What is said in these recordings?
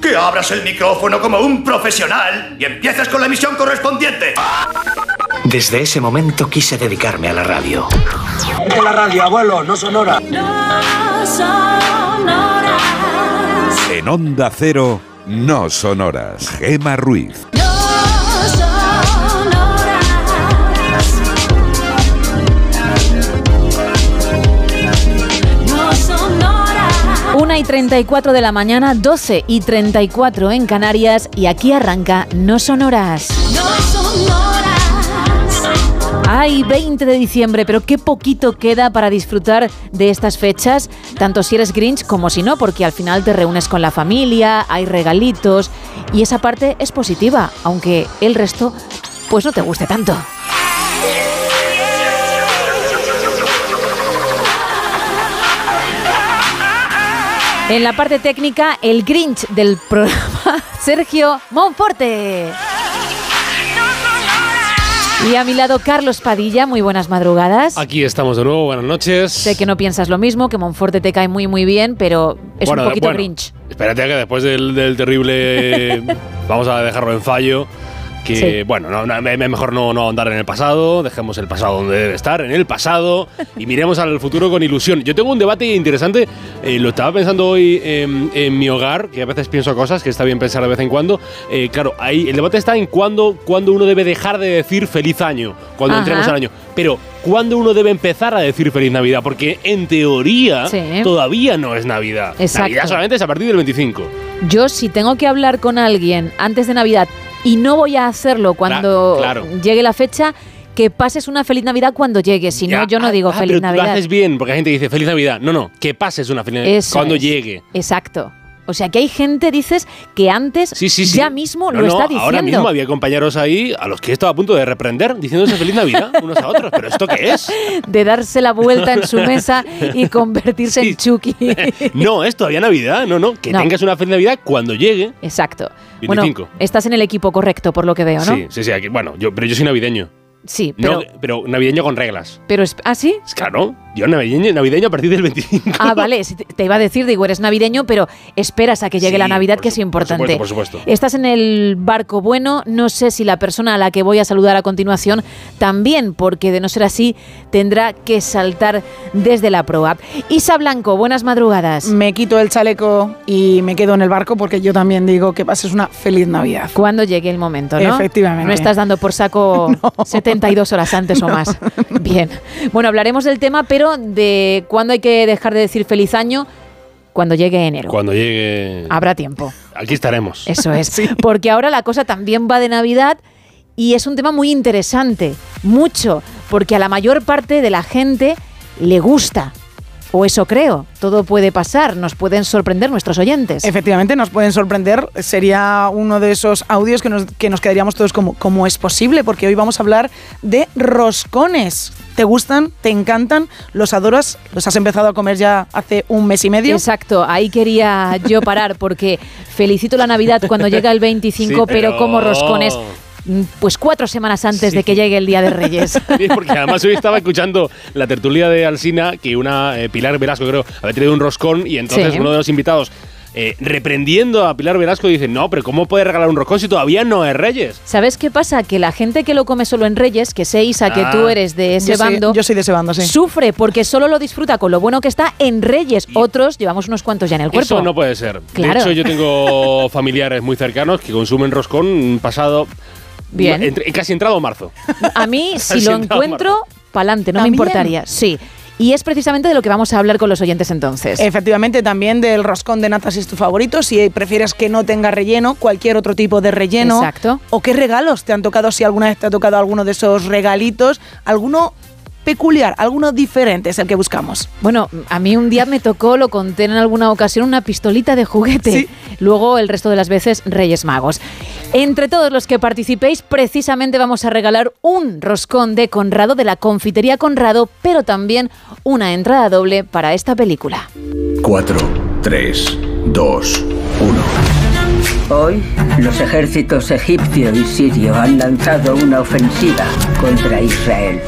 que abras el micrófono como un profesional y empieces con la emisión correspondiente. Desde ese momento quise dedicarme a la radio. De la radio, abuelo, no sonora. En Onda Cero, no sonoras. Gema Ruiz. Una y 34 de la mañana, 12 y 34 en Canarias y aquí arranca No Sonoras. Ay, 20 de diciembre, pero qué poquito queda para disfrutar de estas fechas, tanto si eres Grinch como si no, porque al final te reúnes con la familia, hay regalitos y esa parte es positiva, aunque el resto pues no te guste tanto. En la parte técnica, el Grinch del programa, Sergio Monforte. Y a mi lado, Carlos Padilla, muy buenas madrugadas. Aquí estamos de nuevo, buenas noches. Sé que no piensas lo mismo, que Monforte te cae muy muy bien, pero es Bueno, un poquito bueno, Grinch. Espérate que después del, del terrible. vamos a dejarlo en fallo. Que, Sí. bueno, no, no, me- me- mejor no, no ahondar en el pasado, dejemos el pasado donde debe estar, en el pasado, y miremos al futuro con ilusión. Yo tengo un debate interesante, eh, lo estaba pensando hoy en, en mi hogar, que a veces pienso cosas que está bien pensar de vez en cuando. Eh, claro, ahí el debate está en cuándo, cuándo uno debe dejar de decir feliz año, cuando Ajá. entremos al año. Pero, ¿cuándo uno debe empezar a decir feliz Navidad? Porque en teoría Sí. todavía no es Navidad. Exacto. Navidad solamente es a partir del 25. Yo si tengo que hablar con alguien antes de Navidad y no voy a hacerlo cuando claro. llegue la fecha, que pases una feliz Navidad cuando llegue. Si no, yo no ah, digo ah, feliz pero Tú lo Navidad. haces bien, porque la gente dice feliz Navidad. No, no, que pases una feliz Navidad cuando es. llegue. Exacto. O sea, que hay gente, dices, que antes Sí, sí, sí. ya mismo No, lo no, está diciendo. Ahora mismo había compañeros ahí a los que estaba a punto de reprender diciéndose feliz Navidad unos a otros. ¿Pero esto qué es? De darse la vuelta en su mesa y convertirse en Chucky. No, es todavía Navidad. No, no, que No. tengas una feliz Navidad cuando llegue. Exacto. 25. Bueno, estás en el equipo correcto, por lo que veo, ¿no? Sí, sí, sí. aquí- bueno, yo, pero yo soy navideño. Sí, pero, No, pero navideño con reglas. pero es, ¿ah, sí? Claro, yo navideño, navideño a partir del 25. Ah, vale, te iba a decir, digo, eres navideño, pero esperas a que llegue Sí, la Navidad, por que es por importante. supuesto, por supuesto. Estás en el barco bueno, no sé si la persona a la que voy a saludar a continuación también, porque de no ser así, tendrá que saltar desde la proa. Isa Blanco, buenas madrugadas. Me quito el chaleco y me quedo en el barco porque yo también digo que pases una feliz Navidad. Cuando llegue el momento, ¿no? Efectivamente. No estás dando por saco 72 horas antes o más. Bien. Bueno, hablaremos del tema, pero de cuándo hay que dejar de decir feliz año cuando llegue enero. Cuando llegue. Habrá tiempo. Aquí estaremos. Eso es. Porque ahora la cosa también va de Navidad y es un tema muy interesante. Mucho. Porque a la mayor parte de la gente le gusta. O eso creo. Todo puede pasar. Nos pueden sorprender nuestros oyentes. Efectivamente, nos pueden sorprender. Sería uno de esos audios que nos, que nos quedaríamos todos como, ¿cómo es posible? Porque hoy vamos a hablar de roscones. ¿Te gustan? ¿Te encantan? ¿Los adoras? ¿Los has empezado a comer ya hace un mes y medio? Exacto, ahí quería yo parar porque felicito la Navidad cuando llega el 25, Sí, pero... pero- como roscones, pues cuatro semanas antes de que llegue el Día de Reyes. Sí, porque además hoy estaba escuchando la tertulia de Alsina que una eh, Pilar Velasco, creo, había traído un roscón y entonces Sí. uno de los invitados, eh, reprendiendo a Pilar Velasco, dice: No, pero ¿cómo puede regalar un roscón si todavía no es Reyes? ¿Sabes qué pasa? Que la gente que lo come solo en Reyes, que sé, Isa, que Ah. tú eres de ese yo, soy, bando, yo soy de ese bando, sí. sufre porque solo lo disfruta con lo bueno que está en Reyes. Otros llevamos unos cuantos ya en el cuerpo. Eso no puede ser. Claro. De hecho, yo tengo familiares muy cercanos que consumen roscón pasado. Bien. entre- casi entrado marzo. A mí, si lo encuentro, pa'lante, no me importaría. Sí. Y es precisamente de lo que vamos a hablar con los oyentes entonces. Efectivamente, también del roscón de natas es tu favorito. Si prefieres que no tenga relleno, cualquier otro tipo de relleno. Exacto. ¿O qué regalos te han tocado? Si alguna vez te ha tocado alguno de esos regalitos, alguno peculiar, alguno diferente es el que buscamos. Bueno, a mí un día me tocó, lo conté en alguna ocasión, una pistolita de juguete. Luego el resto de las veces Reyes Magos. Entre todos los que participéis, precisamente vamos a regalar un roscón de Conrado, de la confitería Conrado, pero también una entrada doble para esta película. 4, 3, 2, 1. Hoy, los ejércitos egipcio y sirio han lanzado una ofensiva contra Israel.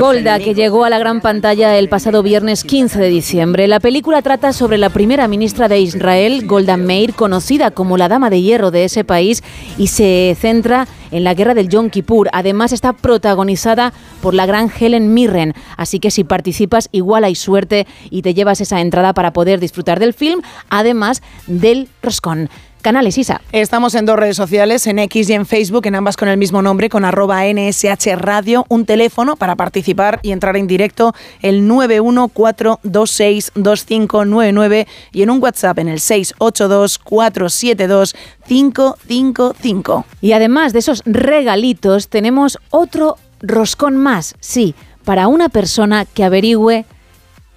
Golda, que llegó a la gran pantalla el pasado viernes 15 de diciembre. La película trata sobre la primera ministra de Israel, Golda Meir, conocida como la dama de hierro de ese país, y se centra en la guerra del Yom Kippur. Además, está protagonizada por la gran Helen Mirren. Así que si participas, igual hay suerte y te llevas esa entrada para poder disfrutar del film, además del roscón. Canales Isa. Estamos en dos redes sociales, en X y en Facebook, en ambas con el mismo nombre, con arroba NSH Radio, un teléfono para participar y entrar en directo, el 914262599 y en un WhatsApp en el 682472555. Y además de esos regalitos, tenemos otro roscón más, sí, para una persona que averigüe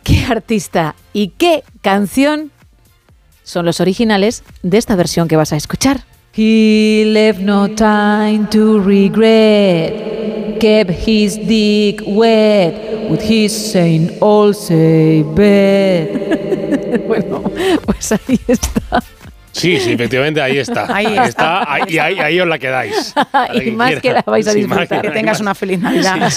qué artista y qué canción son los originales de esta versión que vas a escuchar. He left no time to regret, kept his dick wet with his Saint say bed. bueno, pues ahí está. Sí, sí, efectivamente, ahí está. Ahí está, ahí, y ahí, os la quedáis. y más que la vais a disfrutar. Que, tengas una feliz Navidad.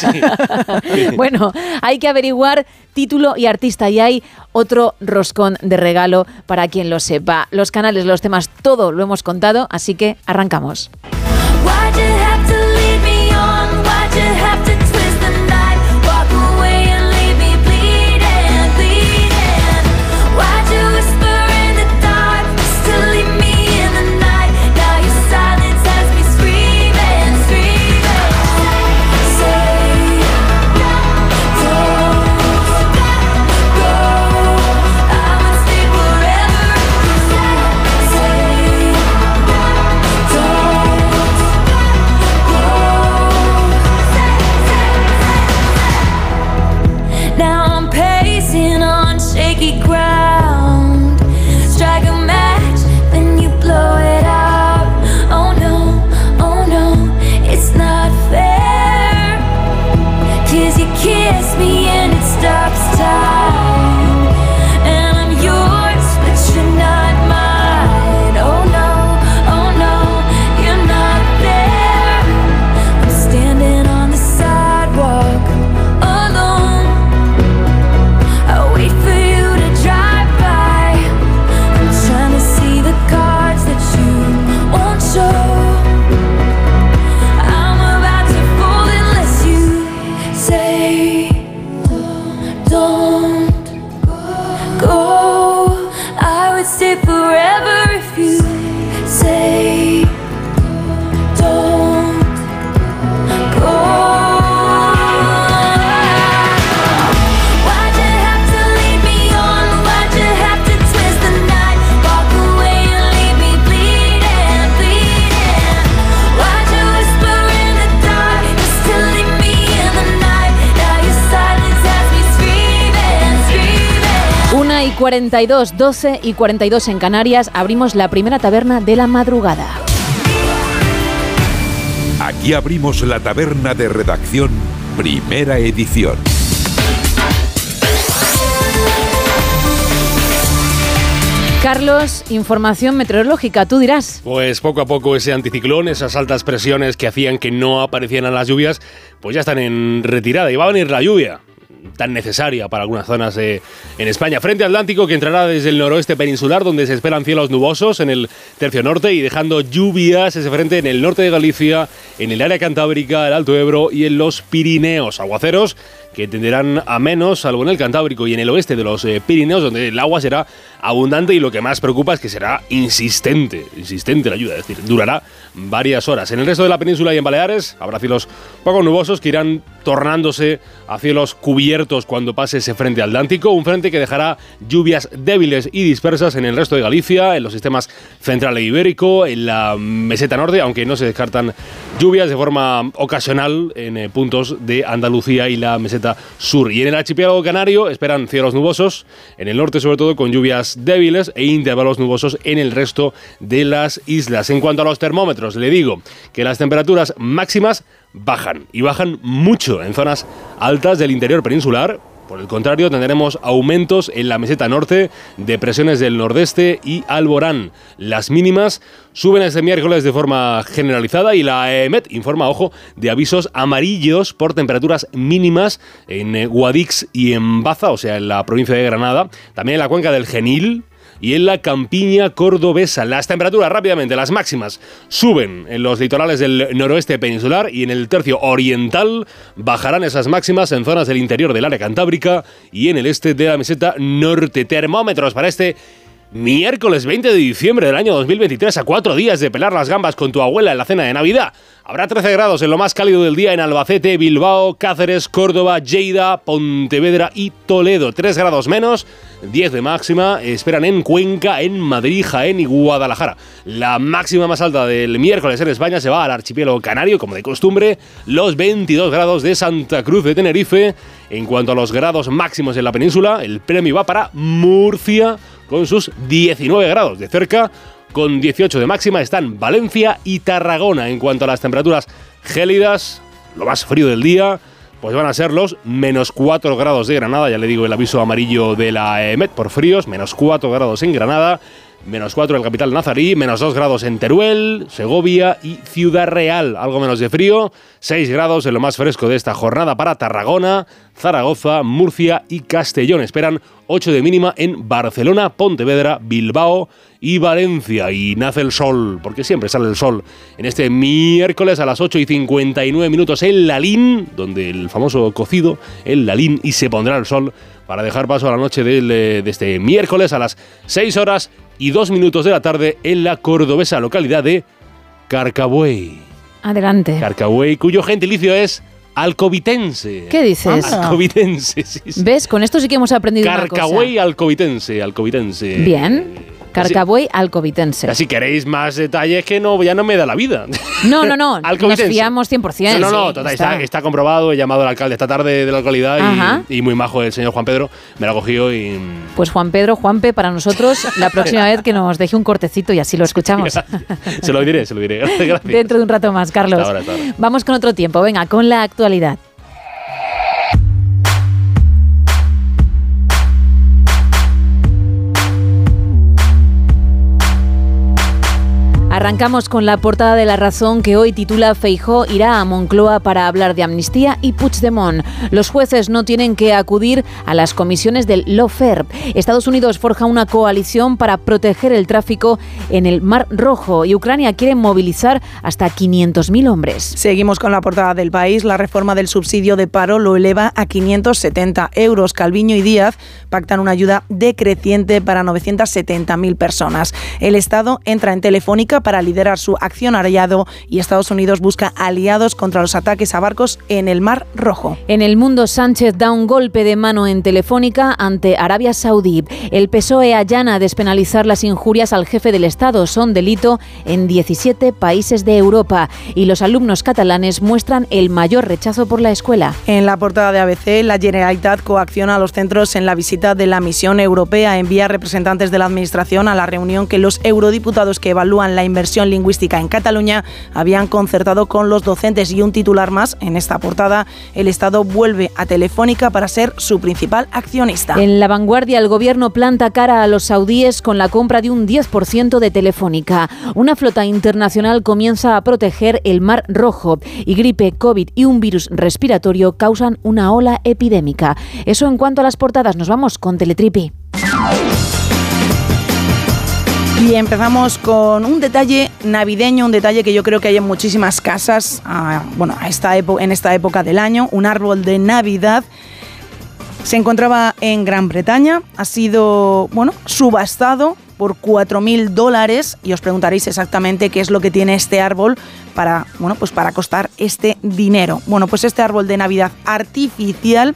bueno, hay que averiguar título y artista y hay otro roscón de regalo para quien lo sepa. Los canales, los temas, todo lo hemos contado, así que arrancamos. 42, 12 y 42 en Canarias, abrimos la primera taberna de la madrugada. Aquí abrimos la taberna de redacción, primera edición. Carlos, información meteorológica, tú dirás. Pues poco a poco ese anticiclón, esas altas presiones que hacían que no aparecieran las lluvias, pues ya están en retirada y va a venir la lluvia tan necesaria para algunas zonas en España. Frente Atlántico que entrará desde el noroeste peninsular, donde se esperan cielos nubosos en el tercio norte y dejando lluvias ese frente en el norte de Galicia, en el área cantábrica, el Alto Ebro y en los Pirineos. Aguaceros que tenderán a menos, salvo en el Cantábrico y en el oeste de los eh, Pirineos, donde el agua será abundante y lo que más preocupa es que será insistente, insistente la lluvia, es decir, durará varias horas. En el resto de la península y en Baleares habrá cielos poco nubosos que irán tornándose a cielos cubiertos cuando pase ese frente atlántico, un frente que dejará lluvias débiles y dispersas en el resto de Galicia, en los sistemas central e ibérico, en la meseta norte, aunque no se descartan lluvias de forma ocasional en eh, puntos de Andalucía y la meseta sur. Y en el archipiélago canario esperan cielos nubosos, en el norte sobre todo con lluvias débiles e intervalos nubosos en el resto de las islas. En cuanto a los termómetros, le digo que las temperaturas máximas bajan y bajan mucho en zonas altas del interior peninsular. Por el contrario, tendremos aumentos en la meseta norte, depresiones del nordeste y Alborán. Las mínimas suben este miércoles de forma generalizada y la EMET informa, ojo, de avisos amarillos por temperaturas mínimas en eh, Guadix y en Baza, o sea, en la provincia de Granada. También en la cuenca del Genil, y en la campiña cordobesa. Las temperaturas rápidamente, las máximas, suben en los litorales del noroeste peninsular y en el tercio oriental bajarán esas máximas en zonas del interior del área cantábrica y en el este de la meseta norte. Termómetros para este miércoles 20 de diciembre del año 2023, a cuatro días de pelar las gambas con tu abuela en la cena de Navidad. Habrá 13 grados en lo más cálido del día en Albacete, Bilbao, Cáceres, Córdoba, Lleida, Pontevedra y Toledo. 3 grados menos, 10 de máxima. Esperan en Cuenca, en Madrid, Jaén y Guadalajara. La máxima más alta del miércoles en España se va al archipiélago canario, como de costumbre, los 22 grados de Santa Cruz de Tenerife. En cuanto a los grados máximos en la península, el premio va para Murcia con sus 19 grados de cerca con 18 de máxima están Valencia y Tarragona. En cuanto a las temperaturas gélidas, lo más frío del día, pues van a ser los menos 4 grados de Granada, ya le digo el aviso amarillo de la EMET por fríos, menos 4 grados en Granada, menos 4 en la capital Nazarí, menos 2 grados en Teruel, Segovia y Ciudad Real, algo menos de frío, 6 grados en lo más fresco de esta jornada para Tarragona, Zaragoza, Murcia y Castellón. Esperan 8 de mínima en Barcelona, Pontevedra, Bilbao y Valencia. Y nace el sol, porque siempre sale el sol, en este miércoles a las 8 y 59 minutos en Lalín, donde el famoso cocido, el Lalín, y se pondrá el sol para dejar paso a la noche de, este miércoles a las 6 horas y 2 minutos de la tarde en la cordobesa localidad de Carcabuey. Adelante. Carcabuey, cuyo gentilicio es alcovitense. ¿Qué dices? Alcovitense, sí, ¿Ves? Con esto sí que hemos aprendido Carcabuey alcovitense, alcovitense. Bien. Carcabuey alcovitense. Si queréis más detalles que no, ya no me da la vida. No, no, no. Nos fiamos 100%. No, no, no. está. comprobado. He llamado al alcalde esta tarde de la localidad y, muy majo el señor Juan Pedro. Me lo ha cogido y. Pues Juan Pedro, Juanpe, para nosotros, la próxima vez que nos deje un cortecito y así lo escuchamos. se lo diré, se lo diré. Dentro de un rato más, Carlos. Vamos con otro tiempo. Venga, con la actualidad. Arrancamos con la portada de La Razón que hoy titula Feijó irá a Moncloa para hablar de amnistía y Puigdemont. Los jueces no tienen que acudir a las comisiones del Lawfare. Estados Unidos forja una coalición para proteger el tráfico en el Mar Rojo y Ucrania quiere movilizar hasta 500.000 hombres. Seguimos con la portada del país. La reforma del subsidio de paro lo eleva a 570 euros. Calviño y Díaz pactan una ayuda decreciente para 970.000 personas. El Estado entra en Telefónica para liderar su accionariado y Estados Unidos busca aliados contra los ataques a barcos en el Mar Rojo. En el mundo, Sánchez da un golpe de mano en Telefónica ante Arabia Saudí. El PSOE allana despenalizar las injurias al jefe del Estado. Son delito en 17 países de Europa. Y los alumnos catalanes muestran el mayor rechazo por la escuela. En la portada de ABC, la Generalitat coacciona a los centros en la visita de la misión europea. Envía representantes de la Administración a la reunión que los eurodiputados que evalúan la inversión versión lingüística en Cataluña habían concertado con los docentes y un titular más en esta portada. El Estado vuelve a Telefónica para ser su principal accionista. En la vanguardia, el gobierno planta cara a los saudíes con la compra de un 10% de Telefónica. Una flota internacional comienza a proteger el Mar Rojo y gripe, COVID y un virus respiratorio causan una ola epidémica. Eso en cuanto a las portadas, nos vamos con Teletripi. Y empezamos con un detalle navideño, un detalle que yo creo que hay en muchísimas casas, bueno, en esta época del año, un árbol de Navidad. Se encontraba en Gran Bretaña, ha sido, bueno, subastado por 4.000 dólares y os preguntaréis exactamente qué es lo que tiene este árbol para, bueno, pues para costar este dinero. Bueno, pues este árbol de Navidad artificial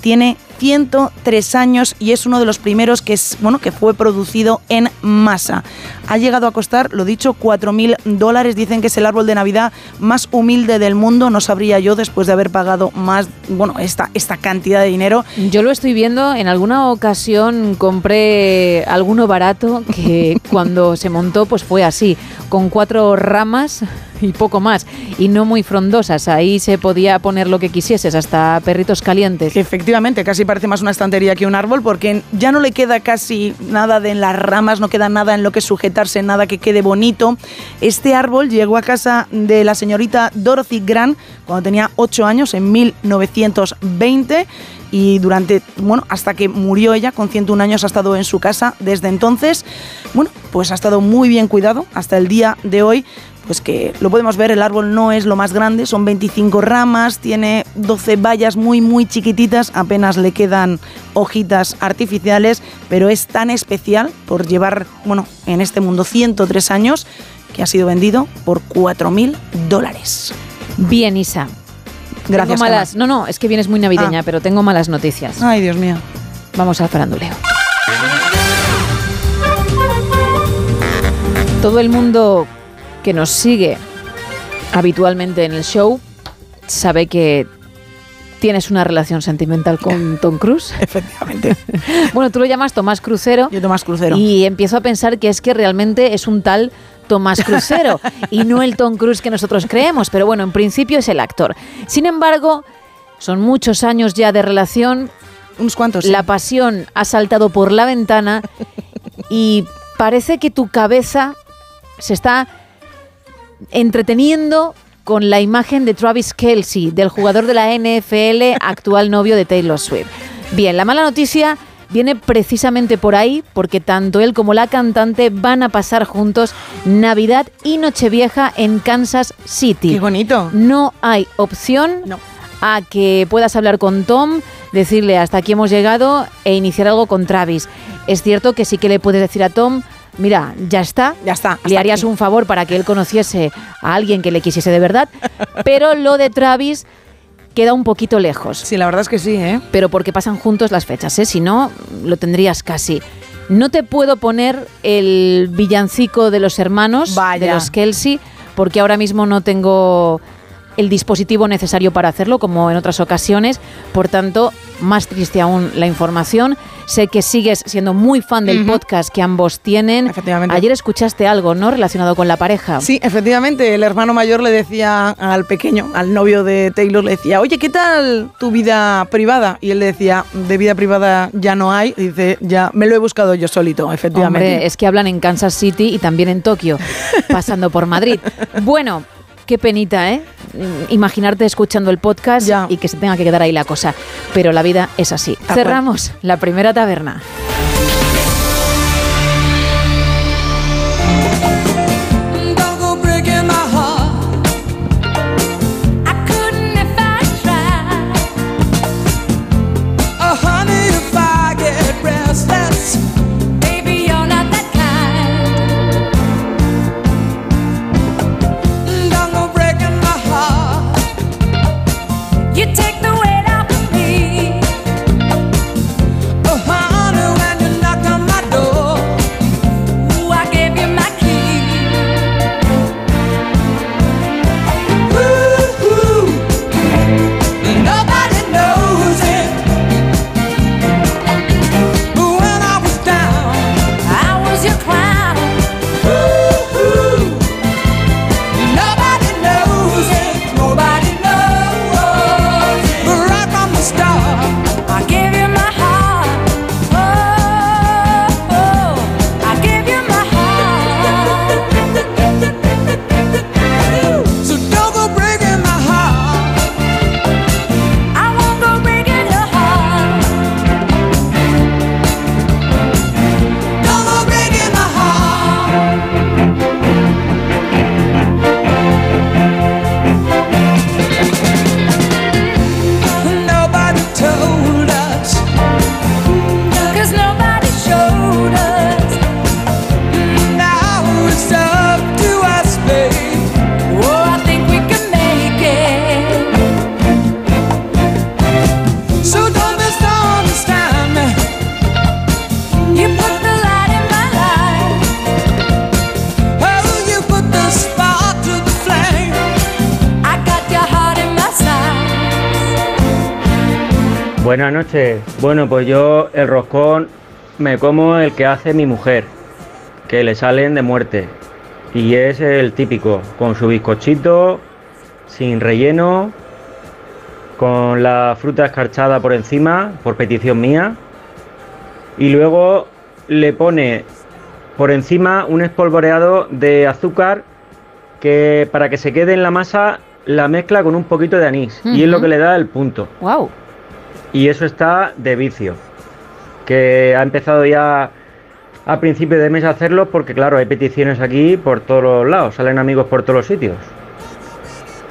tiene 103 años y es uno de los primeros que, es, bueno, que fue producido en masa. Ha llegado a costar, lo dicho, 4.000 dólares. Dicen que es el árbol de Navidad más humilde del mundo. No sabría yo después de haber pagado más, bueno, esta, esta cantidad de dinero. Yo lo estoy viendo, en alguna ocasión compré alguno barato que cuando se montó pues fue así, con cuatro ramas y poco más, y no muy frondosas. Ahí se podía poner lo que quisieses, hasta perritos calientes. Efectivamente, casi parece más una estantería que un árbol porque ya no le queda casi nada de en las ramas, no queda nada en lo que sujetarse, nada que quede bonito. Este árbol llegó a casa de la señorita Dorothy Grant cuando tenía 8 años, en 1920 y durante, bueno, hasta que murió ella, con 101 años, ha estado en su casa desde entonces. Bueno, pues ha estado muy bien cuidado hasta el día de hoy. Pues que lo podemos ver, el árbol no es lo más grande, son 25 ramas, tiene 12 vallas muy, muy chiquititas, apenas le quedan hojitas artificiales, pero es tan especial por llevar, bueno, en este mundo 103 años, que ha sido vendido por 4.000 dólares. Bien, Isa. Gracias. Tengo malas, no, no, es que vienes muy navideña, Ah. pero tengo malas noticias. Ay, Dios mío. Vamos al faranduleo. Todo el mundo que nos sigue habitualmente en el show sabe que tienes una relación sentimental con Tom Cruise. Efectivamente. bueno, tú lo llamas Tomás Crucero. Yo Tomás Crucero. Y empiezo a pensar que es que realmente es un tal Tomás Crucero y no el Tom Cruise que nosotros creemos, pero bueno, en principio es el actor. Sin embargo, son muchos años ya de relación. Unos cuantos. La pasión ha saltado por la ventana y parece que tu cabeza se está entreteniendo con la imagen de Travis Kelsey, del jugador de la NFL, actual novio de Taylor Swift. Bien, la mala noticia viene precisamente por ahí, porque tanto él como la cantante van a pasar juntos Navidad y Nochevieja en Kansas City. Qué bonito. No hay opción a que puedas hablar con Tom, decirle hasta aquí hemos llegado e iniciar algo con Travis. Es cierto que sí que le puedes decir a Tom, mira, ya está. Ya está. Le harías un favor para que él conociese a alguien que le quisiese de verdad, pero lo de Travis queda un poquito lejos. Sí, la verdad es que sí, ¿eh? Pero porque pasan juntos las fechas, ¿eh? Si no, lo tendrías casi. No te puedo poner el villancico de los hermanos, de los Kelsey, porque ahora mismo no tengo el dispositivo necesario para hacerlo, como en otras ocasiones. Por tanto, más triste aún la información. Sé que sigues siendo muy fan del podcast que ambos tienen. Efectivamente. Ayer escuchaste algo, ¿no? Relacionado con la pareja. Sí, efectivamente, el hermano mayor le decía al pequeño, al novio de Taylor, le decía, oye, ¿qué tal tu vida privada? Y él le decía, de vida privada ya no hay. Y dice, ya me lo he buscado yo solito, efectivamente. Hombre, es que hablan en Kansas City y también en Tokio, pasando por Madrid. Bueno, qué penita, ¿eh? Imaginarte escuchando el podcast y que se tenga que quedar ahí la cosa. Pero la vida es así. Cerramos la primera taberna. Buenas noches. Bueno, pues yo el roscón me como el que hace mi mujer, que le salen de muerte. Y es el típico, con su bizcochito, sin relleno, con la fruta escarchada por encima, por petición mía. Y luego le pone por encima un espolvoreado de azúcar que para que se quede en la masa la mezcla con un poquito de anís. Y es lo que le da el punto. Wow. Y eso está de vicio. Que ha empezado ya a principio de mes a hacerlo porque claro, hay peticiones aquí por todos los lados, salen amigos por todos los sitios.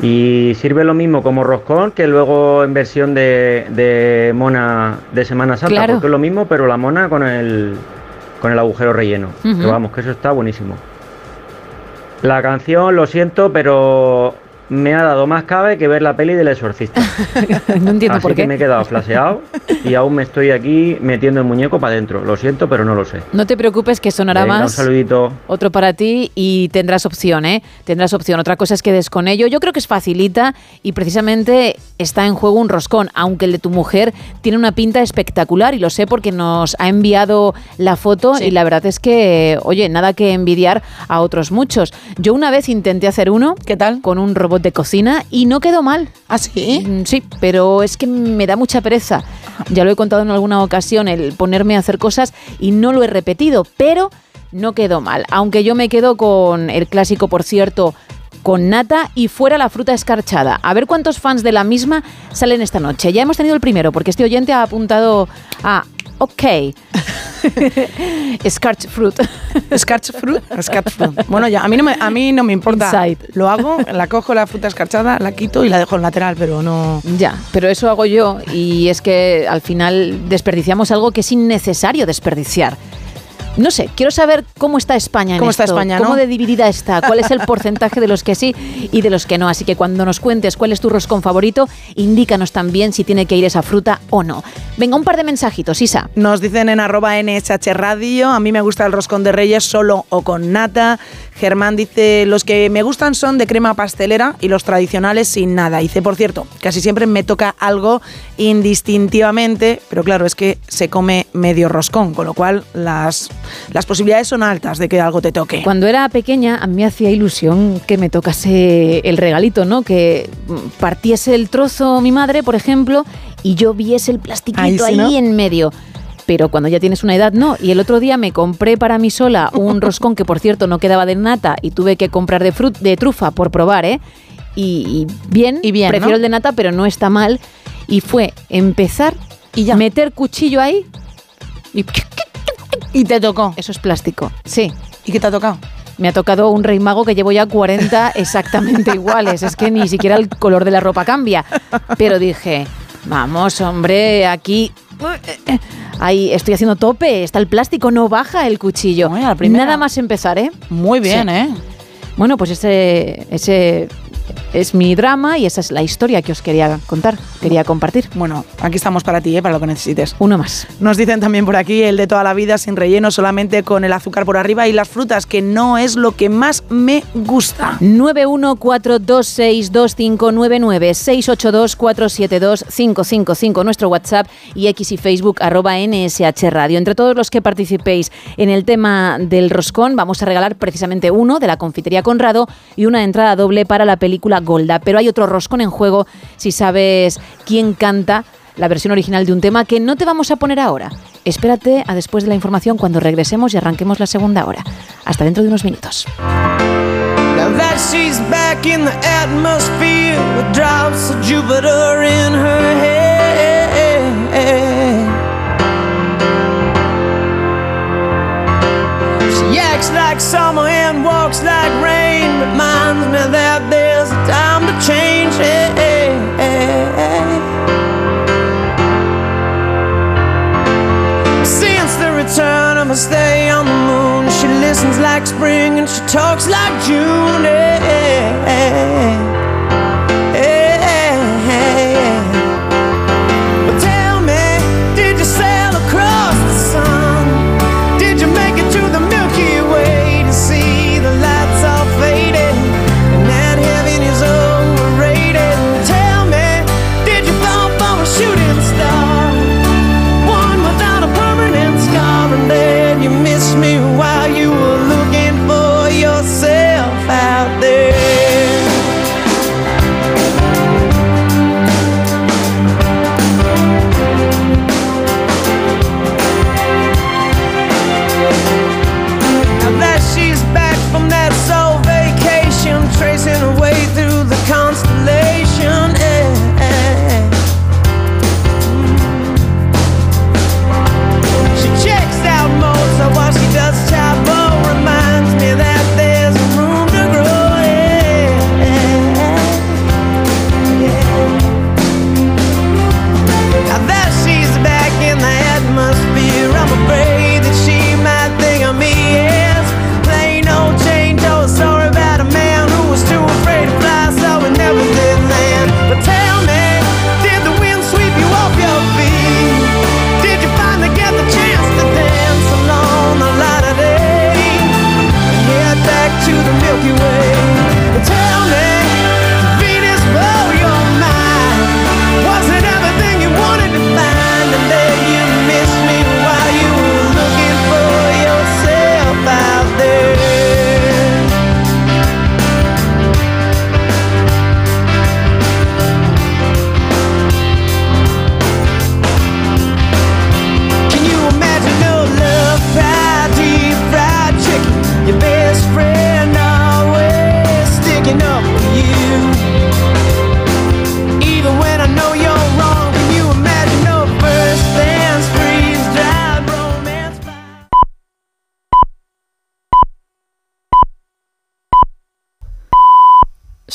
Y sirve lo mismo como roscón que luego en versión de, de mona de Semana Santa, Claro. porque es lo mismo, pero la mona con el, con el agujero relleno. Que vamos, que eso está buenísimo. La canción, lo siento, pero me ha dado más cabe que ver la peli del exorcista. no entiendo Así por que qué. me he quedado flaseado y aún me estoy aquí metiendo el muñeco para adentro. Lo siento, pero no lo sé. No te preocupes que sonará Venga, un más. saludito. Otro para ti y tendrás opción, ¿eh? Tendrás opción. Otra cosa es que des con ello. Yo creo que es facilita y precisamente está en juego un roscón, aunque el de tu mujer tiene una pinta espectacular y lo sé porque nos ha enviado la foto y la verdad es que, oye, nada que envidiar a otros muchos. Yo una vez intenté hacer uno. ¿Qué tal? Con un robot de cocina y no quedó mal. ¿Ah, sí? Mm, Sí, pero es que me da mucha pereza. Ya lo he contado en alguna ocasión, el ponerme a hacer cosas y no lo he repetido, pero no quedó mal. Aunque yo me quedo con el clásico, por cierto, con nata y fuera la fruta escarchada. A ver cuántos fans de la misma salen esta noche. Ya hemos tenido el primero, porque este oyente ha apuntado a OK. Scarch fruit. Scarch fruit. Scarch fruit. Bueno, ya, a mí no me, a mí no me importa. Inside. Lo hago, la cojo la fruta escarchada, la quito y la dejo en lateral, pero no. Ya, pero eso hago yo y es que al final desperdiciamos algo que es innecesario desperdiciar. No sé, quiero saber cómo está España en ¿Cómo está España, cómo no? de dividida está, cuál es el porcentaje de los que sí y de los que no. Así que cuando nos cuentes cuál es tu roscón favorito, indícanos también si tiene que ir esa fruta o no. Venga, un par de mensajitos, Isa. Nos dicen en arroba NSH Radio, a mí me gusta el roscón de reyes solo o con nata. Germán dice, los que me gustan son de crema pastelera y los tradicionales sin nada. Dice, por cierto, casi siempre me toca algo indistintivamente, pero claro, es que se come medio roscón, con lo cual las, las posibilidades son altas de que algo te toque. Cuando era pequeña, a mí me hacía ilusión que me tocase el regalito, ¿no? Que partiese el trozo mi madre, por ejemplo, y yo viese el plastiquito Ahí sí, ahí ¿no? en medio. Pero cuando ya tienes una edad, no. Y el otro día me compré para mí sola un roscón que, por cierto, no quedaba de nata y tuve que comprar de, frut de trufa por probar, ¿eh? Y, y bien, Y bien, prefiero ¿no? el de nata, pero no está mal. Y fue empezar y ya. meter cuchillo ahí y Y te tocó. eso es plástico. Sí. ¿Y qué te ha tocado? Me ha tocado un rey mago que llevo ya 40 exactamente iguales. Es que ni siquiera el color de la ropa cambia. Pero dije, vamos, hombre, aquí. Ahí estoy haciendo tope. Está el plástico, no baja el cuchillo. Nada más empezar, ¿eh? Muy bien, Sí. ¿eh? Bueno, pues ese, ese es mi drama y esa es la historia que os quería contar, quería compartir. Bueno, aquí estamos para ti, ¿eh? para lo que necesites. Uno más. Nos dicen también por aquí el de toda la vida sin relleno, solamente con el azúcar por arriba y las frutas, que no es lo que más me gusta. 914262599 682472555 nuestro WhatsApp y X y Facebook arroba NSH Radio. Entre todos los que participéis en el tema del roscón vamos a regalar precisamente uno de la confitería Conrado y una entrada doble para la película Golda. Pero hay otro roscón en juego si sabes quién canta la versión original de un tema que no te vamos a poner ahora. Espérate a después de la información cuando regresemos y arranquemos la segunda hora. Hasta dentro de unos minutos. Acts like summer and walks like rain. Reminds me that there's a time to change. Eh, eh, eh. Since the return of a stay on the moon, she listens like spring and she talks like June.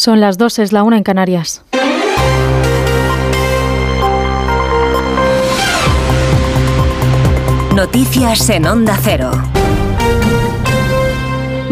Son las dos, es la una en Canarias. Noticias en Onda Cero.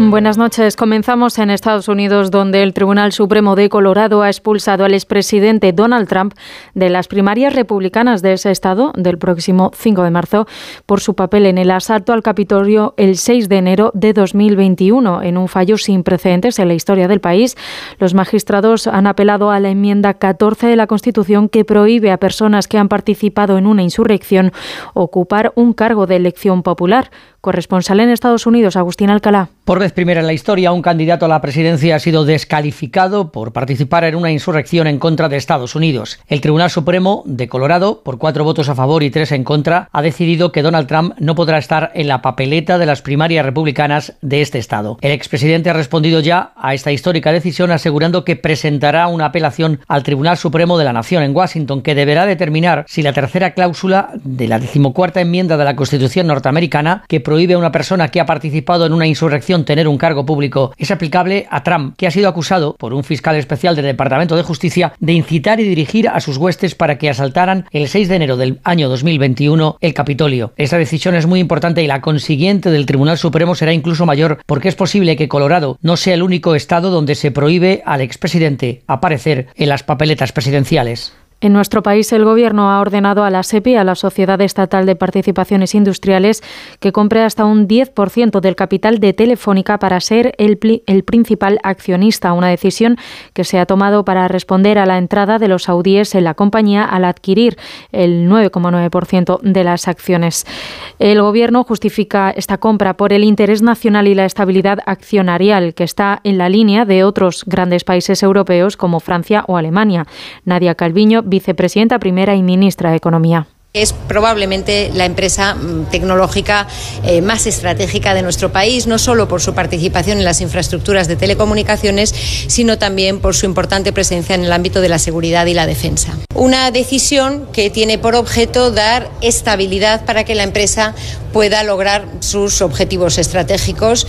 Buenas noches. Comenzamos en Estados Unidos, donde el Tribunal Supremo de Colorado ha expulsado al expresidente Donald Trump de las primarias republicanas de ese estado del próximo 5 de marzo por su papel en el asalto al Capitolio el 6 de enero de 2021. En un fallo sin precedentes en la historia del país, los magistrados han apelado a la enmienda 14 de la Constitución que prohíbe a personas que han participado en una insurrección ocupar un cargo de elección popular. Corresponsal en Estados Unidos, Agustín Alcalá. Por vez primera en la historia, un candidato a la presidencia ha sido descalificado por participar en una insurrección en contra de Estados Unidos. El Tribunal Supremo de Colorado, por cuatro votos a favor y tres en contra, ha decidido que Donald Trump no podrá estar en la papeleta de las primarias republicanas de este estado. El expresidente ha respondido ya a esta histórica decisión asegurando que presentará una apelación al Tribunal Supremo de la Nación en Washington que deberá determinar si la tercera cláusula de la decimocuarta enmienda de la Constitución norteamericana que prohíbe a una persona que ha participado en una insurrección tener un cargo público es aplicable a Trump, que ha sido acusado por un fiscal especial del Departamento de Justicia de incitar y dirigir a sus huestes para que asaltaran el 6 de enero del año 2021 el Capitolio. Esa decisión es muy importante y la consiguiente del Tribunal Supremo será incluso mayor porque es posible que Colorado no sea el único estado donde se prohíbe al expresidente aparecer en las papeletas presidenciales. En nuestro país, el Gobierno ha ordenado a la SEPI, a la Sociedad Estatal de Participaciones Industriales, que compre hasta un 10% del capital de Telefónica para ser el, el, principal accionista, una decisión que se ha tomado para responder a la entrada de los saudíes en la compañía al adquirir el 9,9% de las acciones. El Gobierno justifica esta compra por el interés nacional y la estabilidad accionarial, que está en la línea de otros grandes países europeos como Francia o Alemania. Nadia Calviño vicepresidenta primera y ministra de Economía. Es probablemente la empresa mm, tecnológica eh, más estratégica de nuestro país, no solo por su participación en las infraestructuras de telecomunicaciones, sino también por su importante presencia en el ámbito de la seguridad y la defensa. Una decisión que tiene por objeto dar estabilidad para que la empresa pueda lograr sus objetivos estratégicos.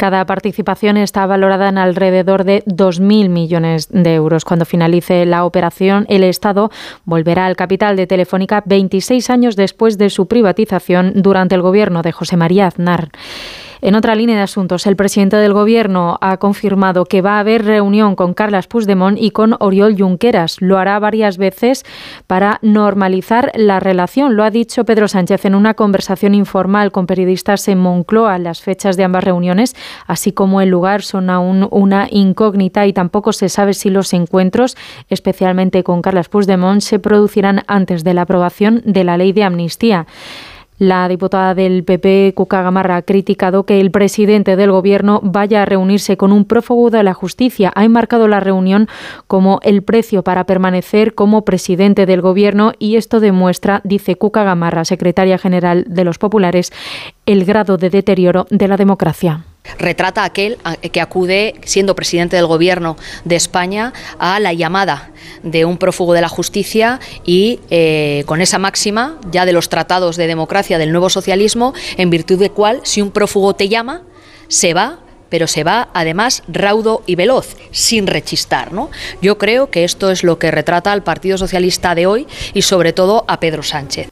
Cada participación está valorada en alrededor de 2.000 millones de euros. Cuando finalice la operación, el Estado volverá al capital de Telefónica 26 años después de su privatización durante el gobierno de José María Aznar. En otra línea de asuntos, el presidente del Gobierno ha confirmado que va a haber reunión con Carlas Puigdemont y con Oriol Junqueras. Lo hará varias veces para normalizar la relación. Lo ha dicho Pedro Sánchez en una conversación informal con periodistas en Moncloa. Las fechas de ambas reuniones, así como el lugar, son aún una incógnita y tampoco se sabe si los encuentros, especialmente con Carlas Puigdemont, se producirán antes de la aprobación de la ley de amnistía. La diputada del PP, Cuca Gamarra, ha criticado que el presidente del Gobierno vaya a reunirse con un prófugo de la justicia. Ha enmarcado la reunión como el precio para permanecer como presidente del Gobierno y esto demuestra, dice Cuca Gamarra, secretaria general de los populares, el grado de deterioro de la democracia retrata aquel que acude, siendo presidente del Gobierno de España, a la llamada de un prófugo de la justicia y eh, con esa máxima ya de los tratados de democracia del nuevo socialismo, en virtud de cual, si un prófugo te llama, se va pero se va además raudo y veloz, sin rechistar. ¿no? Yo creo que esto es lo que retrata al Partido Socialista de hoy y sobre todo a Pedro Sánchez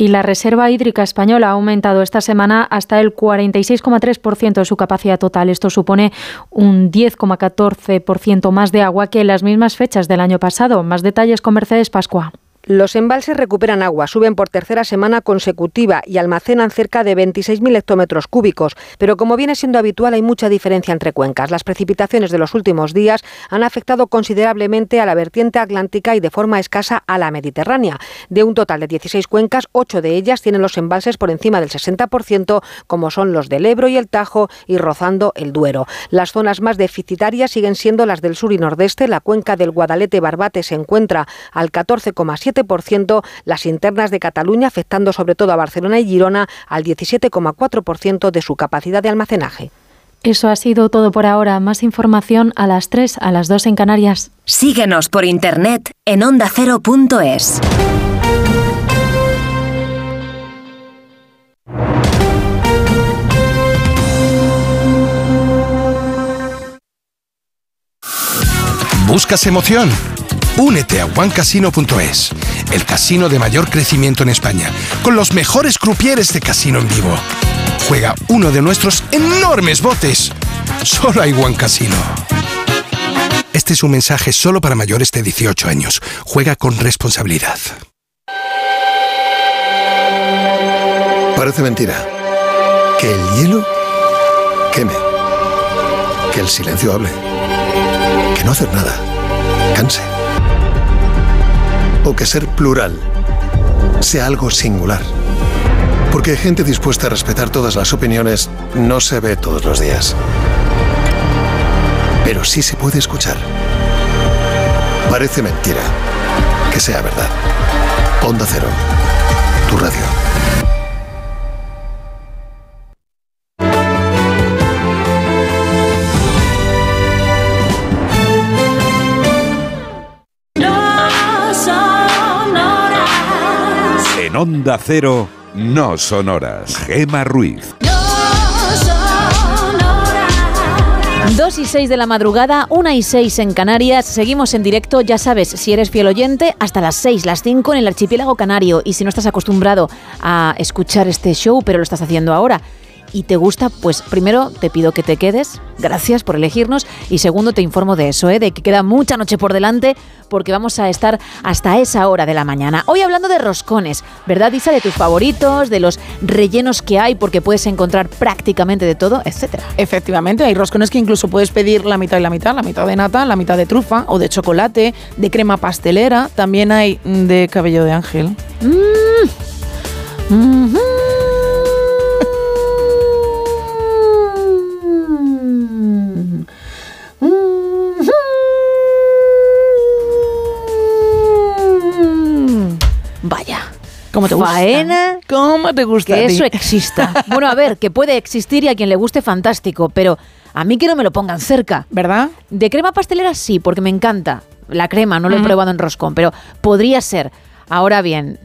y la Reserva Hídrica Española ha aumentado esta semana hasta el 46,3% de su capacidad total. Esto supone un 10,14% más de agua que en las mismas fechas del año pasado. Más detalles con Mercedes Pascua. Los embalses recuperan agua, suben por tercera semana consecutiva y almacenan cerca de 26.000 hectómetros cúbicos, pero como viene siendo habitual hay mucha diferencia entre cuencas. Las precipitaciones de los últimos días han afectado considerablemente a la vertiente atlántica y de forma escasa a la mediterránea. De un total de 16 cuencas, 8 de ellas tienen los embalses por encima del 60%, como son los del Ebro y el Tajo y rozando el Duero. Las zonas más deficitarias siguen siendo las del sur y nordeste. La cuenca del Guadalete-Barbate se encuentra al 14,7% las internas de Cataluña, afectando sobre todo a Barcelona y Girona, al 17,4% de su capacidad de almacenaje. Eso ha sido todo por ahora. Más información a las 3, a las 2 en Canarias. Síguenos por internet en ondacero.es. ¿Buscas emoción? Únete a OneCasino.es, el casino de mayor crecimiento en España, con los mejores crupieres de casino en vivo. Juega uno de nuestros enormes botes. Solo hay One Casino. Este es un mensaje solo para mayores de 18 años. Juega con responsabilidad. Parece mentira. Que el hielo queme. Que el silencio hable. Que no hacer nada canse. O que ser plural sea algo singular. Porque gente dispuesta a respetar todas las opiniones no se ve todos los días. Pero sí se puede escuchar. Parece mentira. Que sea verdad. Onda Cero. Tu radio. En Onda Cero, no sonoras. Gema Ruiz. 2 y 6 de la madrugada, 1 y 6 en Canarias. Seguimos en directo, ya sabes, si eres fiel oyente, hasta las 6, las 5 en el archipiélago canario. Y si no estás acostumbrado a escuchar este show, pero lo estás haciendo ahora, y te gusta, pues primero te pido que te quedes, gracias por elegirnos, y segundo te informo de eso, ¿eh? de que queda mucha noche por delante, porque vamos a estar hasta esa hora de la mañana. Hoy hablando de roscones, ¿verdad, Isa? De tus favoritos, de los rellenos que hay, porque puedes encontrar prácticamente de todo, etcétera. Efectivamente, hay roscones que incluso puedes pedir la mitad y la mitad, la mitad de nata, la mitad de trufa o de chocolate, de crema pastelera, también hay de cabello de ángel. Mm. Vaya. ¿Cómo te gusta? Faena. ¿Cómo te gusta? Que eso exista. bueno, a ver, que puede existir y a quien le guste, fantástico, pero a mí que no me lo pongan cerca. ¿Verdad? De crema pastelera sí, porque me encanta. La crema, no lo he probado en roscón, pero podría ser. Ahora bien,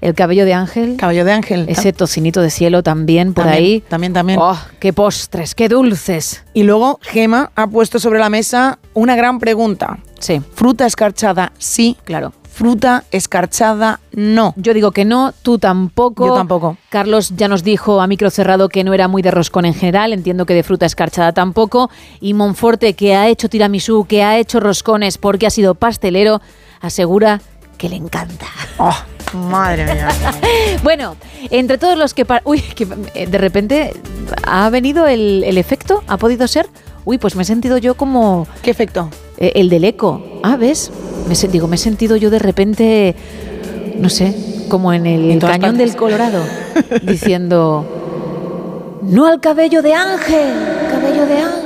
el cabello de ángel. Cabello de ángel. Ese tocinito de cielo también por También, ahí. También, también. ¡Oh, qué postres, qué dulces! Y luego Gema ha puesto sobre la mesa una gran pregunta. Sí. Fruta escarchada, sí. Claro. Fruta escarchada, no. Yo digo que no, tú tampoco. Yo tampoco. Carlos ya nos dijo a micro cerrado que no era muy de roscón en general, entiendo que de fruta escarchada tampoco. Y Monforte, que ha hecho tiramisú, que ha hecho roscones porque ha sido pastelero, asegura que le encanta. Oh, madre mía. Bueno, entre todos los que... Uy, que eh, de repente ha venido el, el efecto, ¿ha podido ser? Uy, pues me he sentido yo como... ¿Qué efecto? Eh, el del eco. Ah, ¿ves? Me, digo, me he sentido yo de repente, no sé, como en el En cañón del Colorado, diciendo, no al cabello de ángel, cabello de ángel,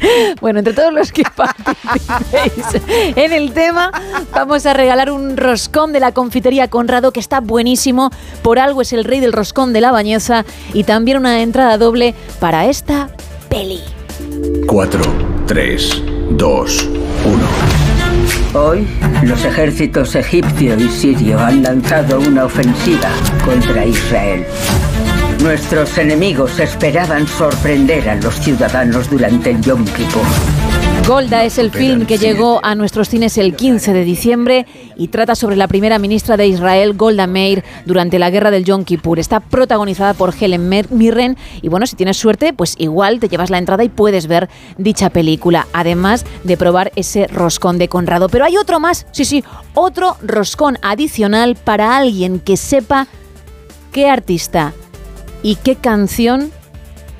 Bueno, entre todos los que participéis en el tema, vamos a regalar un roscón de la confitería Conrado que está buenísimo. Por algo es el rey del roscón de la bañeza y también una entrada doble para esta peli. 4, 3, 2, 1. Hoy, los ejércitos egipcio y sirio han lanzado una ofensiva contra Israel. Nuestros enemigos esperaban sorprender a los ciudadanos durante el Yom Kippur. Golda es el film que llegó a nuestros cines el 15 de diciembre y trata sobre la primera ministra de Israel, Golda Meir, durante la guerra del Yom Kippur. Está protagonizada por Helen Mirren y bueno, si tienes suerte, pues igual te llevas la entrada y puedes ver dicha película, además de probar ese roscón de Conrado. Pero hay otro más, sí, sí, otro roscón adicional para alguien que sepa qué artista y qué canción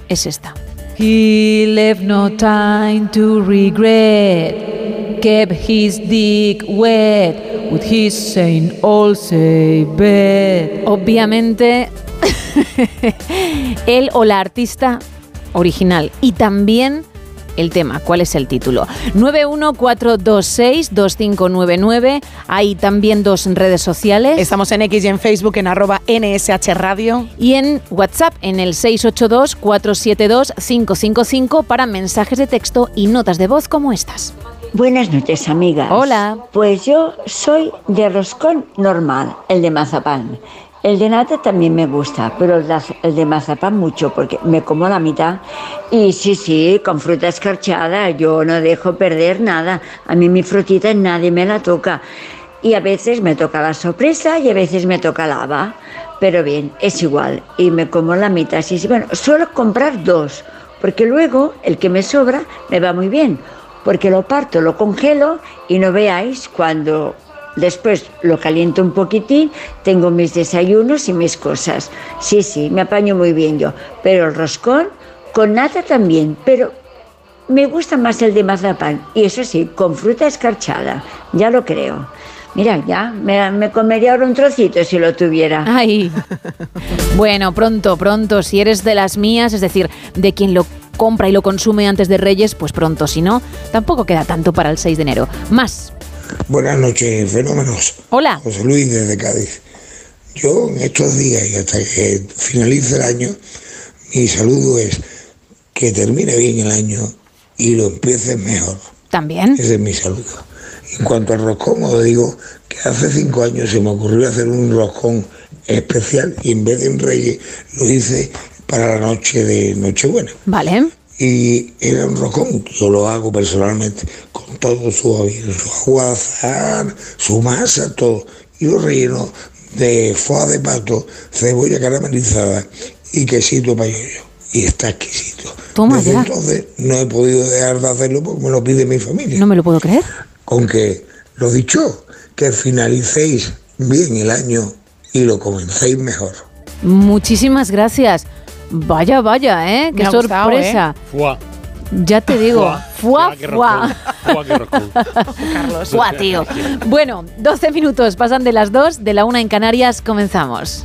es esta. He left no time to regret. Kept his dick wet with his Saint all say bed. Obviamente, él o la artista original. Y también el tema. ¿Cuál es el título? 914262599. Hay también dos redes sociales. Estamos en X y en Facebook en arroba NSH Radio. Y en WhatsApp en el 682-472-555 para mensajes de texto y notas de voz como estas. Buenas noches, amigas. Hola. Pues yo soy de roscón normal, el de mazapán. El de nata también me gusta, pero el de, mazapán mucho, porque me como la mitad. Y sí, sí, con fruta escarchada, yo no dejo perder nada. A mí mi frutita nadie me la toca. Y a veces me toca la sorpresa y a veces me toca la haba. Pero bien, es igual. Y me como la mitad. Sí, sí. Bueno, suelo comprar dos, porque luego el que me sobra me va muy bien. Porque lo parto, lo congelo y no veáis cuando Después lo caliento un poquitín, tengo mis desayunos y mis cosas. Sí, sí, me apaño muy bien yo. Pero el roscón, con nata también, pero me gusta más el de mazapán. Y eso sí, con fruta escarchada, ya lo creo. Mira, ya, me, me comería ahora un trocito si lo tuviera. Ay. Bueno, pronto, pronto, si eres de las mías, es decir, de quien lo compra y lo consume antes de Reyes, pues pronto, si no, tampoco queda tanto para el 6 de enero. Más. Buenas noches, fenómenos. Hola. José Luis desde Cádiz. Yo en estos días y hasta que finalice el año, mi saludo es que termine bien el año y lo empieces mejor. También. Ese es mi saludo. En cuanto al roscón, os digo que hace cinco años se me ocurrió hacer un roscón especial y en vez de un reyes lo hice para la noche de Nochebuena. Vale. Y era un roscón, yo lo hago personalmente, con todo su, su aguazar, su masa, todo. Y lo relleno de foie de pato, cebolla caramelizada y quesito payollo. Y está exquisito. Toma Desde ya. entonces no he podido dejar de hacerlo porque me lo pide mi familia. No me lo puedo creer. Con que, lo dicho, que finalicéis bien el año y lo comencéis mejor. Muchísimas gracias. Vaya, vaya, ¿eh? Qué Me ha gustado, sorpresa. Fuá. Ya te digo, fuá, fuá. Carlos. Fuá, tío. Bueno, 12 minutos pasan de las 2, de la 1 en Canarias, comenzamos.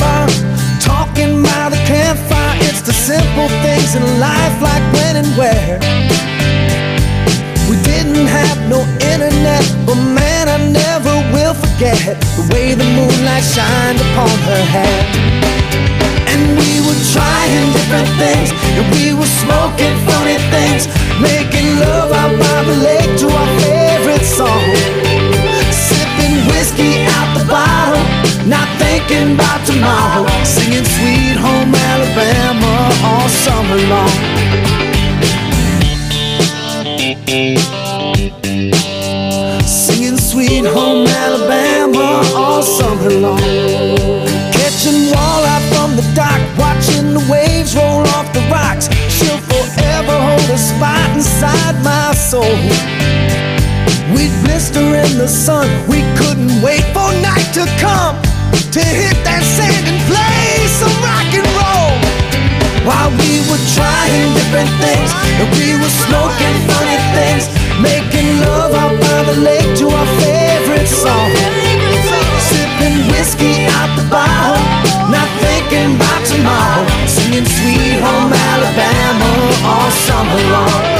simple things in life, like when and where. We didn't have no internet, but man, I never will forget the way the moonlight shined upon her hair. And we were trying different things, and we were smoking funny things, making love out by the lake to our favorite song. Thinking about tomorrow. Singing Sweet Home Alabama all summer long. Singing Sweet Home Alabama all summer long. Catching walleye from the dock, watching the waves roll off the rocks. She'll forever hold a spot inside my soul. We'd blister in the sun, we couldn't wait for night to come to hit that sand and play some rock and roll. While we were trying different things, and we were smoking funny things, making love out by the lake to our favorite song. Sipping whiskey out the bottle, not thinking about tomorrow, singing Sweet Home Alabama all summer long.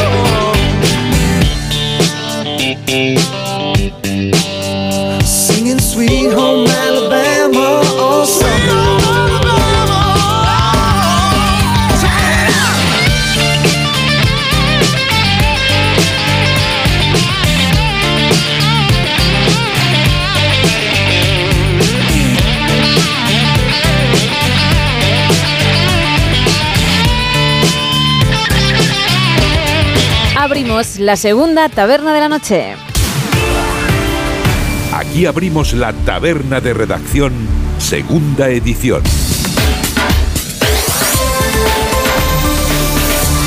La segunda taberna de la noche. Aquí abrimos la taberna de redacción, segunda edición.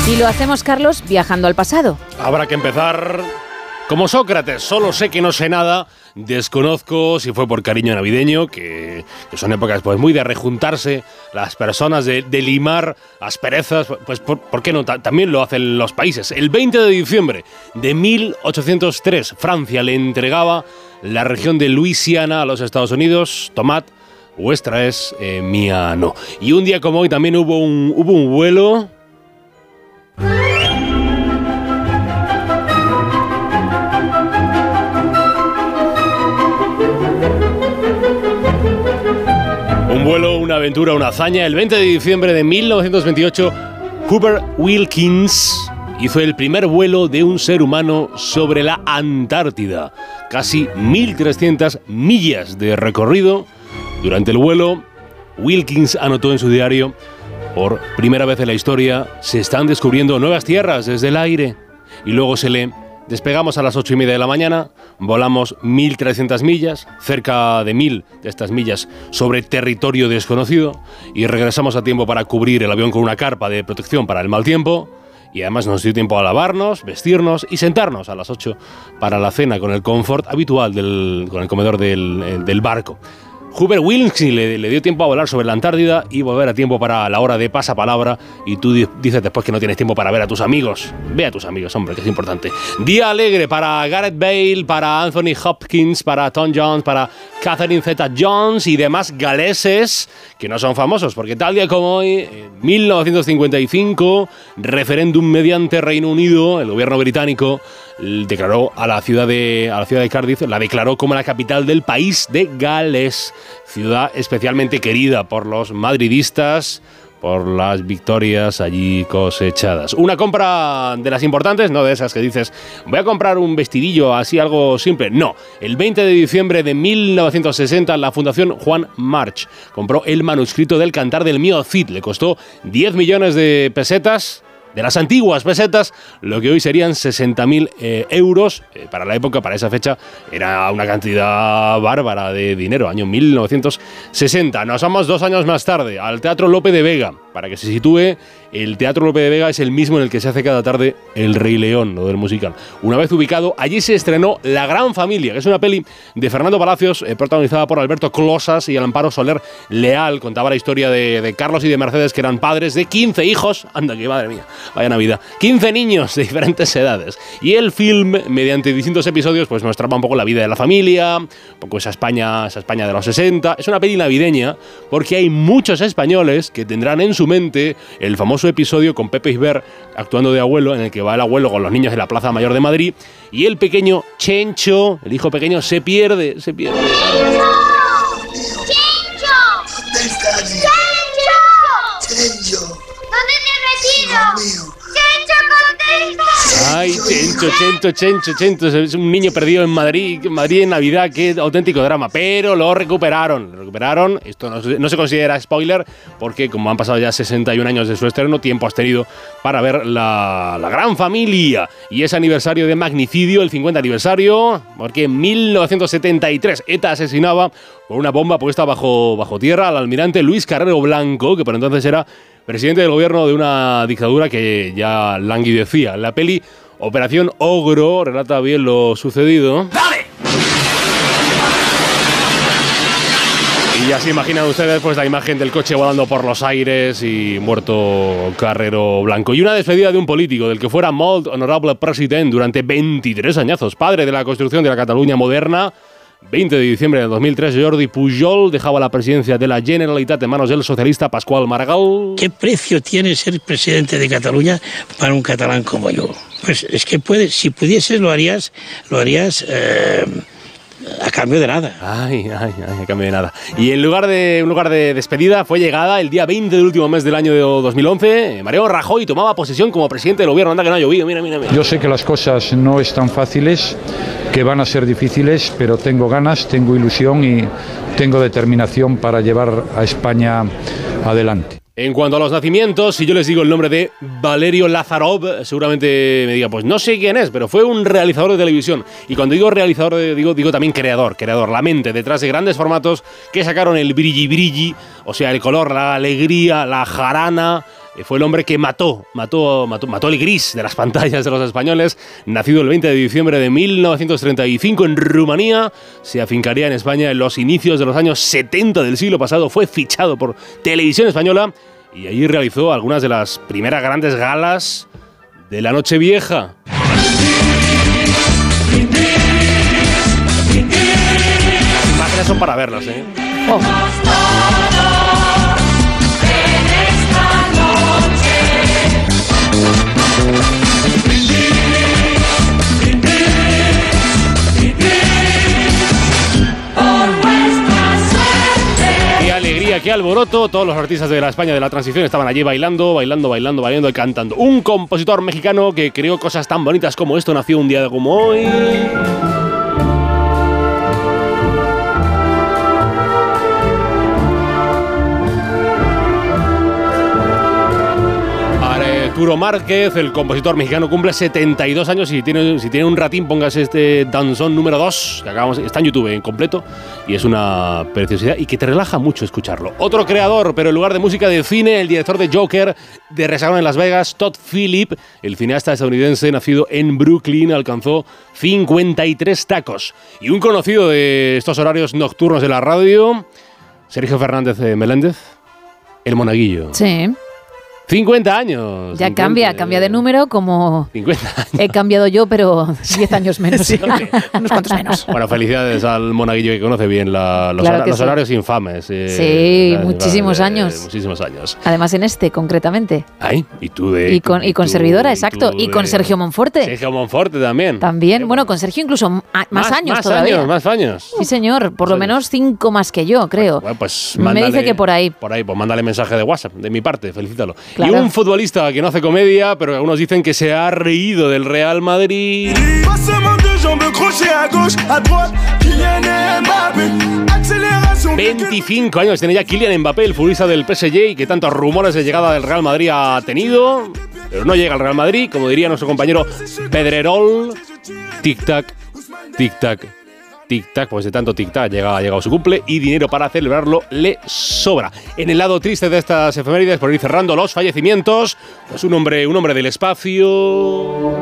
Y lo hacemos, Carlos, viajando al pasado. Habrá que empezar Como Sócrates, solo sé que no sé nada, desconozco si fue por cariño navideño, que, que son épocas pues muy de rejuntarse las personas, de, limar asperezas, pues por, ¿por qué no? Ta- también lo hacen los países. El 20 de diciembre de 1803, Francia le entregaba la región de Luisiana a los Estados Unidos, tomad, vuestra es, eh, mía no. Y un día como hoy también hubo un, hubo un vuelo... vuelo, una aventura, una hazaña. El 20 de diciembre de 1928, Hubert Wilkins hizo el primer vuelo de un ser humano sobre la Antártida. Casi 1.300 millas de recorrido. Durante el vuelo, Wilkins anotó en su diario, por primera vez en la historia, se están descubriendo nuevas tierras desde el aire. Y luego se lee, despegamos a las 8 y media de la mañana, volamos 1.300 millas, cerca de 1.000 de estas millas sobre territorio desconocido, y regresamos a tiempo para cubrir el avión con una carpa de protección para el mal tiempo. Y además nos dio tiempo a lavarnos, vestirnos y sentarnos a las 8 para la cena con el confort habitual del, con el comedor del, eh, del barco. Hubert Wilkins le, dio tiempo a volar sobre la Antártida y volver a tiempo para la hora de pasapalabra. Y tú di- dices después que no tienes tiempo para ver a tus amigos. Ve a tus amigos, hombre, que es importante. Día alegre para Gareth Bale, para Anthony Hopkins, para Tom Jones, para Catherine Zeta Jones y demás galeses que no son famosos. Porque tal día como hoy, en 1955, referéndum mediante Reino Unido, el gobierno británico declaró a la ciudad de a la ciudad de Cardiff la declaró como la capital del país de Gales, ciudad especialmente querida por los madridistas por las victorias allí cosechadas. Una compra de las importantes, no de esas que dices, voy a comprar un vestidillo así algo simple. No, el 20 de diciembre de 1960 la Fundación Juan March compró el manuscrito del Cantar del Mío Cid. Le costó 10 millones de pesetas de las antiguas pesetas, lo que hoy serían 60.000 eh, euros. Eh, para la época, para esa fecha, era una cantidad bárbara de dinero, año 1960. Nos vamos dos años más tarde al Teatro Lope de Vega. Para que se sitúe, el Teatro Lope de Vega es el mismo en el que se hace cada tarde El Rey León, lo del musical. Una vez ubicado, allí se estrenó La Gran Familia, que es una peli de Fernando Palacios, eh, protagonizada por Alberto Closas y el Amparo Soler Leal. Contaba la historia de, de Carlos y de Mercedes, que eran padres de 15 hijos. Anda, que madre mía, vaya Navidad. 15 niños de diferentes edades. Y el film, mediante distintos episodios, pues mostraba un poco la vida de la familia, un poco esa España, esa España de los 60. Es una peli navideña porque hay muchos españoles que tendrán en su mente el famoso episodio con Pepe Isber actuando de abuelo, en el que va el abuelo con los niños de la Plaza Mayor de Madrid y el pequeño Chencho, el hijo pequeño, se pierde, se pierde. Ay, Chencho, Chencho, Chencho, Chencho. Es un niño perdido en Madrid, Madrid en Navidad, qué auténtico drama. Pero lo recuperaron, lo recuperaron. Esto no, se- considera spoiler porque como han pasado ya 61 años de su estreno, tiempo has tenido para ver la, la gran familia. Y ese aniversario de magnicidio, el 50 aniversario, porque en 1973 ETA asesinaba con una bomba puesta bajo, bajo tierra al almirante Luis Carrero Blanco, que por entonces era presidente del gobierno de una dictadura que ya languidecía. La peli Operación Ogro relata bien lo sucedido. Y ya se imaginan ustedes pues la imagen del coche volando por los aires y muerto Carrero Blanco. Y una despedida de un político del que fuera molt honorable president durante 23 añazos, padre de la construcción de la Cataluña moderna. 20 de diciembre de 2003, Jordi Pujol dejaba la presidencia de la Generalitat en manos del socialista Pascual Maragall. ¿Qué precio tiene ser presidente de Cataluña para un catalán como yo? Pues es que puede, si pudieses lo harías, lo harías eh, a cambio de nada. Ay, ay, ay, a cambio de nada. Y en lugar de un lugar de despedida fue llegada el día 20 del último mes del año de 2011. Mariano Rajoy tomaba posesión como presidente del gobierno. Anda que no ha llovido, mira, mira, mira. Yo sé que las cosas no están fáciles, que van a ser difíciles, pero tengo ganas, tengo ilusión y tengo determinación para llevar a España adelante. En cuanto a los nacimientos, si yo les digo el nombre de Valerio Lazarov, seguramente me diga, pues no sé quién es, pero fue un realizador de televisión. Y cuando digo realizador, de- digo, digo también creador, creador, la mente detrás de grandes formatos que sacaron el brilli brilli, o sea, el color, la alegría, la jarana, eh, fue el hombre que mató, mató, mató, mató el gris de las pantallas de los españoles. Nacido el 20 de diciembre de 1935 en Rumanía, se afincaría en España en los inicios de los años 70 del siglo pasado. Fue fichado por Televisión Española y allí realizó algunas de las primeras grandes galas de la Nochevieja. Las imágenes son para verlas, ¿eh? Qué alegría, qué alboroto. Todos los artistas de la España de la transición estaban allí bailando, bailando, bailando, bailando y cantando. Un compositor mexicano que creó cosas tan bonitas como esto nació un día como hoy. Arturo Márquez, el compositor mexicano, cumple 72 años y tiene, si tiene un ratín, póngase este danzón número 2, que acabamos, está en YouTube en completo, y es una preciosidad y que te relaja mucho escucharlo. Otro creador, pero en lugar de música de cine, el director de Joker, de Resagón en Las Vegas, Todd Phillip, el cineasta estadounidense nacido en Brooklyn, alcanzó 53 tacos. Y un conocido de estos horarios nocturnos de la radio, Sergio Fernández eh, Meléndez, el monaguillo. Sí. 50 años. Ya cambia, cambia de número como 50 años. he cambiado yo, pero 10 años menos. Unos cuantos menos. Bueno, felicidades al monaguillo que conoce bien la- los, Claro sí. horarios infames. eh, Sí, muchísimos años. Muchísimos años. Además en este, concretamente. Ay, y tú de... Y con, y con tú- servidora, exacto. Y con de- Sergio Monforte. Sergio Monforte también. También, bueno, con Sergio incluso m- a- más, años más todavía. años, más años. Sí, señor, por lo menos cinco más que yo, creo. Bueno, pues Me dice que por ahí. Por ahí, pues mándale mensaje de WhatsApp, de mi parte, felicítalo. Y un futbolista que no hace comedia, pero algunos dicen que se ha reído del Real Madrid. Passement de jambes, crochet à gauche, à droite, Kylian Mbappé, accélération. 25 años tiene ya Kylian Mbappé, el futbolista del PSG, que tantos rumores de llegada del Real Madrid ha tenido. Pero no llega al Real Madrid, como diría nuestro compañero Pedrerol. Tic-tac, tic-tac, tic-tac, pues de tanto tic-tac llega, ha su cumple y dinero para celebrarlo le sobra. En el lado triste de estas efemérides, por ir cerrando los fallecimientos, pues un hombre, un hombre del espacio.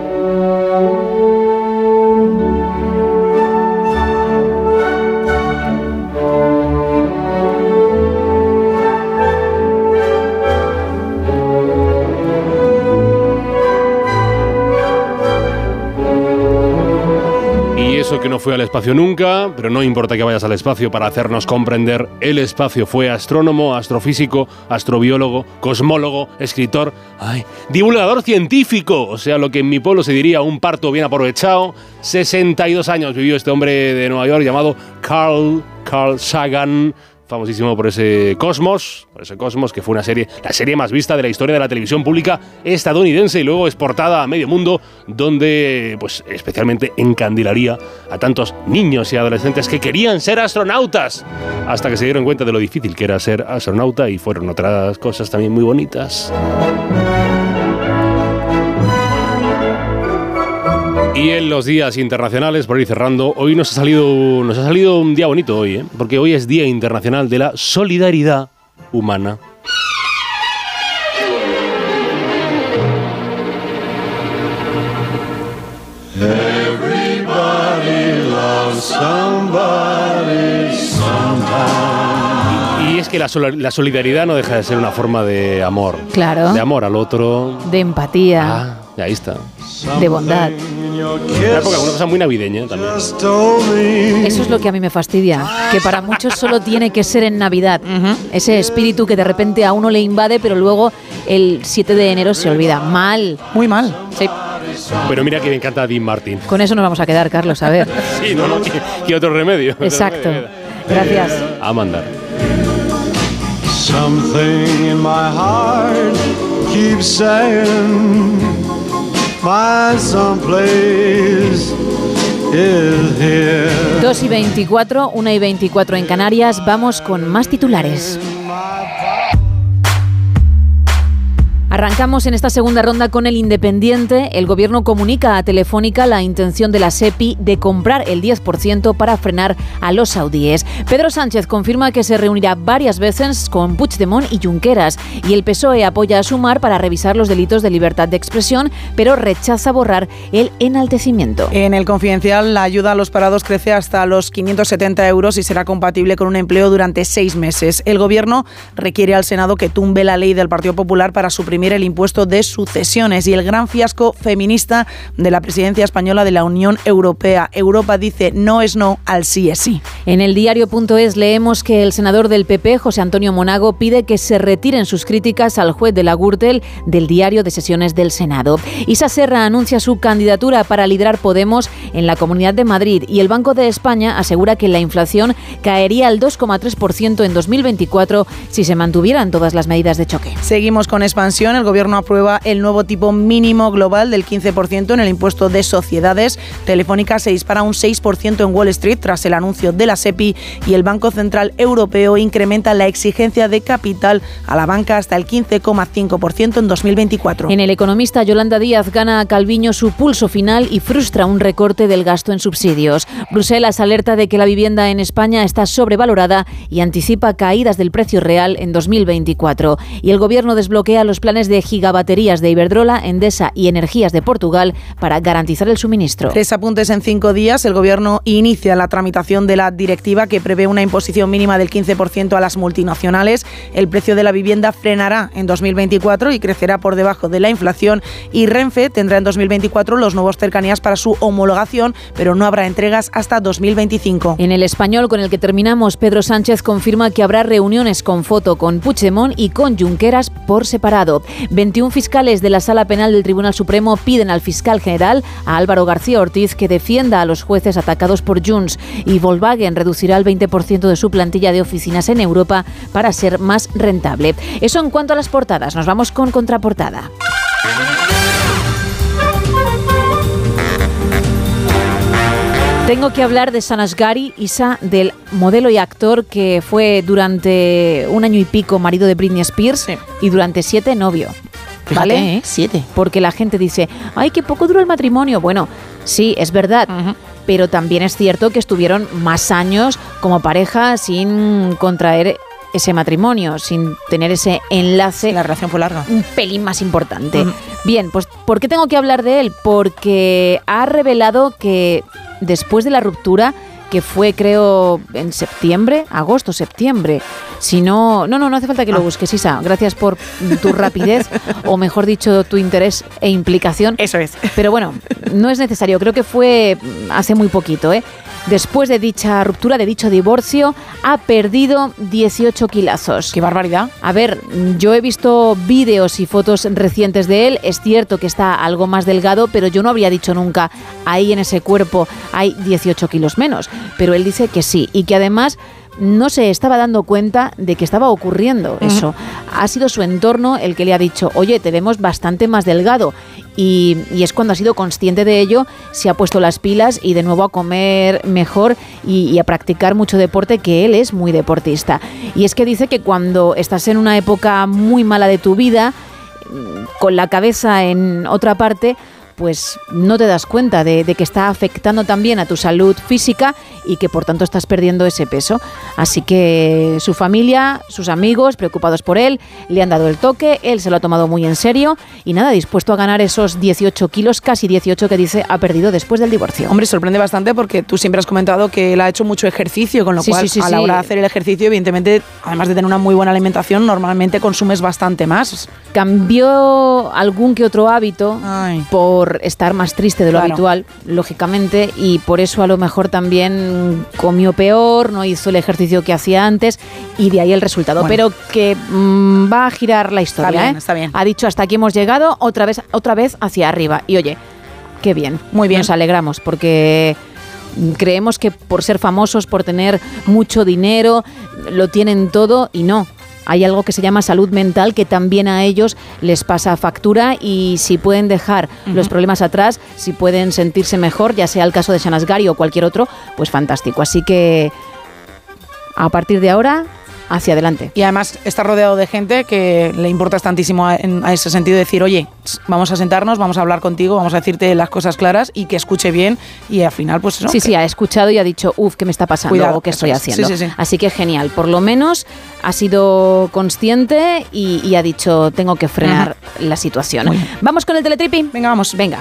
Fue al espacio nunca, pero no importa que vayas al espacio para hacernos comprender el espacio. Fue astrónomo, astrofísico, astrobiólogo, cosmólogo, escritor, divulgador científico, o sea, lo que en mi pueblo se diría un parto bien aprovechado. 62 años vivió este hombre de Nueva York llamado Carl, Carl Sagan, famosísimo por ese Cosmos, por ese Cosmos que fue una serie, la serie más vista de la historia de la televisión pública estadounidense y luego exportada a medio mundo, donde pues especialmente encandilaría a tantos niños y adolescentes que querían ser astronautas, hasta que se dieron cuenta de lo difícil que era ser astronauta y fueron otras cosas también muy bonitas. Y en los días internacionales, por ir cerrando, hoy nos ha salido, nos ha salido un día bonito hoy, ¿eh? porque hoy es Día Internacional de la Solidaridad Humana. Everybody loves somebody, somebody. Y es que la, solidaridad no deja de ser una forma de amor. Claro. De amor al otro. De empatía, Ah, ahí está. de bondad. Una época, una cosa muy navideña también. Eso es lo que a mí me fastidia, que para muchos solo tiene que ser en Navidad. Ese espíritu que de repente a uno le invade, pero luego el 7 de enero se olvida. Mal. Muy mal. Sí. Pero mira que me encanta Dean Martin. Con eso nos vamos a quedar, Carlos, a ver. Sí, no, no, ¿qué, qué otro remedio? Otro Exacto. remedio. Gracias. A mandar. Something in my heart keeps saying, my someplace is here. 2 y 24, 1 y 24 en Canarias. Vamos con más titulares. Arrancamos en esta segunda ronda con el Independiente. El gobierno comunica a Telefónica la intención de la SEPI de comprar el 10% para frenar a los saudíes. Pedro Sánchez confirma que se reunirá varias veces con Puigdemont y Junqueras y el PSOE apoya a Sumar para revisar los delitos de libertad de expresión, pero rechaza borrar el enaltecimiento. En el confidencial, la ayuda a los parados crece hasta los 570 euros y será compatible con un empleo durante seis meses. El gobierno requiere al Senado que tumbe la ley del Partido Popular para suprimir el impuesto de sucesiones y el gran fiasco feminista de la presidencia española de la Unión Europea. Europa dice no es no al sí es sí. En el diario.es leemos que el senador del PP, José Antonio Monago, pide que se retiren sus críticas al juez de la Gürtel del diario de sesiones del Senado. Isa Serra anuncia su candidatura para liderar Podemos en la Comunidad de Madrid y el Banco de España asegura que la inflación caería al 2,3% en 2024 si se mantuvieran todas las medidas de choque. Seguimos con expansión. El gobierno aprueba el nuevo tipo mínimo global del 15% en el impuesto de sociedades. Telefónica se dispara un 6% en Wall Street tras el anuncio de la SEPI y el Banco Central Europeo incrementa la exigencia de capital a la banca hasta el 15,5% en 2024. En el economista Yolanda Díaz gana a Calviño su pulso final y frustra un recorte del gasto en subsidios. Bruselas alerta de que la vivienda en España está sobrevalorada y anticipa caídas del precio real en 2024. Y el gobierno desbloquea los planes de gigabaterías de Iberdrola, Endesa y Energías de Portugal para garantizar el suministro. Tres apuntes en cinco días. El gobierno inicia la tramitación de la directiva que prevé una imposición mínima del 15% a las multinacionales. El precio de la vivienda frenará en 2024 y crecerá por debajo de la inflación. Y Renfe tendrá en 2024 los nuevos cercanías para su homologación, pero no habrá entregas hasta 2025. En el español con el que terminamos, Pedro Sánchez confirma que habrá reuniones con foto con Puigdemont y con Junqueras por separado. 21 fiscales de la Sala Penal del Tribunal Supremo piden al fiscal general, a Álvaro García Ortiz, que defienda a los jueces atacados por Junts y Volkswagen reducirá el 20% de su plantilla de oficinas en Europa para ser más rentable. Eso en cuanto a las portadas. Nos vamos con contraportada. Tengo que hablar de Sanasgari, Isa, del modelo y actor que fue durante un año y pico marido de Britney Spears y durante siete novio. Fíjate, ¿Vale? ¿eh? Siete. Porque la gente dice, ay, qué poco duró el matrimonio. Bueno, sí, es verdad. Pero también es cierto que estuvieron más años como pareja sin contraer ese matrimonio, sin tener ese enlace. La relación fue larga. Un pelín más importante. Bien, pues ¿por qué tengo que hablar de él? Porque ha revelado que después de la ruptura, que fue creo en septiembre, agosto, septiembre, si no, no, no, no hace falta que lo busques, Isa. Gracias por tu rapidez, o mejor dicho, tu interés e implicación. Eso es. Pero bueno, no es necesario. Creo que fue hace muy poquito, ¿eh? Después de dicha ruptura, de dicho divorcio, ha perdido 18 kilazos. ¡Qué barbaridad! A ver, yo he visto vídeos y fotos recientes de él. Es cierto que está algo más delgado, pero yo no habría dicho nunca, ahí en ese cuerpo hay 18 kilos menos. Pero él dice que sí, y que además no se estaba dando cuenta de que estaba ocurriendo eso. Ha sido su entorno el que le ha dicho, oye, te vemos bastante más delgado. Y, y es cuando ha sido consciente de ello, se ha puesto las pilas y de nuevo a comer mejor y, y a practicar mucho deporte, que él es muy deportista. Y es que dice que cuando estás en una época muy mala de tu vida, con la cabeza en otra parte, pues no te das cuenta de, de, que está afectando también a tu salud física y que por tanto estás perdiendo ese peso. Así que su familia, sus amigos, preocupados por él, le han dado el toque, él se lo ha tomado muy en serio y nada, dispuesto a ganar esos 18 kilos, casi 18 que dice ha perdido después del divorcio. Hombre, sorprende bastante porque tú siempre has comentado que él ha hecho mucho ejercicio, con lo Sí, cual sí, sí, a la hora de hacer el ejercicio, evidentemente, además de tener una muy buena alimentación, normalmente consumes bastante más. Cambió algún que otro hábito por estar más triste de lo Claro. habitual, lógicamente, y por eso a lo mejor también comió peor, no hizo el ejercicio que hacía antes, y de ahí el resultado. Bueno. Pero que mm, va a girar la historia. Está bien, ¿eh? está bien. Ha dicho hasta aquí hemos llegado, otra vez, otra vez hacia arriba. Y oye, qué bien. Muy bien. Nos alegramos porque creemos que por ser famosos, por tener mucho dinero, lo tienen todo y no. Hay algo que se llama salud mental que también a ellos les pasa factura y si pueden dejar los problemas atrás, si pueden sentirse mejor, ya sea el caso de Shanasgari o cualquier otro, pues fantástico. Así que a partir de ahora, hacia adelante. Y además está rodeado de gente que le importa tantísimo a, en- a ese sentido decir, oye, vamos a sentarnos, vamos a hablar contigo, vamos a decirte las cosas claras y que escuche bien y al final pues. Sí, sí, ha escuchado y ha dicho, uff, ¿qué me está pasando? Cuidado, o qué estoy es. haciendo. Sí, sí, sí. Así que genial. Por lo menos ha sido consciente y, y ha dicho, tengo que frenar la situación. Vamos con el teletripping. Venga, vamos. Venga.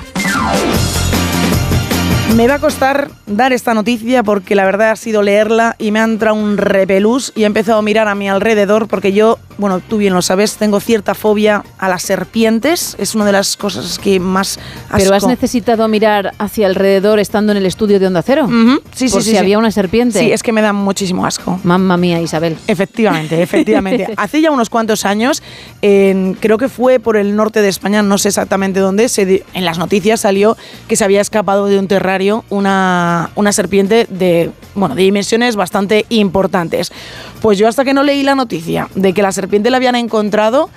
Me va a costar dar esta noticia porque la verdad ha sido leerla y me ha entrado un repelús y he empezado a mirar a mi alrededor porque yo, bueno, tú bien lo sabes, tengo cierta fobia a las serpientes. Es una de las cosas que más Pero has asco. necesitado mirar hacia alrededor estando en el estudio de Onda Cero. Sí, sí, Por sí, si sí. había una serpiente. Sí, es que me da muchísimo asco. Mamma mía, Isabel. Efectivamente, efectivamente. Hace ya unos cuantos años, en- creo que fue por el norte de España, no sé exactamente dónde, se en las noticias salió que se había escapado de un terrario una, una serpiente de, bueno, de dimensiones bastante importantes. Pues yo hasta que no leí la noticia de que la serpiente la habían encontrado,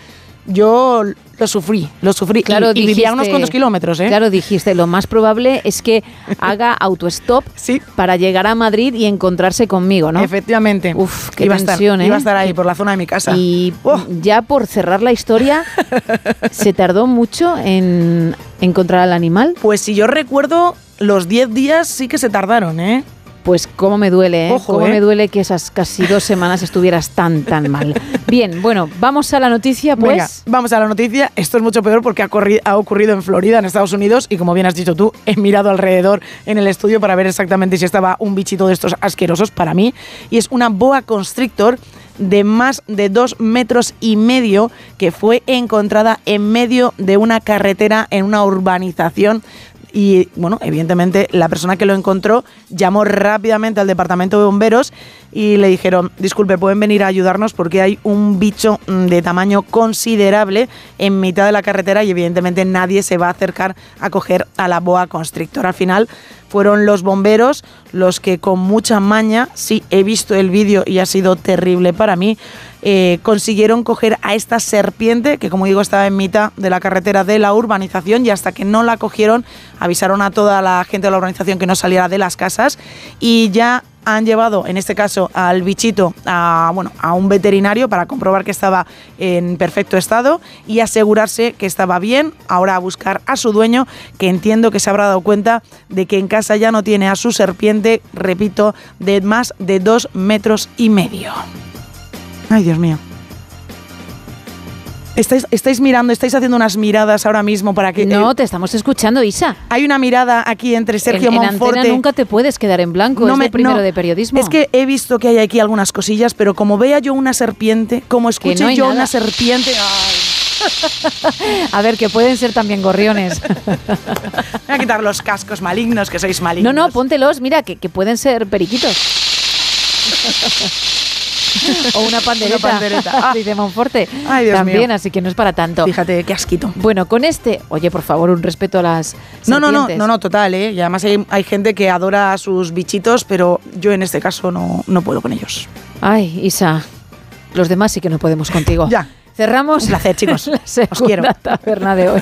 yo lo sufrí, lo sufrí. Claro, y, y vivía unos cuantos kilómetros, ¿eh? Claro, dijiste, lo más probable es que haga autostop para llegar a Madrid y encontrarse conmigo, ¿no? Efectivamente. Uf, qué iba, a estar, tensión, ¿eh? iba a estar ahí por la zona de mi casa. Oh. Y ya por cerrar la historia, ¿se tardó mucho en encontrar al animal? Pues si yo recuerdo, los 10 días sí que se tardaron, ¿eh? Pues cómo me duele, ¿eh? Ojo, cómo ¿eh? me duele que esas casi dos semanas estuvieras tan, tan mal. Bien, bueno, vamos a la noticia, pues. Venga, vamos a la noticia. Esto es mucho peor porque ha, ha ocurrido en Florida, en Estados Unidos, y como bien has dicho tú, he mirado alrededor en el estudio para ver exactamente si estaba un bichito de estos asquerosos para mí. Y es una boa constrictor de más de dos metros y medio que fue encontrada en medio de una carretera en una urbanización. Y bueno, evidentemente la persona que lo encontró llamó rápidamente al departamento de bomberos y le dijeron, disculpe, pueden venir a ayudarnos porque hay un bicho mm, de tamaño considerable en mitad de la carretera y evidentemente nadie se va a acercar a coger a la boa constrictor. Al final fueron los bomberos los que con mucha maña, sí, he visto el vídeo y ha sido terrible para mí, eh, consiguieron coger a esta serpiente que como digo estaba en mitad de la carretera de la urbanización y hasta que no la cogieron avisaron a toda la gente de la urbanización que no saliera de las casas y ya han llevado, en este caso, al bichito a, bueno, a un veterinario para comprobar que estaba en perfecto estado y asegurarse que estaba bien. Ahora a buscar a su dueño, que entiendo que se habrá dado cuenta de que en casa ya no tiene a su serpiente, repito, de más de dos metros y medio. Ay, Dios mío. Estáis, estáis mirando, estáis haciendo unas miradas ahora mismo para que... No, te estamos escuchando, Isa. Hay una mirada aquí entre Sergio en, en Monforte... antena nunca te puedes quedar en blanco, es de primero no. de periodismo. Es que he visto que hay aquí algunas cosillas, pero como vea yo una serpiente, como escuche no yo nada. una serpiente... ay, A ver, que pueden ser también gorriones. voy a quitar los cascos malignos, que sois No, malignos. no, póntelos, mira, que, que pueden ser periquitos. o una pandereta. Una pandereta. Ah. Dice Monforte. Ay, Dios También, mío. así que no es para tanto. Fíjate, qué asquito. Bueno, con este, oye, por favor, un respeto a las No, no, no, no, no, total, ¿eh? Y además hay, hay gente que adora a sus bichitos, pero yo en este caso no, no puedo con ellos. Ay, Isa, los demás sí que no podemos contigo. Ya. Cerramos Un placer, chicos. la segunda quiero. taberna de hoy.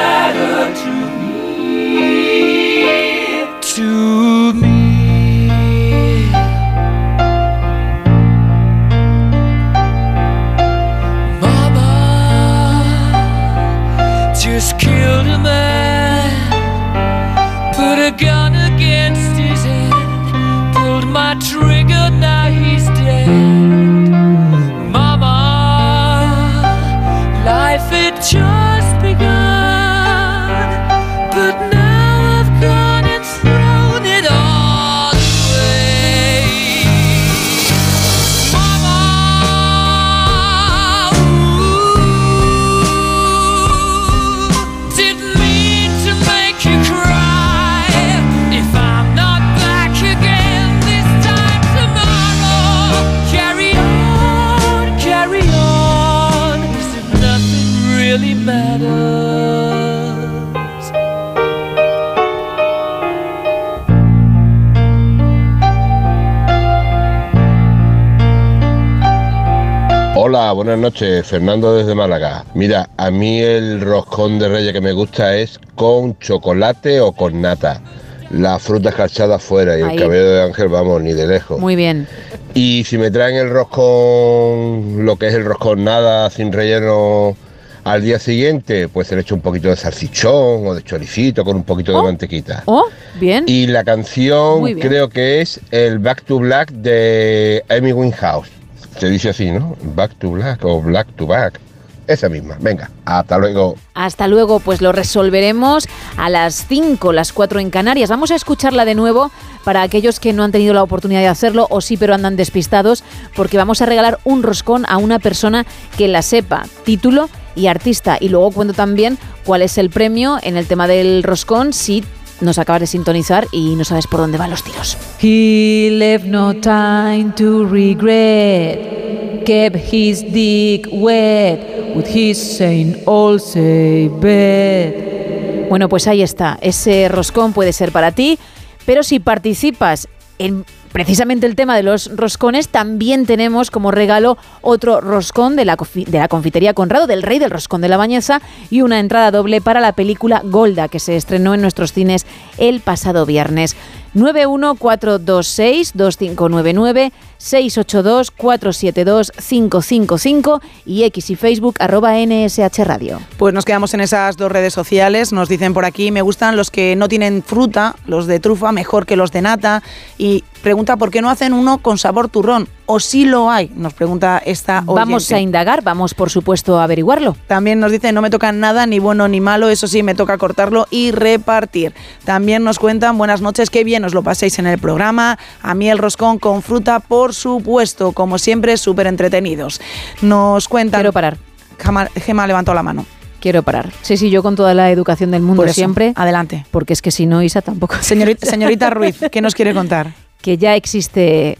Hola, buenas noches, Fernando desde Málaga. Mira, a mí el roscón de reyes que me gusta es con chocolate o con nata. La fruta escarchada fuera y Ahí. el cabello de ángel, vamos, ni de lejos. Muy bien. Y si me traen el roscón, lo que es el roscón nada, sin relleno, al día siguiente, pues se le echo un poquito de salchichón o de choricito con un poquito de mantequita. Oh, bien. Y la canción creo que es el Back to Black de Amy Winehouse. Se dice así, ¿no? Back to Black o Black to Back. Esa misma. Venga, hasta luego. Hasta luego, pues lo resolveremos a las 5, las 4 en Canarias. Vamos a escucharla de nuevo para aquellos que no han tenido la oportunidad de hacerlo o sí, pero andan despistados, porque vamos a regalar un roscón a una persona que la sepa, título y artista. Y luego cuento también cuál es el premio en el tema del roscón si nos acabas de sintonizar y no sabes por dónde van los tiros. He left no time to regret. Kept his dick wet with his Saint Olsey bed. Bueno, pues ahí está. Ese roscón puede ser para ti, pero si participas en precisamente el tema de los roscones, también tenemos como regalo otro roscón de la, de la confitería Conrado, del rey del roscón de la bañeza, y una entrada doble para la película Golda, que se estrenó en nuestros cines el pasado viernes. 914262599 682-472-555 y X y Facebook arroba NSH Radio. Pues nos quedamos en esas dos redes sociales. Nos dicen por aquí, me gustan los que no tienen fruta, los de trufa, mejor que los de nata. Y pregunta por qué no hacen uno con sabor turrón. O si lo hay, nos pregunta esta Vamos oyente. a indagar, vamos por supuesto a averiguarlo. También nos dice, no me toca nada, ni bueno ni malo, eso sí, me toca cortarlo y repartir. También nos cuentan, buenas noches, qué bien os lo paséis en el programa. A mí el roscón con fruta, por supuesto, como siempre, súper entretenidos. Nos cuentan... Quiero parar. Gema, Gema levantó la mano. Quiero parar. Sí, sí, yo con toda la educación del mundo Por eso, siempre. Adelante. Porque es que si no, Isa tampoco. Señorita, señorita Ruiz, ¿qué nos quiere contar? Que ya existe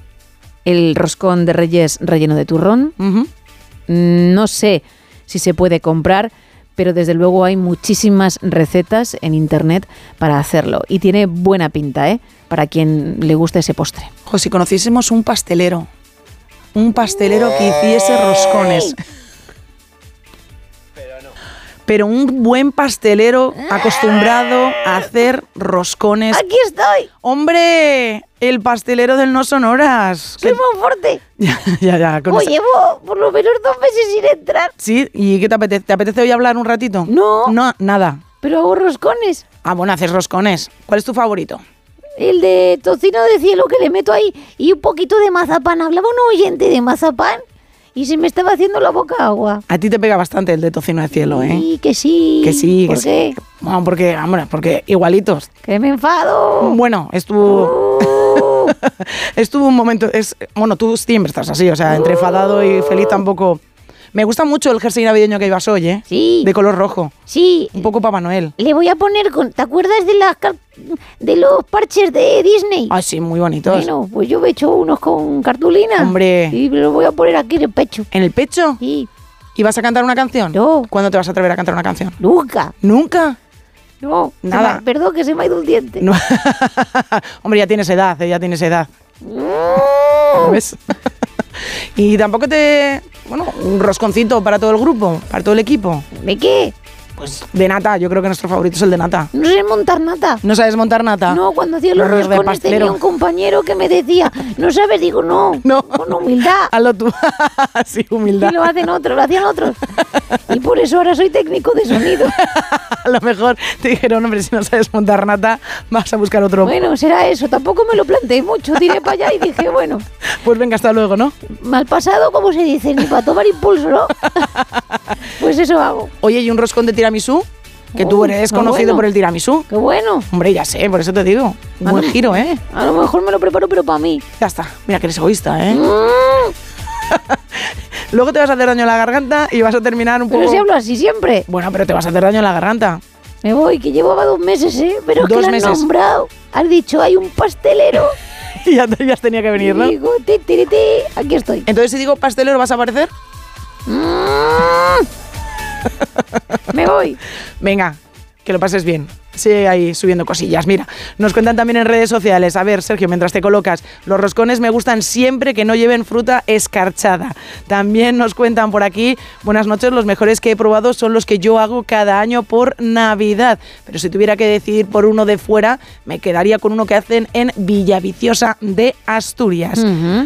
el roscón de reyes relleno de turrón. No sé si se puede comprar, pero desde luego hay muchísimas recetas en internet para hacerlo. Y tiene buena pinta, ¿eh? Para quien le guste ese postre. Jo, si conociésemos un pastelero, un pastelero que hiciese roscones. Pero un buen pastelero acostumbrado a hacer roscones. Aquí estoy. ¡Hombre! El pastelero del No Sonoras. Soy Monforte. ya, ya, ya. con Oye, esa- llevo por lo menos dos meses sin entrar. Sí, ¿y qué te apetece? ¿Te apetece hoy hablar un ratito? No. No, nada. Pero hago roscones. Ah, bueno, haces roscones. ¿Cuál es tu favorito? El de tocino de cielo que le meto ahí y un poquito de mazapán. Hablaba un oyente de mazapán y se me estaba haciendo la boca agua. A ti te pega bastante el de tocino de cielo, ¿eh? Y que sí. Que sí, ¿Por que qué? sí. Bueno, porque, hombre, porque igualitos. Que me enfado. Bueno, estuvo. estuvo un momento. Es, bueno, tú siempre estás así, o sea, entre enfadado y feliz tampoco. Me gusta mucho el jersey navideño que llevas hoy, ¿eh? Sí. De color rojo. Sí. Un poco Papá Noel. Le voy a poner con. ¿Te acuerdas de las de los parches de Disney? Ah, sí, muy bonitos. Bueno, pues yo me he hecho unos con cartulina. Hombre. Y me los voy a poner aquí en el pecho. ¿En el pecho? Sí. ¿Y vas a cantar una canción? No. ¿Cuándo te vas a atrever a cantar una canción? Nunca. ¿Nunca? No. Nada. me- perdón, que se me ha ido un diente. No. Hombre, ya tienes edad, ¿eh? ya tienes edad. Mm. ¿Ves? y tampoco te... Bueno, un rosconcito para todo el grupo, para todo el equipo. ¿De qué? Pues de nata, yo creo que nuestro favorito es el de nata. No sé montar nata. ¿No sabes montar nata? No, cuando hacía los roscones tenía un compañero que me decía, ¿no sabes? Digo, no, No. con humildad. Hazlo tú. sí, humildad. Y lo hacen otros, lo hacían otros. Y por eso ahora soy técnico de sonido. A lo mejor te dijeron, hombre, si no sabes montar nata, vas a buscar otro. Bueno, será eso. Tampoco me lo planteé mucho. Tiré para allá y dije, bueno, Pues venga, hasta luego, ¿no? mal pasado, como se dice, ni para tomar impulso, ¿no? Pues eso hago. Oye, ¿y un roscón de tiramisú? Que tú Uy, eres qué conocido bueno. por el tiramisú. Qué bueno. Hombre, ya sé, por eso te digo. A Buen lo- giro, ¿eh? A lo mejor me lo preparo, pero para mí. Ya está. Mira que eres egoísta, ¿eh? Mm, Luego te vas a hacer daño en la garganta y vas a terminar un pero poco... si hablo así siempre. Bueno, pero te vas a hacer daño en la garganta. Me voy, que llevaba dos meses, ¿eh? Pero es que Dos lo has meses. nombrado. Has dicho, hay un pastelero. y ya, ya tenía que venir, ¿no? Y digo, ti, ti, ti, aquí estoy. Entonces, si digo pastelero, ¿vas a aparecer? Mm. Me voy. Venga, que lo pases bien. Sigue ahí subiendo cosillas. Mira, nos cuentan también en redes sociales. A ver, Sergio, mientras te colocas, los roscones me gustan siempre que no lleven fruta escarchada. También nos cuentan por aquí, buenas noches, los mejores que he probado son los que yo hago cada año por Navidad. Pero si tuviera que decidir por uno de fuera, me quedaría con uno que hacen en Villaviciosa de Asturias.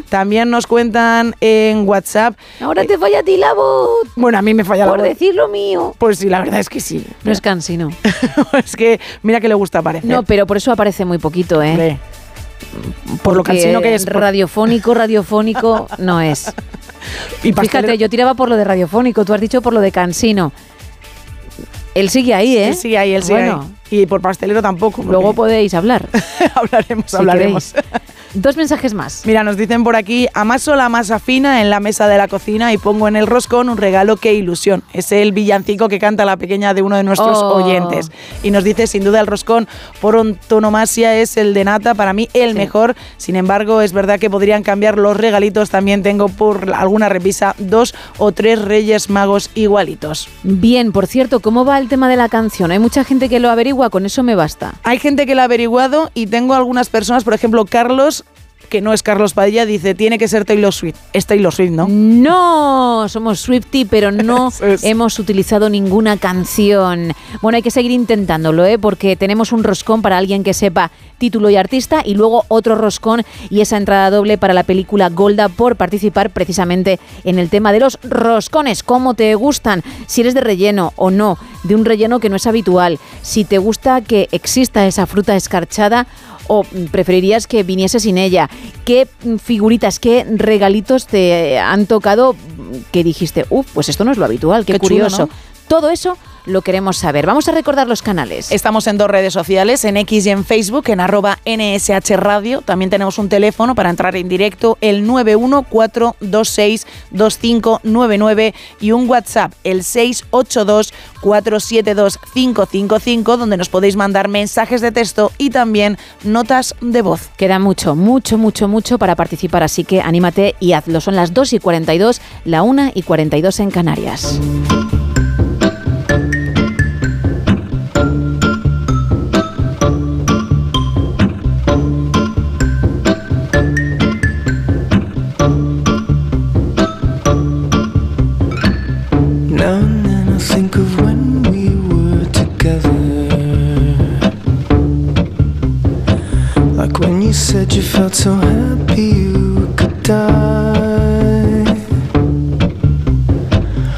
También nos cuentan en WhatsApp. Ahora te falla a ti la voz. Bueno, a mí me falla Por la voz. decir lo mío. Pues sí, la verdad es que sí. No es cansino. es que mira que le gusta aparecer. No, pero por eso aparece muy poquito, ¿eh? por lo Porque cansino que es. por- Radiofónico, radiofónico no es. Y pastelero- Fíjate, yo tiraba por lo de radiofónico, tú has dicho por lo de cansino. Él sigue ahí, ¿eh? Él sigue ahí, él sigue Bueno, ahí. Y por pastelero tampoco. luego podéis hablar. hablaremos, si hablaremos. Dos mensajes más. Mira, nos dicen por aquí, amaso la masa fina en la mesa de la cocina y pongo en el roscón un regalo que ilusión. Es el villancico que canta la pequeña de uno de nuestros Oh. oyentes. Y nos dice, sin duda el roscón por antonomasia es el de nata, para mí el mejor. Sin embargo, es verdad que podrían cambiar los regalitos. También tengo por alguna revisa dos o tres reyes magos igualitos. Bien, por cierto, ¿cómo va el tema de la canción? Hay mucha gente que lo averigua, con eso me basta. Hay gente que lo ha averiguado y tengo algunas personas, por ejemplo, Carlos, que no es Carlos Padilla, dice, tiene que ser Taylor Swift. Es Taylor Swift, ¿no? No, somos Swifty, pero no hemos utilizado ninguna canción. Bueno, hay que seguir intentándolo, ¿eh? porque tenemos un roscón para alguien que sepa título y artista y luego otro roscón y esa entrada doble para la película Golda por participar precisamente en el tema de los roscones. ¿Cómo te gustan? Si eres de relleno o no, de un relleno que no es habitual. Si te gusta que exista esa fruta escarchada o preferirías que viniese sin ella? ¿Qué figuritas, qué regalitos te han tocado que dijiste, uff, pues esto no es lo habitual, qué, Qué chulo, curioso? ¿no? Todo eso lo queremos saber. Vamos a recordar los canales. Estamos en dos redes sociales, en X y en Facebook, en arroba NSH Radio. También tenemos un teléfono para entrar en directo, el 914262599 y un WhatsApp, el 682472555, donde nos podéis mandar mensajes de texto y también notas de voz. Queda mucho, mucho, mucho, mucho para participar, así que anímate y hazlo. Son las 2 y 42, la 1 y 42 en Canarias. Felt so happy you could die.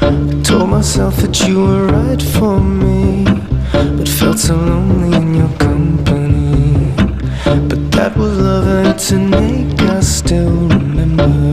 I told myself that you were right for me, but felt so lonely in your company. But that was love and it's an ache I still remember.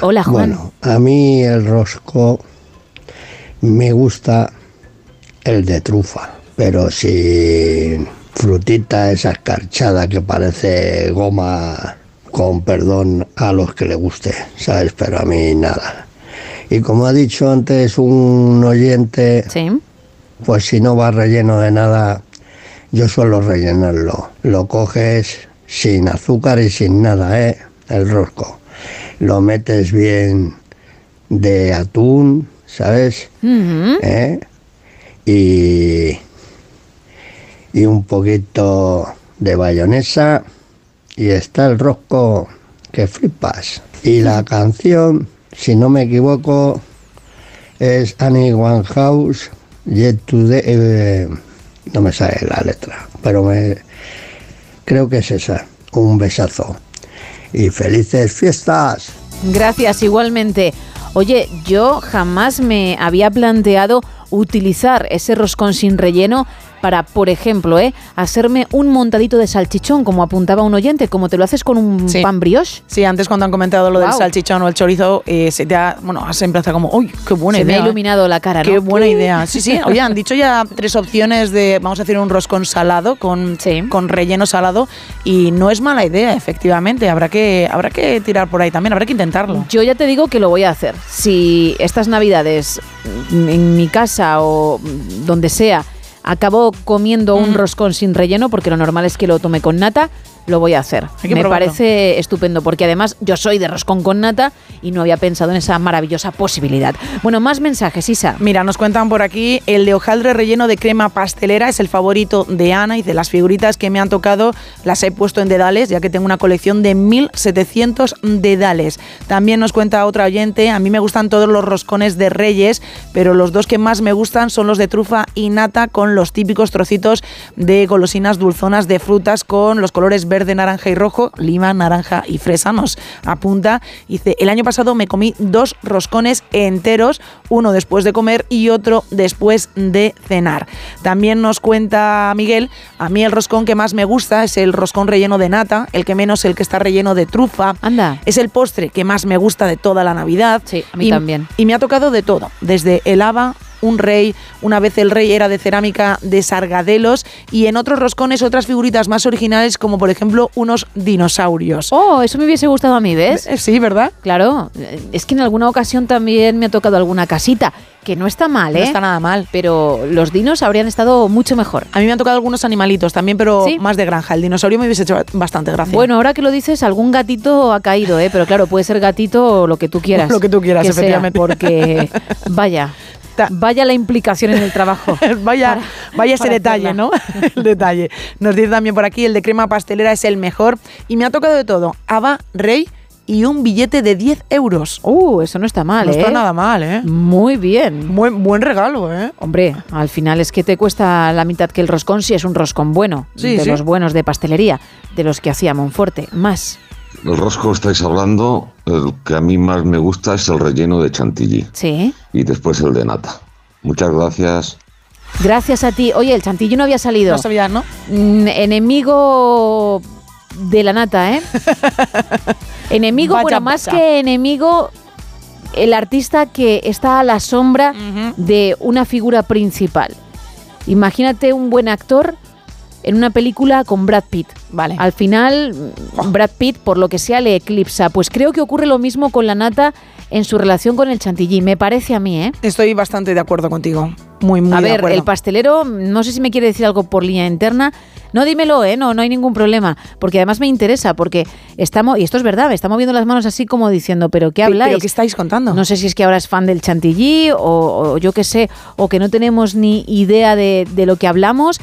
Hola, Juan. Bueno, a mí el rosco me gusta el de trufa, pero sin frutita esa escarchada que parece goma, con perdón a los que le guste, ¿sabes? Pero a mí nada. Y como ha dicho antes un oyente, pues si no va relleno de nada, yo suelo rellenarlo. Lo coges sin azúcar y sin nada, ¿eh? El rosco. Lo metes bien de atún, ¿sabes? ¿Eh? Y, y un poquito de bayonesa y está el rosco que flipas. Y la canción, si no me equivoco, es Annie Winehouse, Yet Today, eh, no me sale la letra, pero me, creo que es esa, un besazo. Y felices fiestas. Gracias, igualmente. Oye, yo jamás me había planteado utilizar ese roscón sin relleno para, por ejemplo, ¿eh? hacerme un montadito de salchichón, como apuntaba un oyente, como te lo haces con un Sí. pan brioche. Sí, antes cuando han comentado lo del salchichón o el chorizo, eh, se te ha, bueno, has empezado como, uy, qué buena Se me idea. ha ¿eh? iluminado la cara, ¿no? Qué buena idea. Sí, sí. Oye, han dicho ya tres opciones de, vamos a hacer un roscón salado con, con relleno salado y no es mala idea, efectivamente. Habrá que, habrá que tirar por ahí también, habrá que intentarlo. Yo ya te digo que lo voy a hacer. Si estas navidades en mi casa o donde sea acabo comiendo un roscón sin relleno, porque lo normal es que lo tome con nata, lo voy a hacer. Me probarlo. parece estupendo, porque además yo soy de roscón con nata y no había pensado en esa maravillosa posibilidad. Bueno, más mensajes, Isa. Mira, nos cuentan por aquí, el de hojaldre relleno de crema pastelera es el favorito de Ana y de las figuritas que me han tocado las he puesto en dedales, ya que tengo una colección de 1700 dedales. También nos cuenta otra oyente, a mí me gustan todos los roscones de reyes, pero los dos que más me gustan son los de trufa y nata con los típicos trocitos de golosinas dulzonas de frutas con los colores verde, naranja y rojo, lima, naranja y fresa. Nos apunta, dice, el año pasado me comí dos roscones enteros, uno después de comer y otro después de cenar. También nos cuenta Miguel, a mí el roscón que más me gusta es el roscón relleno de nata, el que menos el que está relleno de trufa. Anda. Es el postre que más me gusta de toda la Navidad. Sí, a mí también. Y me ha tocado de todo, desde el haba, un rey, una vez el rey era de cerámica de sargadelos y en otros roscones otras figuritas más originales como por ejemplo unos dinosaurios. Oh, eso me hubiese gustado a mí, ¿ves? Sí, ¿verdad? Claro, eh, es que en alguna ocasión también me ha tocado alguna casita, que no está mal, No ¿eh? está nada mal. Pero los dinos habrían estado mucho mejor. A mí me han tocado algunos animalitos también, pero más de granja. El dinosaurio me hubiese hecho bastante gracia. Bueno, ahora que lo dices, algún gatito ha caído, ¿eh? Pero claro, puede ser gatito o lo que tú quieras. Lo que tú quieras, sea, efectivamente. porque, vaya, vaya la implicación en el trabajo. vaya, vaya ese para detalle, hacerla. ¿no? el detalle. Nos dice también por aquí, el de crema pastelera es el mejor. Y me ha tocado de todo. Haba, rey y un billete de 10 euros. Uh, eso no está mal, No ¿eh? está nada mal, ¿eh? Muy bien. Buen, buen regalo, ¿eh? Hombre, al final es que te cuesta la mitad que el roscón si es un roscón bueno. Sí, de sí. los buenos de pastelería, de los que hacía Monforte. Más. El rosco estáis hablando, el que a mí más me gusta es el relleno de chantilly Sí. y después el de nata. Muchas gracias. Gracias a ti. Oye, el chantillo no había salido. No sabía, ¿no? Mm, enemigo de la nata, ¿eh? enemigo, Vaya, bueno, más que enemigo, el artista que está a la sombra de una figura principal. Imagínate un buen actor en una película con Brad Pitt. Vale. Al final, mm, Brad Pitt, por lo que sea, le eclipsa. Pues creo que ocurre lo mismo con la nata en su relación con el chantilly. Me parece a mí, ¿eh? Estoy bastante de acuerdo contigo. Muy, muy A de ver, acuerdo. el pastelero, no sé si me quiere decir algo por línea interna. No, dímelo, ¿eh? No, no hay ningún problema. Porque además me interesa, porque estamos, y esto es verdad, me está moviendo las manos así como diciendo, ¿pero qué habláis? ¿Pero qué estáis contando? No sé si es que ahora es fan del chantilly o, o yo qué sé, o que no tenemos ni idea de, de lo que hablamos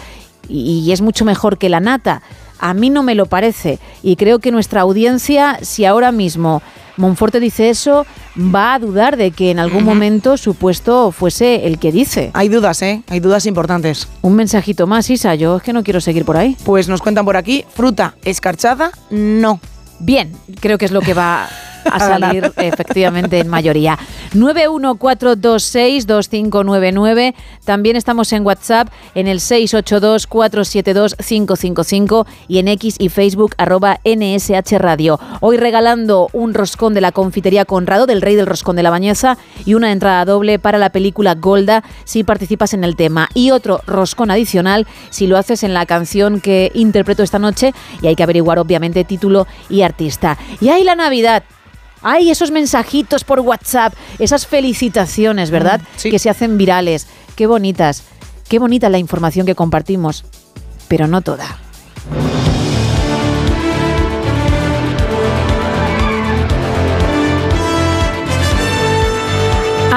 y, y es mucho mejor que la nata. A mí no me lo parece y creo que nuestra audiencia, si ahora mismo Monforte dice eso, va a dudar de que en algún momento su puesto fuese el que dice. Hay dudas, ¿eh? Hay dudas importantes. Un mensajito más, Isa, yo es que no quiero seguir por ahí. Pues nos cuentan por aquí, fruta escarchada, no. Bien, creo que es lo que va a salir efectivamente en mayoría. 914262599. También estamos en WhatsApp en el 682472555 y en X y Facebook arroba NSH Radio. Hoy regalando un roscón de la confitería Conrado, del rey del roscón de la bañeza, y una entrada doble para la película Golda si participas en el tema. Y otro roscón adicional si lo haces en la canción que interpreto esta noche y hay que averiguar obviamente título y artista. Y ahí la Navidad. Hay esos mensajitos por WhatsApp, esas felicitaciones, ¿verdad? Que se hacen virales. Qué bonitas. Qué bonita la información que compartimos. Pero no toda.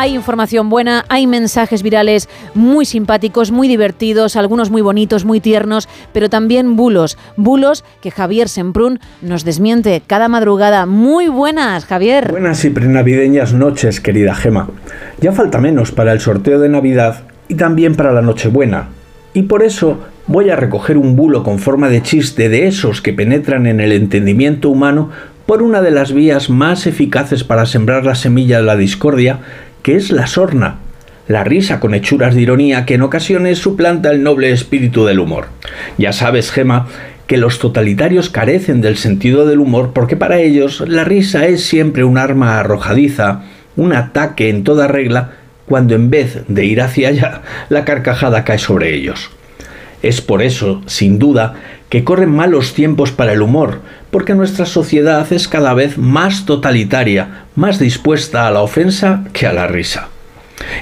Hay información buena, hay mensajes virales muy simpáticos, muy divertidos, algunos muy bonitos, muy tiernos, pero también bulos. Bulos que Javier Semprún nos desmiente cada madrugada. Muy buenas, Javier. Buenas y prenavideñas noches, querida Gema. Ya falta menos para el sorteo de Navidad y también para la Nochebuena. Y por eso voy a recoger un bulo con forma de chiste de esos que penetran en el entendimiento humano por una de las vías más eficaces para sembrar la semilla de la discordia, que es la sorna, la risa con hechuras de ironía que en ocasiones suplanta el noble espíritu del humor. Ya sabes, Gema, que los totalitarios carecen del sentido del humor porque para ellos la risa es siempre un arma arrojadiza, un ataque en toda regla, cuando en vez de ir hacia allá, la carcajada cae sobre ellos. Es por eso, sin duda, que corren malos tiempos para el humor, porque nuestra sociedad es cada vez más totalitaria, más dispuesta a la ofensa que a la risa.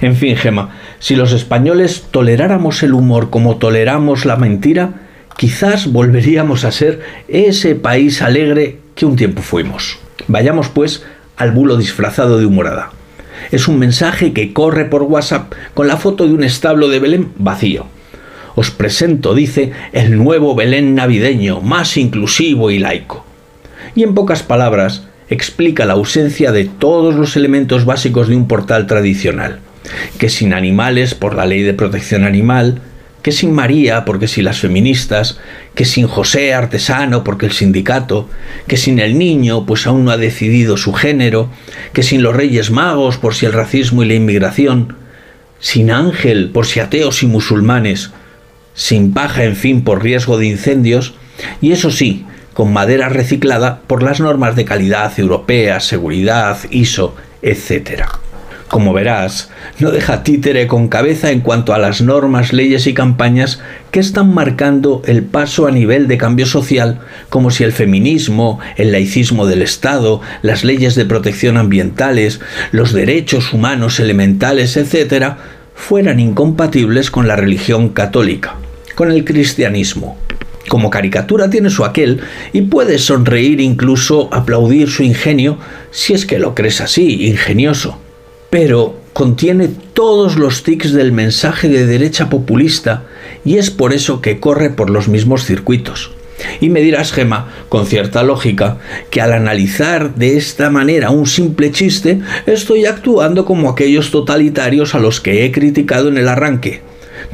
En fin, Gema, si los españoles toleráramos el humor como toleramos la mentira, quizás volveríamos a ser ese país alegre que un tiempo fuimos. Vayamos, pues, al bulo disfrazado de humorada. Es un mensaje que corre por WhatsApp con la foto de un establo de Belén vacío. Os presento, dice, el nuevo Belén navideño, más inclusivo y laico. Y en pocas palabras, explica la ausencia de todos los elementos básicos de un portal tradicional. Que sin animales por la ley de protección animal, que sin María porque si las feministas, que sin José artesano porque el sindicato, que sin el niño pues aún no ha decidido su género, que sin los reyes magos por si el racismo y la inmigración, sin ángel por si ateos y musulmanes, sin paja, en fin, por riesgo de incendios, y eso sí, con madera reciclada por las normas de calidad europeas, seguridad, ISO, etc. Como verás, no deja títere con cabeza en cuanto a las normas, leyes y campañas que están marcando el paso a nivel de cambio social, como si el feminismo, el laicismo del Estado, las leyes de protección ambientales, los derechos humanos elementales, etc., fueran incompatibles con la religión católica con el cristianismo. Como caricatura tiene su aquel y puedes sonreír incluso aplaudir su ingenio si es que lo crees así, ingenioso. Pero contiene todos los tics del mensaje de derecha populista y es por eso que corre por los mismos circuitos. Y me dirás, Gema, con cierta lógica, que al analizar de esta manera un simple chiste, estoy actuando como aquellos totalitarios a los que he criticado en el arranque.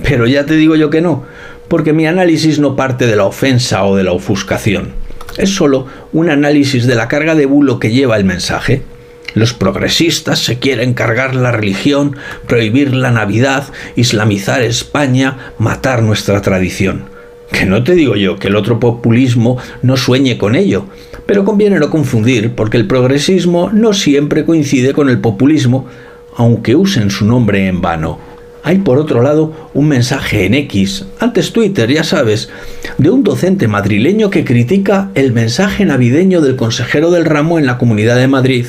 Pero ya te digo yo que no, porque mi análisis no parte de la ofensa o de la ofuscación. Es solo un análisis de la carga de bulo que lleva el mensaje. Los progresistas se quieren cargar la religión, prohibir la Navidad, islamizar España, matar nuestra tradición. Que no te digo yo que el otro populismo no sueñe con ello, pero conviene no confundir porque el progresismo no siempre coincide con el populismo, aunque usen su nombre en vano hay por otro lado un mensaje en X, antes Twitter, ya sabes, de un docente madrileño que critica el mensaje navideño del consejero del ramo en la Comunidad de Madrid,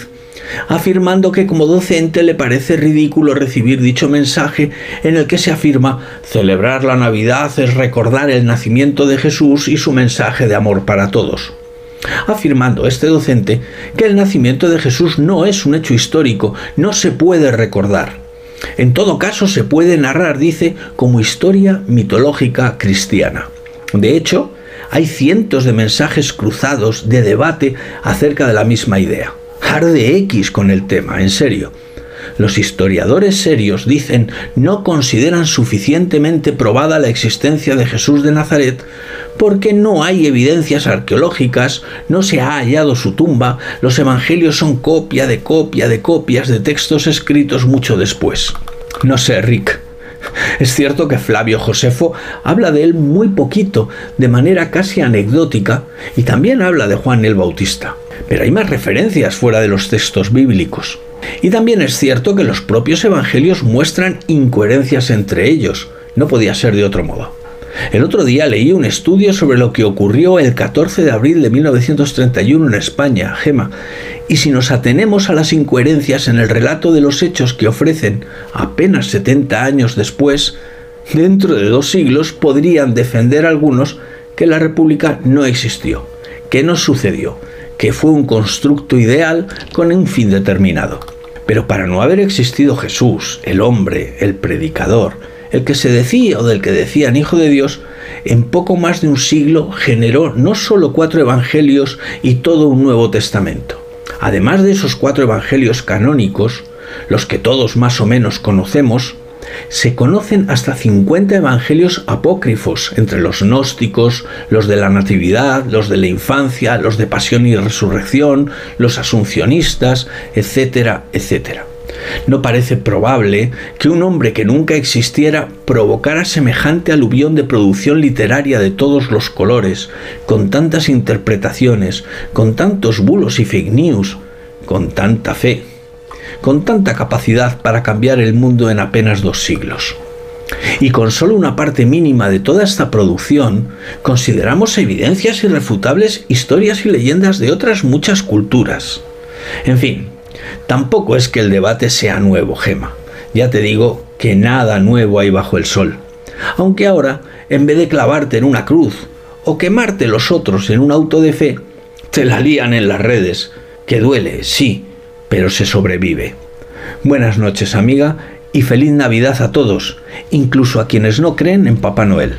afirmando que como docente le parece ridículo recibir dicho mensaje en el que se afirma celebrar la Navidad es recordar el nacimiento de Jesús y su mensaje de amor para todos afirmando este docente que el nacimiento de Jesús no es un hecho histórico, no se puede recordar. En todo caso, se puede narrar, dice, como historia mitológica cristiana. De hecho, hay cientos de mensajes cruzados de debate acerca de la misma idea. Arde X con el tema, en serio. Los historiadores serios dicen no consideran suficientemente probada la existencia de Jesús de Nazaret porque no hay evidencias arqueológicas, no se ha hallado su tumba, los evangelios son copia de copia de copias de textos escritos mucho después. No sé, Rick. Es cierto que Flavio Josefo habla de él muy poquito, de manera casi anecdótica, y también habla de Juan el Bautista. Pero hay más referencias fuera de los textos bíblicos. Y también es cierto que los propios evangelios muestran incoherencias entre ellos. No podía ser de otro modo. El otro día leí un estudio sobre lo que ocurrió el 14 de abril de 1931 en España, Gema, y si nos atenemos a las incoherencias en el relato de los hechos que ofrecen apenas 70 años después, dentro de dos siglos podrían defender algunos que la República no existió, que no sucedió, que fue un constructo ideal con un fin determinado. Pero para no haber existido Jesús, el hombre, el predicador, el que se decía o del que decían hijo de Dios, en poco más de un siglo generó no solo cuatro evangelios y todo un Nuevo Testamento. Además de esos cuatro evangelios canónicos, los que todos más o menos conocemos, se conocen hasta 50 evangelios apócrifos entre los gnósticos, los de la Natividad, los de la infancia, los de pasión y resurrección, los asuncionistas, etcétera, etcétera. No parece probable que un hombre que nunca existiera provocara semejante aluvión de producción literaria de todos los colores, con tantas interpretaciones, con tantos bulos y fake news, con tanta fe con tanta capacidad para cambiar el mundo en apenas dos siglos. Y con solo una parte mínima de toda esta producción, consideramos evidencias irrefutables historias y leyendas de otras muchas culturas. En fin, tampoco es que el debate sea nuevo, Gema. Ya te digo que nada nuevo hay bajo el sol. Aunque ahora, en vez de clavarte en una cruz o quemarte los otros en un auto de fe, te la lían en las redes, que duele, sí, pero se sobrevive. Buenas noches amiga y feliz Navidad a todos, incluso a quienes no creen en Papá Noel.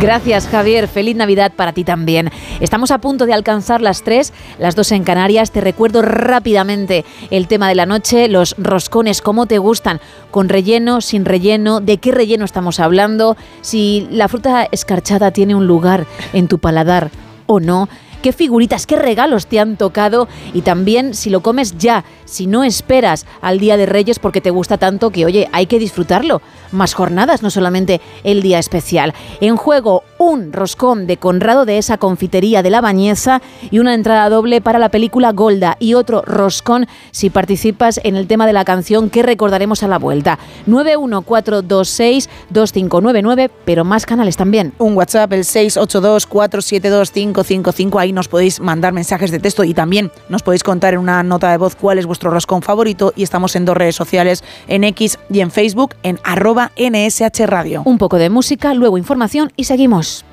Gracias Javier, feliz Navidad para ti también. Estamos a punto de alcanzar las tres, las dos en Canarias. Te recuerdo rápidamente el tema de la noche, los roscones, cómo te gustan, con relleno, sin relleno, de qué relleno estamos hablando, si la fruta escarchada tiene un lugar en tu paladar o no qué figuritas, qué regalos te han tocado y también si lo comes ya, si no esperas al Día de Reyes porque te gusta tanto que, oye, hay que disfrutarlo. Más jornadas, no solamente el día especial. En juego, un roscón de Conrado de esa confitería de la Bañeza y una entrada doble para la película Golda y otro roscón si participas en el tema de la canción que recordaremos a la vuelta. 914262599, pero más canales también. Un WhatsApp, el 682472555. Ahí nos podéis mandar mensajes de texto y también nos podéis contar en una nota de voz cuál es vuestro roscón favorito. Y estamos en dos redes sociales, en X y en Facebook, en arroba NSH Radio. Un poco de música, luego información y seguimos.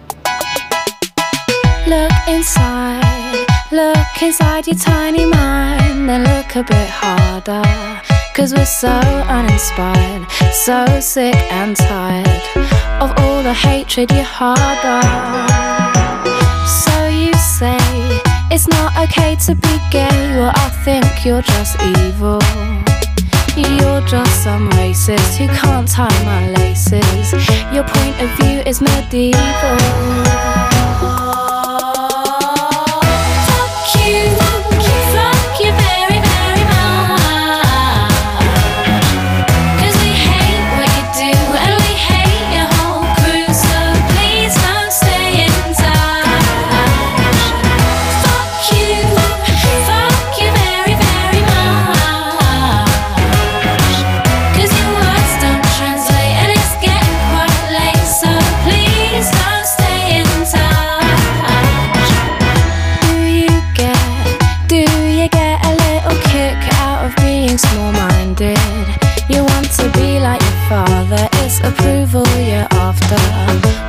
Look inside, look inside your tiny mind, then look a bit harder. Cause we're so uninspired, so sick and tired of all the hatred you harbor. So you say it's not okay to be gay, well, I think you're just evil. You're just some racist who can't tie my laces. Your point of view is medieval.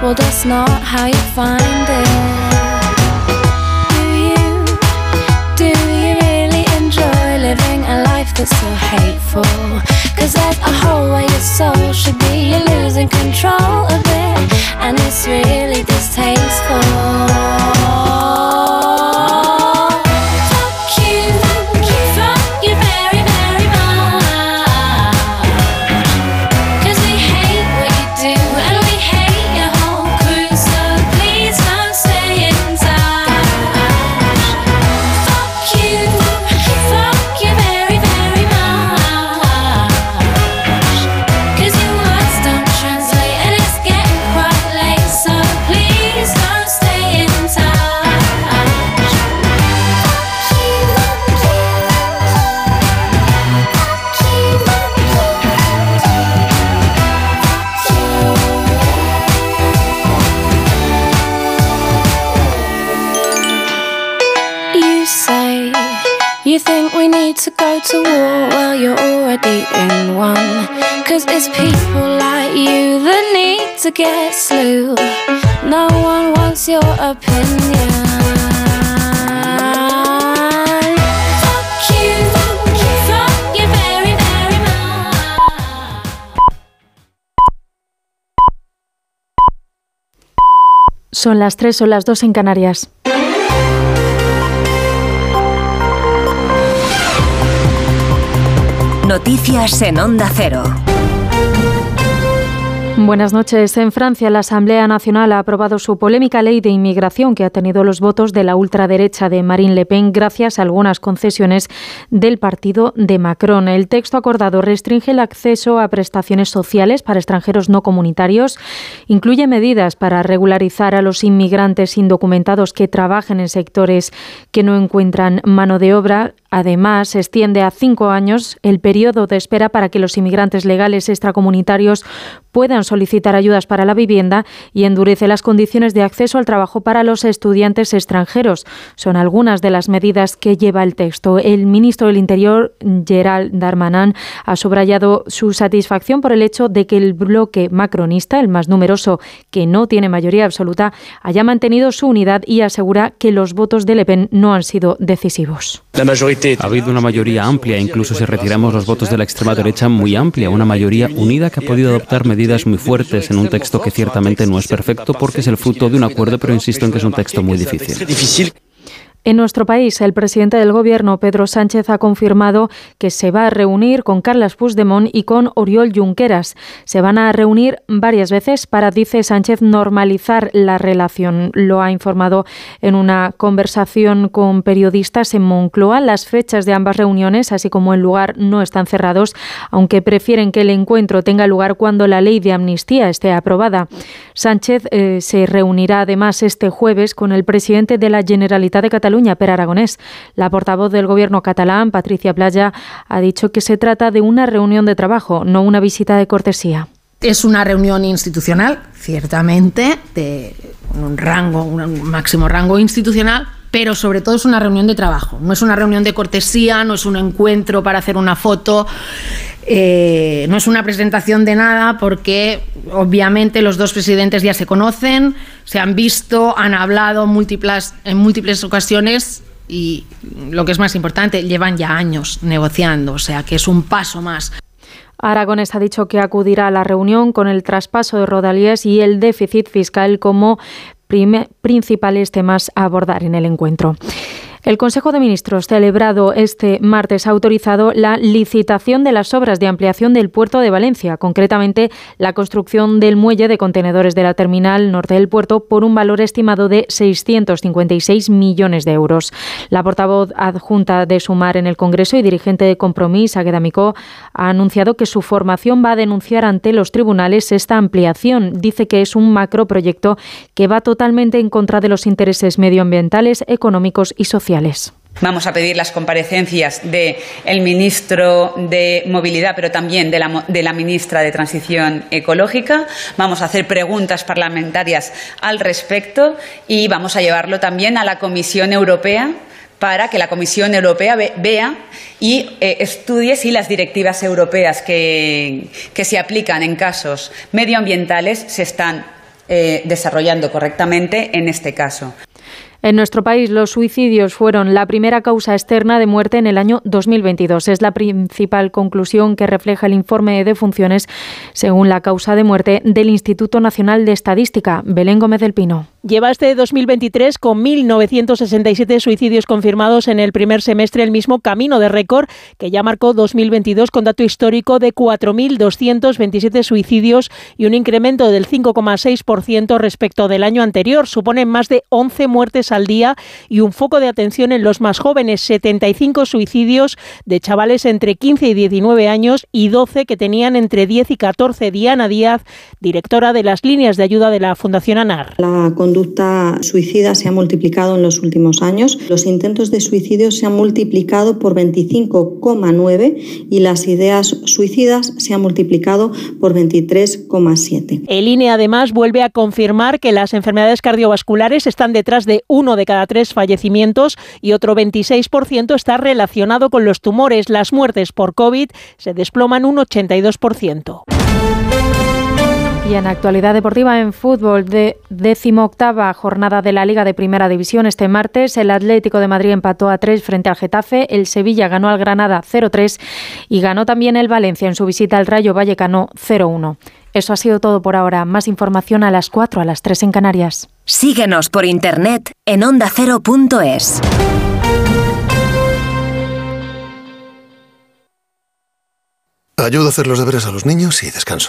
Well, that's not how you find it. Do you, do you really enjoy living a life that's so hateful? Cause there's a hole where your soul should be, you're losing control of it, and it's really distasteful. to war while you're already in one. Cause it's people like you that need to get slew. No one wants your opinion. Son las 3 o las 2 en Canarias. Noticias en Onda Cero. Buenas noches. En Francia, la Asamblea Nacional ha aprobado su polémica ley de inmigración que ha tenido los votos de la ultraderecha de Marine Le Pen gracias a algunas concesiones del partido de Macron. El texto acordado restringe el acceso a prestaciones sociales para extranjeros no comunitarios, incluye medidas para regularizar a los inmigrantes indocumentados que trabajen en sectores que no encuentran mano de obra, Además, extiende a cinco años el periodo de espera para que los inmigrantes legales extracomunitarios puedan solicitar ayudas para la vivienda y endurece las condiciones de acceso al trabajo para los estudiantes extranjeros. Son algunas de las medidas que lleva el texto. El ministro del Interior, Gerald Darmanin, ha subrayado su satisfacción por el hecho de que el bloque macronista, el más numeroso, que no tiene mayoría absoluta, haya mantenido su unidad y asegura que los votos de Le Pen no han sido decisivos. Ha habido una mayoría amplia, incluso si retiramos los votos de la extrema derecha, muy amplia, una mayoría unida que ha podido adoptar medidas muy fuertes en un texto que ciertamente no es perfecto porque es el fruto de un acuerdo, pero insisto en que es un texto muy difícil. En nuestro país, el presidente del Gobierno, Pedro Sánchez, ha confirmado que se va a reunir con Carles Puigdemont y con Oriol Junqueras. Se van a reunir varias veces para, dice Sánchez, normalizar la relación. Lo ha informado en una conversación con periodistas en Moncloa. Las fechas de ambas reuniones, así como el lugar, no están cerrados, aunque prefieren que el encuentro tenga lugar cuando la ley de amnistía esté aprobada. Sánchez eh, se reunirá además este jueves con el presidente de la Generalitat de Cataluña, Per Aragonés. La portavoz del gobierno catalán, Patricia Playa, ha dicho que se trata de una reunión de trabajo, no una visita de cortesía. Es una reunión institucional, ciertamente, de un rango, un máximo rango institucional, pero sobre todo es una reunión de trabajo. No es una reunión de cortesía, no es un encuentro para hacer una foto, eh, no es una presentación de nada, porque obviamente los dos presidentes ya se conocen, se han visto, han hablado en múltiples ocasiones y lo que es más importante, llevan ya años negociando, o sea que es un paso más. Aragonés ha dicho que acudirá a la reunión con el traspaso de Rodalíes y el déficit fiscal como principales temas a abordar en el encuentro. El Consejo de Ministros, celebrado este martes, ha autorizado la licitación de las obras de ampliación del puerto de Valencia, concretamente la construcción del muelle de contenedores de la terminal norte del puerto por un valor estimado de 656 millones de euros. La portavoz adjunta de Sumar en el Congreso y dirigente de Compromís, Agueda Micó, ha anunciado que su formación va a denunciar ante los tribunales esta ampliación. Dice que es un macroproyecto que va totalmente en contra de los intereses medioambientales, económicos y sociales. Vamos a pedir las comparecencias del el ministro de Movilidad, pero también de la, de ministra de Transición Ecológica. Vamos a hacer preguntas parlamentarias al respecto y vamos a llevarlo también a la Comisión Europea para que la Comisión Europea ve- vea y eh, estudie si las directivas europeas que, que se aplican en casos medioambientales se están eh, desarrollando correctamente en este caso. En nuestro país, los suicidios fueron la primera causa externa de muerte en el año 2022. Es la principal conclusión que refleja el informe de defunciones según la causa de muerte del Instituto Nacional de Estadística. Belén Gómez del Pino. Lleva este 2023 con 1.967 suicidios confirmados en el primer semestre, el mismo camino de récord que ya marcó 2022 con dato histórico de 4.227 suicidios y un incremento del 5,6% respecto del año anterior. Suponen más de 11 muertes al día y un foco de atención en los más jóvenes, 75 suicidios de chavales entre 15 y 19 años y 12 que tenían entre 10 y 14. Diana Díaz, directora de las líneas de ayuda de la Fundación ANAR. Conducta suicida se ha multiplicado en los últimos años. Los intentos de suicidio se han multiplicado por 25,9 y las ideas suicidas se han multiplicado por 23,7. El INE además vuelve a confirmar que las enfermedades cardiovasculares están detrás de uno de cada tres fallecimientos y otro 26% está relacionado con los tumores. Las muertes por COVID se desploman un 82%. Y en actualidad deportiva en fútbol de decimoctava jornada de la Liga de Primera División este martes, el Atlético de Madrid empató a 3 frente al Getafe, el Sevilla ganó al Granada 0-3 y ganó también el Valencia en su visita al Rayo Vallecano 0-1. Eso ha sido todo por ahora. Más información a las 4, a las 3 en Canarias. Síguenos por internet en ondacero.es. Ayudo a hacer los deberes a los niños y descanso.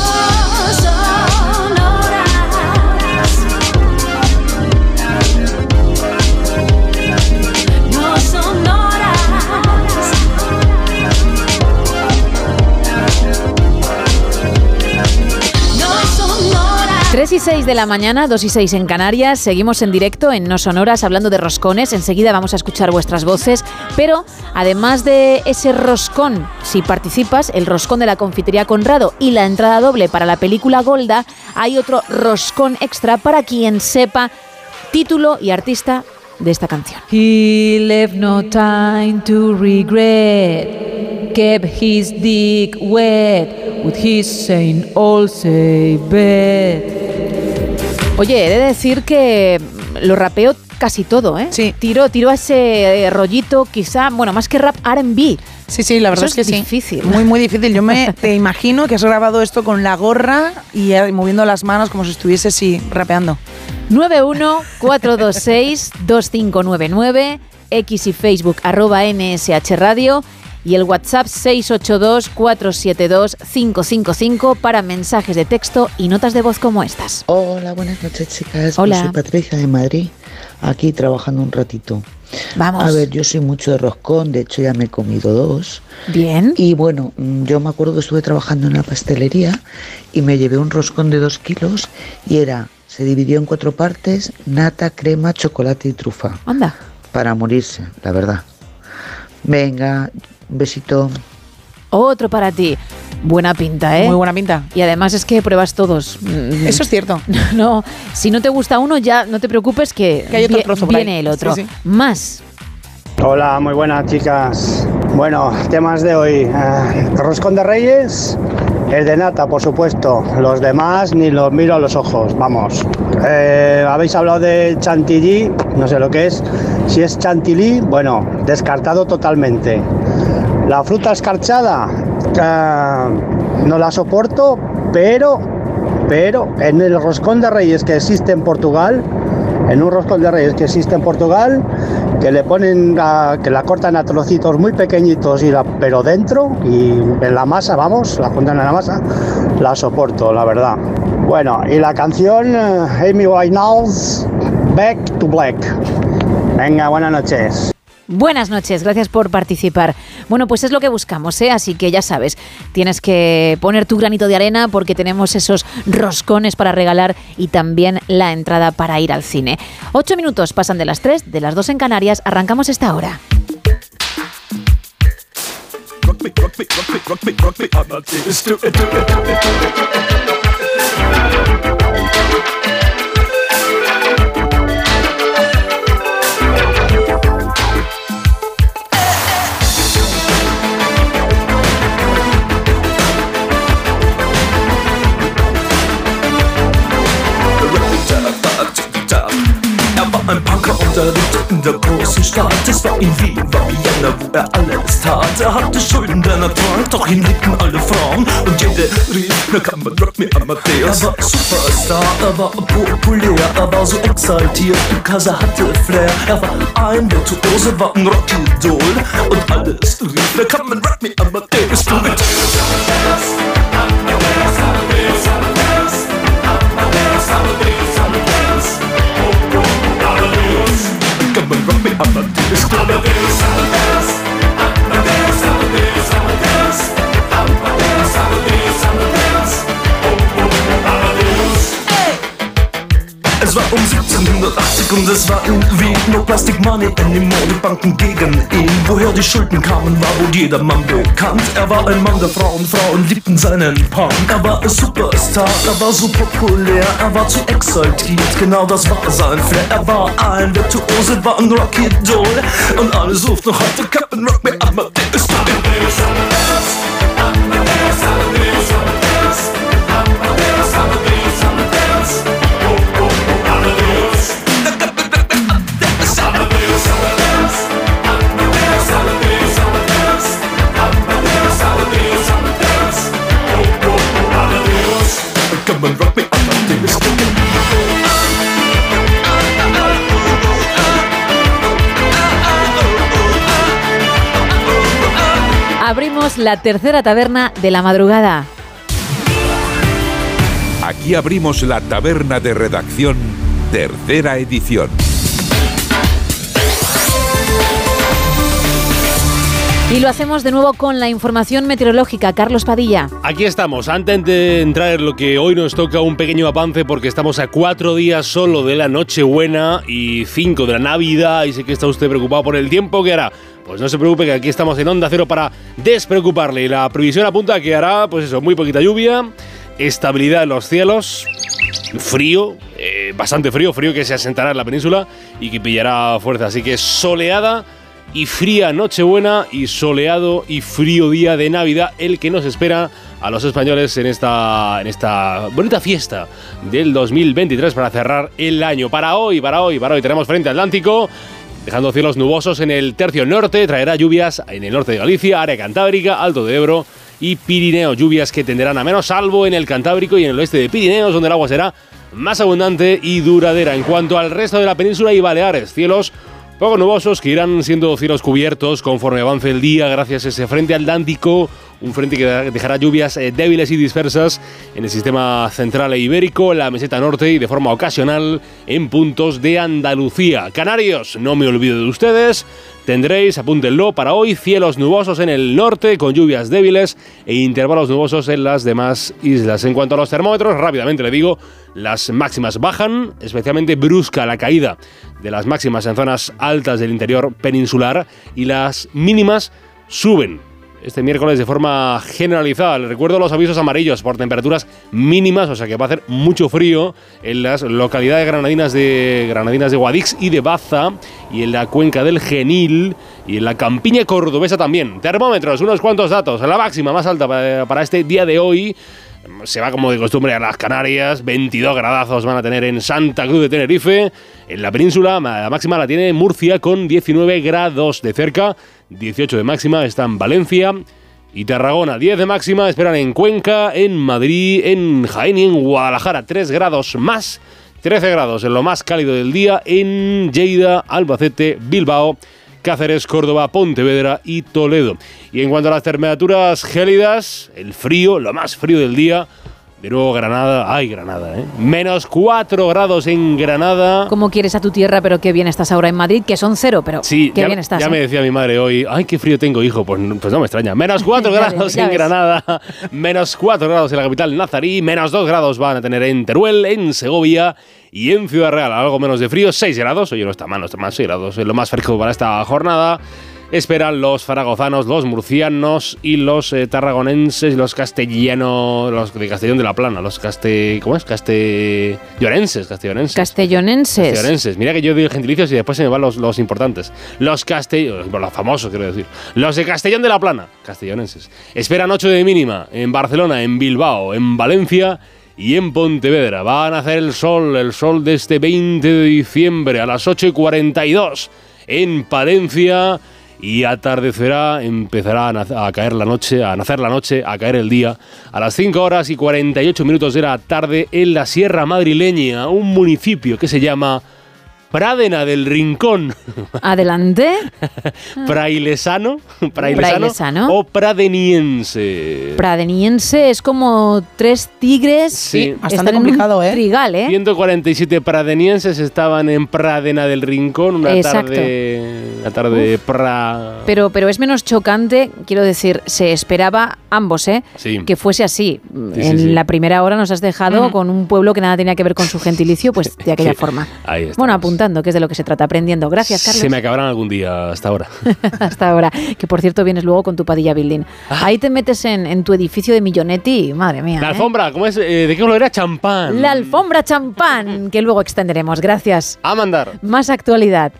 6 de la mañana, 2 y 6 en Canarias. Seguimos en directo en No Sonoras hablando de roscones. Enseguida vamos a escuchar vuestras voces. Pero además de ese roscón, si participas, el roscón de la confitería Conrado y la entrada doble para la película Golda, hay otro roscón extra para quien sepa título y artista de esta canción. He left no time to regret. Kept his dick wet with his Saint all bed. Oye, he de decir que lo rapeo casi todo, ¿eh? Sí. Tiro, tiro a ese eh, rollito, quizá, bueno, más que rap, R&B. Sí, sí, la verdad Eso es que sí. difícil. Muy, muy difícil. Yo me te imagino que has grabado esto con la gorra y eh, moviendo las manos como si estuvieses sí, rapeando. 914262599, X y Facebook arroba NSH Radio y el WhatsApp 682472555 para mensajes de texto y notas de voz como estas. Hola, buenas noches, chicas. Hola. Yo soy Patricia de Madrid, aquí trabajando un ratito. Vamos. A ver, yo soy mucho de roscón, de hecho ya me he comido dos. Bien. Y bueno, mm, yo me acuerdo que estuve trabajando en la pastelería y me llevé un roscón de dos kilos y era, se dividió en cuatro partes, nata, crema, chocolate y trufa. Anda. Para morirse, la verdad. Venga, un besito. Otro para ti. Buena pinta, ¿eh? Muy buena pinta. Y además es que pruebas todos. Mm, Eso es cierto. No, si no te gusta uno, ya no te preocupes que, Que hay otro vie- trozo por ahí. viene el otro. Sí, sí. Más. Hola, muy buenas chicas. Bueno, temas de hoy. Eh, roscón de Reyes, el de nata, por supuesto. Los demás ni los miro a los ojos, vamos. Eh, Habéis hablado de chantilly, no sé lo que es. Si es chantilly, bueno, descartado totalmente. La fruta escarchada, eh, no la soporto, pero, pero en el roscón de Reyes que existe en Portugal, en un roscón de reyes que existe en Portugal, que le ponen, que la cortan a trocitos muy pequeñitos, y la, pero dentro y en la masa, vamos, la juntan en la masa, la soporto, la verdad. Bueno, y la canción eh, Amy Winehouse, Back to Black. Venga, buenas noches. Buenas noches, gracias por participar. Bueno, pues es lo que buscamos, ¿eh? Así que ya sabes, tienes que poner tu granito de arena porque tenemos esos roscones para regalar y también la entrada para ir al cine. Ocho minutos pasan de las tres, de las dos en Canarias, arrancamos esta hora. Er lebte in der großen Stadt. Es war in Wien, war Vienna, wo er alles tat. Er hatte Schulden, er trank, doch ihn liebten alle Frauen. Und jede rief, na kann man rock me Amadeus. Er war Superstar, er war populär, er war so exaltiert, because er hatte Flair. Er war ein Virtuose, war ein Rockidol. Und alles rief, na kann man rock me Amadeus. Du mit on, rock 1980 und es war irgendwie nur Plastic Money anymore. Die Banken gegen ihn. Woher die Schulden kamen, war wohl jedermann bekannt. Er war ein Mann der Frauen, Frauen liebten seinen Punk. Er war ein Superstar, er war so populär, er war zu exaltiert. Genau das war sein Flair. Er war ein Virtuose, war ein Rocky Doll. Und alle suchten noch heute Captain Rock, mir ab, der ist Rock me. Abrimos la tercera taberna de la madrugada. Aquí abrimos la taberna de redacción, tercera edición. Y lo hacemos de nuevo con la información meteorológica. Carlos Padilla. Aquí estamos, antes de entrar en lo que hoy nos toca un pequeño avance porque estamos a cuatro días solo de la Nochebuena y cinco de la Navidad y sé que está usted preocupado por el tiempo que hará. Pues no se preocupe que aquí estamos en Onda Cero para despreocuparle. Y la previsión apunta a que hará, pues eso, muy poquita lluvia, estabilidad en los cielos, frío, eh, bastante frío, frío que se asentará en la península y que pillará fuerza. Así que soleada y fría Nochebuena y soleado y frío día de Navidad, el que nos espera a los españoles en esta, en esta bonita fiesta del 2023 para cerrar el año. Para hoy, para hoy, para hoy tenemos frente Atlántico. Dejando cielos nubosos en el tercio norte, traerá lluvias en el norte de Galicia, área cantábrica, Alto de Ebro y Pirineo. Lluvias que tenderán a menos, salvo en el Cantábrico y en el oeste de Pirineos, donde el agua será más abundante y duradera. En cuanto al resto de la península y Baleares, cielos poco nubosos que irán siendo cielos cubiertos conforme avance el día gracias a ese frente atlántico, un frente que dejará lluvias eh, débiles y dispersas en el sistema central e ibérico, la meseta norte y de forma ocasional en puntos de Andalucía. Canarios, no me olvido de ustedes. Tendréis, apúntenlo, para hoy cielos nubosos en el norte con lluvias débiles e intervalos nubosos en las demás islas. En cuanto a los termómetros, rápidamente le digo, las máximas bajan, especialmente brusca la caída de las máximas en zonas altas del interior peninsular y las mínimas suben este miércoles de forma generalizada. Recuerdo los avisos amarillos por temperaturas mínimas, o sea que va a hacer mucho frío en las localidades granadinas de Granadinas de Guadix y de Baza y en la cuenca del Genil y en la campiña cordobesa también. Termómetros, unos cuantos datos. La máxima más alta para este día de hoy se va como de costumbre a las Canarias, 22 gradazos van a tener en Santa Cruz de Tenerife, en la península la máxima la tiene Murcia con 19 grados de cerca, 18 de máxima está en Valencia. Y Tarragona, 10 de máxima esperan en Cuenca, en Madrid, en Jaén y en Guadalajara, 3 grados más, 13 grados en lo más cálido del día en Lleida, Albacete, Bilbao, Cáceres, Córdoba, Pontevedra y Toledo. Y en cuanto a las temperaturas gélidas, el frío, lo más frío del día, de nuevo Granada, ay Granada, ¿eh? Menos 4 grados en Granada. ¿Cómo quieres a tu tierra, pero qué bien estás ahora en Madrid? Que son cero, pero Sí, qué ya, bien estás. ya ¿eh? me decía mi madre hoy, ay, qué frío tengo, hijo. Pues, no- pues no me extraña. Menos 4 Ya grados en ves. Granada, menos 4 grados en la capital nazarí, menos 2 grados van a tener en Teruel, en Segovia y en Ciudad Real. Algo menos de frío, 6 grados. Oye, no está mal, no está mal, 6 grados. Es lo más fresco para esta jornada. Esperan los zaragozanos, los murcianos y los eh, tarragonenses, los castellanos, los de Castellón de la Plana, los caste... ¿Cómo es? Castellonenses, castellonenses. Castellonenses. Castellonenses. Mira que yo digo gentilicios y después se me van los, los importantes. Los castellones, los famosos quiero decir. Los de Castellón de la Plana, castellonenses. Esperan 8 de mínima en Barcelona, en Bilbao, en Valencia y en Pontevedra. Van a hacer el sol, el sol de este 20 de diciembre a las 8 y 42 en Palencia. Y atardecerá, empezará a, caer la noche, a nacer la noche, a caer el día, a las 5 horas y 48 minutos de la tarde en la Sierra Madrileña, un municipio que se llama Pradena del Rincón. Adelante. Prailesano, prailesano, Prailesano. o pradeniense. Pradeniense es como tres tigres. Sí. que están en un Trigal, ¿eh? 147 pradenienses estaban en Pradena del Rincón una Exacto. tarde, una tarde pra... Pero, pero es menos chocante, quiero decir, se esperaba ambos, ¿eh? Sí. Que fuese así. Sí, en sí, sí. la primera hora nos has dejado Mm. con un pueblo que nada tenía que ver con su gentilicio, pues de aquella Sí. forma. Ahí está. Bueno, apuntado que es de lo que se trata, aprendiendo. Gracias, Carlos. Se me acabarán algún día hasta ahora. Hasta ahora. Que por cierto vienes luego con tu Padilla Building. Ahí te metes en, en tu edificio de Millonetti, madre mía. La ¿eh? alfombra, ¿cómo es? Eh, ¿De qué color era? Champán. La alfombra champán, que luego extenderemos. Gracias. A mandar. Más actualidad.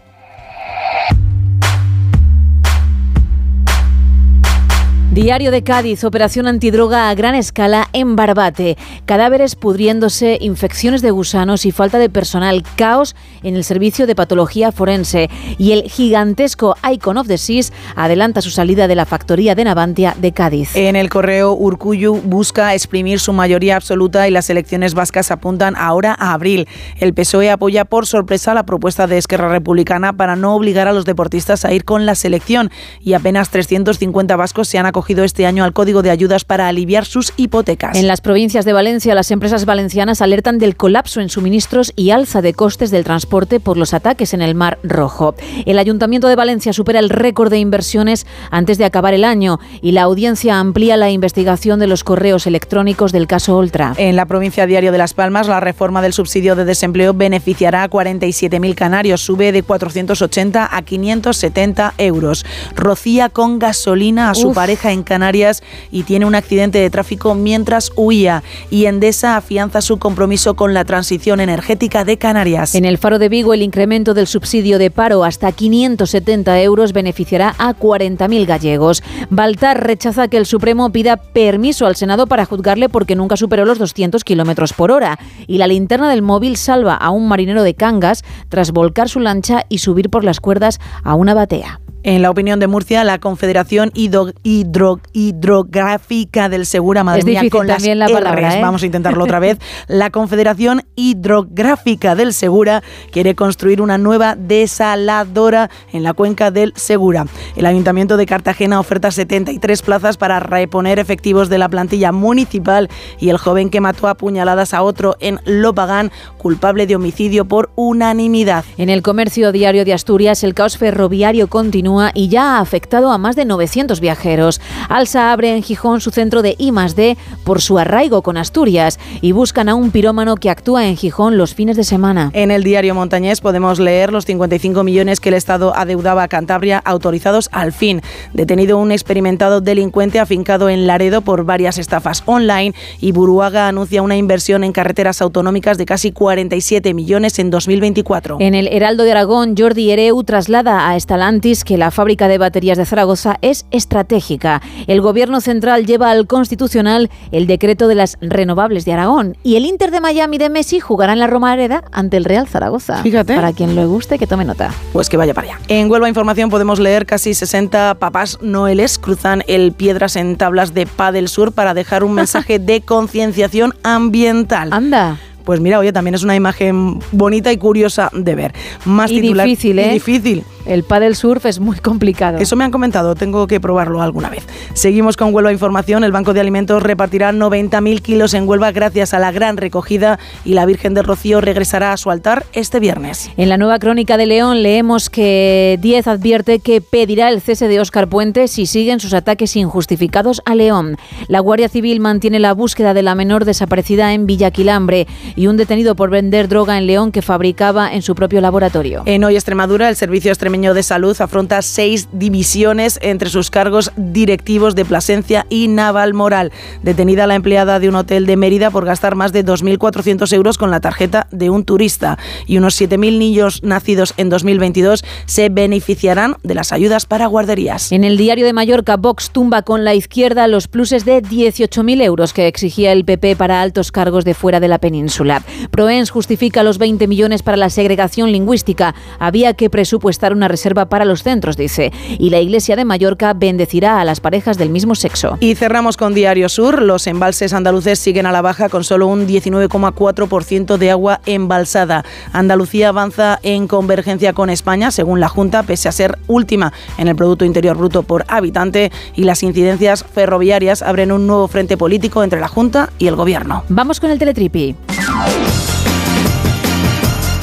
Diario de Cádiz, operación antidroga a gran escala en Barbate. Cadáveres pudriéndose, infecciones de gusanos y falta de personal. Caos en el servicio de patología forense. Y el gigantesco Icon of the Seas adelanta su salida de la factoría de Navantia de Cádiz. En el correo Urcuyu busca exprimir su mayoría absoluta y las elecciones vascas apuntan ahora a abril. El PSOE apoya por sorpresa la propuesta de Esquerra Republicana para no obligar a los deportistas a ir con la selección y apenas 350 vascos se han acogido este año al Código de Ayudas para aliviar sus hipotecas. En las provincias de Valencia, las empresas valencianas alertan del colapso en suministros y alza de costes del transporte por los ataques en el Mar Rojo. El Ayuntamiento de Valencia supera el récord de inversiones antes de acabar el año y la audiencia amplía la investigación de los correos electrónicos del caso Oltra. En la provincia Diario de Las Palmas, la reforma del subsidio de desempleo beneficiará a 47.000 canarios. Sube de 480 a 570 euros. Rocía con gasolina a su Uf. pareja en Canarias y tiene un accidente de tráfico mientras huía. Y Endesa afianza su compromiso con la transición energética de Canarias. En el Faro de Vigo, el incremento del subsidio de paro hasta 570 euros beneficiará a 40.000 gallegos. Baltar rechaza que el Supremo pida permiso al Senado para juzgarle porque nunca superó los 200 kilómetros por hora. Y la linterna del móvil salva a un marinero de Cangas tras volcar su lancha y subir por las cuerdas a una batea. En la opinión de Murcia, la Confederación Hidro- Hidro- Hidrográfica del Segura, madre Es mía, con las la palabra, Rs. ¿eh? Vamos a intentarlo otra vez. La Confederación Hidrográfica del Segura quiere construir una nueva desaladora en la cuenca del Segura. El Ayuntamiento de Cartagena oferta 73 plazas para reponer efectivos de la plantilla municipal y el joven que mató a puñaladas a otro en Lopagán, culpable de homicidio por unanimidad. En el comercio diario de Asturias, el caos ferroviario continúa y ya ha afectado a más de 900 viajeros. Alsa abre en Gijón su centro de I+D por su arraigo con Asturias y buscan a un pirómano que actúa en Gijón los fines de semana. En el diario Montañés podemos leer los 55 millones que el Estado adeudaba a Cantabria autorizados al fin. Detenido un experimentado delincuente afincado en Laredo por varias estafas online y Buruaga anuncia una inversión en carreteras autonómicas de casi 47 millones en 2024. En el Heraldo de Aragón, Jordi Ereu traslada a Estalantis que la fábrica de baterías de Zaragoza es estratégica. El Gobierno central lleva al Constitucional el decreto de las renovables de Aragón y el Inter de Miami de Messi jugará en la Romareda ante el Real Zaragoza. Fíjate. Para quien le guste, que tome nota. Pues que vaya para allá. En Huelva Información podemos leer casi 60 papás noeles cruzan el Piedras en tablas de Pa del Sur para dejar un mensaje de concienciación ambiental. Anda. Pues mira, oye, también es una imagen bonita y curiosa de ver. Más Y titular- difícil, y ¿eh? difícil. El paddle surf es muy complicado. Eso me han comentado, tengo que probarlo alguna vez. Seguimos con Huelva Información. El Banco de Alimentos repartirá 90.000 kilos en Huelva gracias a la gran recogida y la Virgen del Rocío regresará a su altar este viernes. En la nueva crónica de León leemos que Diez advierte que pedirá el cese de Óscar Puente si siguen sus ataques injustificados a León. La Guardia Civil mantiene la búsqueda de la menor desaparecida en Villaquilambre y un detenido por vender droga en León que fabricaba en su propio laboratorio. En Hoy Extremadura, el Servicio Extremeño de Salud afronta seis divisiones entre sus cargos directivos de Plasencia y Naval Moral. Detenida la empleada de un hotel de Mérida por gastar más de 2.400 euros con la tarjeta de un turista. Y unos 7.000 niños nacidos en 2022 se beneficiarán de las ayudas para guarderías. En el diario de Mallorca, Vox tumba con la izquierda los pluses de 18.000 euros que exigía el PP para altos cargos de fuera de la península. Proens justifica los 20 millones para la segregación lingüística. Había que presupuestar una reserva para los centros, dice. Y la Iglesia de Mallorca bendecirá a las parejas del mismo sexo. Y cerramos con Diario Sur. Los embalses andaluces siguen a la baja con solo un 19,4% de agua embalsada. Andalucía avanza en convergencia con España, según la Junta, pese a ser última en el Producto Interior Bruto por habitante. Y las incidencias ferroviarias abren un nuevo frente político entre la Junta y el Gobierno. Vamos con el teletripi.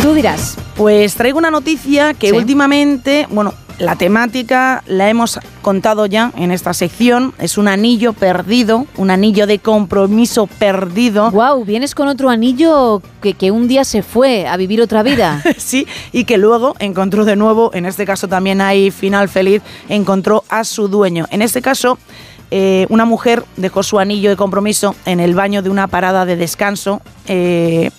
Tú dirás. Pues traigo una noticia que Sí. últimamente, bueno, La temática la hemos contado ya en esta sección. Es un anillo perdido, un anillo de compromiso perdido. Wow, vienes con otro anillo que, que un día se fue a vivir otra vida. sí, y que luego encontró de nuevo, en este caso también hay final feliz, encontró a su dueño. En este caso, eh, una mujer dejó su anillo de compromiso en el baño de una parada de descanso. eh,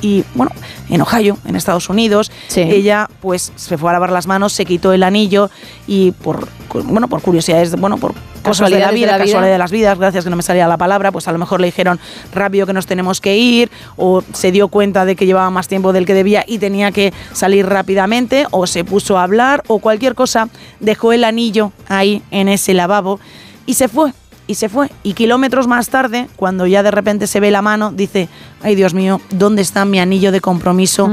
y bueno, en Ohio, en Estados Unidos, ella pues se fue a lavar las manos, se quitó el anillo y por bueno, por curiosidades, bueno, por cosas de la de vida, la vida. casualidades de las vidas, gracias que no me salía la palabra, pues a lo mejor le dijeron rápido que nos tenemos que ir, o se dio cuenta de que llevaba más tiempo del que debía y tenía que salir rápidamente, o se puso a hablar, o cualquier cosa, dejó el anillo ahí en ese lavabo y se fue. Y se fue. Y kilómetros más tarde, cuando ya de repente se ve la mano, dice, ay Dios mío, ¿dónde está mi anillo de compromiso?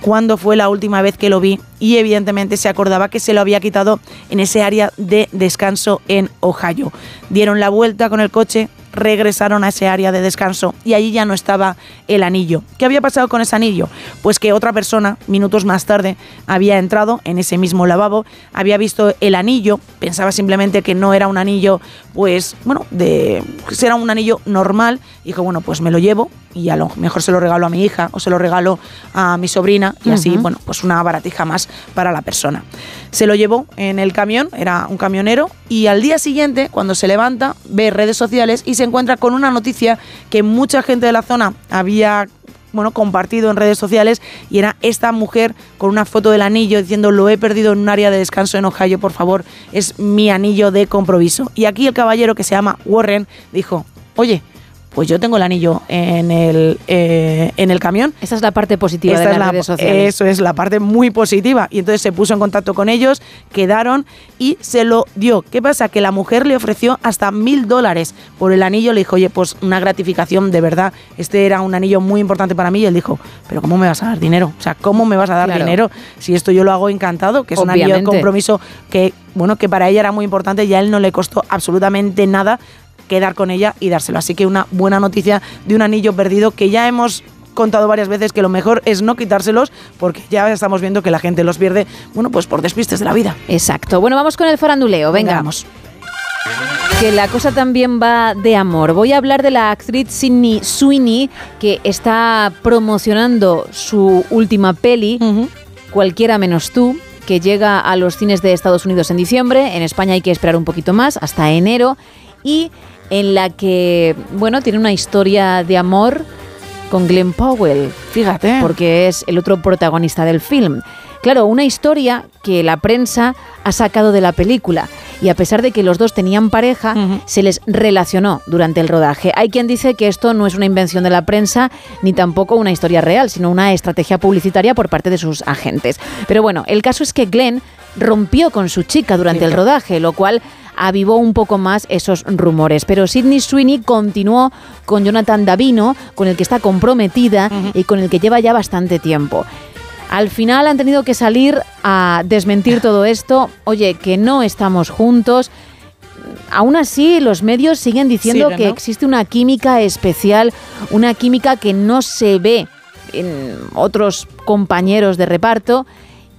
¿Cuándo fue la última vez que lo vi? Y evidentemente se acordaba que se lo había quitado en ese área de descanso en Ohio. Dieron la vuelta con el coche, regresaron a ese área de descanso y allí ya no estaba el anillo. ¿Qué había pasado con ese anillo? Pues que otra persona, minutos más tarde, había entrado en ese mismo lavabo, había visto el anillo, pensaba simplemente que no era un anillo, pues, bueno, de, pues era un anillo normal, dijo, bueno, pues me lo llevo y a lo mejor se lo regalo a mi hija o se lo regalo a mi sobrina y así, bueno, pues una baratija más para la persona. Se lo llevó en el camión, era un camionero, y al día siguiente, cuando se levanta, ve redes sociales y se encuentra con una noticia que mucha gente de la zona había bueno, compartido en redes sociales y era esta mujer con una foto del anillo diciendo lo he perdido en un área de descanso en Ohio, por favor, es mi anillo de compromiso. Y aquí el caballero que se llama Warren dijo, oye, pues yo tengo el anillo en el, eh, en el camión. Esa es la parte positiva Esta de las la- redes sociales. Eso es la parte muy positiva. Y entonces se puso en contacto con ellos, quedaron y se lo dio. ¿Qué pasa? Que la mujer le ofreció hasta mil dólares por el anillo. Le dijo, oye, pues una gratificación de verdad. Este era un anillo muy importante para mí. Y él dijo, pero ¿cómo me vas a dar dinero? O sea, ¿cómo me vas a dar Claro. dinero si esto yo lo hago encantado? Que es un anillo de compromiso que, bueno, que para ella era muy importante y a él no le costó absolutamente nada quedar con ella y dárselo. Así que una buena noticia de un anillo perdido que ya hemos contado varias veces que lo mejor es no quitárselos porque ya estamos viendo que la gente los pierde, bueno, pues por despistes de la vida. Exacto. Bueno, vamos con el faranduleo. Venga. Vamos. Que la cosa también va de amor. Voy a hablar de la actriz Sydney Sweeney, que está promocionando su última peli, Cualquiera menos tú, que llega a los cines de Estados Unidos en diciembre. En España hay que esperar un poquito más, hasta enero. Y en la que, bueno, tiene una historia de amor con Glenn Powell. Fíjate. Porque es el otro protagonista del film. Claro, una historia que la prensa ha sacado de la película. Y a pesar de que los dos tenían pareja, se les relacionó durante el rodaje. Hay quien dice que esto no es una invención de la prensa, ni tampoco una historia real, sino una estrategia publicitaria por parte de sus agentes. Pero bueno, el caso es que Glenn rompió con su chica durante el rodaje, lo cual avivó un poco más esos rumores. Pero Sidney Sweeney continuó con Jonathan Davino, con el que está comprometida y con el que lleva ya bastante tiempo. Al final han tenido que salir a desmentir todo esto. Oye, que no estamos juntos. Aún así, los medios siguen diciendo que ¿no? existe una química especial, una química que no se ve en otros compañeros de reparto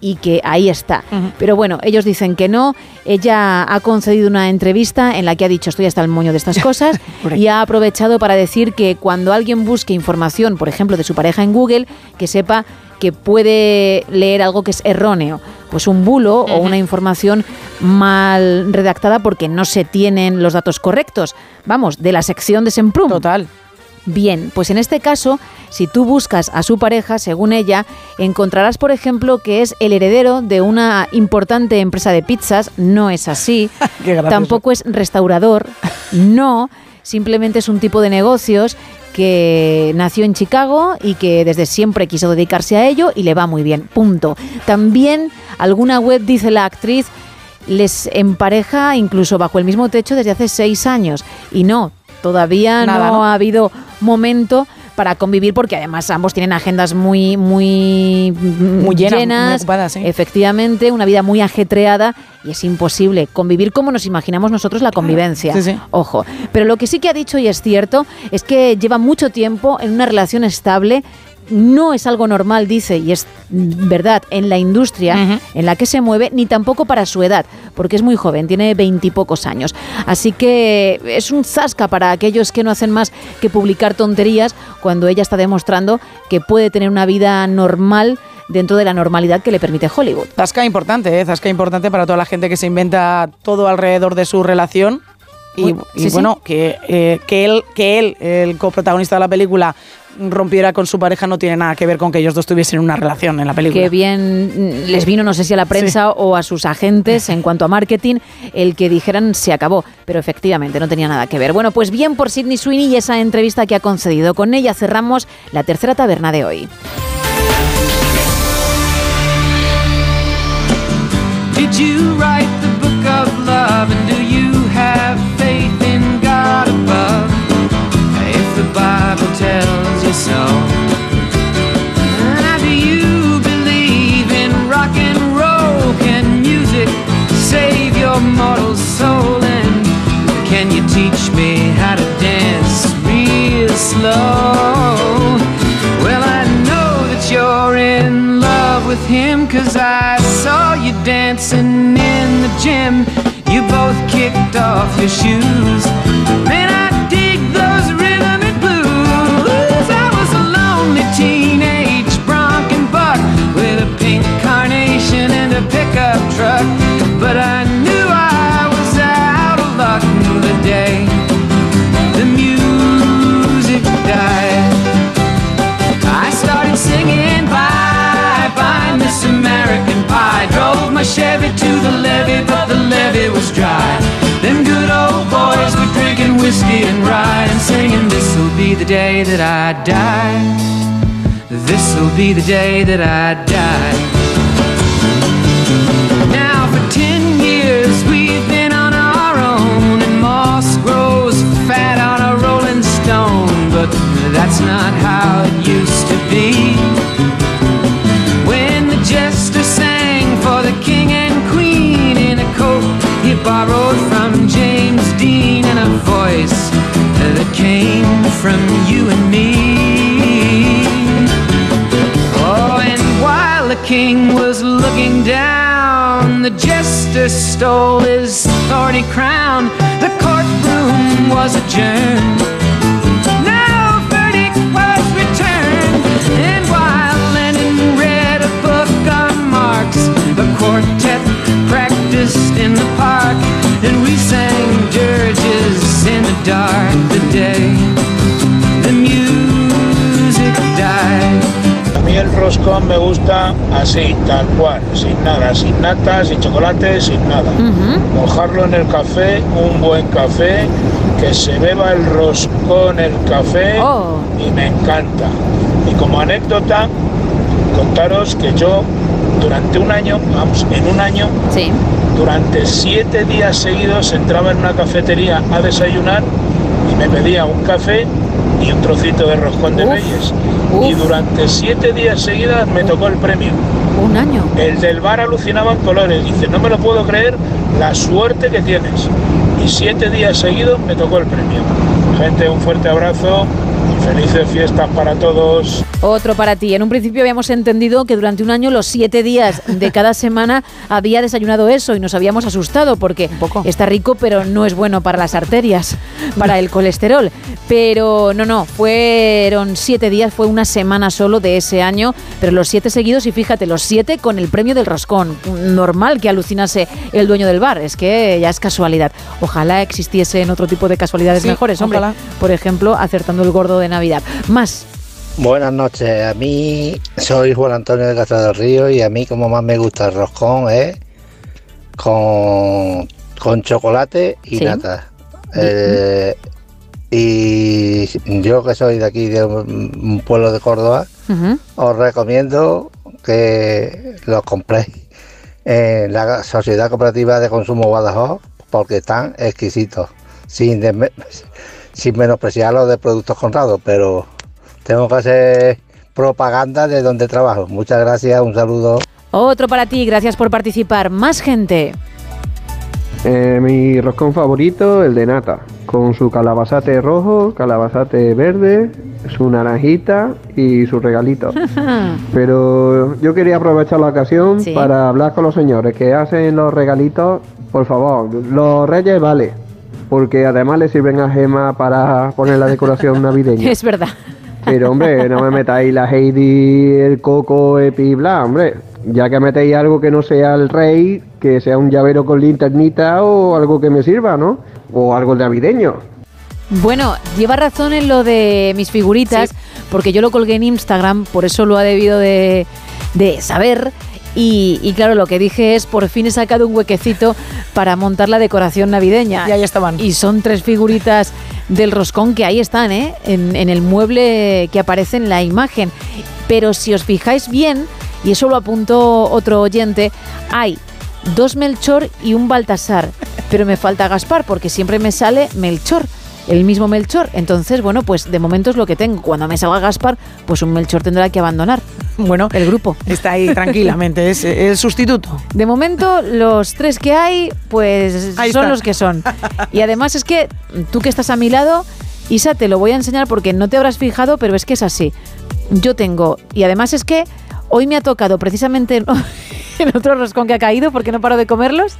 y que ahí está. Pero bueno, ellos dicen que no. Ella ha concedido una entrevista en la que ha dicho estoy hasta el moño de estas cosas y ha aprovechado para decir que cuando alguien busque información, por ejemplo, de su pareja en Google, que sepa que puede leer algo que es erróneo, pues un bulo o una información mal redactada porque no se tienen los datos correctos. Vamos, de la sección de Semprum. Total. Bien, pues en este caso, si tú buscas a su pareja, según ella, encontrarás, por ejemplo, que es el heredero de una importante empresa de pizzas. No es así. Tampoco es restaurador. No. Simplemente es un tipo de negocios que nació en Chicago y que desde siempre quiso dedicarse a ello y le va muy bien. Punto. También alguna web dice la actriz les empareja incluso bajo el mismo techo desde hace seis años. Y no, todavía Nada, no, ¿no? ha habido momento para convivir porque además ambos tienen agendas muy muy, Muy llena, muy llenas, sí. efectivamente, una vida muy ajetreada y es imposible convivir como nos imaginamos nosotros la convivencia. Sí, sí. Ojo, pero lo que sí que ha dicho y es cierto es que lleva mucho tiempo en una relación estable no es algo normal, dice, y es verdad, en la industria en la que se mueve, ni tampoco para su edad, porque es muy joven, tiene veintipocos años. Así que es un zasca para aquellos que no hacen más que publicar tonterías cuando ella está demostrando que puede tener una vida normal dentro de la normalidad que le permite Hollywood. Zasca importante, ¿eh? Zasca importante para toda la gente que se inventa todo alrededor de su relación. Y, Uy, y sí, sí. bueno, Que, eh, que, él, que él, el coprotagonista de la película, rompiera con su pareja no tiene nada que ver con que ellos dos tuviesen una relación en la película. que bien les vino, no sé si a la prensa o a sus agentes en cuanto a marketing, el que dijeran se acabó, pero efectivamente no tenía nada que ver. Bueno, pues bien por Sidney Sweeney y esa entrevista que ha concedido. Con ella cerramos la tercera taberna de hoy. Did you write the book of love? And do you have faith in God above? If the Bible tells so. Do you believe in rock and roll? Can music save your mortal soul? And can you teach me how to dance real slow? Well, I know that you're in love with him Cause I saw you dancing in the gym You both kicked off your shoes Man, I dig those teenage bronc and buck With a pink carnation and a pickup truck But I knew I was out of luck the day The music died I started singing bye bye Miss American Pie. Drove my Chevy to the levee, but the levee was dry. Them good old boys were drinking whiskey and rye and singing, This'll be the day that I die. This'll be the day that I die. Now for ten years we've been on our own, and moss grows fat on a rolling stone. But that's not how it used to be. When the jester sang for the king and queen in a coat he borrowed from James Dean and a voice that came from you and me. King was looking down, the jester stole his thorny crown. The courtroom was adjourned. Was returned. And while Lenin read a book on Marx, quartet practiced in the park, and we sang dirges in the dark. The el roscón me gusta así, tal cual, sin nada, sin nata, sin chocolate, sin nada. Mojarlo en el café, un buen café, que se beba el roscón, el café, y me encanta. Y como anécdota, contaros que yo durante un año, vamos, en un año, durante siete días seguidos entraba en una cafetería a desayunar y me pedía un café y un trocito de roscón de reyes. Y durante siete días seguidas me tocó el premio. Un año. El del bar alucinaba en colores. Dice, no me lo puedo creer la suerte que tienes. Y siete días seguidos me tocó el premio. Gente, un fuerte abrazo felices fiestas para todos. Otro para ti. En un principio habíamos entendido que durante un año, los siete días de cada semana, había desayunado eso y nos habíamos asustado porque está rico, pero no es bueno para las arterias, para el colesterol. Pero no, no, fueron siete días, fue una semana solo de ese año, pero los siete seguidos y fíjate, los siete con el premio del roscón. Normal que alucinase el dueño del bar, es que ya es casualidad. Ojalá existiesen otro tipo de casualidades Sí, mejores, hombre. ojalá. Por ejemplo, acertando el gordo de Navidad. Más. Buenas noches, a mí soy Juan Antonio de Castro del Río y a mí como más me gusta el roscón es con, con chocolate y Sí. nata. Eh, y yo que soy de aquí, de un, pueblo de Córdoba, os recomiendo que los compréis en la Sociedad Cooperativa de Consumo Badajoz porque están exquisitos, sin, sin menospreciar los de productos Conrado, pero tengo que hacer propaganda de donde trabajo. Muchas gracias, un saludo. Otro para ti, gracias por participar. Más gente. Eh, mi roscón favorito, el de nata, con su calabazate rojo, calabazate verde su naranjita y su regalito. Pero yo quería aprovechar la ocasión Sí. para hablar con los señores que hacen los regalitos. Por favor, los reyes vale, porque además le sirven a Gema para poner la decoración navideña. Es verdad. Pero hombre, no me metáis la Heidi, el Coco, Epi, bla, hombre. Ya que metéis algo que no sea el rey, que sea un llavero con linternita o algo que me sirva, ¿no? O algo navideño. Bueno, lleva razón en lo de mis figuritas, porque yo lo colgué en Instagram, por eso lo ha debido de, de saber. Y, y claro, lo que dije es, por fin he sacado un huequecito para montar la decoración navideña. Y ahí estaban. Y son tres figuritas del roscón que ahí están, ¿eh? En, en el mueble que aparece en la imagen. Pero si os fijáis bien, y eso lo apuntó otro oyente, hay dos Melchor y un Baltasar. Pero me falta Gaspar, porque siempre me sale Melchor el mismo Melchor. Entonces, bueno, pues de momento es lo que tengo. Cuando me salga Gaspar, pues un Melchor tendrá que abandonar. Bueno, el grupo. Está ahí tranquilamente, es el sustituto. De momento, los tres que hay, pues Ahí son está. los que son. Y además es que tú que estás a mi lado, Isa, te lo voy a enseñar porque no te habrás fijado, pero es que es así. Yo tengo, y además es que hoy me ha tocado precisamente en- otro roscón que ha caído porque no paro de comerlos,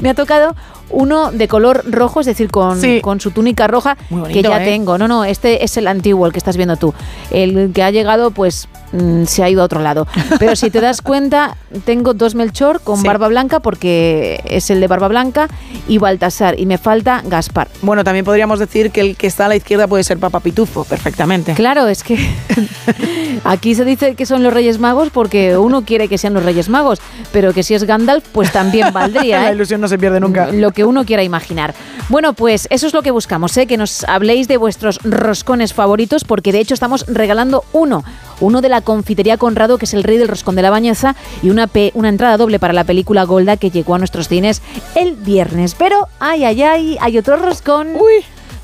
me ha tocado uno de color rojo, es decir, con, Sí. con su túnica roja, que ya ¿eh? tengo. No, no, este es el antiguo, el que estás viendo tú. El que ha llegado, pues mm, se ha ido a otro lado. Pero si te das cuenta, tengo dos Melchor con Sí. barba blanca porque es el de barba blanca y Baltasar y me falta Gaspar. Bueno, también podríamos decir que el que está a la izquierda puede ser Papa Pitufo, perfectamente. Claro, es que aquí se dice que son los Reyes Magos porque uno quiere que sean los Reyes Magos, pero que si es Gandalf, pues también valdría. La ¿eh? ilusión no se pierde nunca. Lo que uno quiera imaginar. Bueno, pues eso es lo que buscamos, ¿eh? que nos habléis de vuestros roscones favoritos, porque de hecho estamos regalando uno, uno de la confitería Conrado, que es el rey del roscón de la bañeza, y una, una entrada doble para la película Golda que llegó a nuestros cines el viernes. Pero, ay, ay, ay, hay otro roscón.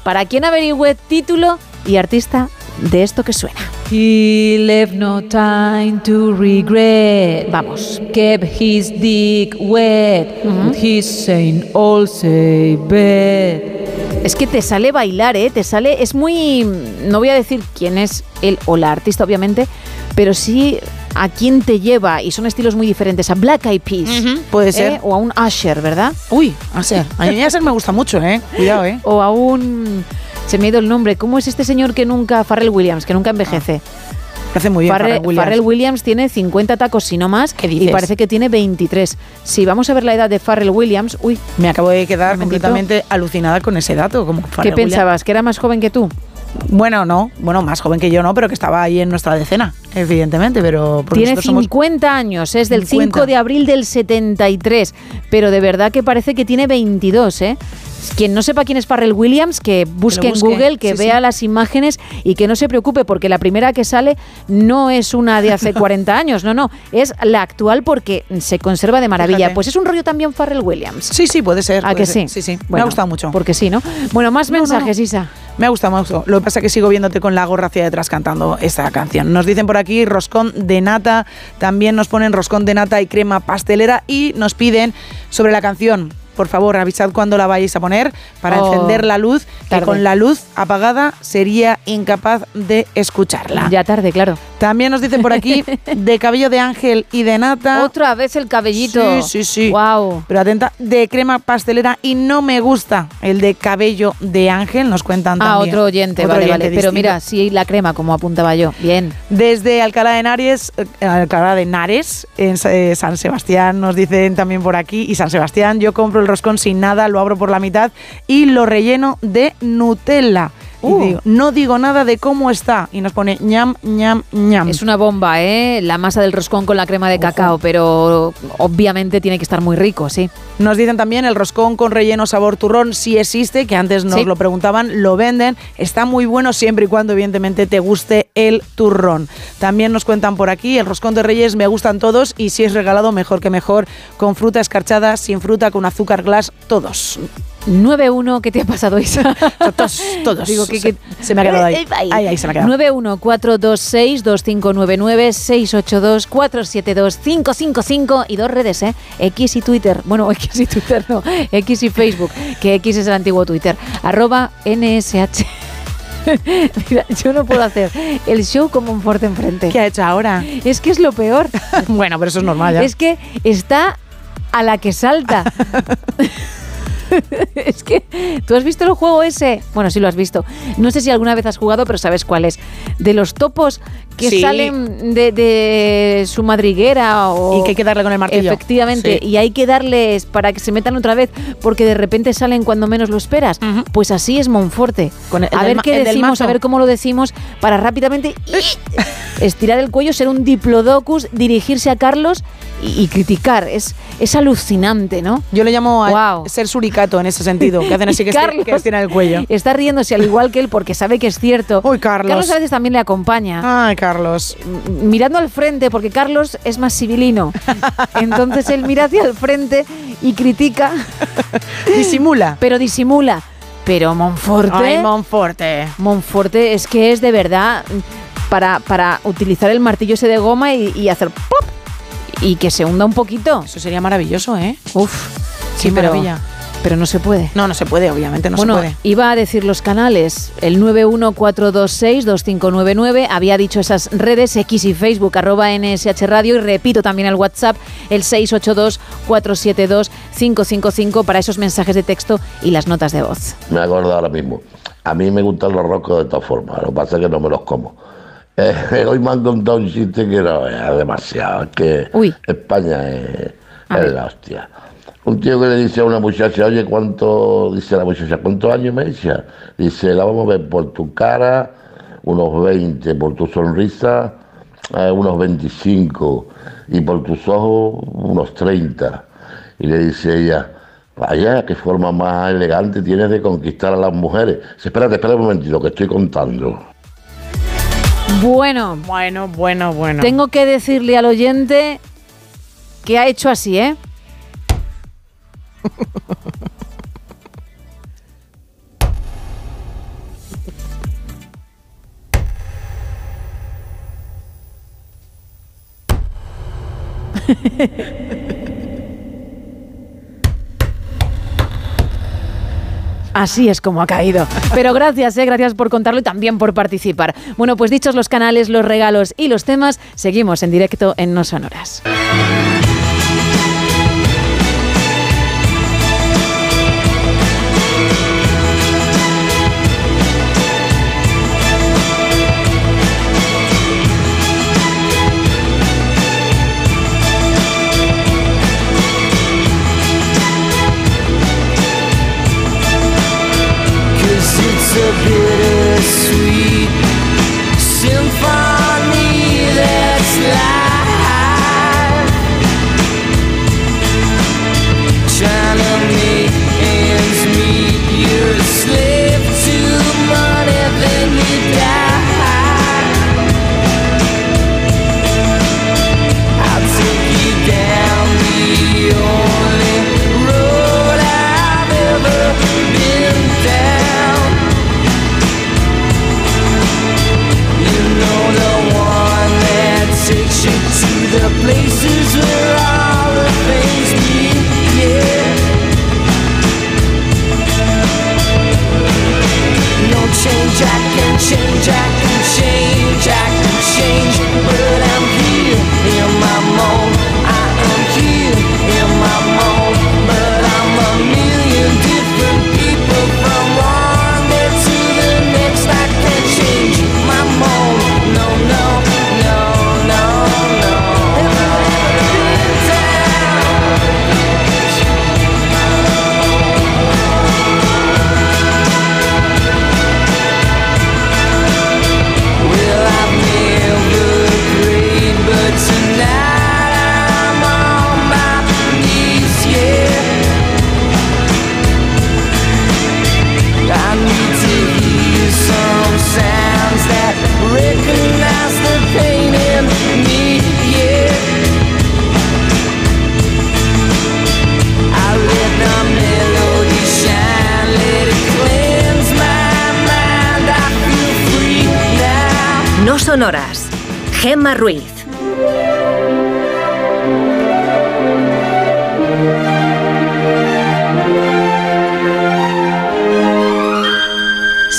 Para quien averigüe título y artista de esto que suena. He left no time to regret. Vamos. Kept his dick wet his Saint all say bed. Es que te sale bailar, ¿eh? Te sale. Es muy. No voy a decir quién es él o la artista, obviamente, pero sí a quién te lleva. Y son estilos muy diferentes. A Black Eyed Peas. Puede ser. ¿eh? O a un Usher, ¿verdad? Uy, Aser. A mí Aser me gusta mucho, ¿eh? Cuidado, ¿eh? O a un. Se me ha ido el nombre. ¿Cómo es este señor que nunca. Farrell Williams, que nunca envejece? Parece muy bien, Farrell, Pharrell Williams. Farrell Williams tiene 50 tacos, si no más, y parece que tiene 23. Si vamos a ver la edad de Farrell Williams, uy, Me acabo de quedar completamente alucinada con ese dato. Como ¿qué Williams. pensabas? ¿Que era más joven que tú? Bueno, no, bueno, más joven que yo, no, pero que estaba ahí en nuestra decena, evidentemente, pero Tiene nosotros somos 50 años, es del 50. 5 de abril del 73, pero de verdad que parece que tiene 22, ¿eh? Quien no sepa quién es Farrell Williams, que busque, en busque, Google, que sí, vea sí. las imágenes y que no se preocupe, porque la primera que sale no es una de hace 40 años, no, no, es la actual porque se conserva de maravilla. Fíjate. Pues es un rollo también Farrell Williams. Sí, sí, puede ser. ¿A puede que ser. sí? Sí, sí. me Bueno, ha gustado mucho. Porque sí, ¿no? Bueno, más no, mensajes, no. Isa. Me ha gustado, me ha gustado. Lo que pasa es que sigo viéndote con la gorra hacia detrás cantando esta canción. Nos dicen por aquí roscón de nata, también nos ponen roscón de nata y crema pastelera y nos piden sobre la canción. Por favor, avisad cuándo la vayáis a poner para Oh, encender la luz, que con la luz apagada sería incapaz de escucharla. Ya tarde, claro. También nos dicen por aquí de cabello de ángel y de nata. Otra vez el cabellito. Sí, sí, sí. Wow. Pero atenta, de crema pastelera y no me gusta el de cabello de ángel, nos cuentan Ah, también. otro oyente, Otro vale, oyente vale. Pero mira, sí, la crema, como apuntaba yo. Bien. Desde Alcalá de Henares, eh, Alcalá de Henares, en eh, San Sebastián, nos dicen también por aquí, y San Sebastián, yo compro el roscón sin nada, lo abro por la mitad y lo relleno de Nutella. Y Uh. digo, no digo nada de cómo está. Y nos pone ñam, ñam, ñam. Es una bomba, ¿eh? La masa del roscón con la crema de cacao, pero obviamente tiene que estar muy rico, sí. Nos dicen también el roscón con relleno sabor turrón, sí existe, que antes nos Sí. lo preguntaban, lo venden, está muy bueno siempre y cuando evidentemente te guste el turrón. También nos cuentan por aquí, el roscón de reyes me gustan todos y si es regalado mejor que mejor, con fruta escarchada, sin fruta, con azúcar glass, todos. 9-1, ¿qué te ha pasado, Isa? Todos, todos. Digo que, se, que- se me ha quedado ahí. Ahí, ahí se me ha quedado. 914262599-682-472-555 y dos redes, ¿eh? X y Twitter. Bueno, X y Twitter no, X y Facebook, que X es el antiguo Twitter. Arroba NSH. Mira, yo no puedo hacer el show con Monforte enfrente. ¿Qué ha hecho ahora? Es que es lo peor. bueno, pero eso es normal ya. Es que está a la que salta. es que tú has visto el juego ese. Bueno, sí lo has visto. No sé si alguna vez has jugado, pero sabes cuál es. De los topos que Sí. salen de, de su madriguera o Y que hay que darle con el martillo. Efectivamente, Sí. y hay que darles para que se metan otra vez porque de repente salen cuando menos lo esperas. Pues así es Monforte. Con el a ver qué decimos, a ver cómo lo decimos para rápidamente estirar el cuello, ser un diplodocus, dirigirse a Carlos y, y criticar. Es, es alucinante, ¿no? Yo le llamo a ser suricato en ese sentido, que hacen así que, Carlos que estiran el cuello. Está riéndose al igual que él porque sabe que es cierto. Uy, Carlos. Carlos a veces también le acompaña. Ay, Carlos. Mirando al frente, porque Carlos es más civilino. Entonces él mira hacia el frente y critica. Disimula. Pero disimula. Pero Monforte. Ay, Monforte. Monforte es que es de verdad para, para utilizar el martillo ese de goma y, y hacer ¡pop! Y que se hunda un poquito. Eso sería maravilloso, ¿eh? Uf, sí, maravilla. Pero no se puede. No, no se puede, obviamente, no bueno, se puede. iba a decir los canales, el 914262599, había dicho esas redes, X y Facebook, arroba NSH Radio, y repito también el WhatsApp, el 682472555 para esos mensajes de texto y las notas de voz. Me acuerdo ahora mismo. A mí me gustan los roscos de todas formas, lo que pasa es que no me los como. Eh, hoy me han contado un chiste que no es demasiado, que España es, es la hostia. Un tío que le dice a una muchacha, oye, ¿cuánto, dice la muchacha, cuántos años me dice? Dice, la vamos a ver por tu cara, unos 20, por tu sonrisa, eh, unos 25, y por tus ojos, unos 30. Y le dice ella, vaya, qué forma más elegante tienes de conquistar a las mujeres. Dice, espérate, espérate un momentito, que estoy contando. Bueno, Bueno, bueno, bueno. tengo que decirle al oyente que ha hecho así, ¿eh? Así es como ha caído. Pero gracias, eh, gracias por contarlo y también por participar. Bueno, pues dichos los canales, los regalos y los temas, seguimos en directo en No Sonoras.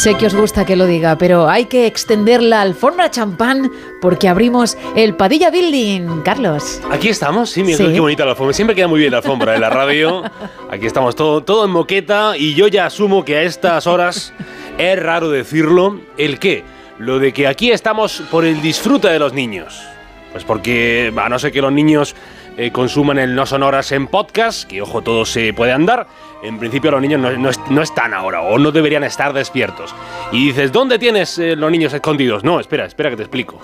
Sé que os gusta que lo diga, pero hay que extender la alfombra champán porque abrimos el Padilla Building. Carlos. Aquí estamos, sí, mira Sí. qué bonita la alfombra. Siempre queda muy bien la alfombra en la radio. Aquí estamos todo, todo en moqueta y yo ya asumo que a estas horas es raro decirlo. ¿El qué? Lo de que aquí estamos por el disfrute de los niños. Pues porque, a no ser que los niños eh, consuman el no sonoras en podcast, que ojo, todo se puede andar, en principio los niños no, no no están ahora o no deberían estar despiertos. Y dices, ¿dónde tienes eh, los niños escondidos? No, espera, espera que te explico.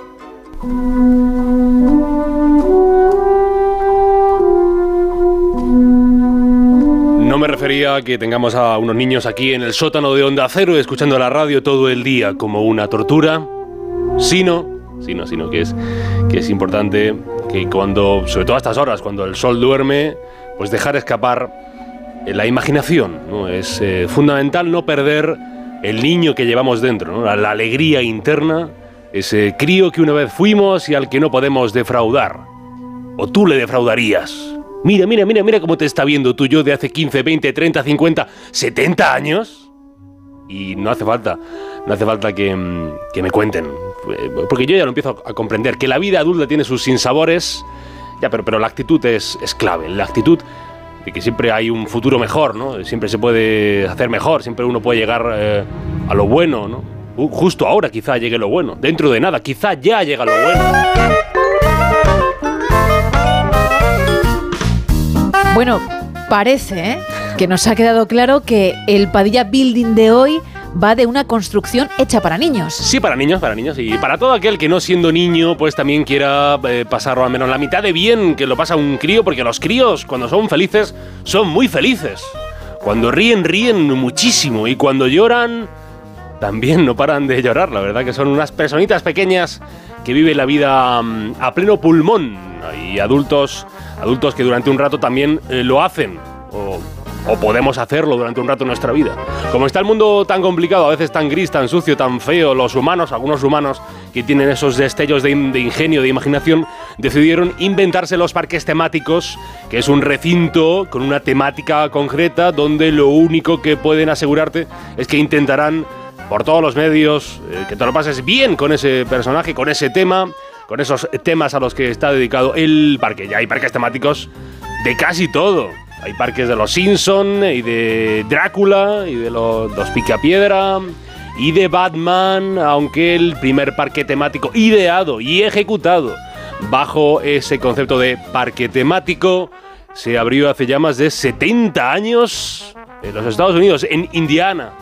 No me refería a que tengamos a unos niños aquí en el sótano de Onda Cero escuchando la radio todo el día como una tortura, sino, sino, sino que es, que es importante que cuando, sobre todo a estas horas, cuando el sol duerme, pues dejar escapar eh, la imaginación. ¿no? Es eh, fundamental no perder el niño que llevamos dentro, la, la alegría interna, ese crío que una vez fuimos y al que no podemos defraudar. O tú le defraudarías. Mira, mira, mira, mira cómo te está viendo tú yo de hace 15, 20, 30, 50, 70 años. Y no hace falta, no hace falta que, mm, que me cuenten. Eh, Porque yo ya lo empiezo a comprender, que la vida adulta tiene sus sinsabores. Ya, pero, pero la actitud es, es clave. La actitud de que siempre hay un futuro mejor, ¿no? Siempre se puede hacer mejor, siempre uno puede llegar eh, a lo bueno, ¿no? Ju- Justo ahora quizá llegue lo bueno. Dentro de nada, quizá ya llega lo bueno. Bueno, parece ¿eh? que nos ha quedado claro que el Padilla Building de hoy va de una construcción hecha para niños. Sí, para niños, para niños. Y para todo aquel que no siendo niño, pues también quiera eh, pasarlo al menos la mitad de bien que lo pasa un crío, porque los críos, cuando son felices, son muy felices. Cuando ríen, ríen muchísimo. Y cuando lloran, también no paran de llorar. La verdad que son unas personitas pequeñas que viven la vida mm, a pleno pulmón. Y adultos, adultos que durante un rato también eh, lo hacen. O podemos hacerlo durante un rato en nuestra vida. Como está el mundo tan complicado, a veces tan gris, tan sucio, tan feo, los humanos, algunos humanos que tienen esos destellos de, in- de ingenio, de imaginación, decidieron inventarse los parques temáticos, que es un recinto con una temática concreta donde lo único que pueden asegurarte es que intentarán por todos los medios eh, que te lo pases bien con ese personaje, con ese tema, con esos temas a los que está dedicado el parque. Ya hay parques temáticos de casi todo. Hay parques de los Simpson y de Drácula y de los, los Picapiedra y de Batman, aunque el primer parque temático ideado y ejecutado bajo ese concepto de parque temático se abrió hace ya más de 70 años en los Estados Unidos, en Indiana.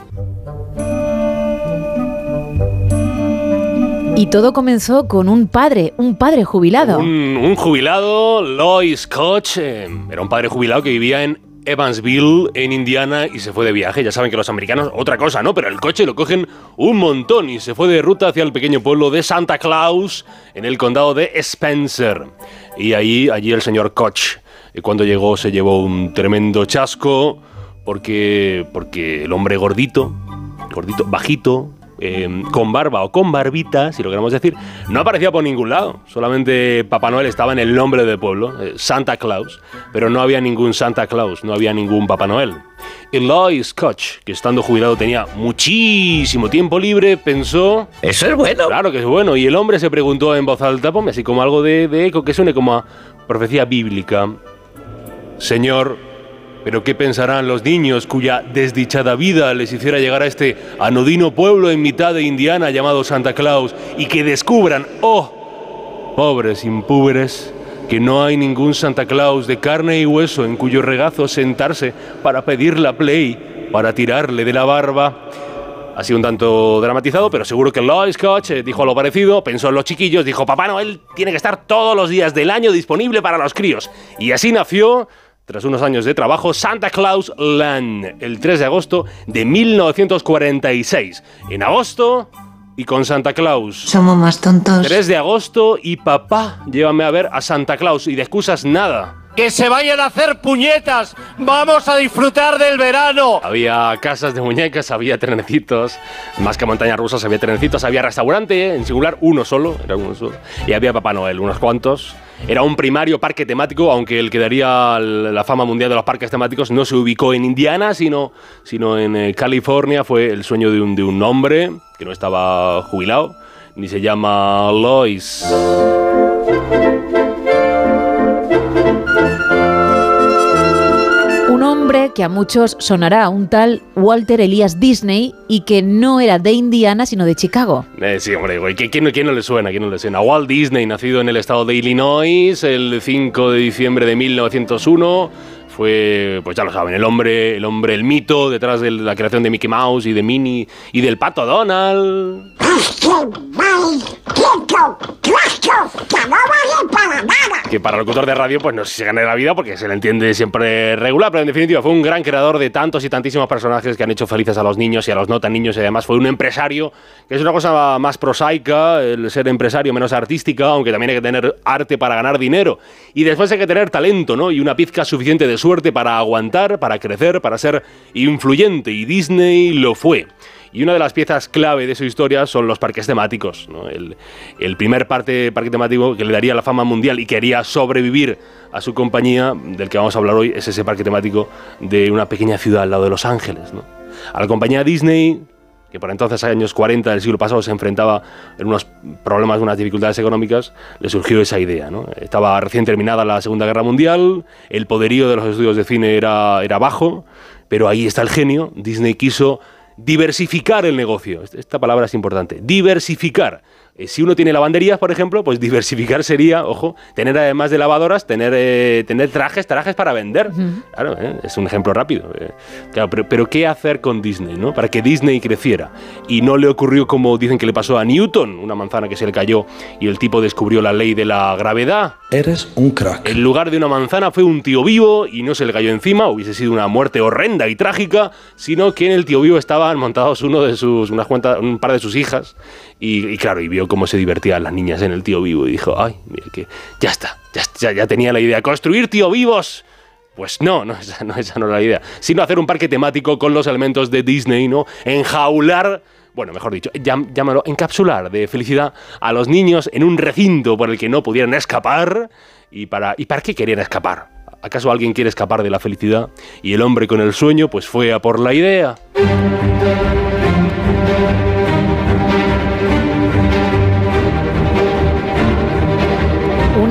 Y todo comenzó con un padre, un padre jubilado. Un, jubilado, Lois Koch, eh, era un padre jubilado que vivía en Evansville, en Indiana, y se fue de viaje. Ya saben que los americanos, otra cosa, ¿no? Pero el coche lo cogen un montón y se fue de ruta hacia el pequeño pueblo de Santa Claus, en el condado de Spencer. Y ahí, allí el señor Koch, eh, cuando llegó, se llevó un tremendo chasco, porque, porque el hombre gordito, gordito, bajito, eh, con barba o con barbita, si lo queremos decir, no aparecía por ningún lado. Solamente Papá Noel estaba en el nombre del pueblo, eh, Santa Claus, pero no había ningún Santa Claus, no había ningún Papá Noel. Y Lois Koch, que estando jubilado tenía muchísimo tiempo libre, pensó... Eso es bueno. Claro que es bueno. Y el hombre se preguntó en voz alta, ponme así como algo de, de eco que suene como a profecía bíblica. Señor, pero ¿qué pensarán los niños cuya desdichada vida les hiciera llegar a este anodino pueblo en mitad de Indiana llamado Santa Claus y que descubran, oh, pobres impúberes, que no hay ningún Santa Claus de carne y hueso en cuyo regazo sentarse para pedir la play, para tirarle de la barba? Ha sido un tanto dramatizado, pero seguro que Lois Koch eh, dijo lo parecido, pensó en los chiquillos, dijo, Papá Noel tiene que estar todos los días del año disponible para los críos. Y así nació, tras unos años de trabajo, Santa Claus Land, el 3 de agosto de 1946. En agosto y con Santa Claus. Somos más tontos. 3 de agosto y papá, llévame a ver a Santa Claus y de excusas nada. Que se vayan a hacer puñetas. Vamos a disfrutar del verano. Había casas de muñecas, había trenecitos, más que montañas rusas había trenecitos, había restaurante, en singular uno solo, era uno solo, y había Papá Noel, unos cuantos. Era un primario parque temático, aunque el que daría la fama mundial de los parques temáticos no se ubicó en Indiana, sino, sino en eh, California. Fue el sueño de un, de un hombre que no estaba jubilado, ni se llama Lois. Que a muchos sonará un tal Walter Elias Disney y que no era de Indiana sino de Chicago. Eh, sí, hombre, güey, ¿quién, quién, quién no le suena? ¿Quién no le suena? Walt Disney, nacido en el estado de Illinois el 5 de diciembre de 1901, fue, pues ya lo saben, el hombre, el hombre, el mito detrás de la creación de Mickey Mouse y de Minnie y del pato Donald. Que para locutor de radio, pues no sé si se gana la vida porque se le entiende siempre regular, pero en definitiva fue un gran creador de tantos y tantísimos personajes que han hecho felices a los niños y a los no tan niños y además fue un empresario, que es una cosa más prosaica, el ser empresario menos artística, aunque también hay que tener arte para ganar dinero. Y después hay que tener talento, ¿no? Y una pizca suficiente de suerte para aguantar, para crecer, para ser influyente. Y Disney lo fue. Y una de las piezas clave de su historia son los parques temáticos. El, primer parque temático que le daría la fama mundial y que haría sobrevivir a su compañía, del que vamos a hablar hoy, es ese parque temático de una pequeña ciudad al lado de Los Ángeles. A la compañía Disney, que por entonces, años 40 del siglo pasado, se enfrentaba en unos problemas, unas dificultades económicas, le surgió esa idea. Estaba recién terminada la Segunda Guerra Mundial, el poderío de los estudios de cine era, era bajo, pero ahí está el genio. Disney quiso diversificar el negocio. Esta palabra es importante. Diversificar. Eh, si uno tiene lavanderías, por ejemplo, pues diversificar sería, ojo, tener además de lavadoras, tener, eh, tener trajes, trajes para vender. Claro, eh, es un ejemplo rápido. Claro, pero, pero ¿qué hacer con Disney, no? Para que Disney creciera. Y no le ocurrió como dicen que le pasó a Newton, una manzana que se le cayó y el tipo descubrió la ley de la gravedad. Eres un crack. En lugar de una manzana fue un tío vivo y no se le cayó encima, hubiese sido una muerte horrenda y trágica, sino que en el tío vivo estaban montados uno de sus, unas cuantas, un par de sus hijas y, claro, y vio cómo se divertían las niñas en el tío vivo y dijo, ay, mira que ya está, ya, ya, ya tenía la idea, construir tío vivos. Pues no, no esa, no, esa no era la idea. Sino hacer un parque temático con los elementos de Disney, ¿no? Enjaular bueno, mejor dicho, llámalo encapsular de felicidad a los niños en un recinto por el que no pudieran escapar. ¿Y para, ¿Y para qué querían escapar? ¿Acaso alguien quiere escapar de la felicidad? Y el hombre con el sueño, pues fue a por la idea.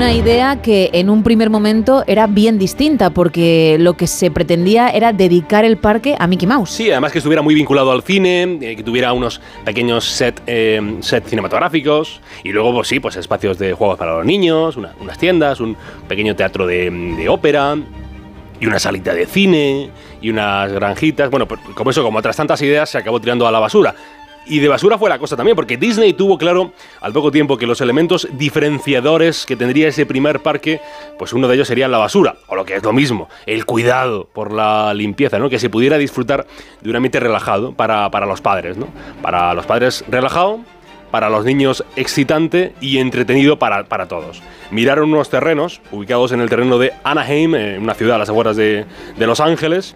Una idea que en un primer momento era bien distinta porque lo que se pretendía era dedicar el parque a Mickey Mouse. Sí, además que estuviera muy vinculado al cine, eh, que tuviera unos pequeños set, eh, set cinematográficos y luego, pues sí, pues espacios de juegos para los niños, una- unas tiendas, un pequeño teatro de, de ópera y una salita de cine y unas granjitas. Bueno, pues como eso, como otras tantas ideas, se acabó tirando a la basura. Y de basura fue la cosa también, porque Disney tuvo claro al poco tiempo que los elementos diferenciadores que tendría ese primer parque, pues uno de ellos sería la basura, o lo que es lo mismo, el cuidado por la limpieza, ¿no? Que se pudiera disfrutar de un ambiente relajado para, para los padres, ¿no? Para los padres relajado, para los niños excitante y entretenido para, para todos. Miraron unos terrenos ubicados en el terreno de Anaheim, una ciudad a las afueras de, de Los Ángeles,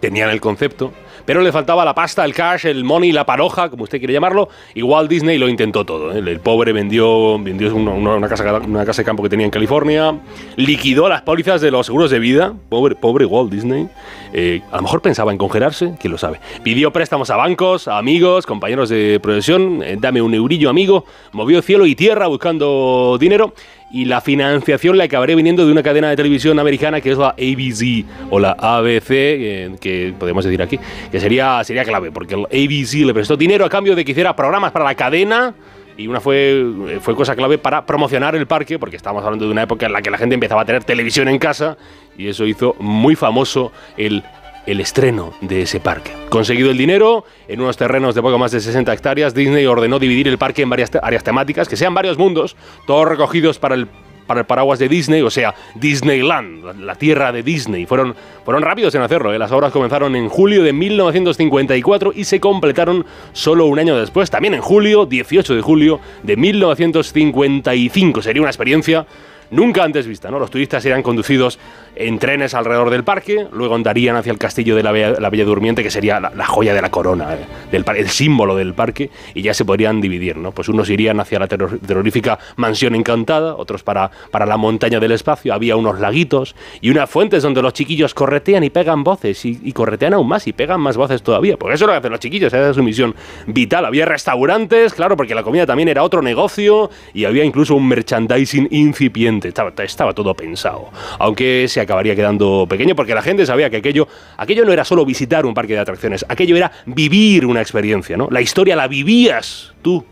tenían el concepto, pero le faltaba la pasta, el cash, el money, la paroja, como usted quiere llamarlo, Walt Disney lo intentó todo. ¿eh? El, pobre vendió, vendió una casa, una casa de campo que tenía en California, liquidó las pólizas de los seguros de vida, pobre, pobre Walt Disney. Eh, a lo mejor pensaba en congelarse, quién lo sabe. Pidió préstamos a bancos, a amigos, compañeros de profesión, eh, dame un eurillo amigo, movió cielo y tierra buscando dinero y la financiación le acabaría viniendo de una cadena de televisión americana que es la ABC o la ABC, eh, que podemos decir aquí, que sería, sería clave, porque el ABC le prestó dinero a cambio de que hiciera programas para la cadena. Y una fue, fue cosa clave para promocionar el parque, porque estamos hablando de una época en la que la gente empezaba a tener televisión en casa, y eso hizo muy famoso el, el estreno de ese parque. Conseguido el dinero, en unos terrenos de poco más de 60 hectáreas, Disney ordenó dividir el parque en varias áreas temáticas, que sean varios mundos, todos recogidos para el, para el paraguas de Disney, o sea, Disneyland, la, la tierra de Disney. Fueron, fueron rápidos en hacerlo, ¿eh? las obras comenzaron en julio de 1954 y se completaron solo un año después, también en julio, 18 de julio de 1955. Sería una experiencia nunca antes vista. ¿no? Los turistas eran conducidos en trenes alrededor del parque, luego andarían hacia el castillo de la Bella, la Bella Durmiente, que sería la, joya de la corona, eh, del, el símbolo del parque, y ya se podrían dividir. ¿no? Pues unos irían hacia la terror- terrorífica mansión encantada, otros para, para la montaña del espacio. Había unos laguitos y unas fuentes donde los chiquillos corretean y pegan voces, y, y corretean aún más y pegan más voces todavía. Porque eso es lo que hacen los chiquillos, esa es su misión vital. Había restaurantes, claro, porque la comida también era otro negocio, y había incluso un merchandising incipiente. Estaba, estaba todo pensado. Aunque se acabaría quedando pequeño porque la gente sabía que aquello, aquello no era solo visitar un parque de atracciones, aquello era vivir una experiencia, ¿no? La historia la vivías tú.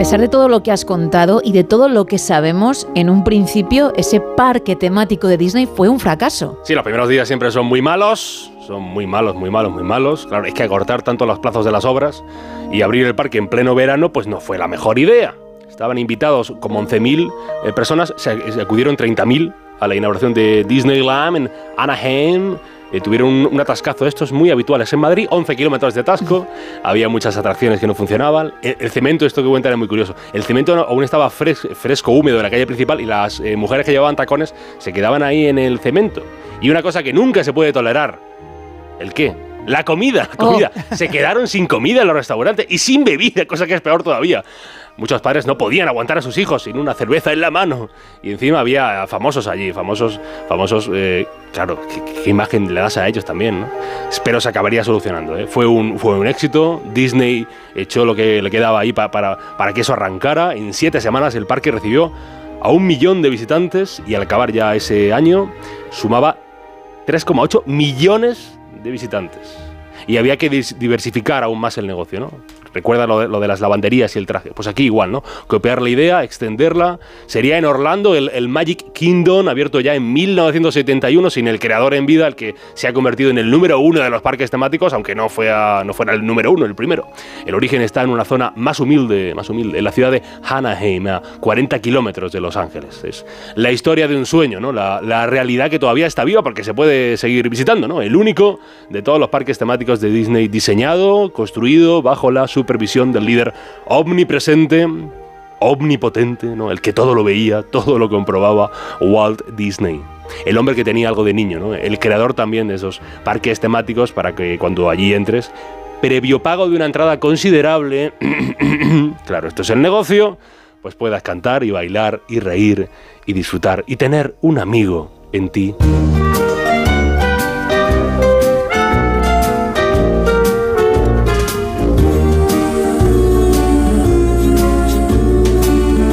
Pesar de todo lo que has contado y de todo lo que sabemos, en un principio ese parque temático de Disney fue un fracaso. Sí, los primeros días siempre son muy malos, son muy malos, muy malos, muy malos. Claro, es que acortar tanto los plazos de las obras y abrir el parque en pleno verano, pues no fue la mejor idea. Estaban invitados como 11.000 eh, personas, se acudieron 30.000 a la inauguración de Disneyland en Anaheim. Eh, tuvieron un, un atascazo de estos muy habituales en Madrid, 11 kilómetros de atasco, había muchas atracciones que no funcionaban. El, el cemento, esto que cuentan es muy curioso, el cemento aún estaba fres- fresco, húmedo en la calle principal y las eh, mujeres que llevaban tacones se quedaban ahí en el cemento. Y una cosa que nunca se puede tolerar, ¿el qué? La comida, la comida. Se quedaron sin comida en los restaurantes y sin bebida, cosa que es peor todavía. Muchos padres no podían aguantar a sus hijos sin una cerveza en la mano. Y encima había famosos allí, famosos, famosos, eh, claro, ¿qué, qué imagen le das a ellos también, ¿no? Pero se acabaría solucionando, ¿eh? Fue un, fue un éxito, Disney echó lo que le quedaba ahí pa- para, para que eso arrancara. En siete semanas el parque recibió a un millón de visitantes y al acabar ya ese año sumaba 3,8 millones de visitantes. Y había que diversificar aún más el negocio, ¿no? Recuerda lo de, las lavanderías y el traje. Pues aquí igual, ¿no? Copiar la idea, extenderla. Sería en Orlando el, Magic Kingdom, abierto ya en 1971, sin el creador en vida, el que se ha convertido en el número uno de los parques temáticos, aunque no, fuera, no fuera el número uno, el primero. El origen está en una zona más humilde, más humilde, en la ciudad de Anaheim, a 40 kilómetros de Los Ángeles. Es la historia de un sueño, ¿no? La, la realidad que todavía está viva porque se puede seguir visitando, ¿no? El único de todos los parques temáticos de Disney diseñado, construido bajo la supervisión del líder omnipresente, omnipotente, ¿no? El que todo lo veía, todo lo comprobaba, Walt Disney. El hombre que tenía algo de niño, ¿no? El creador también de esos parques temáticos para que cuando allí entres, previo pago de una entrada considerable, claro, esto es el negocio, pues puedas cantar y bailar y reír y disfrutar y tener un amigo en ti.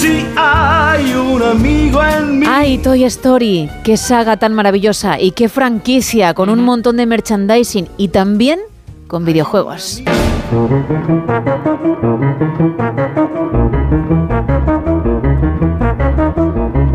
Sí, hay un amigo en mí. ¡Ay, Toy Story! ¡Qué saga tan maravillosa! Y qué franquicia, con un montón de merchandising y también con videojuegos.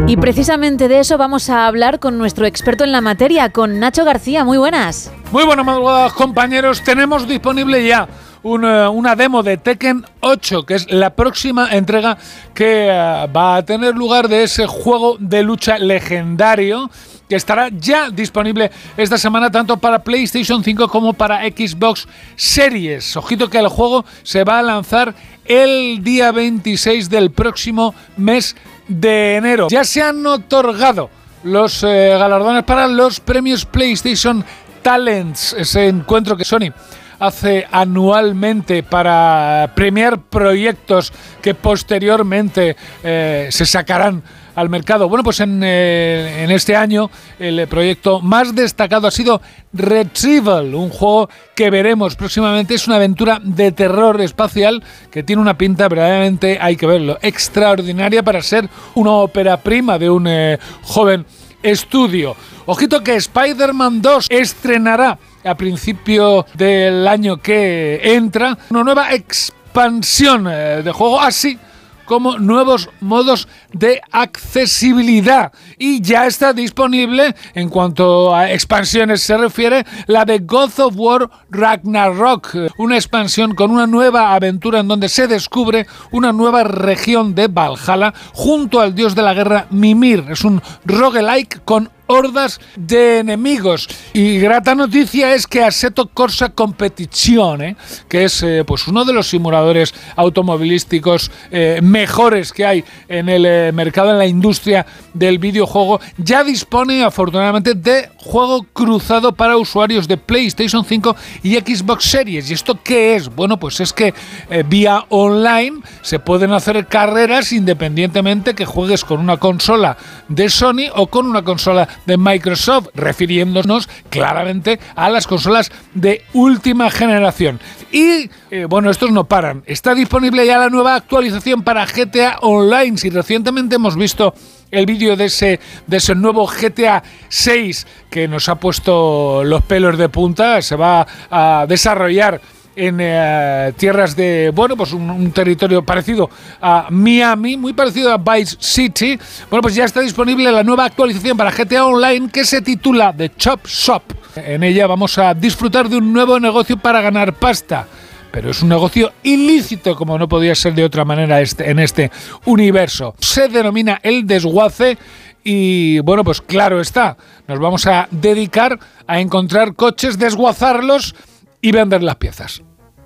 Y precisamente de eso vamos a hablar con nuestro experto en la materia, con Nacho García. Muy buenas. Muy buenas madrugadas compañeros, tenemos disponible ya una, una demo de Tekken 8, que es la próxima entrega que eh, va a tener lugar de ese juego de lucha legendario que estará ya disponible esta semana tanto para PlayStation 5 como para Xbox Series. Ojito que el juego se va a lanzar el día 26 del próximo mes de enero. Ya se han otorgado los eh, galardones para los premios PlayStation Talents, ese encuentro que Sony hace anualmente para premiar proyectos que posteriormente eh, se sacarán al mercado. Bueno, pues en, eh, en este año el proyecto más destacado ha sido Retrieval, un juego que veremos próximamente. Es una aventura de terror espacial que tiene una pinta verdaderamente, hay que verlo, extraordinaria para ser una ópera prima de un eh, joven estudio. Ojito que Spider-Man 2 estrenará a principio del año que entra una nueva expansión eh, de juego así como nuevos modos de accesibilidad. Y ya está disponible, en cuanto a expansiones se refiere, la de God of War Ragnarok, una expansión con una nueva aventura en donde se descubre una nueva región de Valhalla junto al dios de la guerra Mimir. Es un roguelike con hordas de enemigos. Y grata noticia es que Assetto Corsa Competizione, que es eh, pues uno de los simuladores automovilísticos eh, mejores que hay en el eh, mercado, en la industria del videojuego, ya dispone afortunadamente de juego cruzado para usuarios de PlayStation 5 y Xbox Series. ¿Y esto qué es? Bueno, pues es que eh, vía online se pueden hacer carreras independientemente que juegues con una consola de Sony o con una consola de Microsoft, refiriéndonos claramente a las consolas de última generación. Y eh, bueno, estos no paran. Está disponible ya la nueva actualización para GTA Online. Si recientemente hemos visto el vídeo de ese, de ese nuevo GTA 6 que nos ha puesto los pelos de punta, se va a desarrollar en eh, tierras de, bueno, pues un, territorio parecido a Miami, muy parecido a Vice City. Bueno, pues ya está disponible la nueva actualización para GTA Online que se titula The Chop Shop. En ella vamos a disfrutar de un nuevo negocio para ganar pasta. Pero es un negocio ilícito, como no podía ser de otra manera este, en este universo. Se denomina el desguace y bueno, pues claro está, nos vamos a dedicar a encontrar coches, desguazarlos y vender las piezas.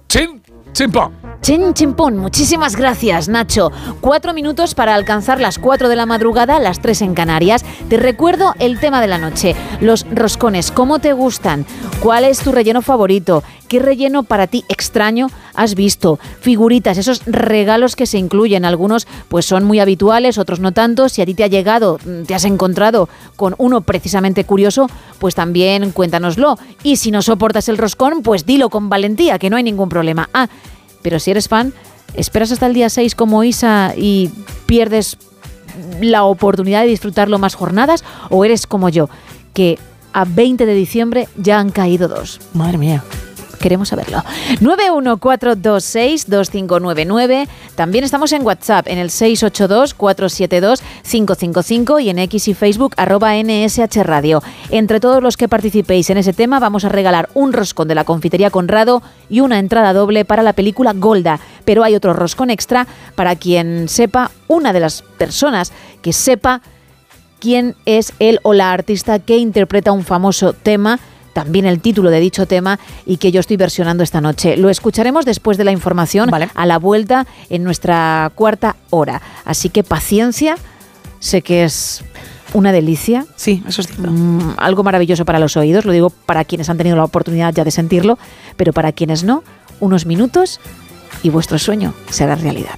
¡Chin! ¡Chimpón! Chin Chimpón, muchísimas gracias Nacho. Cuatro minutos para alcanzar las cuatro de la madrugada, las tres en Canarias. Te recuerdo el tema de la noche, los roscones, ¿cómo te gustan? ¿Cuál es tu relleno favorito? ¿Qué relleno para ti extraño has visto? Figuritas, esos regalos que se incluyen, algunos pues son muy habituales, otros no tanto. Si a ti te ha llegado, mm, te has encontrado con uno precisamente curioso, pues también cuéntanoslo. Y si no soportas el roscón, pues dilo con valentía, que no hay ningún problema. Ah, pero si eres fan, esperas hasta el día 6 como Isa y pierdes la oportunidad de disfrutarlo más jornadas o eres como yo, que a 20 de diciembre ya han caído dos. Madre mía. Queremos saberlo. 914262599. También estamos en WhatsApp en el 682472555 y en X y Facebook arroba NSH Radio. Entre todos los que participéis en ese tema vamos a regalar un roscón de la confitería Conrado y una entrada doble para la película Golda. Pero hay otro roscón extra para quien sepa, una de las personas que sepa quién es él o la artista que interpreta un famoso tema también el título de dicho tema y que yo estoy versionando esta noche. Lo escucharemos después de la información a la vuelta en nuestra cuarta hora. Así que paciencia, sé que es una delicia. Sí, eso es cierto. Mm, algo maravilloso para los oídos, lo digo para quienes han tenido la oportunidad ya de sentirlo, pero para quienes no, unos minutos y vuestro sueño será realidad.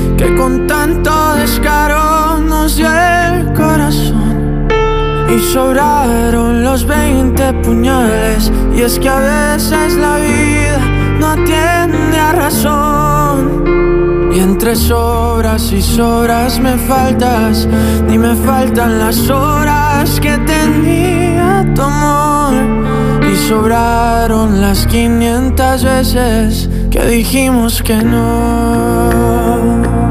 que con tanto descaro nos dio el corazón. Y sobraron los 20 puñales. Y es que a veces la vida no atiende a razón. Y entre sobras y sobras me faltas. Ni me faltan las horas que tenía tu amor. Y sobraron las 500 veces que dijimos que no.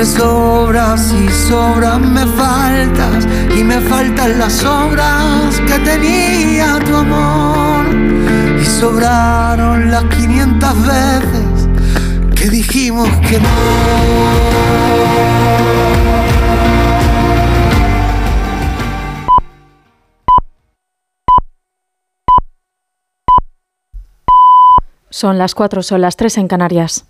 Entre sobras y sobras me faltas y me faltan las obras que tenía tu amor. Y sobraron las 500 veces que dijimos que no. Son las 4, son las 3 en Canarias.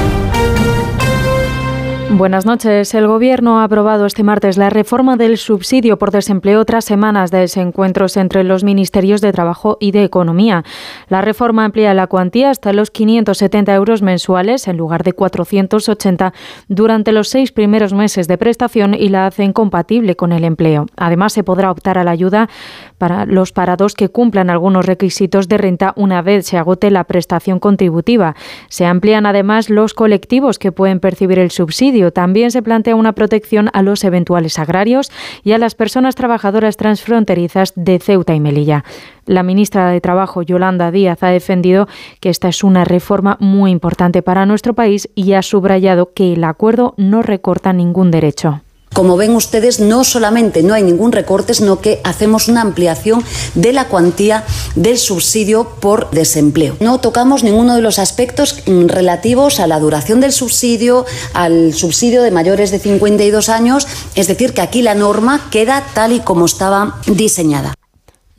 Buenas noches. El Gobierno ha aprobado este martes la reforma del subsidio por desempleo tras semanas de desencuentros entre los ministerios de Trabajo y de Economía. La reforma amplía la cuantía hasta los 570 euros mensuales en lugar de 480 durante los seis primeros meses de prestación y la hacen compatible con el empleo. Además, se podrá optar a la ayuda para los parados que cumplan algunos requisitos de renta una vez se agote la prestación contributiva. Se amplían además los colectivos que pueden percibir el subsidio. También se plantea una protección a los eventuales agrarios y a las personas trabajadoras transfronterizas de Ceuta y Melilla. La ministra de Trabajo, Yolanda Díaz, ha defendido que esta es una reforma muy importante para nuestro país y ha subrayado que el acuerdo no recorta ningún derecho. Como ven ustedes, no solamente no hay ningún recorte, sino que hacemos una ampliación de la cuantía del subsidio por desempleo. No tocamos ninguno de los aspectos mm, relativos a la duración del subsidio, al subsidio de mayores de 52 años, es decir, que aquí la norma queda tal y como estaba diseñada.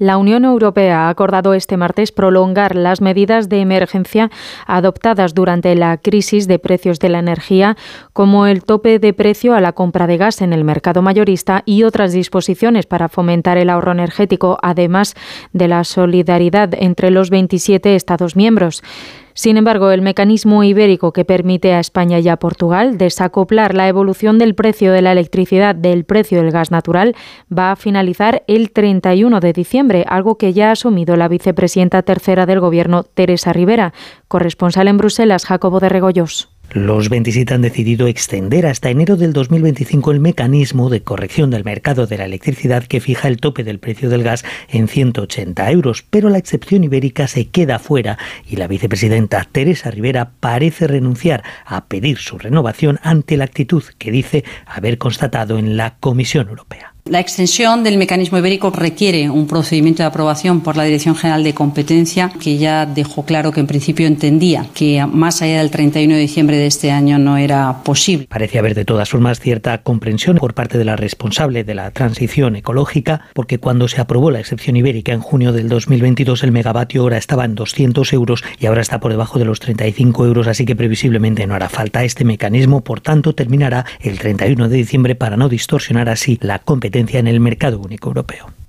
La Unión Europea ha acordado este martes prolongar las medidas de emergencia adoptadas durante la crisis de precios de la energía, como el tope de precio a la compra de gas en el mercado mayorista y otras disposiciones para fomentar el ahorro energético, además de la solidaridad entre los 27 Estados miembros. Sin embargo, el mecanismo ibérico que permite a España y a Portugal desacoplar la evolución del precio de la electricidad del precio del gas natural va a finalizar el 31 de diciembre, algo que ya ha asumido la vicepresidenta tercera del Gobierno, Teresa Rivera. Corresponsal en Bruselas, Jacobo de Regoyos. Los 27 han decidido extender hasta enero del 2025 el mecanismo de corrección del mercado de la electricidad que fija el tope del precio del gas en 180 euros, pero la excepción ibérica se queda fuera y la vicepresidenta Teresa Rivera parece renunciar a pedir su renovación ante la actitud que dice haber constatado en la Comisión Europea. La extensión del mecanismo ibérico requiere un procedimiento de aprobación por la Dirección General de Competencia, que ya dejó claro que en principio entendía que más allá del 31 de diciembre de este año no era posible. Parece haber de todas formas cierta comprensión por parte de la responsable de la transición ecológica, porque cuando se aprobó la excepción ibérica en junio del 2022 el megavatio hora estaba en 200 euros y ahora está por debajo de los 35 euros, así que previsiblemente no hará falta este mecanismo, por tanto terminará el 31 de diciembre para no distorsionar así la competencia en el mercado único europeo.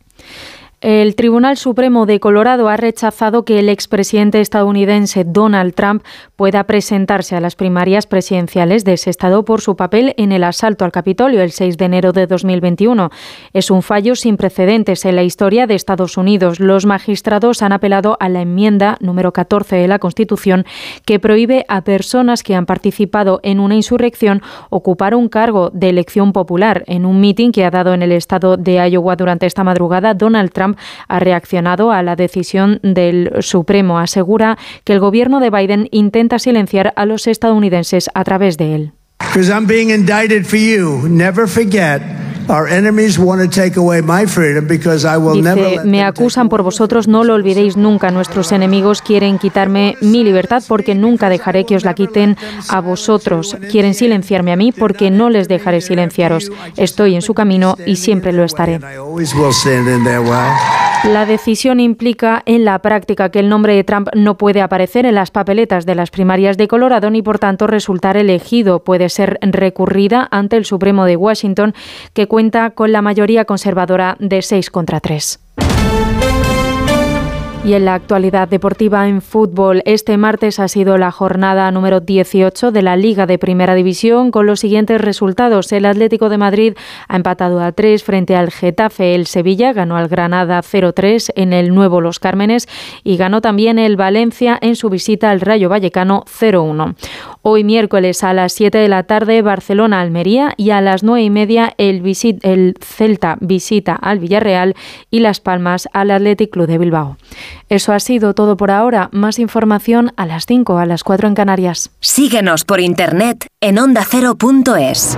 El Tribunal Supremo de Colorado ha rechazado que el expresidente estadounidense Donald Trump pueda presentarse a las primarias presidenciales de ese estado por su papel en el asalto al Capitolio el 6 de enero de 2021. Es un fallo sin precedentes en la historia de Estados Unidos. Los magistrados han apelado a la enmienda número 14 de la Constitución que prohíbe a personas que han participado en una insurrección ocupar un cargo de elección popular. En un mitin que ha dado en el estado de Iowa durante esta madrugada, Donald Trump ha reaccionado a la decisión del Supremo. Asegura que el gobierno de Biden intenta silenciar a los estadounidenses a través de él. Dice, me acusan por vosotros, no lo olvidéis nunca. Nuestros enemigos quieren quitarme mi libertad porque nunca dejaré que os la quiten a vosotros. Quieren silenciarme a mí porque no les dejaré silenciaros. Estoy en su camino y siempre lo estaré. La decisión implica en la práctica que el nombre de Trump no puede aparecer en las papeletas de las primarias de Colorado ni por tanto resultar elegido. Puede ser recurrida ante el Supremo de Washington, que cuenta con la mayoría conservadora de 6 contra 3. Y en la actualidad deportiva en fútbol, este martes ha sido la jornada número 18 de la Liga de Primera División con los siguientes resultados. El Atlético de Madrid ha empatado a 3 frente al Getafe. El Sevilla ganó al Granada 0-3 en el Nuevo Los Cármenes y ganó también el Valencia en su visita al Rayo Vallecano 0-1. Hoy miércoles a las 7 de la tarde Barcelona-Almería y a las 9 y media el, visit, el Celta visita al Villarreal y Las Palmas al Athletic Club de Bilbao. Eso ha sido todo por ahora. Más información a las 5, a las 4 en Canarias. Síguenos por internet en ondacero.es.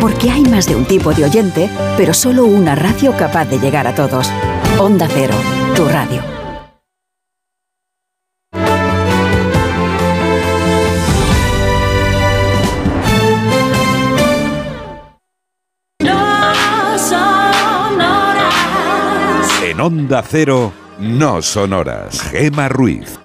Porque hay más de un tipo de oyente, pero solo una radio capaz de llegar a todos. Onda Cero, tu radio. No son horas. En Onda Cero, no son horas. Gema Ruiz.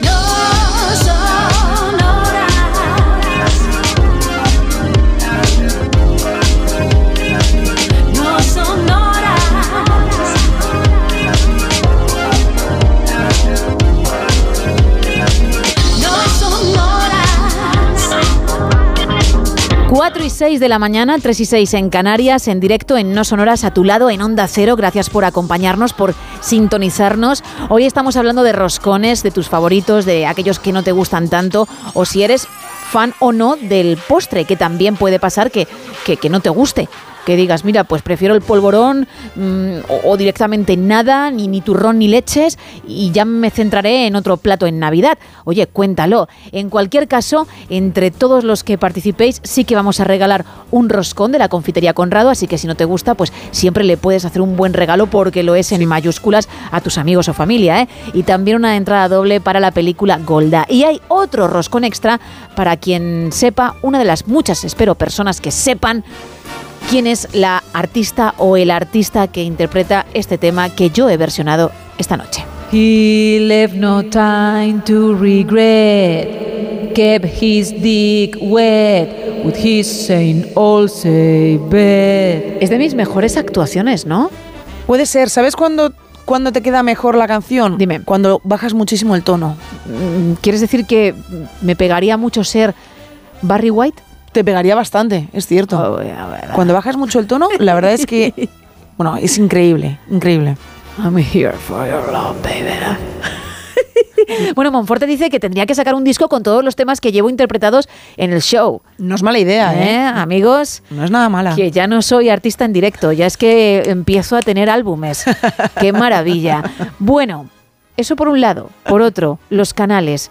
4 y 6 de la mañana, 3 y 6 en Canarias, en directo en No Sonoras a tu lado, en Onda Cero. Gracias por acompañarnos, por sintonizarnos. Hoy estamos hablando de roscones, de tus favoritos, de aquellos que no te gustan tanto, o si eres fan o no del postre, que también puede pasar que, que, que no te guste. Que digas, mira, pues prefiero el polvorón mm, o, o directamente nada, ni, ni turrón ni leches, y ya me centraré en otro plato en Navidad. Oye, cuéntalo. En cualquier caso, entre todos los que participéis, sí que vamos a regalar un roscón de la confitería Conrado, así que si no te gusta, pues siempre le puedes hacer un buen regalo porque lo es en mayúsculas a tus amigos o familia, ¿eh? Y también una entrada doble para la película Golda. Y hay otro roscón extra para quien sepa, una de las muchas, espero, personas que sepan quién es la artista o el artista que interpreta este tema que yo he versionado esta noche. He left no time to regret. Kept his dick wet with his Saint Olsey bed. Es de mis mejores actuaciones, ¿no? Puede ser. ¿Sabes cuándo, cuándo te queda mejor la canción? Dime. Cuando bajas muchísimo el tono. Mm, ¿Quieres decir que me pegaría mucho ser Barry White? Te pegaría bastante, es cierto. Cuando bajas mucho el tono, la verdad es que. Bueno, es increíble, increíble. I'm here for your love, baby. Bueno, Monforte dice que tendría que sacar un disco con todos los temas que llevo interpretados en el show. No es mala idea, ¿eh? Amigos. No es nada mala. Que ya no soy artista en directo, ya es que empiezo a tener álbumes. ¡Qué maravilla! Bueno, eso por un lado. Por otro, los canales.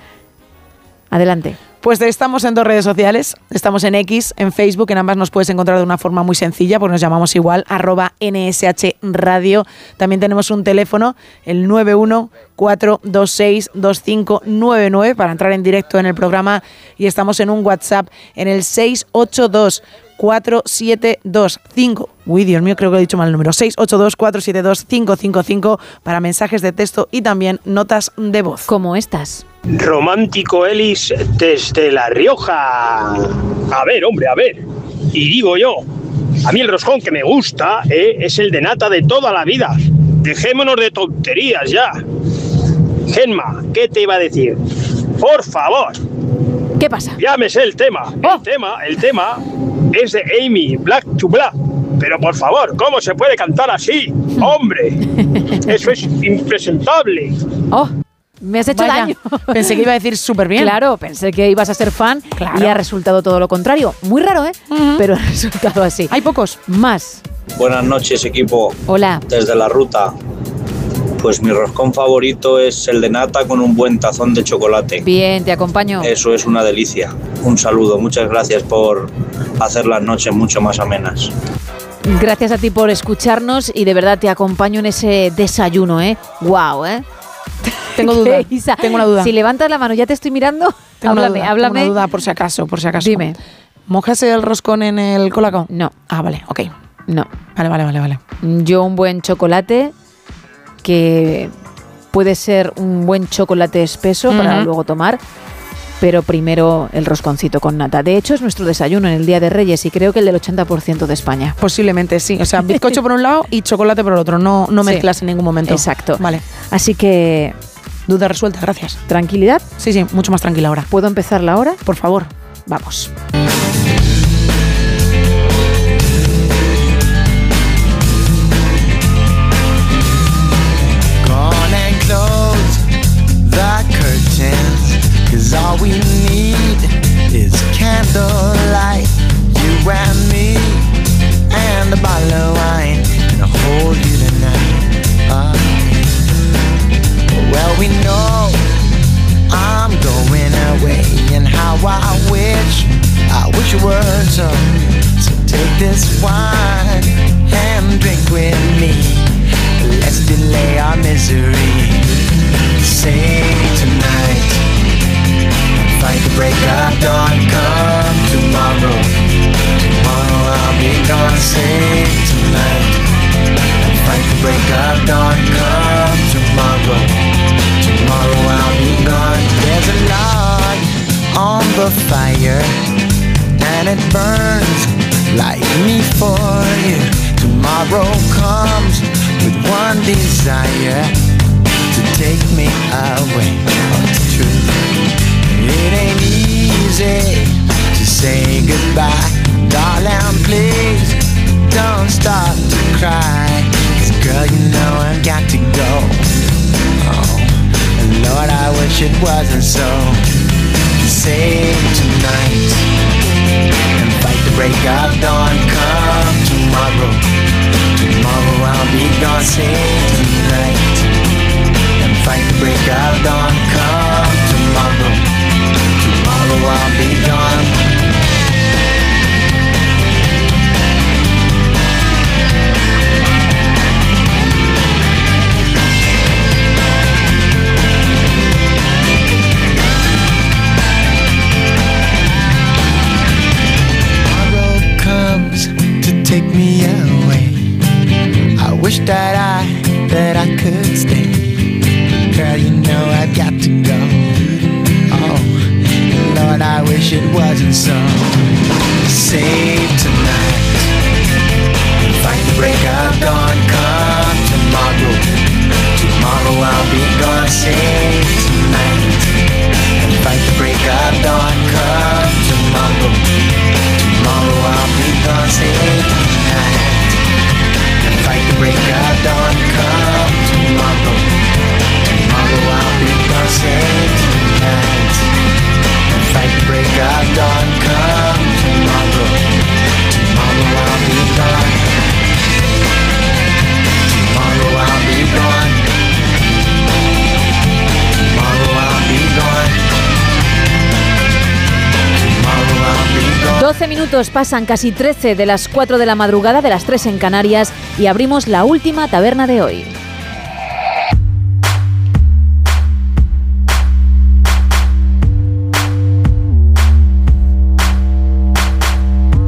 Adelante. Pues estamos en dos redes sociales, estamos en X, en Facebook, en ambas nos puedes encontrar de una forma muy sencilla, porque nos llamamos igual, arroba NSH Radio. También tenemos un teléfono, el 914262599 para entrar en directo en el programa y estamos en un WhatsApp en el 682 4725. Uy, Dios mío, creo que he dicho mal el número. 682-472-555 para mensajes de texto y también notas de voz. Como estas. Romántico Elis desde La Rioja. A ver, hombre, a ver. Y digo yo, a mí el roscón que me gusta eh, es el de nata de toda la vida. Dejémonos de tonterías ya. Genma, ¿qué te iba a decir? Por favor. ¿Qué pasa? Llámese el tema. El tema, el tema es de Amy Black to Black. Pero por favor, ¿cómo se puede cantar así? ¡Hombre! Eso es impresentable. Oh, me has hecho Vaya, daño. Pensé que iba a decir súper bien. Claro, pensé que ibas a ser fan Claro. y ha resultado todo lo contrario. Muy raro, ¿eh? Pero ha resultado así. Hay pocos. Más. Buenas noches, equipo. Hola. Desde la ruta. Pues mi roscón favorito es el de nata con un buen tazón de chocolate. Bien, te acompaño. Eso es una delicia. Un saludo, muchas gracias por hacer las noches mucho más amenas. Gracias a ti por escucharnos y de verdad te acompaño en ese desayuno, ¿eh? Wow, ¿eh? Tengo duda. Tengo una duda. Si levantas la mano, ya te estoy mirando. Tengo una háblame, duda, háblame. tengo una duda por si acaso, por si acaso. Dime. ¿Mojas el roscón en el colacao? No. Ah, vale, ok. No. Vale, vale, vale, vale. Yo un buen chocolate que puede ser un buen chocolate espeso para luego tomar, pero primero el rosconcito con nata. De hecho, es nuestro desayuno en el Día de Reyes y creo que el del 80% de España. Posiblemente sí. O sea, bizcocho por un lado y chocolate por el otro. No, no Sí. mezclas en ningún momento. Exacto. Vale. Así que... Duda resuelta, gracias. ¿Tranquilidad? Sí, sí, mucho más tranquila ahora. ¿Puedo empezar la hora? Por favor. Vamos. Pasan casi 13 de las 4 de la madrugada, de las 3 en Canarias, y abrimos la última taberna de hoy.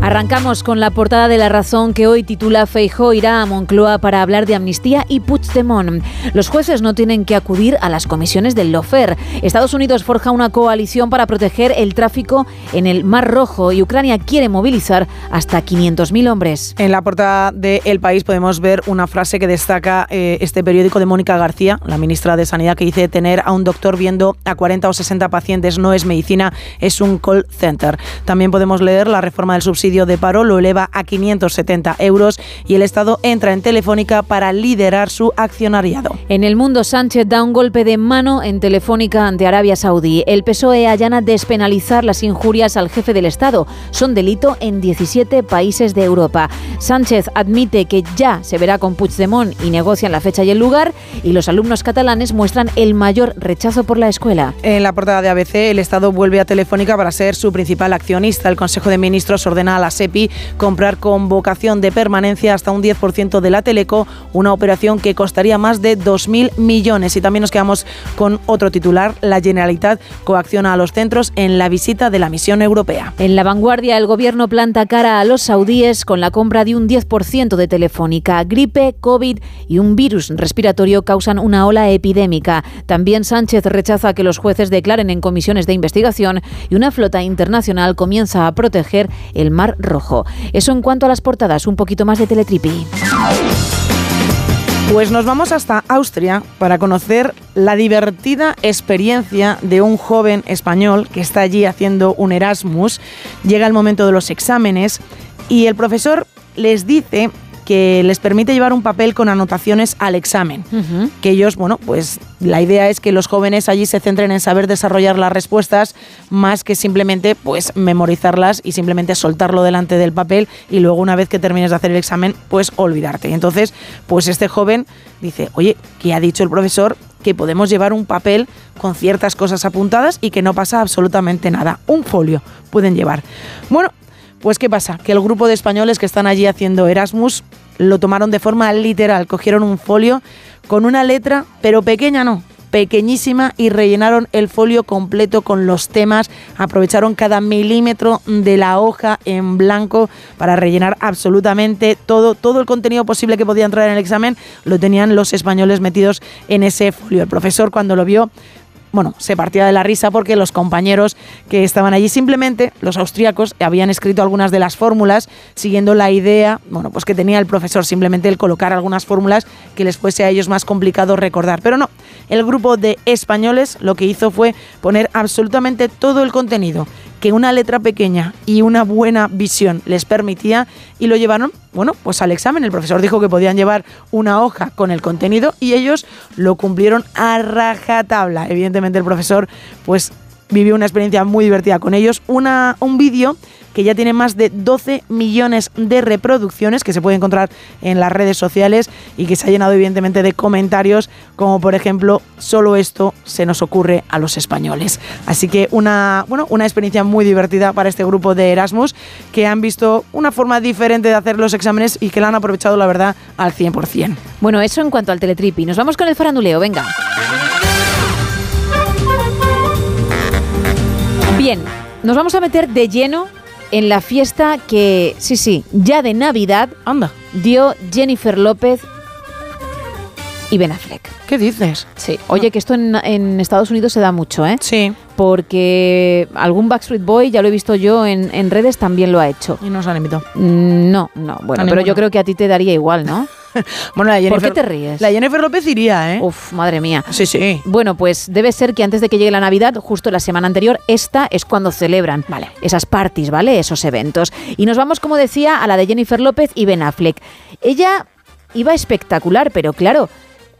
Arrancamos con la portada de La Razón que hoy titula Feijó irá a Moncloa para hablar de amnistía y Puigdemont. Los jueces no tienen que acudir a las comisiones del Lofer. Estados Unidos forja una coalición para proteger el tráfico en el Mar Rojo y Ucrania quiere movilizar hasta 500.000 hombres. En la portada de El País podemos ver una frase que destaca eh, este periódico de Mónica García, la ministra de Sanidad, que dice tener a un doctor viendo a 40 o 60 pacientes no es medicina, es un call center. También podemos leer la reforma del subsidio de paro lo eleva a 570 euros y el Estado entra en Telefónica para liderar su accionariado. En el mundo, Sánchez da un golpe de mano en Telefónica ante Arabia Saudí. El PSOE allana despenalizar las injurias al jefe del Estado. Son delito en 17 países de Europa. Sánchez admite que ya se verá con Puigdemont y negocian la fecha y el lugar. Y los alumnos catalanes muestran el mayor rechazo por la escuela. En la portada de ABC, el Estado vuelve a Telefónica para ser su principal accionista. El Consejo de Ministros ordena a la SEPI comprar con vocación de permanencia hasta un 10% de la Teleco, una operación que costaría más de 2.000 millones. Y también nos quedamos con otro titular. La Generalitat coacciona a los centros en la visita de la misión europea. En la vanguardia, el gobierno planta cara a los saudíes con la compra de un 10% de Telefónica. Gripe, COVID y un virus respiratorio causan una ola epidémica. También Sánchez rechaza que los jueces declaren en comisiones de investigación y una flota internacional comienza a proteger el Mar Rojo. Eso en cuanto a las portadas, un poquito más de Teletripi. Pues nos vamos hasta Austria para conocer la divertida experiencia de un joven español que está allí haciendo un Erasmus. Llega el momento de los exámenes y el profesor les dice que les permite llevar un papel con anotaciones al examen. Que ellos, bueno, pues la idea es que los jóvenes allí se centren en saber desarrollar las respuestas más que simplemente pues memorizarlas y simplemente soltarlo delante del papel y luego una vez que termines de hacer el examen pues olvidarte. Entonces, pues este joven dice, oye, ¿qué ha dicho el profesor? Que podemos llevar un papel con ciertas cosas apuntadas y que no pasa absolutamente nada. Un folio pueden llevar. Bueno, pues ¿qué pasa? Que el grupo de españoles que están allí haciendo Erasmus lo tomaron de forma literal, cogieron un folio con una letra, pero pequeña no, pequeñísima y rellenaron el folio completo con los temas, aprovecharon cada milímetro de la hoja en blanco para rellenar absolutamente todo, todo el contenido posible que podía entrar en el examen, lo tenían los españoles metidos en ese folio. El profesor cuando lo vio bueno, se partía de la risa porque los compañeros que estaban allí simplemente, los austríacos, habían escrito algunas de las fórmulas siguiendo la idea, bueno, pues que tenía el profesor, simplemente el colocar algunas fórmulas que les fuese a ellos más complicado recordar. Pero no, el grupo de españoles lo que hizo fue poner absolutamente todo el contenido que una letra pequeña y una buena visión les permitía y lo llevaron, bueno, pues al examen. El profesor dijo que podían llevar una hoja con el contenido y ellos lo cumplieron a rajatabla. Evidentemente el profesor pues vivió una experiencia muy divertida con ellos. Una, un vídeo que ya tiene más de 12 millones de reproducciones que se puede encontrar en las redes sociales y que se ha llenado evidentemente de comentarios como por ejemplo solo esto se nos ocurre a los españoles. Así que una, bueno, una experiencia muy divertida para este grupo de Erasmus que han visto una forma diferente de hacer los exámenes y que la han aprovechado la verdad al 100%. Bueno, eso en cuanto al teletripi. Nos vamos con el faranduleo, venga. Bien, nos vamos a meter de lleno en la fiesta que, sí, sí, ya de Navidad Anda. dio Jennifer López y Ben Affleck. ¿Qué dices? Sí. Oye, que esto en, en Estados Unidos se da mucho, ¿eh? Sí. Porque algún Backstreet Boy, ya lo he visto yo en, en redes, también lo ha hecho. Y no se han invitado. Mm, No, no. Bueno, pero yo creo que a ti te daría igual, ¿no? Bueno, la ¿Por qué te ríes? La Jennifer López iría, ¿eh? Uf, madre mía. Sí, sí. Bueno, pues debe ser que antes de que llegue la Navidad, justo la semana anterior, esta es cuando celebran Vale. esas parties, ¿vale? Esos eventos. Y nos vamos, como decía, a la de Jennifer López y Ben Affleck. Ella iba espectacular, pero claro,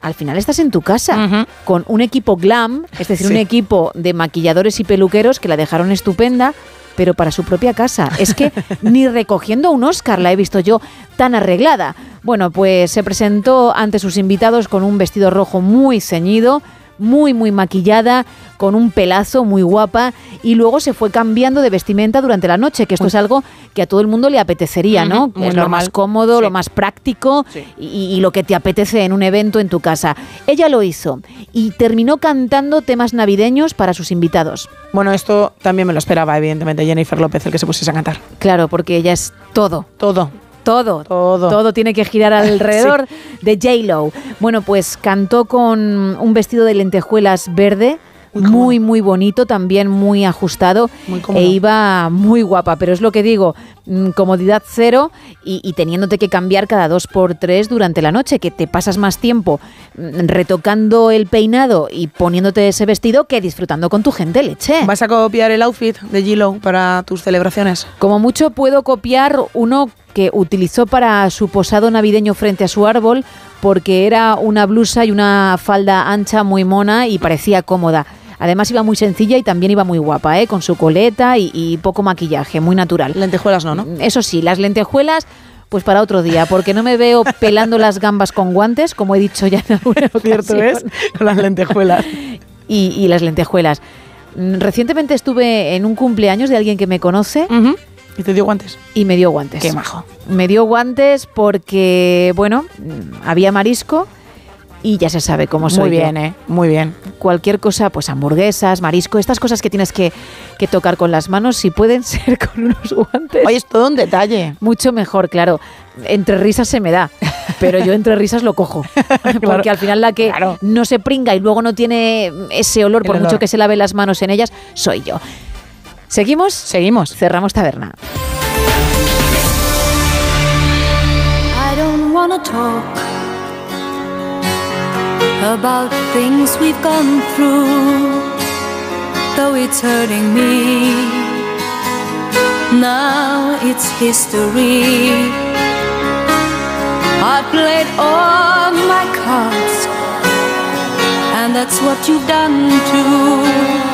al final estás en tu casa con un equipo glam, es decir, Sí. un equipo de maquilladores y peluqueros que la dejaron estupenda. Pero para su propia casa. Es que ni recogiendo un Oscar la he visto yo tan arreglada. Bueno, pues se presentó ante sus invitados con un vestido rojo muy ceñido, muy, muy maquillada, con un pelazo muy guapa, y luego se fue cambiando de vestimenta durante la noche, que esto es algo que a todo el mundo le apetecería, ¿no? Muy es lo más cómodo, lo más práctico y, y lo que te apetece en un evento en tu casa. Ella lo hizo y terminó cantando temas navideños para sus invitados. Bueno, esto también me lo esperaba, evidentemente, Jennifer López, el que se pusiese a cantar. Claro, porque ella es todo. Todo. Todo, Todo. todo tiene que girar alrededor de J-Lo. Bueno, pues cantó con un vestido de lentejuelas verde, muy, muy bonito, también muy ajustado cómodo. e iba muy guapa. Pero es lo que digo, mm, comodidad cero y, y teniéndote que cambiar cada dos por tres durante la noche, que te pasas más tiempo mm, retocando el peinado y poniéndote ese vestido que disfrutando con tu gente, leche. ¿Vas a copiar el outfit de Gilo para tus celebraciones? Como mucho puedo copiar uno que utilizó para su posado navideño frente a su árbol porque era una blusa y una falda ancha muy mona y parecía cómoda. Además iba muy sencilla y también iba muy guapa, ¿eh? con su coleta y, y poco maquillaje, muy natural. Mm, Lentejuelas no, ¿no? Eso sí, las lentejuelas pues para otro día, porque no me veo pelando las gambas con guantes, como he dicho ya en alguna Cierto es, con las lentejuelas. Y, y las lentejuelas. Mm, Recientemente estuve en un cumpleaños de alguien que me conoce. ¿Y te dio guantes? Y me dio guantes. Qué majo. Me dio guantes porque, bueno, había marisco y ya se sabe cómo soy. Muy yo. bien, ¿eh? Muy bien. Cualquier cosa, pues hamburguesas, marisco, estas cosas que tienes que, que tocar con las manos, si pueden ser con unos guantes. Oye, es todo un detalle. Mucho mejor, claro. Entre risas se me da, pero yo entre risas lo cojo. Porque al final la que no se pringa y luego no tiene ese olor, por El mucho olor. que se lave las manos en ellas, soy yo. ¿Seguimos? Seguimos. Cerramos taberna. I don't wanna talk about things we've gone through, though it's hurting me. Now it's history. I played all my cards, and that's what you've done too.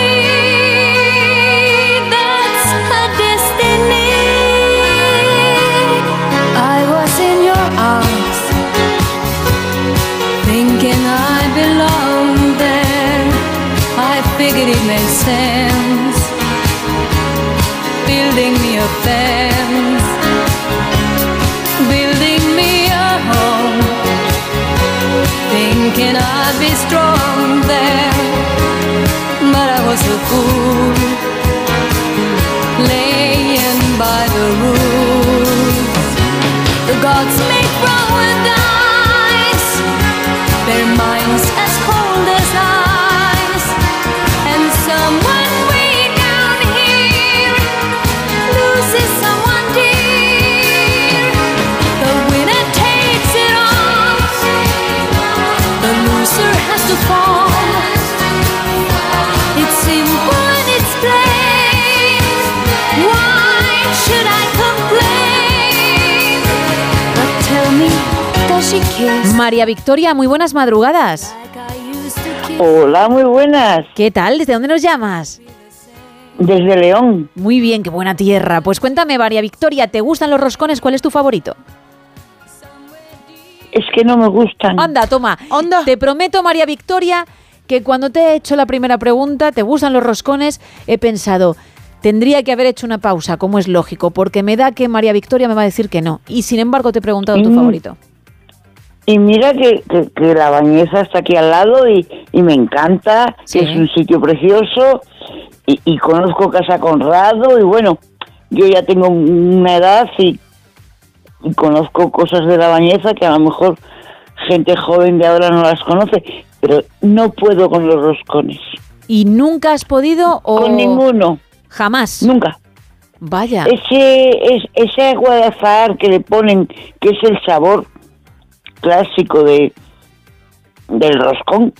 Thinking I'd be strong there. But I was a fool, laying by the rules. The gods make María Victoria, muy buenas madrugadas. Hola, muy buenas. ¿Qué tal? ¿Desde dónde nos llamas? Desde León. Muy bien, qué buena tierra. Pues cuéntame, María Victoria, ¿te gustan los roscones? ¿Cuál es tu favorito? Es que no me gustan. Anda, toma. Te prometo, María Victoria, que cuando te he hecho la primera pregunta, ¿te gustan los roscones? He pensado, tendría que haber hecho una pausa, como es lógico, porque me da que María Victoria me va a decir que no. Y sin embargo, te he preguntado tu Mm. favorito. Y mira que, que- que la bañeza está aquí al lado y, y me encanta, es un sitio precioso y, y conozco Casa Conrado y bueno, yo ya tengo una edad y, y conozco cosas de la bañeza que a lo mejor gente joven de ahora no las conoce, pero no puedo con los roscones. ¿Y nunca has podido o...? Con ninguno. Jamás. Nunca. Vaya. Ese, es, ese agua de azahar que le ponen, que es el sabor clásico de del roscón,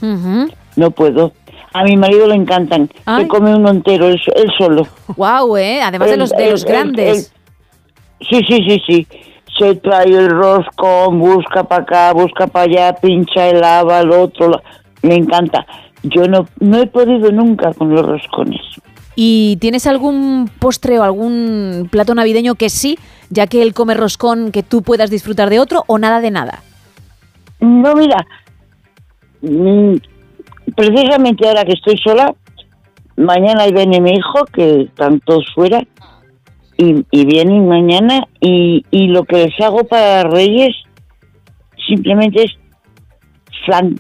no puedo. A mi marido le encantan. Se come uno entero, él, él solo. Wow, ¿eh? Además de los, de los grandes. sí, sí, sí, sí. Se trae el roscón, busca para acá, busca para allá, pincha el lava, el otro. Le encanta. Yo no, no he podido nunca con los roscones. ¿Y tienes algún postre o algún plato navideño que sí, ya que él come roscón, que tú puedas disfrutar de otro o nada de nada? No, mira, mm, precisamente ahora que estoy sola, mañana viene mi hijo, que están todos fuera, y, y vienen mañana, y, y lo que les hago para Reyes simplemente es flan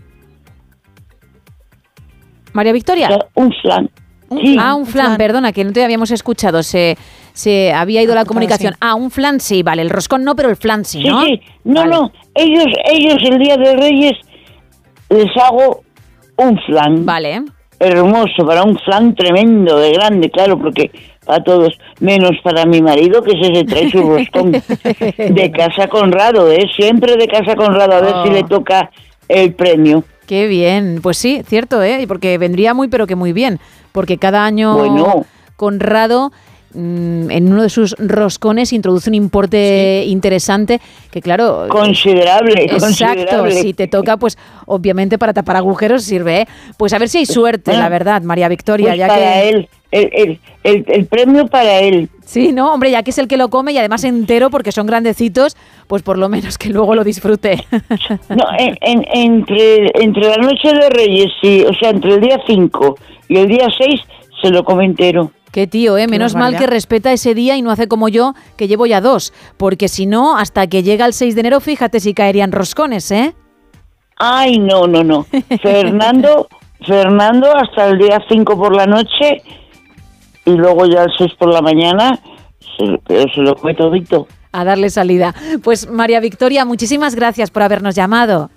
María Victoria. un flan. Un- ah, un flan, perdona, que no te habíamos escuchado. Se, se había ido la comunicación. Ah, un flan sí, vale. El roscón no, pero el flan sí, Sí, ¿no? sí. No, no. Ellos, ellos el día de Reyes les hago un flan. Vale. Hermoso, para un flan tremendo, de grande, claro, porque para todos, menos para mi marido, que ese se trae su roscón de casa Conrado, ¿eh? Siempre de casa Conrado, a ver Oh. si le toca el premio. Qué bien. Pues sí, cierto, ¿eh? Porque vendría muy, pero que muy bien. Porque cada año Bueno. Conrado en uno de sus roscones introduce un importe interesante que claro Considerable, exacto considerable. si te toca pues obviamente para tapar agujeros sirve ¿eh? pues a ver si hay suerte la verdad María Victoria Pues ya para que él, el, el, el, el premio para él. sí no hombre ya que es el que lo come y además entero porque son grandecitos pues por lo menos que luego lo disfrute No, en- en- entre, entre la noche de Reyes, y, o sea, entre el día 5 y el día 6, se lo come entero. Qué tío, ¿eh? Menos mal que respeta ese día y no hace como yo, que llevo ya dos. Porque si no, hasta que llega el 6 de enero, fíjate si caerían roscones, ¿eh? Ay, no, no, no. Fernando, Fernando hasta el día 5 por la noche y luego ya el 6 por la mañana, se, pero se lo come todito. A darle salida. Pues María Victoria, muchísimas gracias por habernos llamado.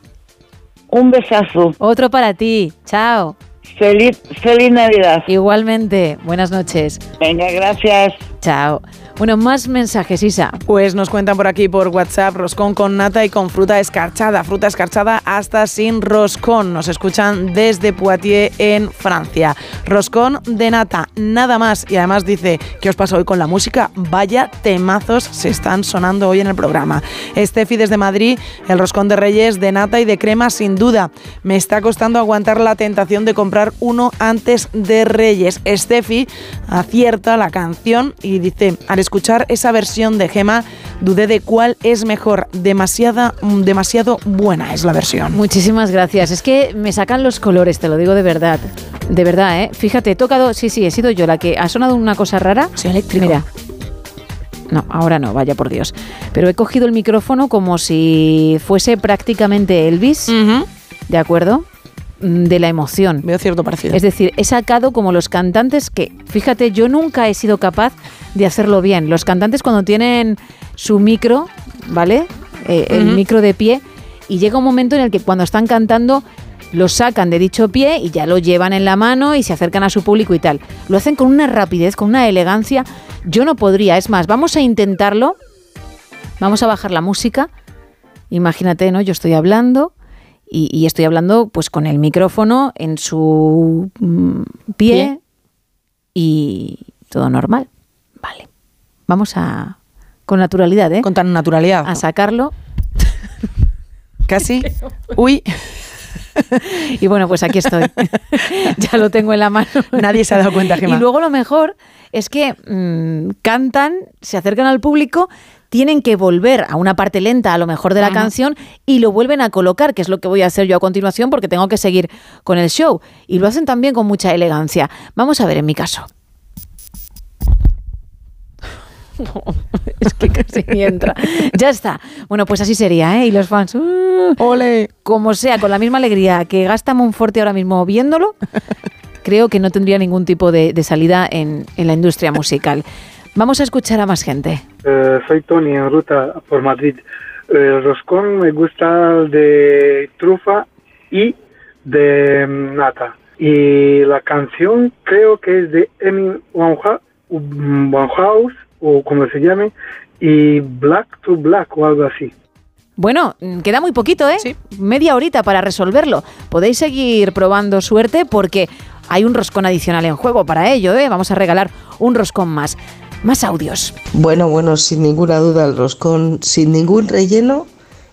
Un besazo. Otro para ti. Chao. Feliz, feliz Navidad. Igualmente. Buenas noches. Venga, gracias. Chao. Bueno, más mensajes, Isa. Pues nos cuentan por aquí por WhatsApp roscón con nata y con fruta escarchada. Fruta escarchada hasta sin roscón. Nos escuchan desde Poitiers en Francia. Roscón de nata, nada más. Y además dice, ¿qué os pasa hoy con la música? Vaya temazos se están sonando hoy en el programa. Estefi desde Madrid, el roscón de reyes de nata y de crema sin duda. Me está costando aguantar la tentación de comprar uno antes de reyes. Estefi acierta la canción y dice, al escuchar esa versión de Gema, dudé de cuál es mejor. Demasiada, mm, demasiado buena es la versión. Muchísimas gracias. Es que me sacan los colores, te lo digo de verdad. De verdad, ¿eh? Fíjate, he tocado. Sí, sí, he sido yo la que. ¿Ha sonado una cosa rara? Sí, eléctrico. Mira. No, ahora no, vaya por Dios. Pero he cogido el micrófono como si fuese prácticamente Elvis. ¿De acuerdo? Mm, De la emoción. Veo cierto parecido. Es decir, he sacado como los cantantes que, fíjate, yo nunca he sido capaz de hacerlo bien. Los cantantes cuando tienen su micro, ¿vale? Eh, El micro de pie, y llega un momento en el que cuando están cantando lo sacan de dicho pie y ya lo llevan en la mano y se acercan a su público y tal. Lo hacen con una rapidez, con una elegancia. Yo no podría. Es más, vamos a intentarlo. Vamos a bajar la música. Imagínate, ¿no? Yo estoy hablando y, y estoy hablando pues con el micrófono en su mm, pie, Pie. y todo normal. Vale. Vamos a con naturalidad, ¿eh? Con tan naturalidad. A sacarlo. Casi. Uy. Y bueno, pues aquí estoy. ya lo tengo en la mano. Nadie se ha dado cuenta, Gemma. Y luego lo mejor es que mm, cantan, se acercan al público, tienen que volver a una parte lenta, a lo mejor de la canción, y lo vuelven a colocar, que es lo que voy a hacer yo a continuación porque tengo que seguir con el show. Y lo hacen también con mucha elegancia. Vamos a ver en mi caso. es que casi ni entra. Ya está. Bueno, pues así sería, ¿eh? Y los fans, ¡uh! ¡Ole! como sea, con la misma alegría que gasta Monforte ahora mismo viéndolo, creo que no tendría ningún tipo de, de salida en, en la industria musical. Vamos a escuchar a más gente. Eh, soy Tony en ruta por Madrid. El roscón me gusta de trufa y de mm, nata. Y la canción creo que es de Amy Winehouse, o como se llame, y Black to Black o algo así. Bueno, queda muy poquito, ¿eh? Media horita para resolverlo. Podéis seguir probando suerte porque hay un roscón adicional en juego para ello, ¿eh? Vamos a regalar un roscón más. Más audios. Bueno, bueno, sin ninguna duda el roscón sin ningún relleno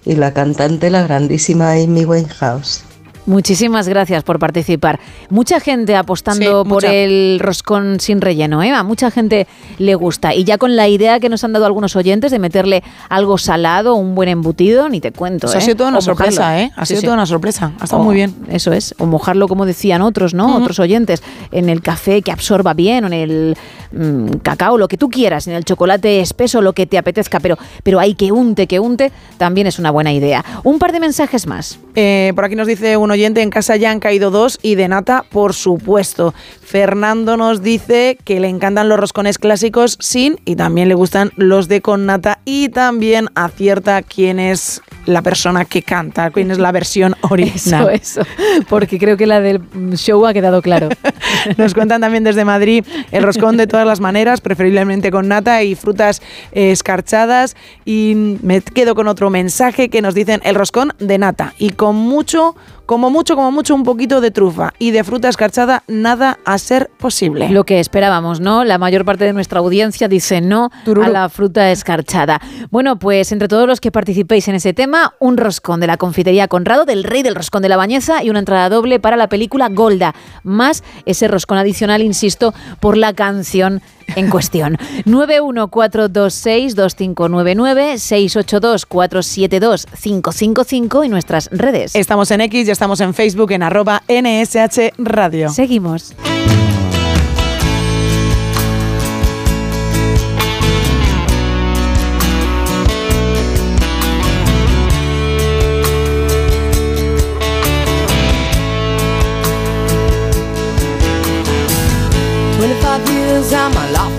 y la cantante la grandísima Amy Winehouse. Muchísimas gracias por participar. Mucha gente apostando Sí, por mucha. el roscón sin relleno, ¿eh? A mucha gente le gusta. Y ya con la idea que nos han dado algunos oyentes de meterle algo salado, un buen embutido, ni te cuento. Eso ha ¿eh? sido toda una O mojarlo. sorpresa, ¿eh? Ha sido sí. toda una sorpresa. Ha estado O- muy bien. Eso es. O mojarlo, como decían otros, ¿no? Otros oyentes, en el café que absorba bien, o en el mm, cacao, lo que tú quieras, en el chocolate espeso, lo que te apetezca, pero, pero hay que unte, que unte, también es una buena idea. Un par de mensajes más. Eh, por aquí nos dice un oyente, en casa ya han caído dos y de nata, por supuesto. Fernando nos dice que le encantan los roscones clásicos sin y también le gustan los de con nata y también acierta quién es la persona que canta, quién es la versión original. Eso, eso, porque creo que la del show ha quedado claro. Nos cuentan también desde Madrid el roscón de todas las maneras, preferiblemente con nata y frutas eh, escarchadas. Y me quedo con otro mensaje que nos dicen el roscón de nata y con mucho, como mucho, como mucho, un poquito de trufa y de fruta escarchada, nada a ser posible. Lo que esperábamos, ¿no? La mayor parte de nuestra audiencia dice no a la fruta escarchada. Bueno, pues entre todos los que participéis en ese tema, un roscón de la confitería Conrado, del rey del roscón de la bañeza y una entrada doble para la película Golda, más ese roscón adicional, insisto, por la canción en cuestión. 914262599, 682472555 y nuestras redes. Estamos en X y estamos en Facebook en arroba NSH Radio. Seguimos.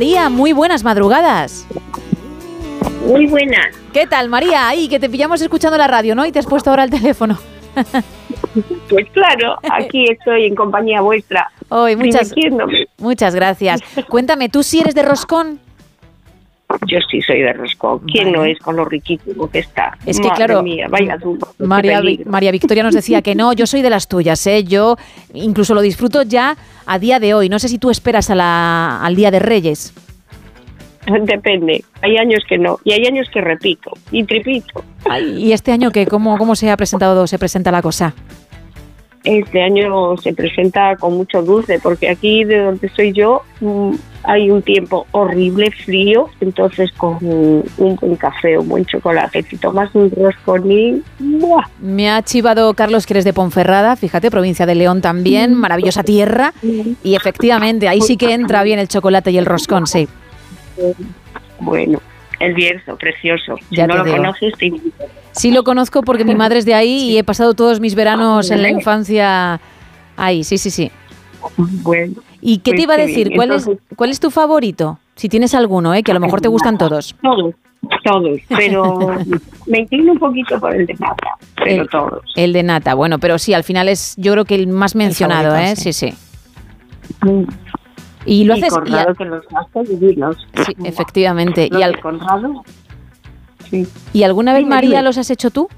María, muy buenas madrugadas. Muy buenas. ¿Qué tal, María? Ahí, que te pillamos escuchando la radio, ¿no? Y te has puesto ahora el teléfono. Pues claro, aquí estoy en compañía vuestra. Hoy, muchas, muchas gracias. Cuéntame, ¿tú sí eres de roscón? Yo sí soy de roscón. ¿Quién no es con lo riquísimo que está? Es que, Madre claro, mía, vaya duro. María Victoria nos decía que no, yo soy de las tuyas, ¿eh? Yo incluso lo disfruto ya a día de hoy. No sé si tú esperas a la- al Día de Reyes. Depende. Hay años que no. Y hay años que repito. Y tripito. ¿Y este año qué? ¿Cómo, cómo se ha presentado, se presenta la cosa? Este año se presenta con mucho dulce, porque aquí de donde soy yo mm, hay un tiempo horrible, frío, entonces con un buen café, un buen chocolate, si tomas un rosconín, ¡buah! Me ha chivado Carlos, que eres de Ponferrada, fíjate, provincia de León también, maravillosa tierra. Y efectivamente, ahí sí que entra bien el chocolate y el roscón, sí. Bueno, el Bierzo, precioso. Si Ya no lo digo. conoces, te invito. Sí lo conozco porque mi madre es de ahí y he pasado todos mis veranos en la infancia ahí, sí, sí, sí. Bueno. ¿Y qué te pues iba a decir? bien. ¿Cuál es, ¿Cuál es tu favorito? Si tienes alguno, ¿eh? que a lo mejor te gustan todos. Todos, todos, pero me inclino un poquito por el de nata, pero el, todos. el de nata, bueno, pero sí, al final es yo creo que el más mencionado, favorito, ¿eh? Sí, sí. Mm. Y lo Y haces... y Conrado a- que los hace divinos. sí, efectivamente. Los ¿Y, al- Conrado, sí. ¿Y alguna vez, Dime, María, dime. los has hecho tú?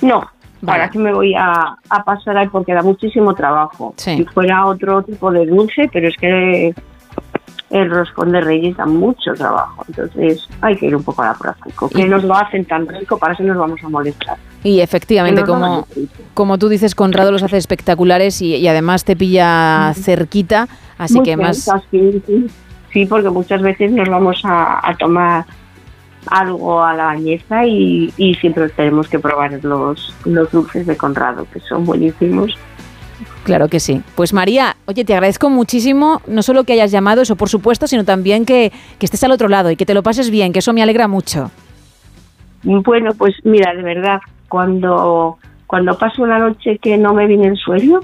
No, ahora sí me voy a, a pasar ahí porque da muchísimo trabajo. Sí. Si fuera otro tipo de dulce, pero es que el roscón de reyes da mucho trabajo. Entonces hay que ir un poco a la práctica. Que nos lo hacen tan rico, para eso nos vamos a molestar. Y efectivamente, como, como tú dices, Conrado los hace espectaculares y, y además te pilla cerquita, así Muy que más... Sí, sí. Sí, porque muchas veces nos vamos a, a tomar algo a la bañeza y, y siempre tenemos que probar los, los dulces de Conrado, que son buenísimos. Claro que sí. Pues María, oye, te agradezco muchísimo, no solo que hayas llamado, eso por supuesto, sino también que, que estés al otro lado y que te lo pases bien, que eso me alegra mucho. Bueno, pues mira, de verdad, cuando, cuando paso una noche que no me viene el sueño,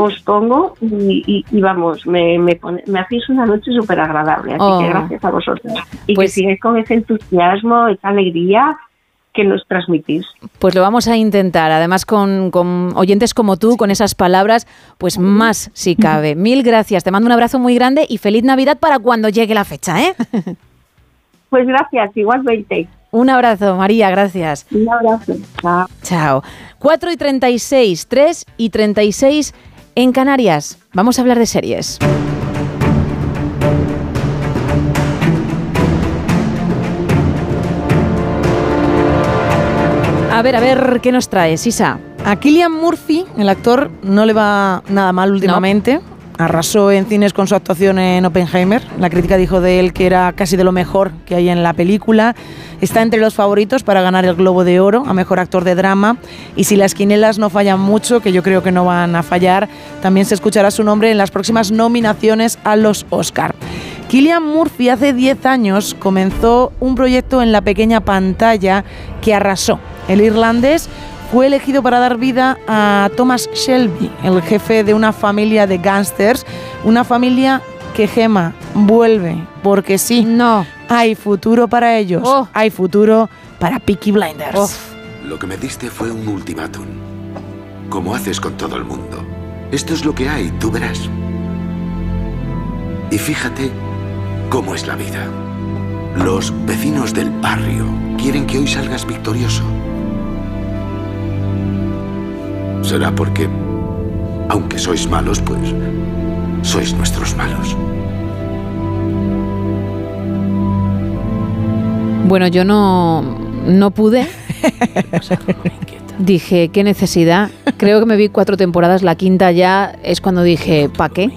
Os pongo y, y- y vamos, me, me, pone- me hacéis una noche súper agradable. Así Oh. que gracias a vosotros. Y Pues- que sigáis con ese entusiasmo, esa alegría que nos transmitís. Pues lo vamos a intentar, además con, con oyentes como tú, con esas palabras, pues más si cabe. Mil gracias, te mando un abrazo muy grande y feliz Navidad para cuando llegue la fecha, ¿eh? Pues gracias, igualmente. Un abrazo, María, gracias. Un abrazo. Chao. Chao. 4 y 36, 3 y 36 en Canarias. Vamos a hablar de series. A ver, a ver, ¿qué nos traes, Isa? A Killian Murphy, el actor, no le va nada mal últimamente. Arrasó en cines con su actuación en Oppenheimer. La crítica dijo de él que era casi de lo mejor que hay en la película. Está entre los favoritos para ganar el Globo de Oro a Mejor Actor de Drama. Y si las quinelas no fallan mucho, que yo creo que no van a fallar, también se escuchará su nombre en las próximas nominaciones a los Oscar. Killian Murphy hace 10 años comenzó un proyecto en la pequeña pantalla que arrasó. El irlandés fue elegido para dar vida a Thomas Shelby, el jefe de una familia de gángsters, una familia que Gema vuelve, porque sí, no hay futuro para ellos, Oh. hay futuro para Peaky Blinders. Lo que me diste fue un ultimátum. Como haces con todo el mundo. Esto es lo que hay, tú verás. Y fíjate cómo es la vida. Los vecinos del barrio quieren que hoy salgas victorioso. Será porque, aunque sois malos, pues sois nuestros malos. Bueno, yo no, no pude. Dije, qué necesidad. Creo que me vi cuatro temporadas, la quinta ya es cuando dije, ¿pa' qué?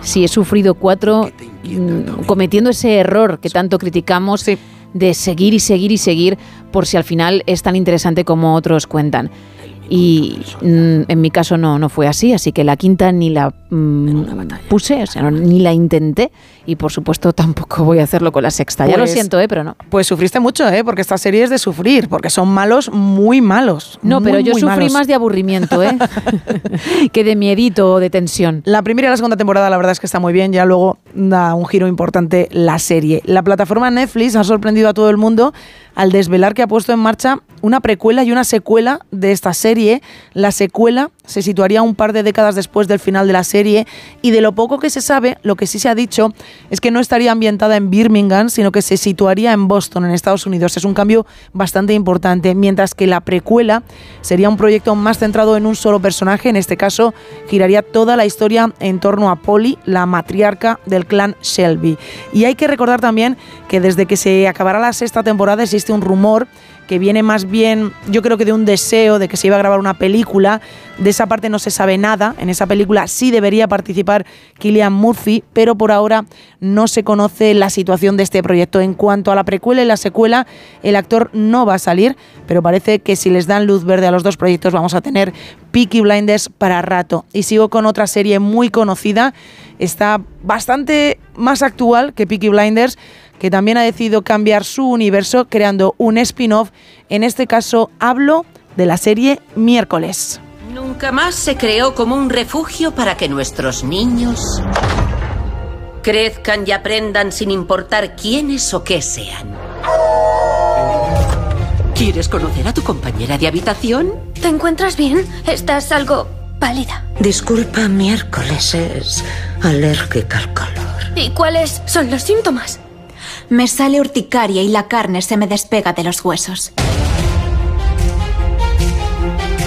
Si he sufrido cuatro mm, cometiendo ese error que tanto criticamos de seguir y seguir y seguir por si al final es tan interesante como otros cuentan. Y mm, en mi caso no, no fue así, así que la quinta ni la mm, puse, o sea, no- ni la intenté y por supuesto tampoco voy a hacerlo con la sexta. ya lo Pues- siento, ¿eh? pero no. Pues sufriste mucho, ¿eh? Porque esta serie es de sufrir, porque son malos, muy malos. No, muy, pero yo sufrí malos. más de aburrimiento, ¿eh? que de miedito o de tensión. La primera y la segunda temporada la verdad es que está muy bien, ya luego da un giro importante la serie. La plataforma Netflix ha sorprendido a todo el mundo al desvelar que ha puesto en marcha una precuela y una secuela de esta serie. La secuela se situaría un par de décadas después del final de la serie y de lo poco que se sabe, lo que sí se ha dicho es que no estaría ambientada en Birmingham, sino que se situaría en Boston, en Estados Unidos. Es un cambio bastante importante, mientras que la precuela sería un proyecto más centrado en un solo personaje, en este caso giraría toda la historia en torno a Polly, la matriarca del clan Shelby. Y hay que recordar también que desde que se acabará la sexta temporada existe un rumor que viene más bien, yo creo que de un deseo de que se iba a grabar una película. De esa parte no se sabe nada. En esa película sí debería participar Killian Murphy, pero por ahora no se conoce la situación de este proyecto. En cuanto a la precuela y la secuela, el actor no va a salir, pero parece que si les dan luz verde a los dos proyectos vamos a tener Peaky Blinders para rato. Y sigo con otra serie muy conocida, está bastante más actual que Peaky Blinders, que también ha decidido cambiar su universo creando un spin-off. En este caso hablo de la serie Miércoles. Nunca más se creó como un refugio para que nuestros niños crezcan y aprendan sin importar quiénes o qué sean. ¿Quieres conocer a tu compañera de habitación? ¿Te encuentras bien? Estás algo pálida. Disculpa, miércoles es alérgica al calor. ¿Y cuáles son los síntomas? Me sale urticaria y la carne se me despega de los huesos.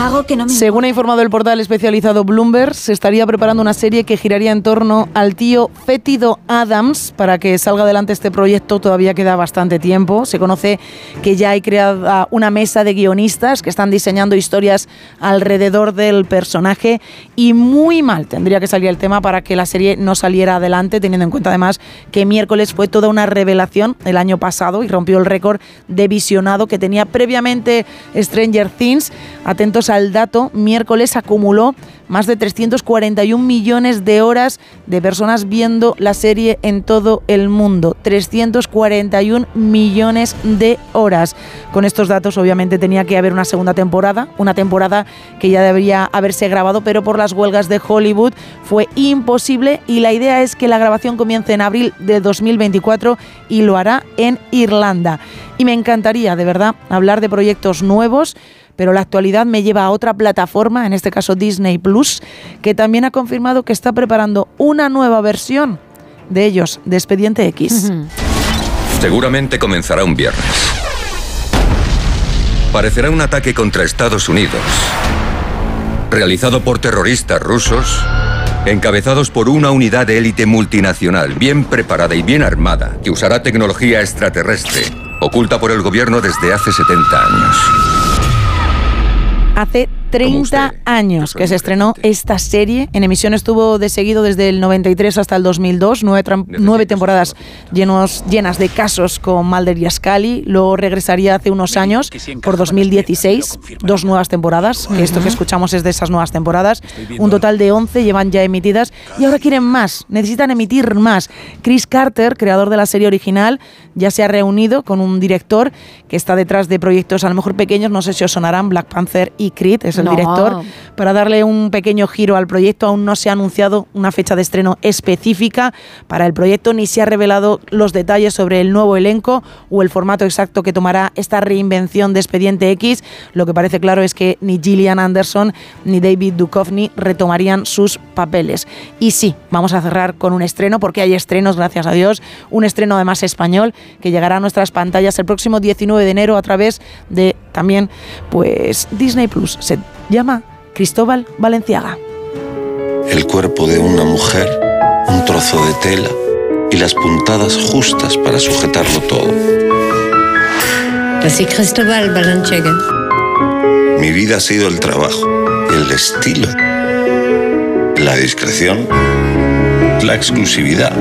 Hago que no me... Según ha informado el portal especializado Bloomberg, se estaría preparando una serie que giraría en torno al tío Fétido Adams. Para que salga adelante este proyecto todavía queda bastante tiempo. Se conoce que ya hay creada una mesa de guionistas que están diseñando historias alrededor del personaje y muy mal tendría que salir el tema para que la serie no saliera adelante, teniendo en cuenta además que miércoles fue toda una revelación el año pasado y rompió el récord de visionado que tenía previamente Stranger Things. Atentos al dato, miércoles acumuló más de 341 millones de horas de personas viendo la serie en todo el mundo. 341 millones de horas. Con estos datos obviamente tenía que haber una segunda temporada, una temporada que ya debería haberse grabado, pero por las huelgas de Hollywood fue imposible y la idea es que la grabación comience en abril de 2024 y lo hará en Irlanda. Y me encantaría, de verdad, hablar de proyectos nuevos pero la actualidad me lleva a otra plataforma, en este caso Disney Plus, que también ha confirmado que está preparando una nueva versión de ellos, de Expediente X. Seguramente comenzará un viernes. Parecerá un ataque contra Estados Unidos, realizado por terroristas rusos, encabezados por una unidad de élite multinacional bien preparada y bien armada que usará tecnología extraterrestre, oculta por el gobierno desde hace 70 años. Hace 30 años que se estrenó esta serie. En emisión estuvo de seguido desde el 93 hasta el 2002, nueve, nueve temporadas llenos, llenas de casos con Mulder y. Luego regresaría hace unos años, por 2016, dos nuevas temporadas. que Esto que escuchamos es de esas nuevas temporadas. Un total de 11 llevan ya emitidas. Y ahora quieren más, necesitan emitir más. Chris Carter, creador de la serie original, ya se ha reunido con un director que está detrás de proyectos a lo mejor pequeños, no sé si os sonarán, Black Panther y Creed, es el No. director, para darle un pequeño giro al proyecto. Aún no se ha anunciado una fecha de estreno específica para el proyecto, ni se ha revelado los detalles sobre el nuevo elenco o el formato exacto que tomará esta reinvención de Expediente X. Lo que parece claro es que ni Gillian Anderson ni David Duchovny retomarían sus papeles. Y sí, vamos a cerrar con un estreno, porque hay estrenos, gracias a Dios, un estreno además español que llegará a nuestras pantallas el próximo 19 de enero a través de también pues Disney Plus. Se llama Cristóbal Valenciaga. El cuerpo de una mujer, un trozo de tela y las puntadas justas para sujetarlo todo. Así Cristóbal Balanchega. Mi vida ha sido el trabajo, el estilo, la discreción, la exclusividad,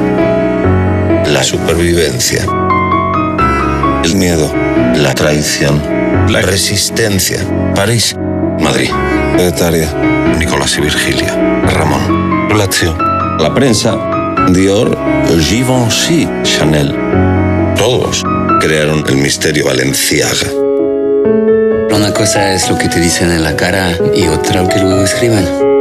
la supervivencia, el miedo, la traición, la resistencia. París, Madrid. Etaria, Nicolás y Virgilia, Ramón, Lazio, la prensa, Dior, Givenchy, Chanel. Todos crearon el misterio Valenciaga. Una cosa es lo que te dicen en la cara y otra lo que luego escriban.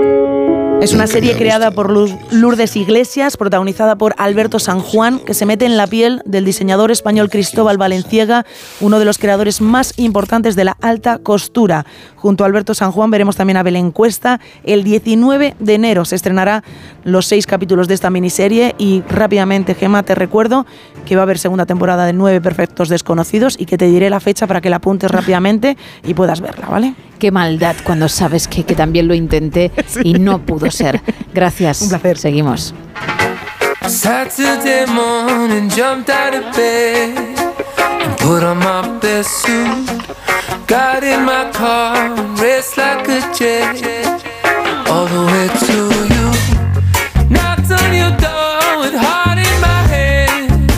Es una serie creada por Lourdes Iglesias, protagonizada por Alberto San Juan, que se mete en la piel del diseñador español Cristóbal Valenciaga, uno de los creadores más importantes de la alta costura. Junto a Alberto San Juan veremos también a Belén Cuesta. El 19 de enero se estrenará los seis capítulos de esta miniserie y rápidamente, Gema, te recuerdo que va a haber segunda temporada de Nueve Perfectos Desconocidos y que te diré la fecha para que la apuntes rápidamente y puedas verla, ¿vale? Qué maldad cuando sabes que, que también lo intenté y no pudo ser. Gracias. Un placer. Seguimos. Saturday morning, jumped out of bed and put on my best suit. Got in my car and raced like a jet all the way to you. Knocked on your door with heart in my hand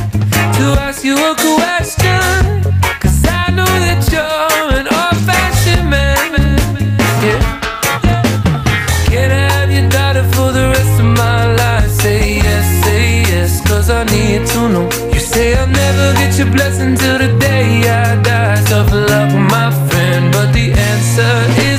to ask you a question. Cause I know that you're an old fashioned man. Yeah. Can I have your daughter for the rest of my life? Say yes, say yes, cause I need to know. Say I'll never get your blessing till the day I die. Tough luck, my friend, but the answer is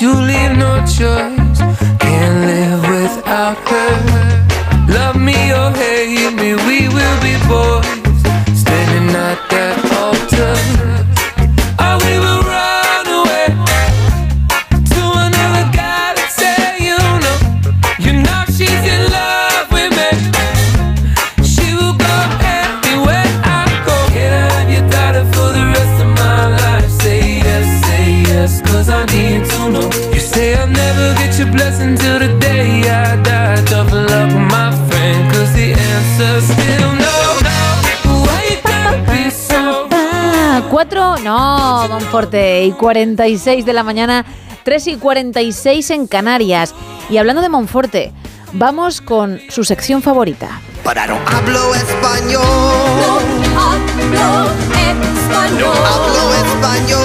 you leave no choice. Can't live without her. 4, no, Monforte, y 46 de la mañana, 3 y 46 en Canarias. Y hablando de Monforte, vamos con su sección favorita. No hablo español. No hablo español. No hablo español.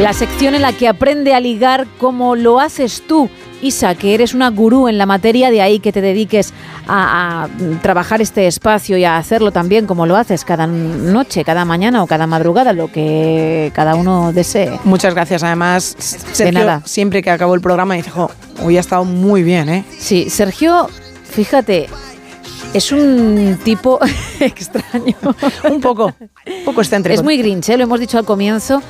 La sección en la que aprende a ligar como lo haces tú Isa, que eres una gurú en la materia, de ahí que te dediques a, a trabajar este espacio y a hacerlo también como lo haces cada noche, cada mañana o cada madrugada, lo que cada uno desee. Muchas gracias. Además, Sergio, nada. siempre que acabó el programa, dice, jo, hoy ha estado muy bien, ¿eh? Sí, Sergio, fíjate, es un tipo extraño. un poco, un poco excéntrico. Es muy grinch, ¿eh? lo hemos dicho al comienzo,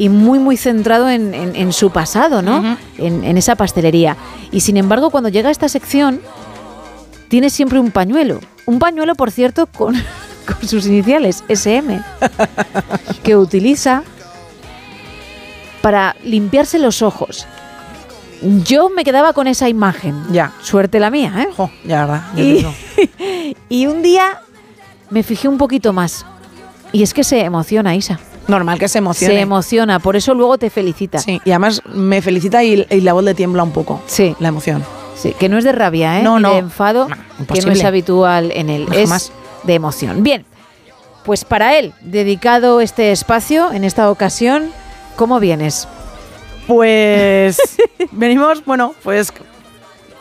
y muy, muy centrado en, en- en su pasado, ¿no? en, en esa pastelería. Y sin embargo, cuando llega a esta sección, tiene siempre un pañuelo. Un pañuelo, por cierto, con, con sus iniciales, SM, que utiliza para limpiarse los ojos. Yo me quedaba con esa imagen. Ya. Suerte la mía, ¿eh? ya, verdad. ya te Y, y un día me fijé un poquito más. Y es que se emociona, Isa. Normal que se emocione. Se emociona, por eso luego te felicita. Sí, y además me felicita y, y la voz le tiembla un poco. Sí. La emoción. Sí, que no es de rabia, ¿eh? No, no. de enfado, que no es habitual en él. Es jamás. de emoción. Bien, pues para él, dedicado este espacio, en esta ocasión, ¿cómo vienes? Pues venimos, bueno, pues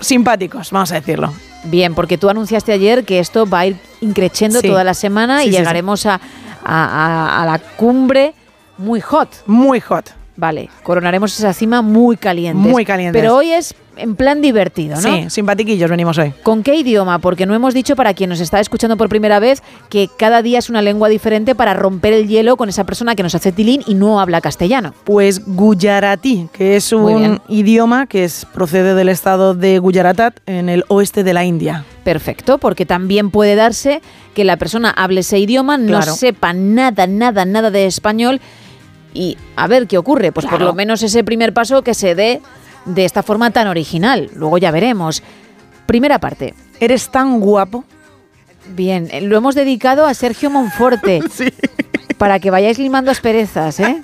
simpáticos, vamos a decirlo. Bien, porque tú anunciaste ayer que esto va a ir increciendo Sí. toda la semana Sí, y sí. llegaremos A, a- la cumbre muy hot. Muy hot. Vale, coronaremos esa cima muy caliente. Muy calientes. Pero hoy es en plan divertido, ¿no? Sí, simpatiquillos venimos hoy. ¿Con qué idioma? Porque no hemos dicho para quien nos está escuchando por primera vez que cada día es una lengua diferente para romper el hielo con esa persona que nos hace tilín y no habla castellano. Pues Gujarati, que es un idioma que es, procede del estado de Gujaratat en el oeste de la India. Perfecto, porque también puede darse que la persona hable ese idioma, no sepa nada, nada, nada de español y a ver qué ocurre. Pues por lo menos ese primer paso que se dé de esta forma tan original. Luego ya veremos. Primera parte. ¿Eres tan guapo? Bien, eh, lo hemos dedicado a Sergio Monforte. Para que vayáis limando asperezas, ¿eh?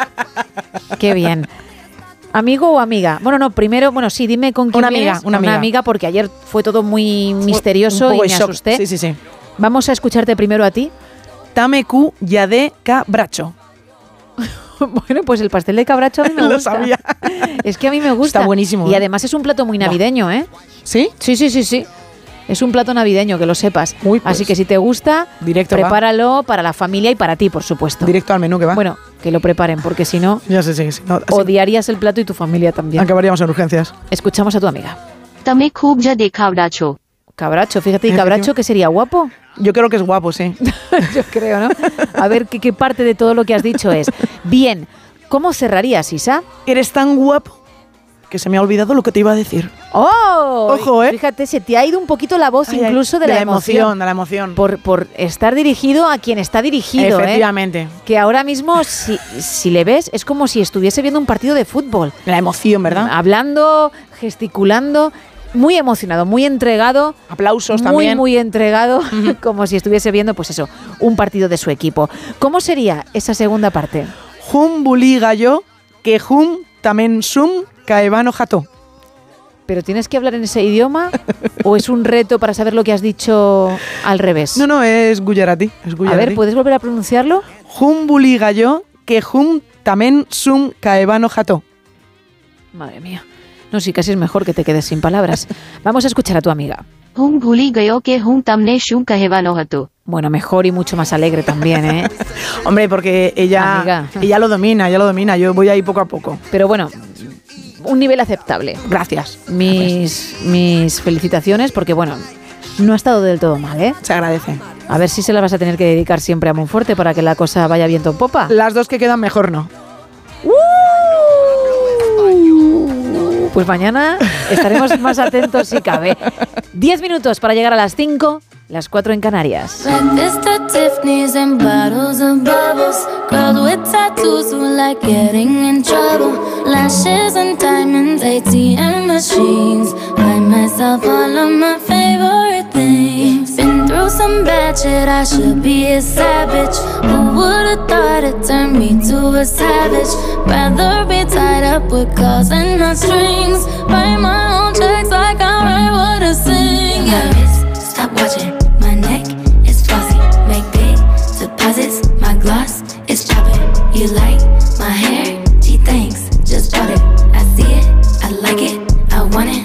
Qué bien. ¿Amigo o amiga? Bueno, no, primero, bueno, sí, dime con quién Una amiga, vienes. una amiga. porque ayer fue todo muy misterioso y me shock. asusté. Sí, sí, sí. Vamos a escucharte primero a ti. Tameku Yade Cabracho. bueno, pues el pastel de cabracho a mí me gusta. Lo sabía. Es que a mí me gusta. Está buenísimo. Y ¿eh? además es un plato muy navideño, ¿eh? ¿Sí? Sí, sí, sí, sí. Es un plato navideño, que lo sepas. Uy, pues. Así que si te gusta, prepáralo para la familia y para ti, por supuesto. Directo al menú que va. Bueno, que lo preparen, porque si no, odiarías el plato y tu familia también. Acabaríamos en urgencias. Escuchamos a tu amiga. También de cabracho. Cabracho, fíjate, ¿y cabracho que sería guapo? Yo creo que es guapo, sí. Yo creo, ¿no? A ver ¿qué, qué parte de todo lo que has dicho es. Bien, ¿cómo cerrarías, Isa? Eres tan guapo que se me ha olvidado lo que te iba a decir. ¡Oh! Ojo, ¿eh? Fíjate, se te ha ido un poquito la voz Ay, ay, incluso de, la, emoción. de la emoción. Por, por estar dirigido a quien está dirigido, ¿eh? Efectivamente. Que ahora mismo, si, si le ves, es como si estuviese viendo un partido de fútbol. La emoción, ¿verdad? Hablando, gesticulando, muy emocionado, muy entregado. Aplausos muy, también. Muy entregado, como si estuviese viendo, pues eso, un partido de su equipo. ¿Cómo sería esa segunda parte? Jun buli gallo que jun tamen sum caevano jato. ¿Pero tienes que hablar en ese idioma o es un reto para saber lo que has dicho al revés? No, no, es Gujarati. Es A ver, ¿puedes volver a pronunciarlo? Jun buli gallo que jun tamen sum caevano jato. Madre mía. No, sí, casi es mejor que te quedes sin palabras. Vamos a escuchar a tu amiga. Bueno, mejor y mucho más alegre también, ¿eh? Hombre, porque ella, ella lo domina, ella lo domina. Yo voy ahí poco a poco. Pero bueno, un nivel aceptable. Gracias. Mis, mis felicitaciones, porque bueno, no ha estado del todo mal, ¿eh? Se agradece. A ver si se la vas a tener que dedicar siempre a Monforte para que la cosa vaya viento en popa. Las dos que quedan mejor no. Pues mañana estaremos más atentos si cabe. Diez minutos para llegar a las cinco, las cuatro en Canarias. Through some bad shit, I should be a savage. Who would've thought it turned me to a savage? Rather be tied up with calls and not strings. Write my own checks like I write what I sing. My wrist, stop watching. My neck is flossy. Make big deposits. My gloss is chopping. You like my hair? Gee, thanks. Just bought it. I see it. I like it. I want it.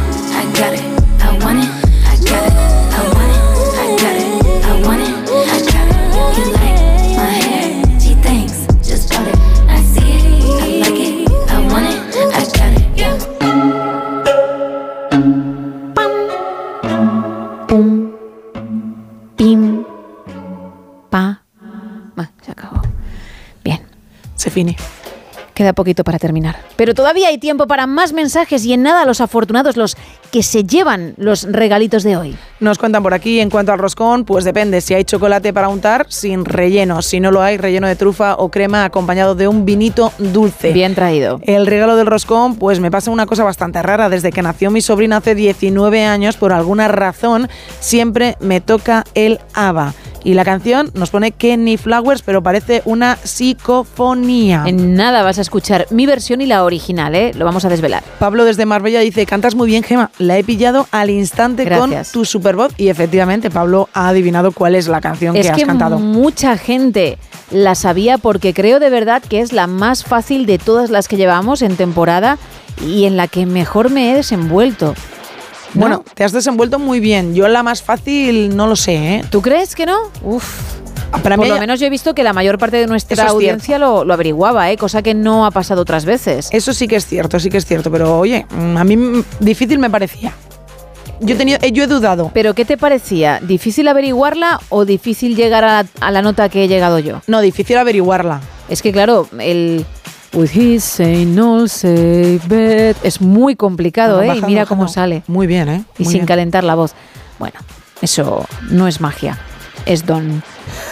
Queda poquito para terminar. Pero todavía hay tiempo para más mensajes y en nada los afortunados, los que se llevan los regalitos de hoy. Nos cuentan por aquí, en cuanto al roscón, pues depende si hay chocolate para untar sin relleno. Si no lo hay, relleno de trufa o crema acompañado de un vinito dulce. Bien traído. El regalo del roscón, pues me pasa una cosa bastante rara. Desde que nació mi sobrina hace 19 años, por alguna razón, siempre me toca el ABBA. Y la canción nos pone Kenny Flowers, pero parece una psicofonía. En nada vas a escuchar mi versión y la original, ¿eh? Lo vamos a desvelar. Pablo desde Marbella dice, cantas muy bien, Gema. La he pillado al instante Gracias. con tu super voz. Y efectivamente, Pablo ha adivinado cuál es la canción Es que has que cantado. mucha gente la sabía porque creo de verdad que es la más fácil de todas las que llevamos en temporada y en la que mejor me he desenvuelto. ¿No? Bueno, te has desenvuelto muy bien. Yo la más fácil no lo sé, ¿eh? ¿Tú crees que no? Uf. Para Por mí lo menos yo he visto que la mayor parte de nuestra audiencia lo, lo averiguaba, ¿eh? cosa que no ha pasado otras veces. Eso sí que es cierto, sí que es cierto. Pero oye, mm, a mí difícil me parecía. Yo he, tenido, eh, yo he dudado. ¿Pero qué te parecía? ¿Difícil averiguarla o difícil llegar a, a la nota que he llegado yo? No, difícil averiguarla. Es que claro, el... With his say no say bet es muy complicado, Bueno, ¿eh? Y bajando, mira cómo sale. Muy bien, ¿eh? Y sin bien. calentar la voz. Bueno, eso no es magia, es don.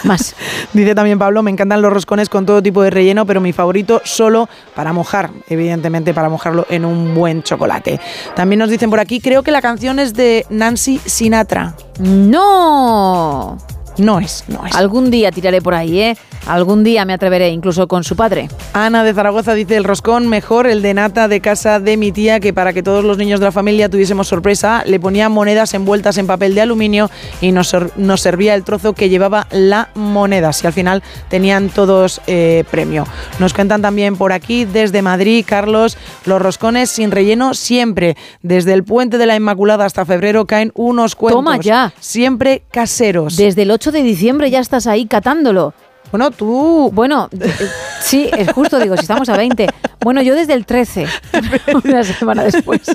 Más. Dice también Pablo, me encantan los roscones con todo tipo de relleno, pero mi favorito solo para mojar, evidentemente para mojarlo en un buen chocolate. También nos dicen por aquí, creo que la canción es de Nancy Sinatra. ¡No! No es, no es. Algún día tiraré por ahí, ¿eh? Algún día me atreveré, incluso con su padre. Ana de Zaragoza dice el roscón mejor el de nata de casa de mi tía que para que todos los niños de la familia tuviésemos sorpresa le ponía monedas envueltas en papel de aluminio y nos, nos servía el trozo que llevaba la moneda si al final tenían todos eh, premio. Nos cuentan también por aquí desde Madrid Carlos los roscones sin relleno siempre desde el puente de la Inmaculada hasta febrero caen unos cuentos Toma ya. siempre caseros. Desde el 8 de diciembre ya estás ahí catándolo. Bueno, tú. Bueno, eh, sí, es justo, digo, si estamos a 20. Bueno, yo desde el 13, una semana después.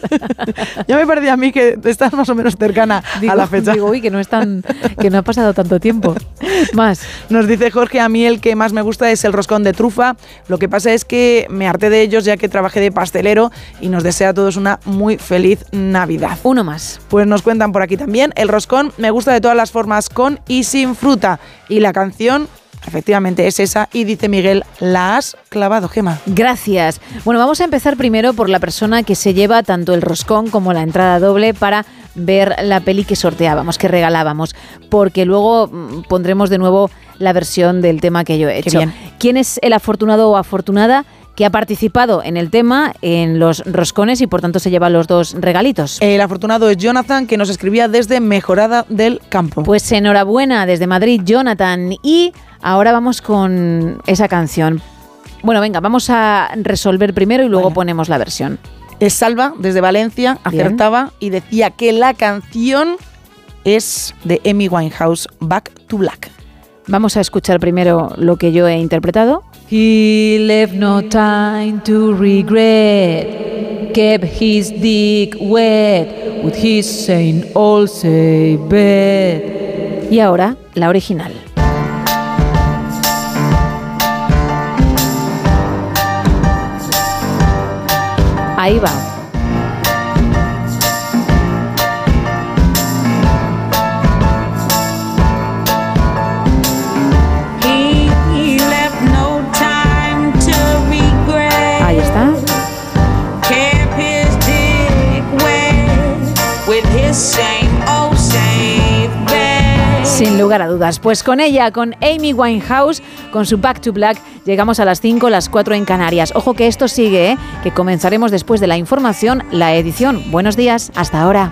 Ya me parecía a mí que estás más o menos cercana Digo, a la fecha. Digo, uy, que no, es tan, que no ha pasado tanto tiempo. Más. Nos dice Jorge, a mí el que más me gusta es el roscón de trufa. Lo que pasa es que me harté de ellos ya que trabajé de pastelero y nos desea a todos una muy feliz Navidad. Uno más. Pues nos cuentan por aquí también, el roscón me gusta de todas las formas, con y sin fruta. Y la canción, efectivamente, es esa. Y dice Miguel, la has clavado, Gema. Gracias. Bueno, vamos a empezar primero por la persona que se lleva tanto el roscón como la entrada doble para ver la peli que sorteábamos, que regalábamos, porque luego mm, pondremos de nuevo la versión del tema que yo he hecho. bien. ¿Quién es el afortunado o afortunada que ha participado en el tema, en los roscones y por tanto se lleva los dos regalitos? El afortunado es Jonathan, que nos escribía desde Mejorada del Campo. Pues enhorabuena desde Madrid, Jonathan. Y ahora vamos con esa canción. Bueno, venga, vamos a resolver primero y luego ponemos la versión. Es Salva, desde Valencia, Bien. acertaba y decía que la canción es de Amy Winehouse, Back to Black. Vamos a escuchar primero lo que yo he interpretado. He left no time to regret. Kept his dick wet with his Saint all say bed. Y ahora la original. Ahí va. A dudas. Pues con ella, con Amy Winehouse, con su Back to Black, llegamos a las 5, las 4 en Canarias. Ojo que esto sigue, ¿eh? que comenzaremos después de la información, la edición. Buenos días, hasta ahora.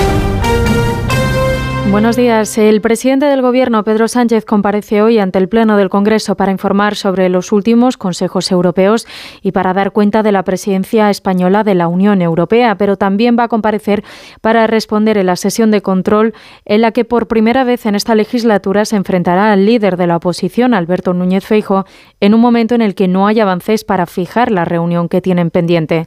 Buenos días. El presidente del Gobierno, Pedro Sánchez, comparece hoy ante el Pleno del Congreso para informar sobre los últimos consejos europeos y para dar cuenta de la presidencia española de la Unión Europea, pero también va a comparecer para responder en la sesión de control en la que por primera vez en esta legislatura se enfrentará al líder de la oposición, Alberto Núñez Feijo, en un momento en el que no hay avances para fijar la reunión que tienen pendiente.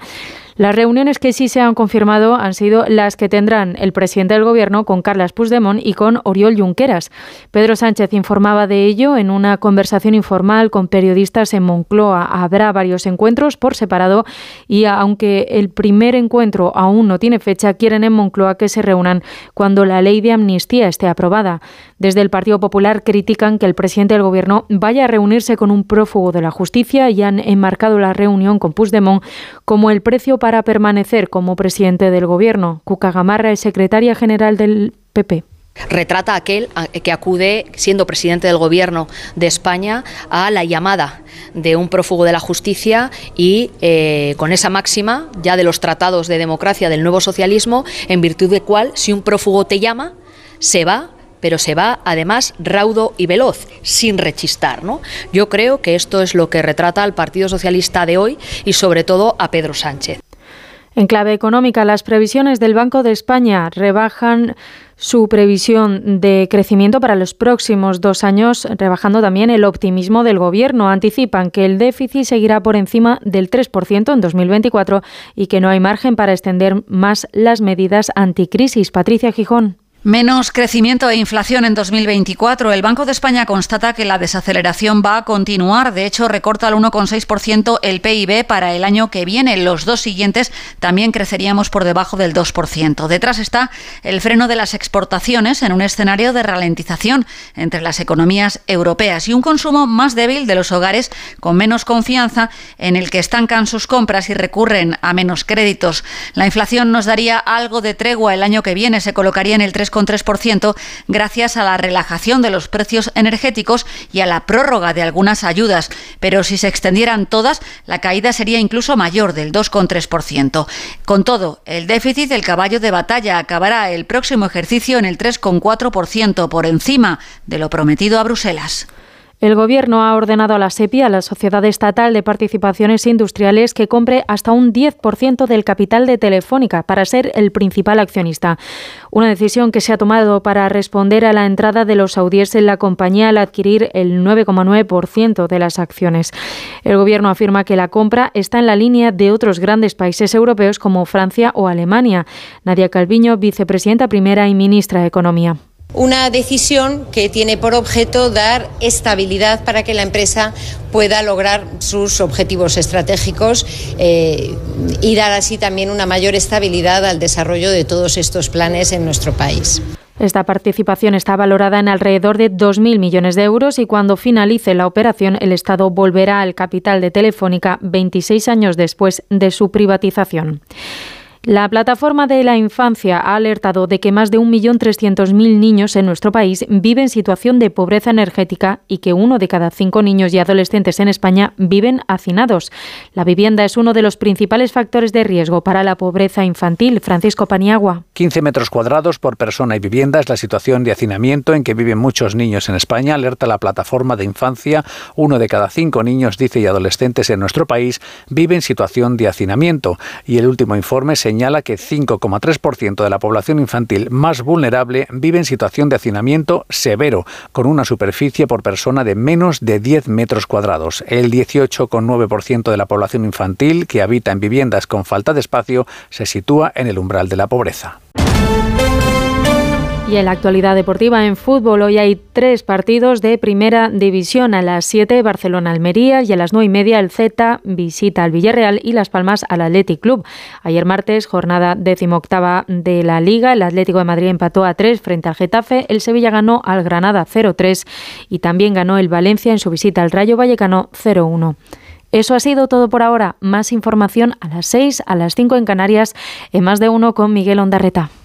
Las reuniones que sí se han confirmado han sido las que tendrán el presidente del Gobierno con Carles Puigdemont y con Oriol Junqueras. Pedro Sánchez informaba de ello en una conversación informal con periodistas en Moncloa. Habrá varios encuentros por separado y aunque el primer encuentro aún no tiene fecha, quieren en Moncloa que se reúnan cuando la ley de amnistía esté aprobada. Desde el Partido Popular critican que el presidente del Gobierno vaya a reunirse con un prófugo de la justicia y han enmarcado la reunión con Puigdemont como el precio para permanecer como presidente del Gobierno. Cuca Gamarra es secretaria general del PP. Retrata a aquel que acude, siendo presidente del Gobierno de España, a la llamada de un prófugo de la justicia y eh, con esa máxima ya de los tratados de democracia del nuevo socialismo, en virtud de cual, si un prófugo te llama, se va pero se va además raudo y veloz, sin rechistar. ¿no? Yo creo que esto es lo que retrata al Partido Socialista de hoy y sobre todo a Pedro Sánchez. En clave económica, las previsiones del Banco de España rebajan su previsión de crecimiento para los próximos dos años, rebajando también el optimismo del Gobierno. Anticipan que el déficit seguirá por encima del 3% en 2024 y que no hay margen para extender más las medidas anticrisis. Patricia Gijón. Menos crecimiento e inflación en 2024. El Banco de España constata que la desaceleración va a continuar. De hecho, recorta al 1,6% el PIB para el año que viene. Los dos siguientes también creceríamos por debajo del 2%. Detrás está el freno de las exportaciones en un escenario de ralentización entre las economías europeas y un consumo más débil de los hogares con menos confianza en el que estancan sus compras y recurren a menos créditos. La inflación nos daría algo de tregua el año que viene. Se colocaría en el 3,3% gracias a la relajación de los precios energéticos y a la prórroga de algunas ayudas. Pero si se extendieran todas, la caída sería incluso mayor del 2,3%. Con todo, el déficit del caballo de batalla acabará el próximo ejercicio en el 3,4% por encima de lo prometido a Bruselas. El Gobierno ha ordenado a la SEPI, a la Sociedad Estatal de Participaciones Industriales, que compre hasta un 10% del capital de Telefónica para ser el principal accionista. Una decisión que se ha tomado para responder a la entrada de los saudíes en la compañía al adquirir el 9,9% de las acciones. El Gobierno afirma que la compra está en la línea de otros grandes países europeos como Francia o Alemania. Nadia Calviño, vicepresidenta primera y ministra de Economía. Una decisión que tiene por objeto dar estabilidad para que la empresa pueda lograr sus objetivos estratégicos eh, y dar así también una mayor estabilidad al desarrollo de todos estos planes en nuestro país. Esta participación está valorada en alrededor de 2.000 millones de euros y cuando finalice la operación el Estado volverá al capital de Telefónica 26 años después de su privatización. La plataforma de la infancia ha alertado de que más de 1.300.000 niños en nuestro país viven en situación de pobreza energética y que uno de cada cinco niños y adolescentes en España viven hacinados. La vivienda es uno de los principales factores de riesgo para la pobreza infantil. Francisco Paniagua. 15 metros cuadrados por persona y vivienda es la situación de hacinamiento en que viven muchos niños en España, alerta la plataforma de infancia. Uno de cada cinco niños, dice, y adolescentes en nuestro país vive en situación de hacinamiento. Y el último informe señala que 5,3% de la población infantil más vulnerable vive en situación de hacinamiento severo, con una superficie por persona de menos de 10 metros cuadrados. El 18,9% de la población infantil que habita en viviendas con falta de espacio se sitúa en el umbral de la pobreza. Y en la actualidad deportiva en fútbol, hoy hay tres partidos de primera división. A las 7 Barcelona-Almería y a las 9 y media el Z visita al Villarreal y Las Palmas al Athletic Club. Ayer martes, jornada decimoctava de la Liga, el Atlético de Madrid empató a 3 frente al Getafe, el Sevilla ganó al Granada 0-3 y también ganó el Valencia en su visita al Rayo Vallecano 0-1. Eso ha sido todo por ahora. Más información a las 6, a las 5 en Canarias, en más de uno con Miguel Ondarreta.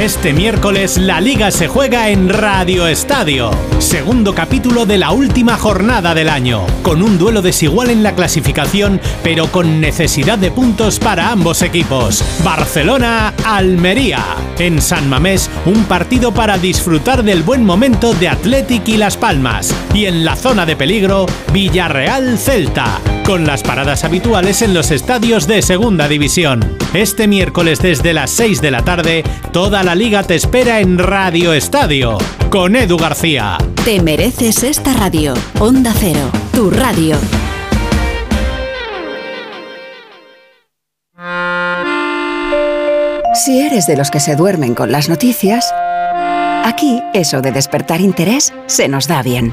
Este miércoles la liga se juega en Radio Estadio. Segundo capítulo de la última jornada del año. Con un duelo desigual en la clasificación, pero con necesidad de puntos para ambos equipos. Barcelona-Almería. En San Mamés, un partido para disfrutar del buen momento de Athletic y Las Palmas. Y en la zona de peligro, Villarreal-Celta. Con las paradas habituales en los estadios de Segunda División. Este miércoles desde las 6 de la tarde, toda la liga te espera en Radio Estadio. Con Edu García. Te mereces esta radio. Onda Cero, tu radio. Si eres de los que se duermen con las noticias, aquí eso de despertar interés se nos da bien.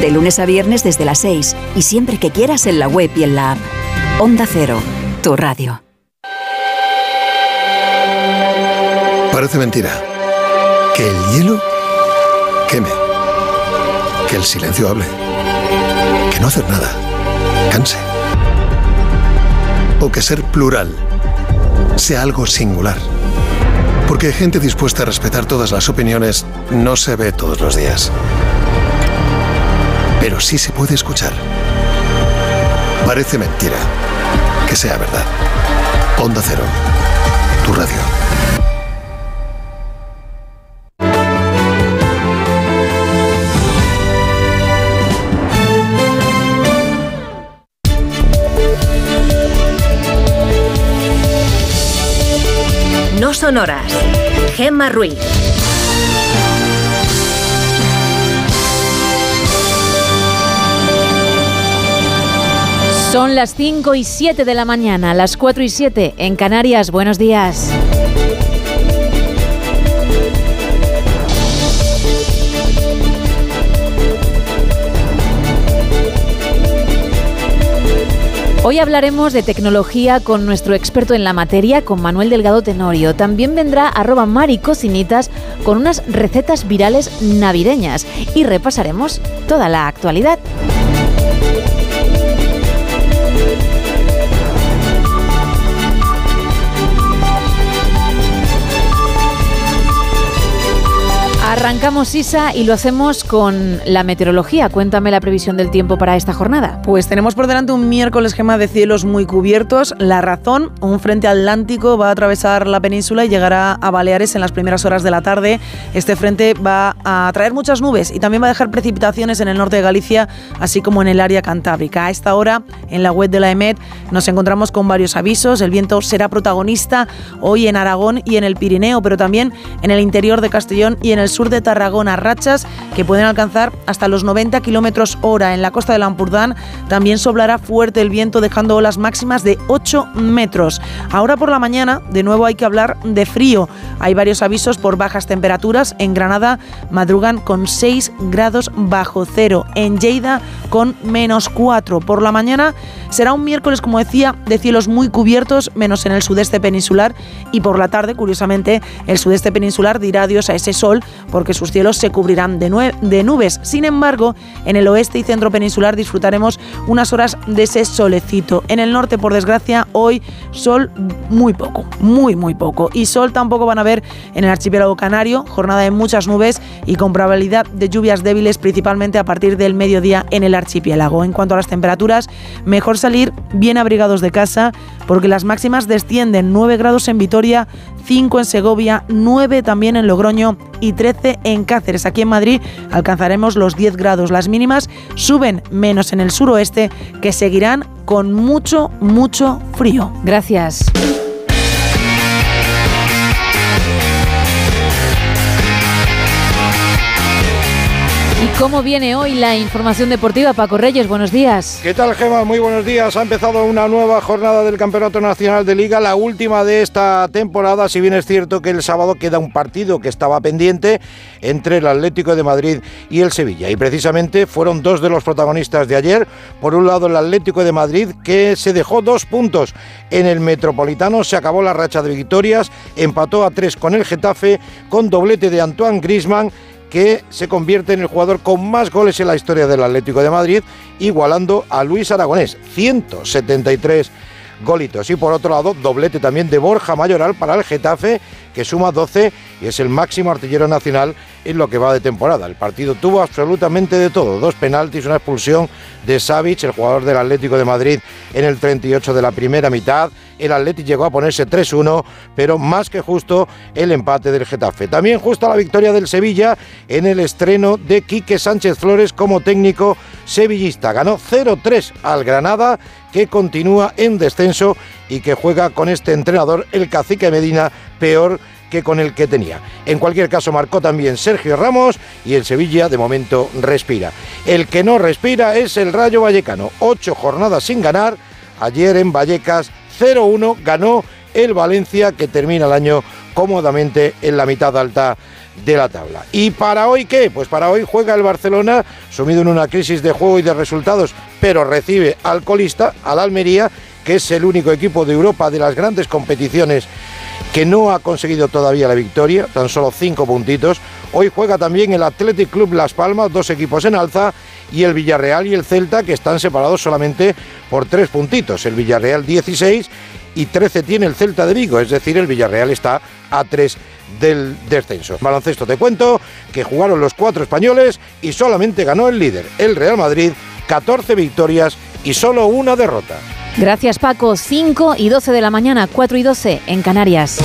De lunes a viernes desde las 6 y siempre que quieras en la web y en la app. Onda Cero, tu radio. Parece mentira. Que el hielo queme. Que el silencio hable. Que no hacer nada canse. O que ser plural sea algo singular. Porque gente dispuesta a respetar todas las opiniones no se ve todos los días. Pero sí se puede escuchar. Parece mentira. Que sea verdad. Onda Cero. Tu radio. No son horas. Gemma Ruiz. Son las 5 y 7 de la mañana, las 4 y 7 en Canarias. Buenos días. Hoy hablaremos de tecnología con nuestro experto en la materia, con Manuel Delgado Tenorio. También vendrá arroba maricocinitas con unas recetas virales navideñas y repasaremos toda la actualidad. Arrancamos Isa y lo hacemos con la meteorología. Cuéntame la previsión del tiempo para esta jornada. Pues tenemos por delante un miércoles gema de cielos muy cubiertos. La razón, un frente atlántico va a atravesar la península y llegará a Baleares en las primeras horas de la tarde. Este frente va a traer muchas nubes y también va a dejar precipitaciones en el norte de Galicia, así como en el área cantábrica. A esta hora, en la web de la EMET, nos encontramos con varios avisos. El viento será protagonista hoy en Aragón y en el Pirineo, pero también en el interior de Castellón y en el sur de Tarragona, rachas que pueden alcanzar hasta los 90 kilómetros hora. En la costa del Ampurdán también soplará fuerte el viento, dejando olas máximas de 8 metros. Ahora por la mañana, de nuevo hay que hablar de frío. Hay varios avisos por bajas temperaturas. En Granada madrugan con 6 grados bajo cero. En Lleida con menos 4. Por la mañana será un miércoles, como decía, de cielos muy cubiertos, menos en el sudeste peninsular. Y por la tarde, curiosamente, el sudeste peninsular dirá adiós a ese sol porque sus cielos se cubrirán de, nubes. Sin embargo, en el oeste y centro peninsular disfrutaremos unas horas de ese solecito. En el norte, por desgracia, hoy sol muy poco, muy, muy poco. Y sol tampoco van a ver en el archipiélago canario, jornada de muchas nubes y con probabilidad de lluvias débiles, principalmente a partir del mediodía en el archipiélago. En cuanto a las temperaturas, mejor salir bien abrigados de casa, porque las máximas descienden 9 grados en Vitoria, 5 en Segovia, 9 también en Logroño y 13 en Cáceres. Aquí en Madrid alcanzaremos los 10 grados. Las mínimas suben menos en el suroeste, que seguirán con mucho, mucho frío. Gracias. ¿Y cómo viene hoy la información deportiva? Paco Reyes, buenos días. ¿Qué tal, Gema? Muy buenos días. Ha empezado una nueva jornada del Campeonato Nacional de Liga, la última de esta temporada, si bien es cierto que el sábado queda un partido que estaba pendiente entre el Atlético de Madrid y el Sevilla. Y precisamente fueron dos de los protagonistas de ayer. Por un lado, el Atlético de Madrid, que se dejó dos puntos en el Metropolitano, se acabó la racha de victorias, empató a tres con el Getafe, con doblete de Antoine Grisman que se convierte en el jugador con más goles en la historia del Atlético de Madrid, igualando a Luis Aragonés, 173 golitos. Y por otro lado, doblete también de Borja Mayoral para el Getafe, que suma 12 y es el máximo artillero nacional en lo que va de temporada. El partido tuvo absolutamente de todo, dos penaltis, una expulsión de Savic, el jugador del Atlético de Madrid, en el 38 de la primera mitad. El Atlético llegó a ponerse 3-1, pero más que justo el empate del Getafe. También justa la victoria del Sevilla en el estreno de Quique Sánchez Flores como técnico sevillista. Ganó 0-3 al Granada, que continúa en descenso y que juega con este entrenador, el cacique Medina, peor que con el que tenía. En cualquier caso, marcó también Sergio Ramos y el Sevilla de momento respira. El que no respira es el Rayo Vallecano. Ocho jornadas sin ganar. Ayer en Vallecas 0-1 ganó el Valencia que termina el año cómodamente en la mitad alta de la tabla. ¿Y para hoy qué? Pues para hoy juega el Barcelona, sumido en una crisis de juego y de resultados, pero recibe al colista, al Almería, que es el único equipo de Europa de las grandes competiciones que no ha conseguido todavía la victoria, tan solo cinco puntitos. Hoy juega también el Athletic Club Las Palmas, dos equipos en alza, y el Villarreal y el Celta, que están separados solamente por tres puntitos. El Villarreal 16 y 13 tiene el Celta de Vigo, es decir, el Villarreal está a 3 del descenso. Baloncesto te cuento que jugaron los cuatro españoles y solamente ganó el líder, el Real Madrid, 14 victorias y solo una derrota. Gracias Paco, 5 y 12 de la mañana, 4 y 12 en Canarias.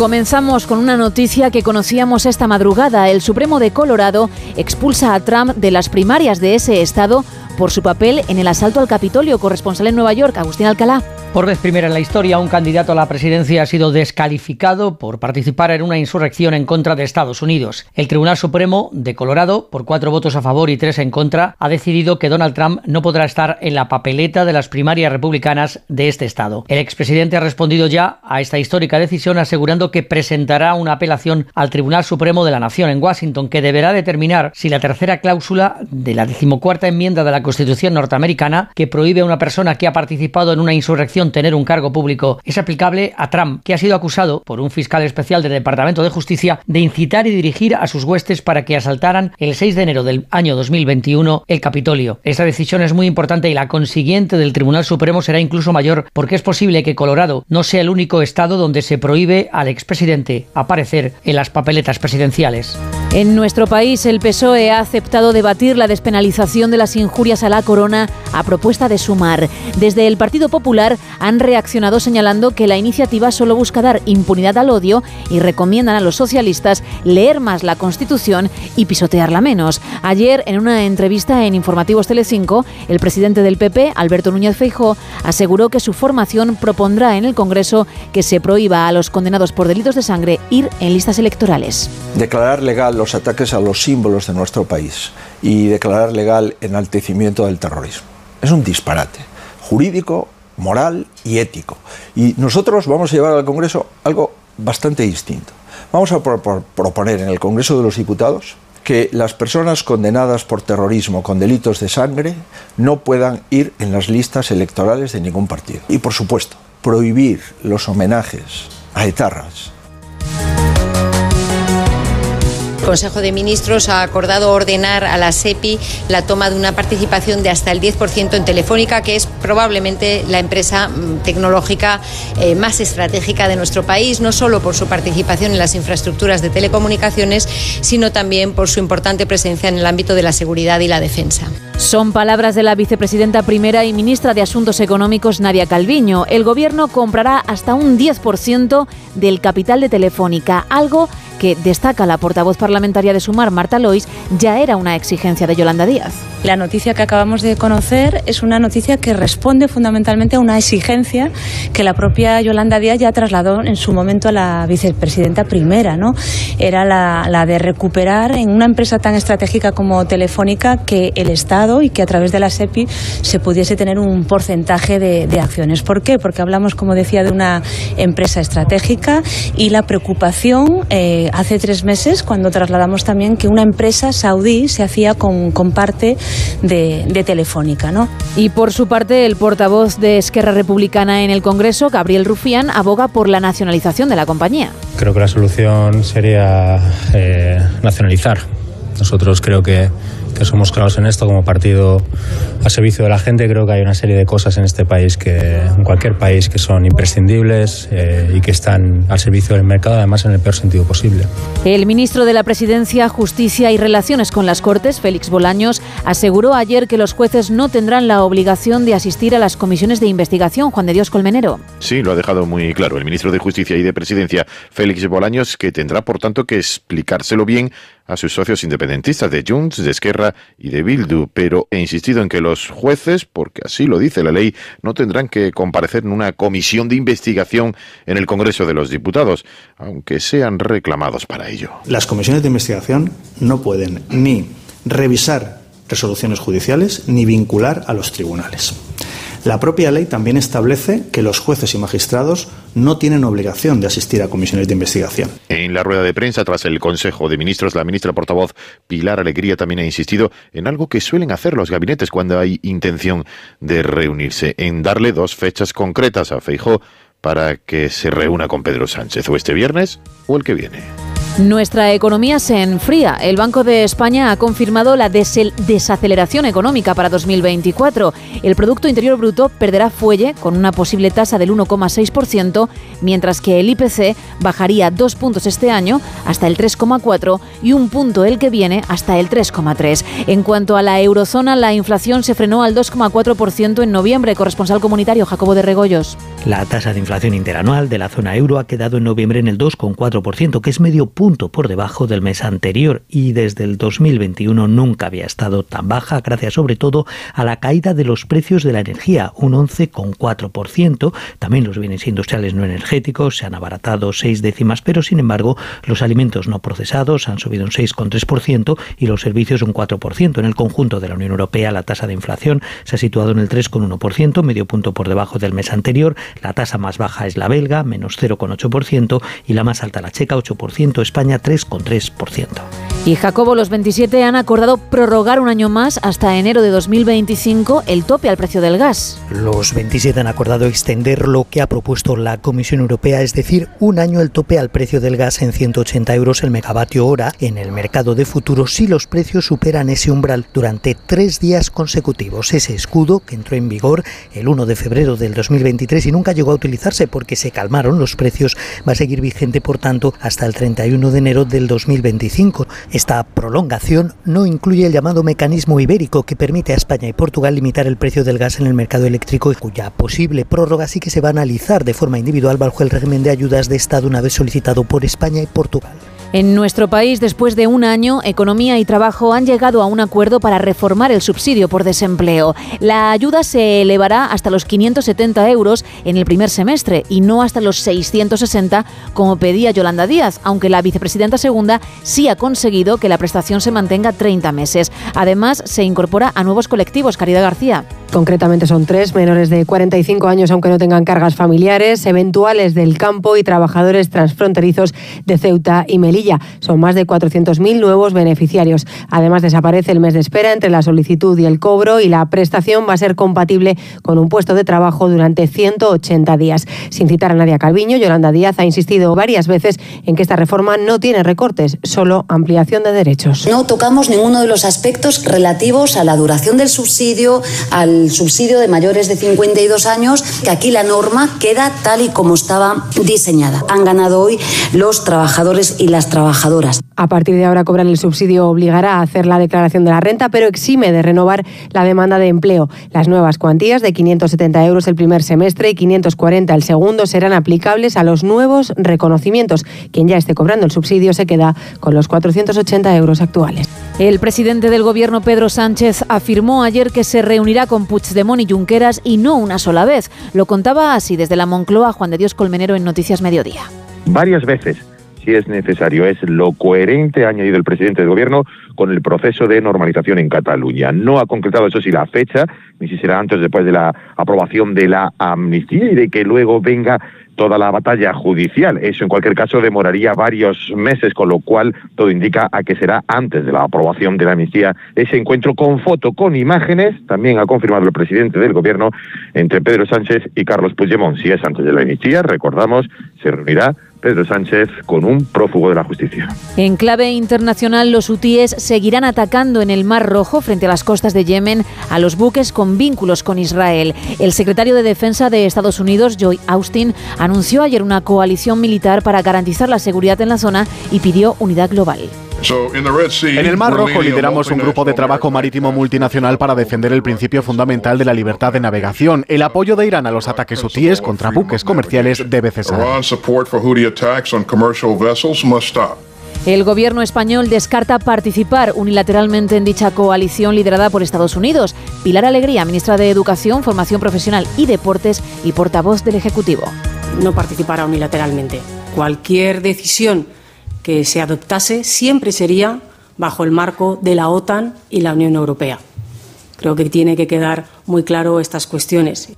Comenzamos con una noticia que conocíamos esta madrugada. El Supremo de Colorado expulsa a Trump de las primarias de ese estado por su papel en el asalto al Capitolio. Corresponsal en Nueva York, Agustín Alcalá. Por vez primera en la historia, un candidato a la presidencia ha sido descalificado por participar en una insurrección en contra de Estados Unidos. El Tribunal Supremo de Colorado, por cuatro votos a favor y tres en contra, ha decidido que Donald Trump no podrá estar en la papeleta de las primarias republicanas de este estado. El expresidente ha respondido ya a esta histórica decisión asegurando que presentará una apelación al Tribunal Supremo de la Nación en Washington que deberá determinar si la tercera cláusula de la decimocuarta enmienda de la Constitución norteamericana que prohíbe a una persona que ha participado en una insurrección tener un cargo público es aplicable a Trump, que ha sido acusado por un fiscal especial del Departamento de Justicia de incitar y dirigir a sus huestes para que asaltaran el 6 de enero del año 2021 el Capitolio. Esta decisión es muy importante y la consiguiente del Tribunal Supremo será incluso mayor porque es posible que Colorado no sea el único estado donde se prohíbe al expresidente aparecer en las papeletas presidenciales. En nuestro país, el PSOE ha aceptado debatir la despenalización de las injurias a la corona a propuesta de Sumar. Desde el Partido Popular han reaccionado señalando que la iniciativa solo busca dar impunidad al odio y recomiendan a los socialistas leer más la Constitución y pisotearla menos. Ayer, en una entrevista en Informativos Telecinco, el presidente del PP, Alberto Núñez Feijó, aseguró que su formación propondrá en el Congreso que se prohíba a los condenados por delitos de sangre ir en listas electorales. Declarar legal los ataques a los símbolos de nuestro país y declarar legal enaltecimiento del terrorismo. Es un disparate jurídico, moral y ético. Y nosotros vamos a llevar al Congreso algo bastante distinto. Vamos a pro- pro- proponer en el Congreso de los Diputados que las personas condenadas por terrorismo con delitos de sangre no puedan ir en las listas electorales de ningún partido. Y por supuesto, prohibir los homenajes a etarras, Consejo de Ministros ha acordado ordenar a la SEPI la toma de una participación de hasta el 10% en Telefónica, que es probablemente la empresa mm, tecnológica eh, más estratégica de nuestro país, no solo por su participación en las infraestructuras de telecomunicaciones, sino también por su importante presencia en el ámbito de la seguridad y la defensa. Son palabras de la vicepresidenta primera y ministra de Asuntos Económicos, Nadia Calviño. El gobierno comprará hasta un 10% del capital de Telefónica, algo que destaca la portavoz parlamentaria de Sumar, Marta Lois, ya era una exigencia de Yolanda Díaz. La noticia que acabamos de conocer es una noticia que responde fundamentalmente a una exigencia que la propia Yolanda Díaz ya trasladó en su momento a la vicepresidenta primera, ¿no? Era la, de recuperar en una empresa tan estratégica como Telefónica que el Estado y que a través de la SEPI se pudiese tener un porcentaje de, de acciones. ¿Por qué? Porque hablamos, como decía, de una empresa estratégica y la preocupación eh, hace tres meses cuando trasladamos también que una empresa saudí se hacía con, con parte de, de Telefónica, ¿no? Y por su parte, el portavoz de Esquerra Republicana en el Congreso, Gabriel Rufián, aboga por la nacionalización de la compañía. Creo que la solución sería eh, nacionalizar. Nosotros creo que, que somos claros en esto como partido a servicio de la gente. Creo que hay una serie de cosas en este país, que en cualquier país, que son imprescindibles eh, y que están al servicio del mercado, además en el peor sentido posible. El ministro de la Presidencia, Justicia y Relaciones con las Cortes, Félix Bolaños, aseguró ayer que los jueces no tendrán la obligación de asistir a las comisiones de investigación. Juan de Dios Colmenero. Sí, lo ha dejado muy claro el ministro de Justicia y de Presidencia, Félix Bolaños, que tendrá, por tanto, que explicárselo bien a sus socios independentistas de Junts, de Esquerra y de Bildu, pero he insistido en que los jueces, porque así lo dice la ley, no tendrán que comparecer en una comisión de investigación en el Congreso de los Diputados, aunque sean reclamados para ello. Las comisiones de investigación no pueden ni revisar resoluciones judiciales ni vincular a los tribunales. La propia ley también establece que los jueces y magistrados no tienen obligación de asistir a comisiones de investigación. En la rueda de prensa tras el Consejo de Ministros, la ministra portavoz Pilar Alegría también ha insistido en algo que suelen hacer los gabinetes cuando hay intención de reunirse, en darle dos fechas concretas a Feijó para que se reúna con Pedro Sánchez, o este viernes o el que viene. Nuestra economía se enfría. El Banco de España ha confirmado la desaceleración económica para 2024. El Producto Interior Bruto perderá fuelle con una posible tasa del 1,6%, mientras que el IPC bajaría dos puntos este año hasta el 3,4 y un punto el que viene hasta el 3,3. En cuanto a la eurozona, la inflación se frenó al 2,4% en noviembre. Corresponsal comunitario Jacobo de Regoyos. La tasa de inflación interanual de la zona euro ha quedado en noviembre en el 2,4%, que es medio punto por debajo del mes anterior y desde el 2021 nunca había estado tan baja, gracias sobre todo a la caída de los precios de la energía, un 11,4%. También los bienes industriales no energéticos se han abaratado seis décimas, pero sin embargo los alimentos no procesados han subido un 6,3% y los servicios un 4%. En el conjunto de la Unión Europea la tasa de inflación se ha situado en el 3,1%, medio punto por debajo del mes anterior. La tasa más baja es la belga, menos 0,8%, y la más alta la checa, 8%, España 3,3%. Y Jacobo, los 27 han acordado prorrogar un año más hasta enero de 2025 el tope al precio del gas. Los 27 han acordado extender lo que ha propuesto la Comisión Europea, es decir, un año el tope al precio del gas en 180 euros el megavatio hora en el mercado de futuros si los precios superan ese umbral durante tres días consecutivos. Ese escudo que entró en vigor el 1 de febrero del 2023 y nunca llegó a utilizarse porque se calmaron los precios, va a seguir vigente, por tanto, hasta el 31 de enero del 2025. Esta prolongación no incluye el llamado mecanismo ibérico que permite a España y Portugal limitar el precio del gas en el mercado eléctrico cuya posible prórroga sí que se va a analizar de forma individual bajo el régimen de ayudas de Estado una vez solicitado por España y Portugal. En nuestro país, después de un año, Economía y Trabajo han llegado a un acuerdo para reformar el subsidio por desempleo. La ayuda se elevará hasta los 570 euros en el primer semestre y no hasta los 660 como pedía Yolanda Díaz, aunque la vicepresidenta segunda sí ha conseguido que la prestación se mantenga 30 meses. Además, se incorpora a nuevos colectivos. Caridad García. Concretamente son tres menores de 45 años aunque no tengan cargas familiares, eventuales del campo y trabajadores transfronterizos de Ceuta y Melilla. Son más de 400.000 nuevos beneficiarios. Además desaparece el mes de espera entre la solicitud y el cobro y la prestación va a ser compatible con un puesto de trabajo durante 180 días. Sin citar a Nadia Calviño, Yolanda Díaz ha insistido varias veces en que esta reforma no tiene recortes, solo ampliación de derechos. No tocamos ninguno de los aspectos relativos a la duración del subsidio, al subsidio de mayores de 52 años, que aquí la norma queda tal y como estaba diseñada. Han ganado hoy los trabajadores y las trabajadoras. A partir de ahora cobran el subsidio obligará a hacer la declaración de la renta, pero exime de renovar la demanda de empleo. Las nuevas cuantías de 570 euros el primer semestre y 540 el segundo serán aplicables a los nuevos reconocimientos. Quien ya esté cobrando el subsidio se queda con los 480 euros actuales. El presidente del gobierno Pedro Sánchez afirmó ayer que se reunirá con Puigdemont y Junqueras y no una sola vez. Lo contaba así desde la Moncloa Juan de Dios Colmenero en Noticias Mediodía. Varias veces si es necesario. Es lo coherente, ha añadido el presidente del gobierno, con el proceso de normalización en Cataluña. No ha concretado, eso sí, la fecha, ni si será antes o después de la aprobación de la amnistía y de que luego venga toda la batalla judicial. Eso en cualquier caso demoraría varios meses, con lo cual todo indica a que será antes de la aprobación de la amnistía ese encuentro con foto, con imágenes, también ha confirmado el presidente del gobierno entre Pedro Sánchez y Carlos Puigdemont. Si es antes de la amnistía, recordamos, se reunirá Pedro Sánchez con un prófugo de la justicia. En clave internacional, los hutíes seguirán atacando en el Mar Rojo frente a las costas de Yemen a los buques con vínculos con Israel. El secretario de Defensa de Estados Unidos, Joy Austin, anunció ayer una coalición militar para garantizar la seguridad en la zona y pidió unidad global. En el Mar Rojo lideramos un grupo de trabajo marítimo multinacional para defender el principio fundamental de la libertad de navegación. El apoyo de Irán a los ataques hutíes contra buques comerciales debe cesar. El gobierno español descarta participar unilateralmente en dicha coalición liderada por Estados Unidos. Pilar Alegría, ministra de Educación, Formación Profesional y Deportes y portavoz del Ejecutivo. No participará unilateralmente. Cualquier decisión que se adoptase siempre sería bajo el marco de la OTAN y la Unión Europea. Creo que tiene que quedar muy claro estas cuestiones.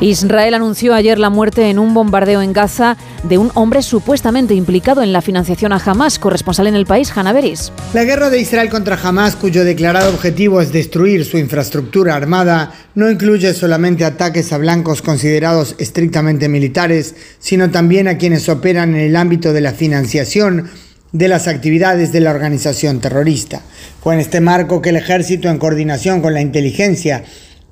Israel anunció ayer la muerte en un bombardeo en Gaza de un hombre supuestamente implicado en la financiación a Hamas, corresponsal en el país, Hanna Beris. La guerra de Israel contra Hamas, cuyo declarado objetivo es destruir su infraestructura armada, no incluye solamente ataques a blancos considerados estrictamente militares, sino también a quienes operan en el ámbito de la financiación de las actividades de la organización terrorista. Fue en este marco que el ejército, en coordinación con la inteligencia,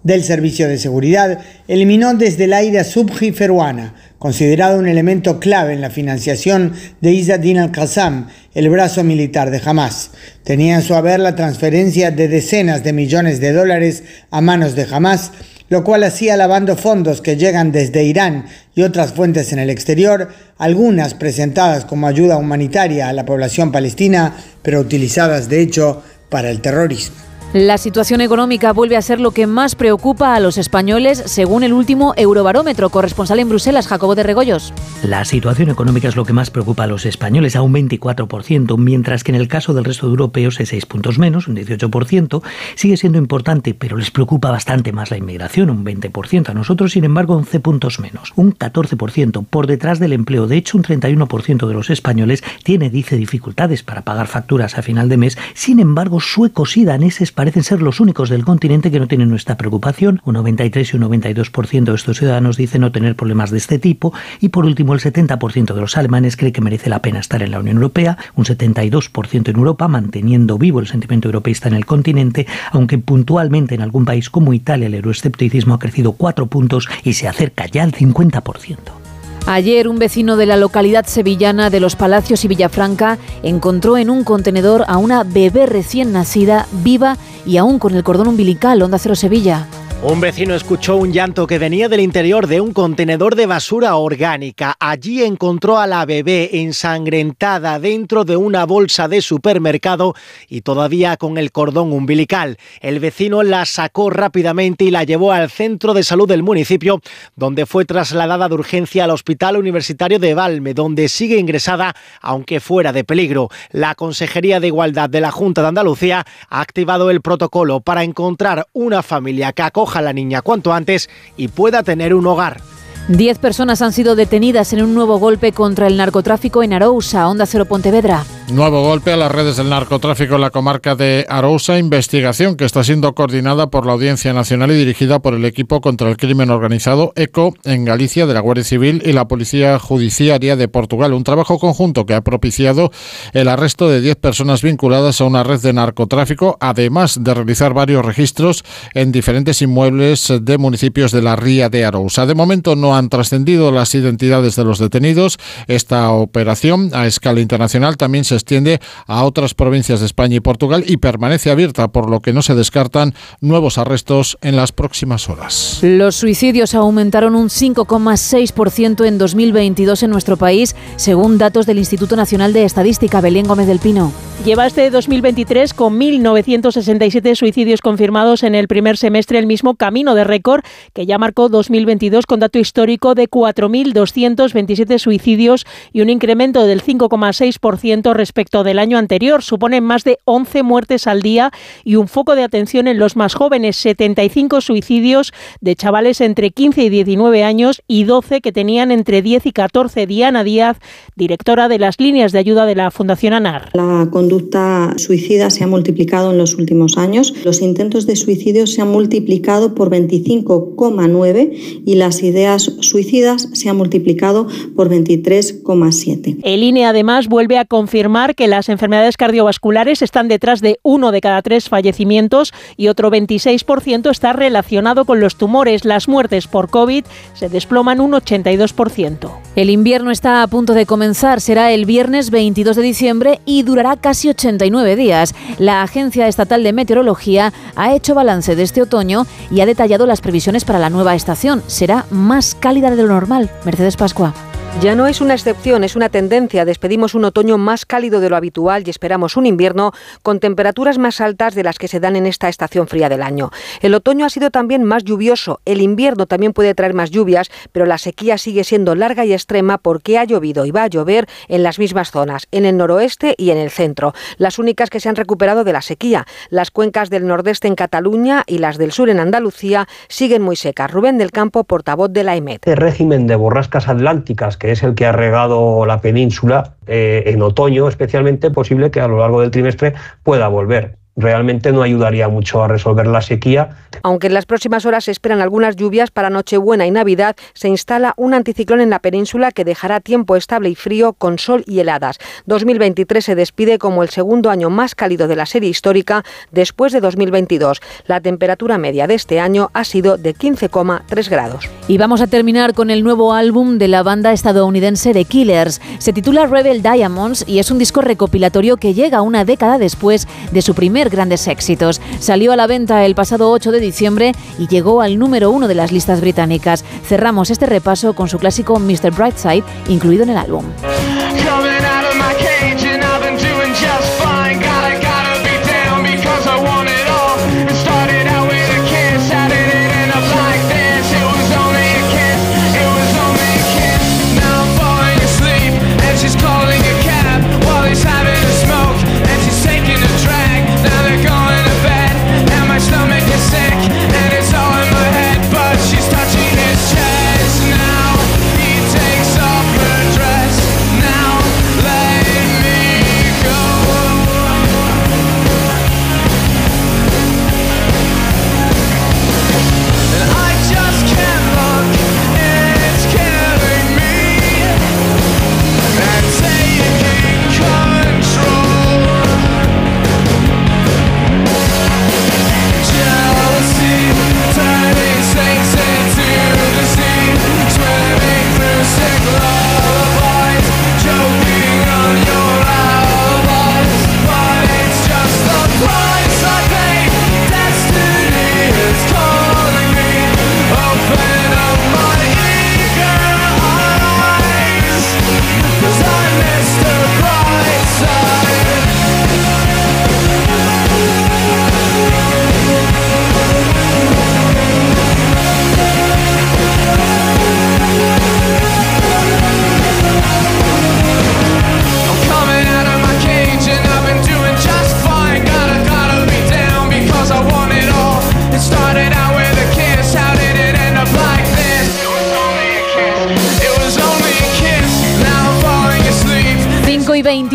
del Servicio de Seguridad eliminó desde el aire a Subhi Feruana, considerado un elemento clave en la financiación de Izzadin al-Qassam, el brazo militar de Hamas. Tenía en su haber la transferencia de decenas de millones de dólares a manos de Hamas, lo cual hacía lavando fondos que llegan desde Irán y otras fuentes en el exterior, algunas presentadas como ayuda humanitaria a la población palestina, pero utilizadas de hecho para el terrorismo. La situación económica vuelve a ser lo que más preocupa a los españoles, según el último Eurobarómetro. Corresponsal en Bruselas, Jacobo de Regoyos. La situación económica es lo que más preocupa a los españoles, a un 24%, mientras que en el caso del resto de europeos es 6 puntos menos, un 18%. Sigue siendo importante, pero les preocupa bastante más la inmigración, un 20%. A nosotros, sin embargo, 11 puntos menos, un 14%, por detrás del empleo. De hecho, un 31% de los españoles tiene, dice, dificultades para pagar facturas a final de mes. Sin embargo, suecos y daneses ser los únicos del continente que no tienen nuestra preocupación. Un 93 y un 92% de estos ciudadanos dicen no tener problemas de este tipo. Y por último, el 70% de los alemanes cree que merece la pena estar en la Unión Europea. Un 72% en Europa, manteniendo vivo el sentimiento europeísta en el continente, aunque puntualmente en algún país como Italia el euroescepticismo ha crecido 4 puntos y se acerca ya al 50%. Ayer un vecino de la localidad sevillana de Los Palacios y Villafranca encontró en un contenedor a una bebé recién nacida, viva y aún con el cordón umbilical. Onda Cero Sevilla. Un vecino escuchó un llanto que venía del interior de un contenedor de basura orgánica. Allí encontró a la bebé ensangrentada dentro de una bolsa de supermercado y todavía con el cordón umbilical. El vecino la sacó rápidamente y la llevó al centro de salud del municipio, donde fue trasladada de urgencia al Hospital Universitario de Valme, donde sigue ingresada, aunque fuera de peligro. La Consejería de Igualdad de la Junta de Andalucía ha activado el protocolo para encontrar una familia que a la niña cuanto antes y pueda tener un hogar. Diez personas han sido detenidas en un nuevo golpe contra el narcotráfico en Arousa, Onda Cero Pontevedra. Nuevo golpe a las redes del narcotráfico en la comarca de Arousa, investigación que está siendo coordinada por la Audiencia Nacional y dirigida por el equipo contra el crimen organizado ECO en Galicia de la Guardia Civil y la Policía Judiciaria de Portugal. Un trabajo conjunto que ha propiciado el arresto de diez personas vinculadas a una red de narcotráfico, además de realizar varios registros en diferentes inmuebles de municipios de la Ría de Arousa. De momento no han trascendido las identidades de los detenidos. Esta operación a escala internacional también se extiende a otras provincias de España y Portugal y permanece abierta, por lo que no se descartan nuevos arrestos en las próximas horas. Los suicidios aumentaron un 5,6% en 2022 en nuestro país, según datos del Instituto Nacional de Estadística. Belén Gómez del Pino. Lleva este 2023 con 1.967 suicidios confirmados en el primer semestre, el mismo camino de récord que ya marcó 2022 con dato histórico de 4.227 suicidios y un incremento del 5,6% respecto del año anterior. Supone más de 11 muertes al día y un foco de atención en los más jóvenes, 75 suicidios de chavales entre 15 y 19 años y 12 que tenían entre 10 y 14. Diana Díaz, directora de las líneas de ayuda de la Fundación ANAR. La conducta suicida se ha multiplicado en los últimos años. Los intentos de suicidio se han multiplicado por 25,9 y las ideas suicidas se han multiplicado por 23,7. El INE además vuelve a confirmar que las enfermedades cardiovasculares están detrás de uno de cada tres fallecimientos y otro 26% está relacionado con los tumores. Las muertes por COVID se desploman un 82%. El invierno está a punto de comenzar. Será el viernes 22 de diciembre y durará casi 89 días. La Agencia Estatal de Meteorología ha hecho balance de este otoño y ha detallado las previsiones para la nueva estación. Será más cálida de lo normal. Mercedes Pascua. Ya no es una excepción, es una tendencia. Despedimos un otoño más cálido de lo habitual y esperamos un invierno con temperaturas más altas de las que se dan en esta estación fría del año. El otoño ha sido también más lluvioso. El invierno también puede traer más lluvias, pero la sequía sigue siendo larga y extrema porque ha llovido y va a llover en las mismas zonas, en el noroeste y en el centro. Las únicas que se han recuperado de la sequía. Las cuencas del nordeste en Cataluña y las del sur en Andalucía siguen muy secas. Rubén del Campo, portavoz de la EMET. El régimen de borrascas atlánticas que es el que ha regado la península, eh, en otoño especialmente, posible que a lo largo del trimestre pueda volver realmente no ayudaría mucho a resolver la sequía. Aunque en las próximas horas se esperan algunas lluvias para Nochebuena y Navidad, se instala un anticiclón en la península que dejará tiempo estable y frío con sol y heladas. 2023 se despide como el segundo año más cálido de la serie histórica después de 2022. La temperatura media de este año ha sido de 15,3 grados. Y vamos a terminar con el nuevo álbum de la banda estadounidense The Killers. Se titula Rebel Diamonds y es un disco recopilatorio que llega una década después de su primer grandes éxitos. Salió a la venta el pasado 8 de diciembre y llegó al número uno de las listas británicas. Cerramos este repaso con su clásico Mr. Brightside, incluido en el álbum.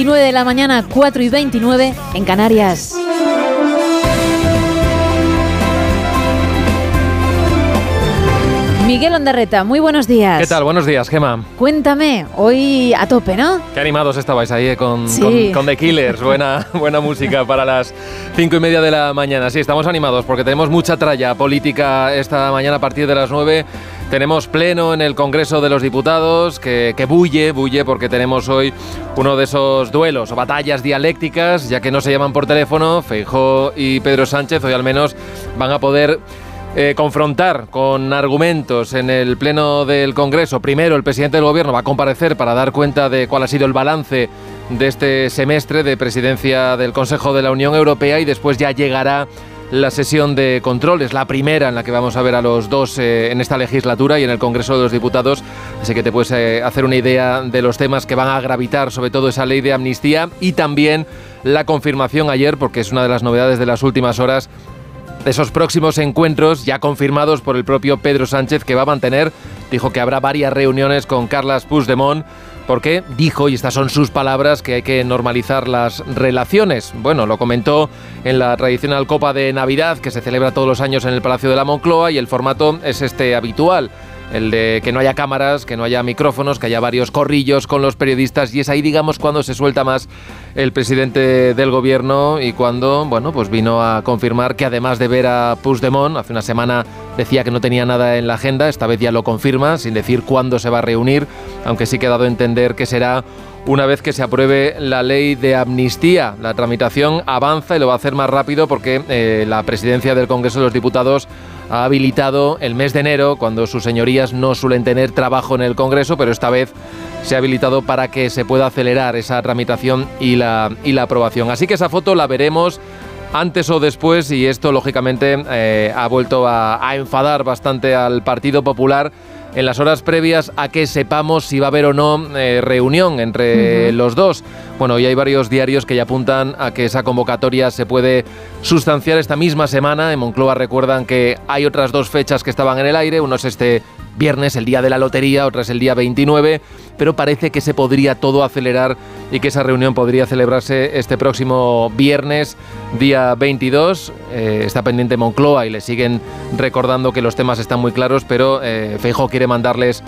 29 de la mañana, 4 y 29 en Canarias. Miguel Ondarreta, muy buenos días. ¿Qué tal? Buenos días, Gema. Cuéntame, hoy a tope, ¿no? Qué animados estabais ahí eh, con, Sí. con, con The Killers. Buena, buena música para las cinco y media de la mañana. Sí, estamos animados porque tenemos mucha tralla política esta mañana a partir de las nueve. Tenemos pleno en el Congreso de los Diputados que, que bulle, bulle porque tenemos hoy uno de esos duelos o batallas dialécticas, ya que no se llaman por teléfono. Feijó y Pedro Sánchez hoy al menos van a poder eh, confrontar con argumentos en el Pleno del Congreso. Primero, el presidente del Gobierno va a comparecer para dar cuenta de cuál ha sido el balance de este semestre de presidencia del Consejo de la Unión Europea y después ya llegará la sesión de control. Es la primera en la que vamos a ver a los dos eh, en esta legislatura y en el Congreso de los Diputados. Así que te puedes eh, hacer una idea de los temas que van a gravitar, sobre todo esa ley de amnistía y también la confirmación ayer, porque es una de las novedades de las últimas horas, esos próximos encuentros ya confirmados por el propio Pedro Sánchez que va a mantener. Dijo que habrá varias reuniones con Carlas Puigdemont porque dijo, y estas son sus palabras, que hay que normalizar las relaciones. Bueno, lo comentó en la tradicional Copa de Navidad que se celebra todos los años en el Palacio de la Moncloa y el formato es este habitual. El de que no haya cámaras, que no haya micrófonos, que haya varios corrillos con los periodistas y es ahí, digamos, cuando se suelta más el presidente del gobierno y cuando, bueno, pues vino a confirmar que además de ver a Puigdemont, hace una semana decía que no tenía nada en la agenda, esta vez ya lo confirma, sin decir cuándo se va a reunir, aunque sí que ha dado a entender que será una vez que se apruebe la ley de amnistía. La tramitación avanza y lo va a hacer más rápido porque eh, la presidencia del Congreso de los Diputados ha habilitado el mes de enero, cuando sus señorías no suelen tener trabajo en el Congreso, pero esta vez se ha habilitado para que se pueda acelerar esa tramitación y la, y la aprobación. Así que esa foto la veremos antes o después y esto lógicamente eh, ha vuelto a, a enfadar bastante al Partido Popular en las horas previas a que sepamos si va a haber o no eh, reunión entre los dos. Bueno, y hay varios diarios que ya apuntan a que esa convocatoria se puede sustanciar esta misma semana. En Moncloa recuerdan que hay otras dos fechas que estaban en el aire. Uno es este viernes, el día de la lotería, otra es el día 29, pero parece que se podría todo acelerar y que esa reunión podría celebrarse este próximo viernes, día 22. Eh, está pendiente Moncloa y le siguen recordando que los temas están muy claros, pero eh, Feijóo quiere mandarles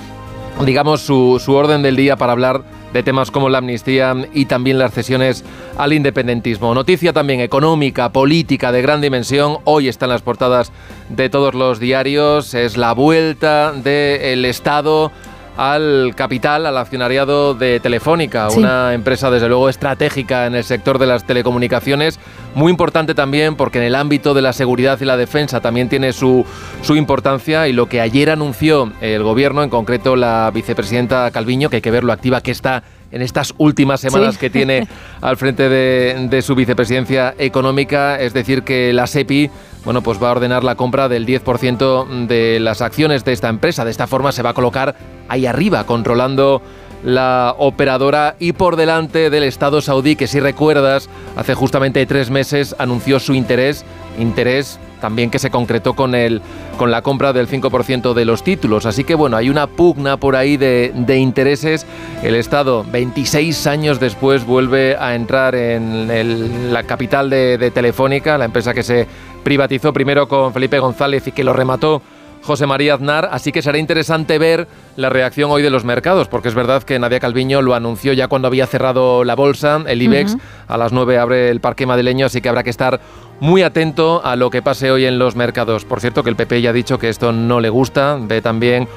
digamos, su, su orden del día para hablar de temas como la amnistía y también las cesiones al independentismo. Noticia también económica, política de gran dimensión. Hoy están las portadas de todos los diarios. Es la vuelta del Estado al capital, al accionariado de Telefónica, Sí. una empresa desde luego estratégica en el sector de las telecomunicaciones, muy importante también porque en el ámbito de la seguridad y la defensa también tiene su, su importancia y lo que ayer anunció el gobierno, en concreto la vicepresidenta Calviño, que hay que ver lo activa que está en estas últimas semanas Sí. que tiene al frente de, de su vicepresidencia económica, es decir, que la SEPI bueno, pues va a ordenar la compra del 10% de las acciones de esta empresa. De esta forma se va a colocar ahí arriba, controlando la operadora y por delante del Estado saudí, que si recuerdas, hace justamente tres meses anunció su interés, interés también que se concretó con, el, con la compra del 5% de los títulos. Así que bueno, hay una pugna por ahí de, intereses. El Estado, 26 años después, vuelve a entrar en el- la capital de, de Telefónica, la empresa que se privatizó primero con Felipe González y que lo remató José María Aznar, así que será interesante ver la reacción hoy de los mercados, porque es verdad que Nadia Calviño lo anunció ya cuando había cerrado la bolsa, el IBEX, a las 9 abre el parque madrileño, así que habrá que estar muy atento a lo que pase hoy en los mercados. Por cierto, que el PP ya ha dicho que esto no le gusta, ve también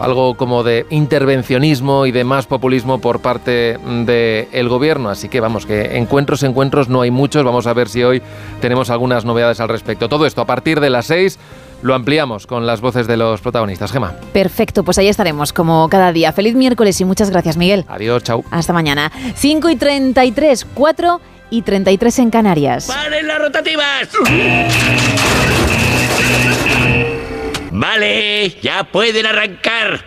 algo como de intervencionismo y de más populismo por parte del gobierno. Así que vamos, que encuentros, encuentros no hay muchos. Vamos a ver si hoy tenemos algunas novedades al respecto. Todo esto a partir de las 6 lo ampliamos con las voces de los protagonistas. Gema. Perfecto, pues ahí estaremos como cada día. Feliz miércoles y muchas gracias, Miguel. Adiós, chao. Hasta mañana. 5 y 33, 4 y 33 en Canarias. ¡Paren las rotativas! Vale, ya pueden arrancar.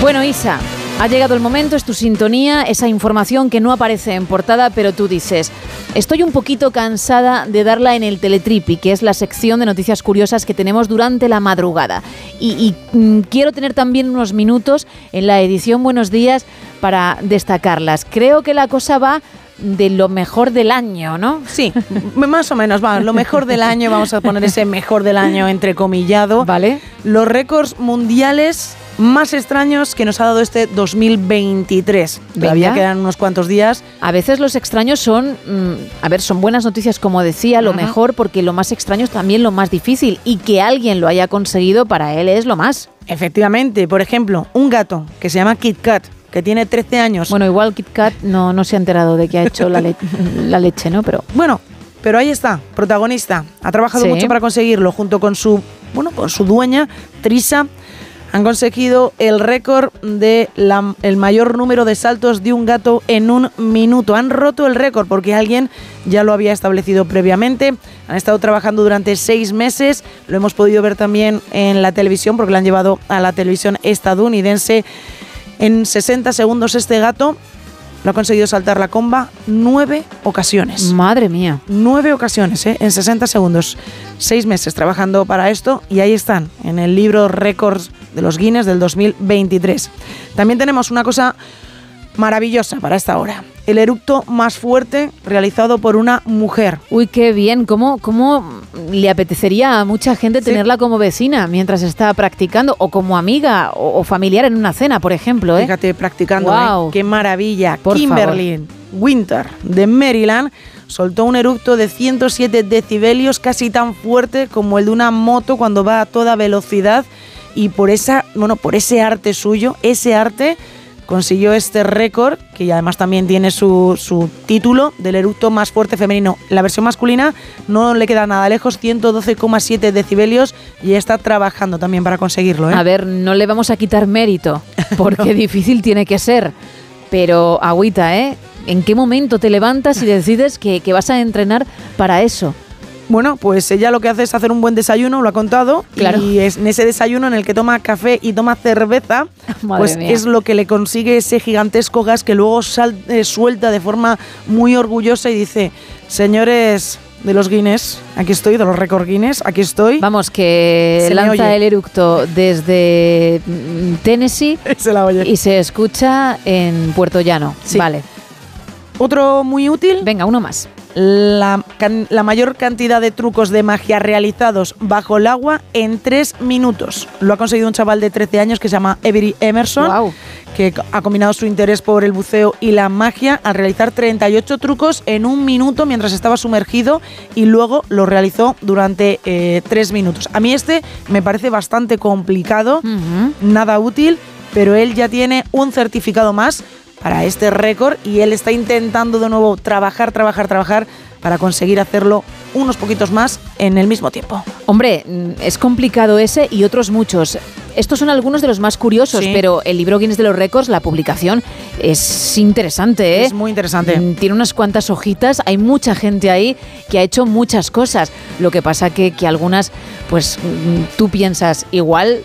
Bueno, Isa, ha llegado el momento, es tu sintonía, esa información que no aparece en portada, pero tú dices, estoy un poquito cansada de darla en el Teletripi, que es la sección de noticias curiosas que tenemos durante la madrugada. Y, y, mm, quiero tener también unos minutos en la edición Buenos Días para destacarlas. Creo que la cosa va de lo mejor del año, ¿no? Sí, más o menos, va, lo mejor del año, vamos a poner ese mejor del año entrecomillado. Vale. Los récords mundiales más extraños que nos ha dado este 2023. Todavía quedan unos cuantos días. A veces los extraños son, mm, a ver, son buenas noticias, como decía, lo Ajá. mejor, porque lo más extraño es también lo más difícil. Y que alguien lo haya conseguido para él es lo más. Efectivamente, por ejemplo, un gato que se llama Kit Kat, que tiene 13 años. Bueno, igual Kit Kat no, no se ha enterado de que ha hecho la, le- la leche, ¿no? Pero Bueno, pero ahí está, protagonista. Ha trabajado Sí. mucho para conseguirlo junto con su, bueno, con su dueña, Trisa. Han conseguido el récord de la- el mayor número de saltos de un gato en un minuto. Han roto el récord porque alguien ya lo había establecido previamente. Han estado trabajando durante seis meses. Lo hemos podido ver también en la televisión porque lo han llevado a la televisión estadounidense. En 60 segundos este gato lo ha conseguido saltar la comba nueve ocasiones. madre mía. Nueve ocasiones, ¿eh? en 60 segundos. Seis meses trabajando para esto y ahí están, en el libro Récords de los Guinness del 2023. También tenemos una cosa maravillosa para esta hora. El eructo más fuerte realizado por una mujer. Uy, qué bien. ¿Cómo, cómo le apetecería a mucha gente tenerla como vecina mientras está practicando? O como amiga o, o familiar en una cena, por ejemplo, ¿eh? Fíjate, practicando. Guau. ¿eh? Qué maravilla. Por Kimberly Winter, de Maryland, soltó un eructo de 107 decibelios, casi tan fuerte como el de una moto cuando va a toda velocidad. Y por esa, bueno, por ese arte suyo, ese arte consiguió este récord, que además también tiene su, su título del eructo más fuerte femenino. La versión masculina no le queda nada lejos, 112,7 decibelios, y está trabajando también para conseguirlo. ¿eh? A ver, no le vamos a quitar mérito, porque difícil tiene que ser. Pero agüita, ¿eh? ¿En qué momento te levantas y decides que, que vas a entrenar para eso? Bueno, pues ella lo que hace es hacer un buen desayuno, lo ha contado, Claro. y es en ese desayuno en el que toma café y toma cerveza, Madre pues mía. es lo que le consigue ese gigantesco gas que luego sal- eh, suelta de forma muy orgullosa y dice, señores de los Guinness, aquí estoy, de los récord Guinness, aquí estoy. Vamos, que Se lanza oye. el eructo desde mm, Tennessee Se la oye. y se escucha en Puerto Llano. Vale. Otro muy útil. Venga, uno más. La, can- la mayor cantidad de trucos de magia realizados bajo el agua en tres minutos. Lo ha conseguido un chaval de 13 años que se llama Avery Emerson, que ha combinado su interés por el buceo y la magia al realizar 38 trucos en un minuto mientras estaba sumergido y luego lo realizó durante eh, tres minutos. A mí este me parece bastante complicado, nada útil, pero él ya tiene un certificado más para este récord y él está intentando de nuevo trabajar, trabajar, trabajar para conseguir hacerlo unos poquitos más en el mismo tiempo. Hombre, mm, es complicado ese y otros muchos. Estos son algunos de los más curiosos, Sí. pero el libro Guinness de los Récords, la publicación, es interesante, ¿eh? Es muy interesante. Mm, Tiene unas cuantas hojitas, hay mucha gente ahí que ha hecho muchas cosas. Lo que pasa que, que algunas, pues mm, tú piensas, igual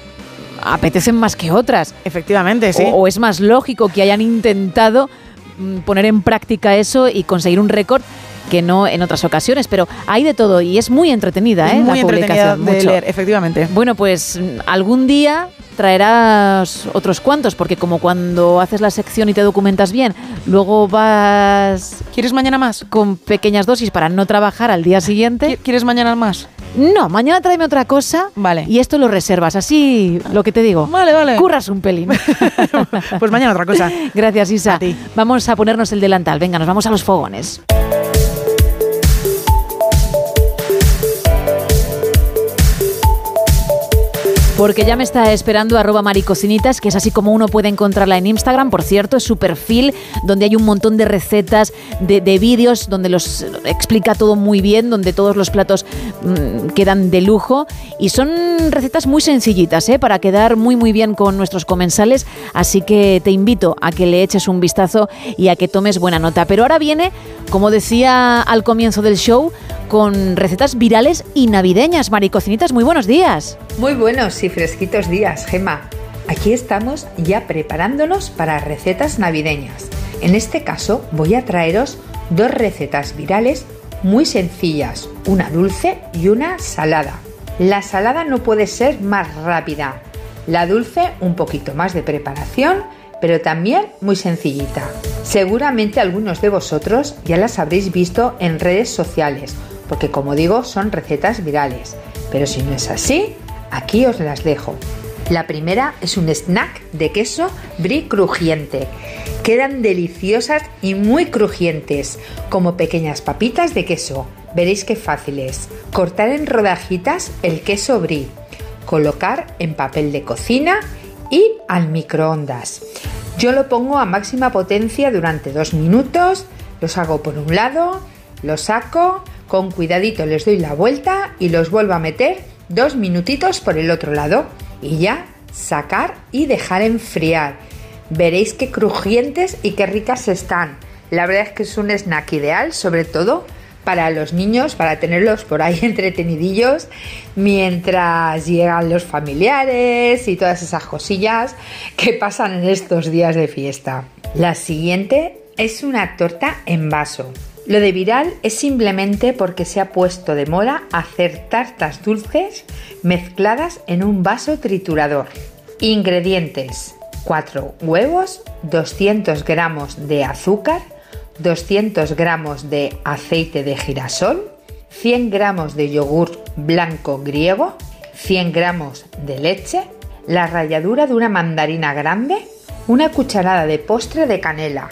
apetecen más que otras. Efectivamente, sí. O, o es más lógico que hayan intentado mm, poner en práctica eso y conseguir un récord que no en otras ocasiones, pero hay de todo y es muy entretenida, Es ¿eh? muy la entretenida publicación, de mucho. leer, efectivamente. Bueno, pues mm, algún día traerás otros cuantos, porque como cuando haces la sección y te documentas bien, luego vas... ¿Quieres mañana más? Con pequeñas dosis para no trabajar al día siguiente. ¿Quieres mañana más? No, mañana tráeme otra cosa. Vale. Y esto lo reservas, así lo que te digo. Vale, vale. Curras un pelín. Pues mañana otra cosa. Gracias, Isa. Vamos a ponernos el delantal. Venga, nos vamos a los fogones. Porque ya me está esperando arroba maricocinitas, que es así como uno puede encontrarla en Instagram. Por cierto, es su perfil, donde hay un montón de recetas, de, de vídeos, donde los explica todo muy bien, donde todos los platos mm, quedan de lujo. Y son recetas muy sencillitas, ¿eh? para quedar muy muy bien con nuestros comensales. Así que te invito a que le eches un vistazo y a que tomes buena nota. Pero ahora viene, como decía al comienzo del show, con recetas virales y navideñas. Maricocinitas, muy buenos días. Muy buenos y fresquitos días, Gema. Aquí estamos ya preparándonos para recetas navideñas. En este caso voy a traeros dos recetas virales muy sencillas, una dulce y una salada. La salada no puede ser más rápida, la dulce un poquito más de preparación pero también muy sencillita. Seguramente algunos de vosotros ya las habréis visto en redes sociales, porque como digo son recetas virales. Pero si no es así, aquí os las dejo. La primera es un snack de queso brie crujiente. Quedan deliciosas y muy crujientes, como pequeñas papitas de queso. Veréis qué fácil es. Cortar en rodajitas el queso brie, colocar en papel de cocina y al microondas. Yo lo pongo a máxima potencia durante dos minutos, los hago por un lado, los saco, con cuidadito les doy la vuelta y los vuelvo a meter dos minutitos por el otro lado y ya sacar y dejar enfriar. Veréis qué crujientes y qué ricas están. La verdad es que es un snack ideal, sobre todo para los niños, para tenerlos por ahí entretenidillos mientras llegan los familiares y todas esas cosillas que pasan en estos días de fiesta. La siguiente es una torta en vaso. Lo de viral es simplemente porque se ha puesto de moda hacer tartas dulces mezcladas en un vaso triturador. Ingredientes: 4 huevos, 200 gramos de azúcar, 200 gramos de aceite de girasol, 100 gramos de yogur blanco griego, 100 gramos de leche, la ralladura de una mandarina grande, una cucharada de postre de canela,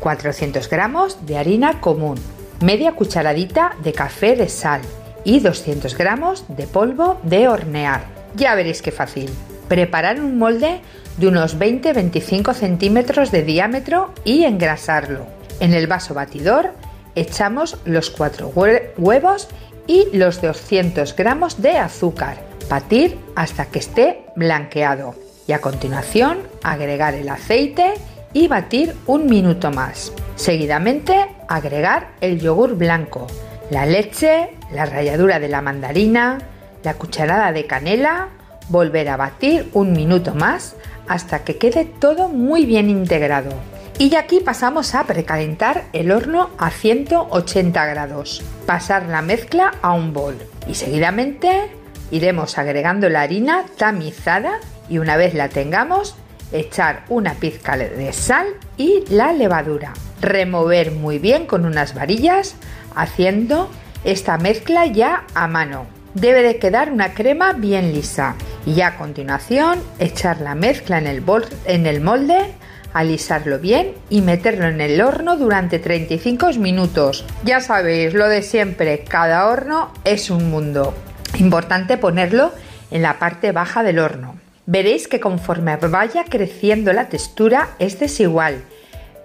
400 gramos de harina común, media cucharadita de café de sal y 200 gramos de polvo de hornear. Ya veréis qué fácil. Preparar un molde de unos 20-25 centímetros de diámetro y engrasarlo. En el vaso batidor echamos los 4 huevos y los 200 gramos de azúcar. Batir hasta que esté blanqueado. Y a continuación agregar el aceite y batir un minuto más. Seguidamente agregar el yogur blanco, la leche, la ralladura de la mandarina, la cucharada de canela, volver a batir un minuto más hasta que quede todo muy bien integrado. Y aquí pasamos a precalentar el horno a 180 grados. Pasar la mezcla a un bol y seguidamente iremos agregando la harina tamizada y una vez la tengamos echar una pizca de sal y la levadura. Remover muy bien con unas varillas haciendo esta mezcla ya a mano. Debe de quedar una crema bien lisa y a continuación echar la mezcla en el, bol, en el molde, alisarlo bien y meterlo en el horno durante 35 minutos. Ya sabéis, lo de siempre, cada horno es un mundo. Importante ponerlo en la parte baja del horno. Veréis que conforme vaya creciendo la textura es desigual,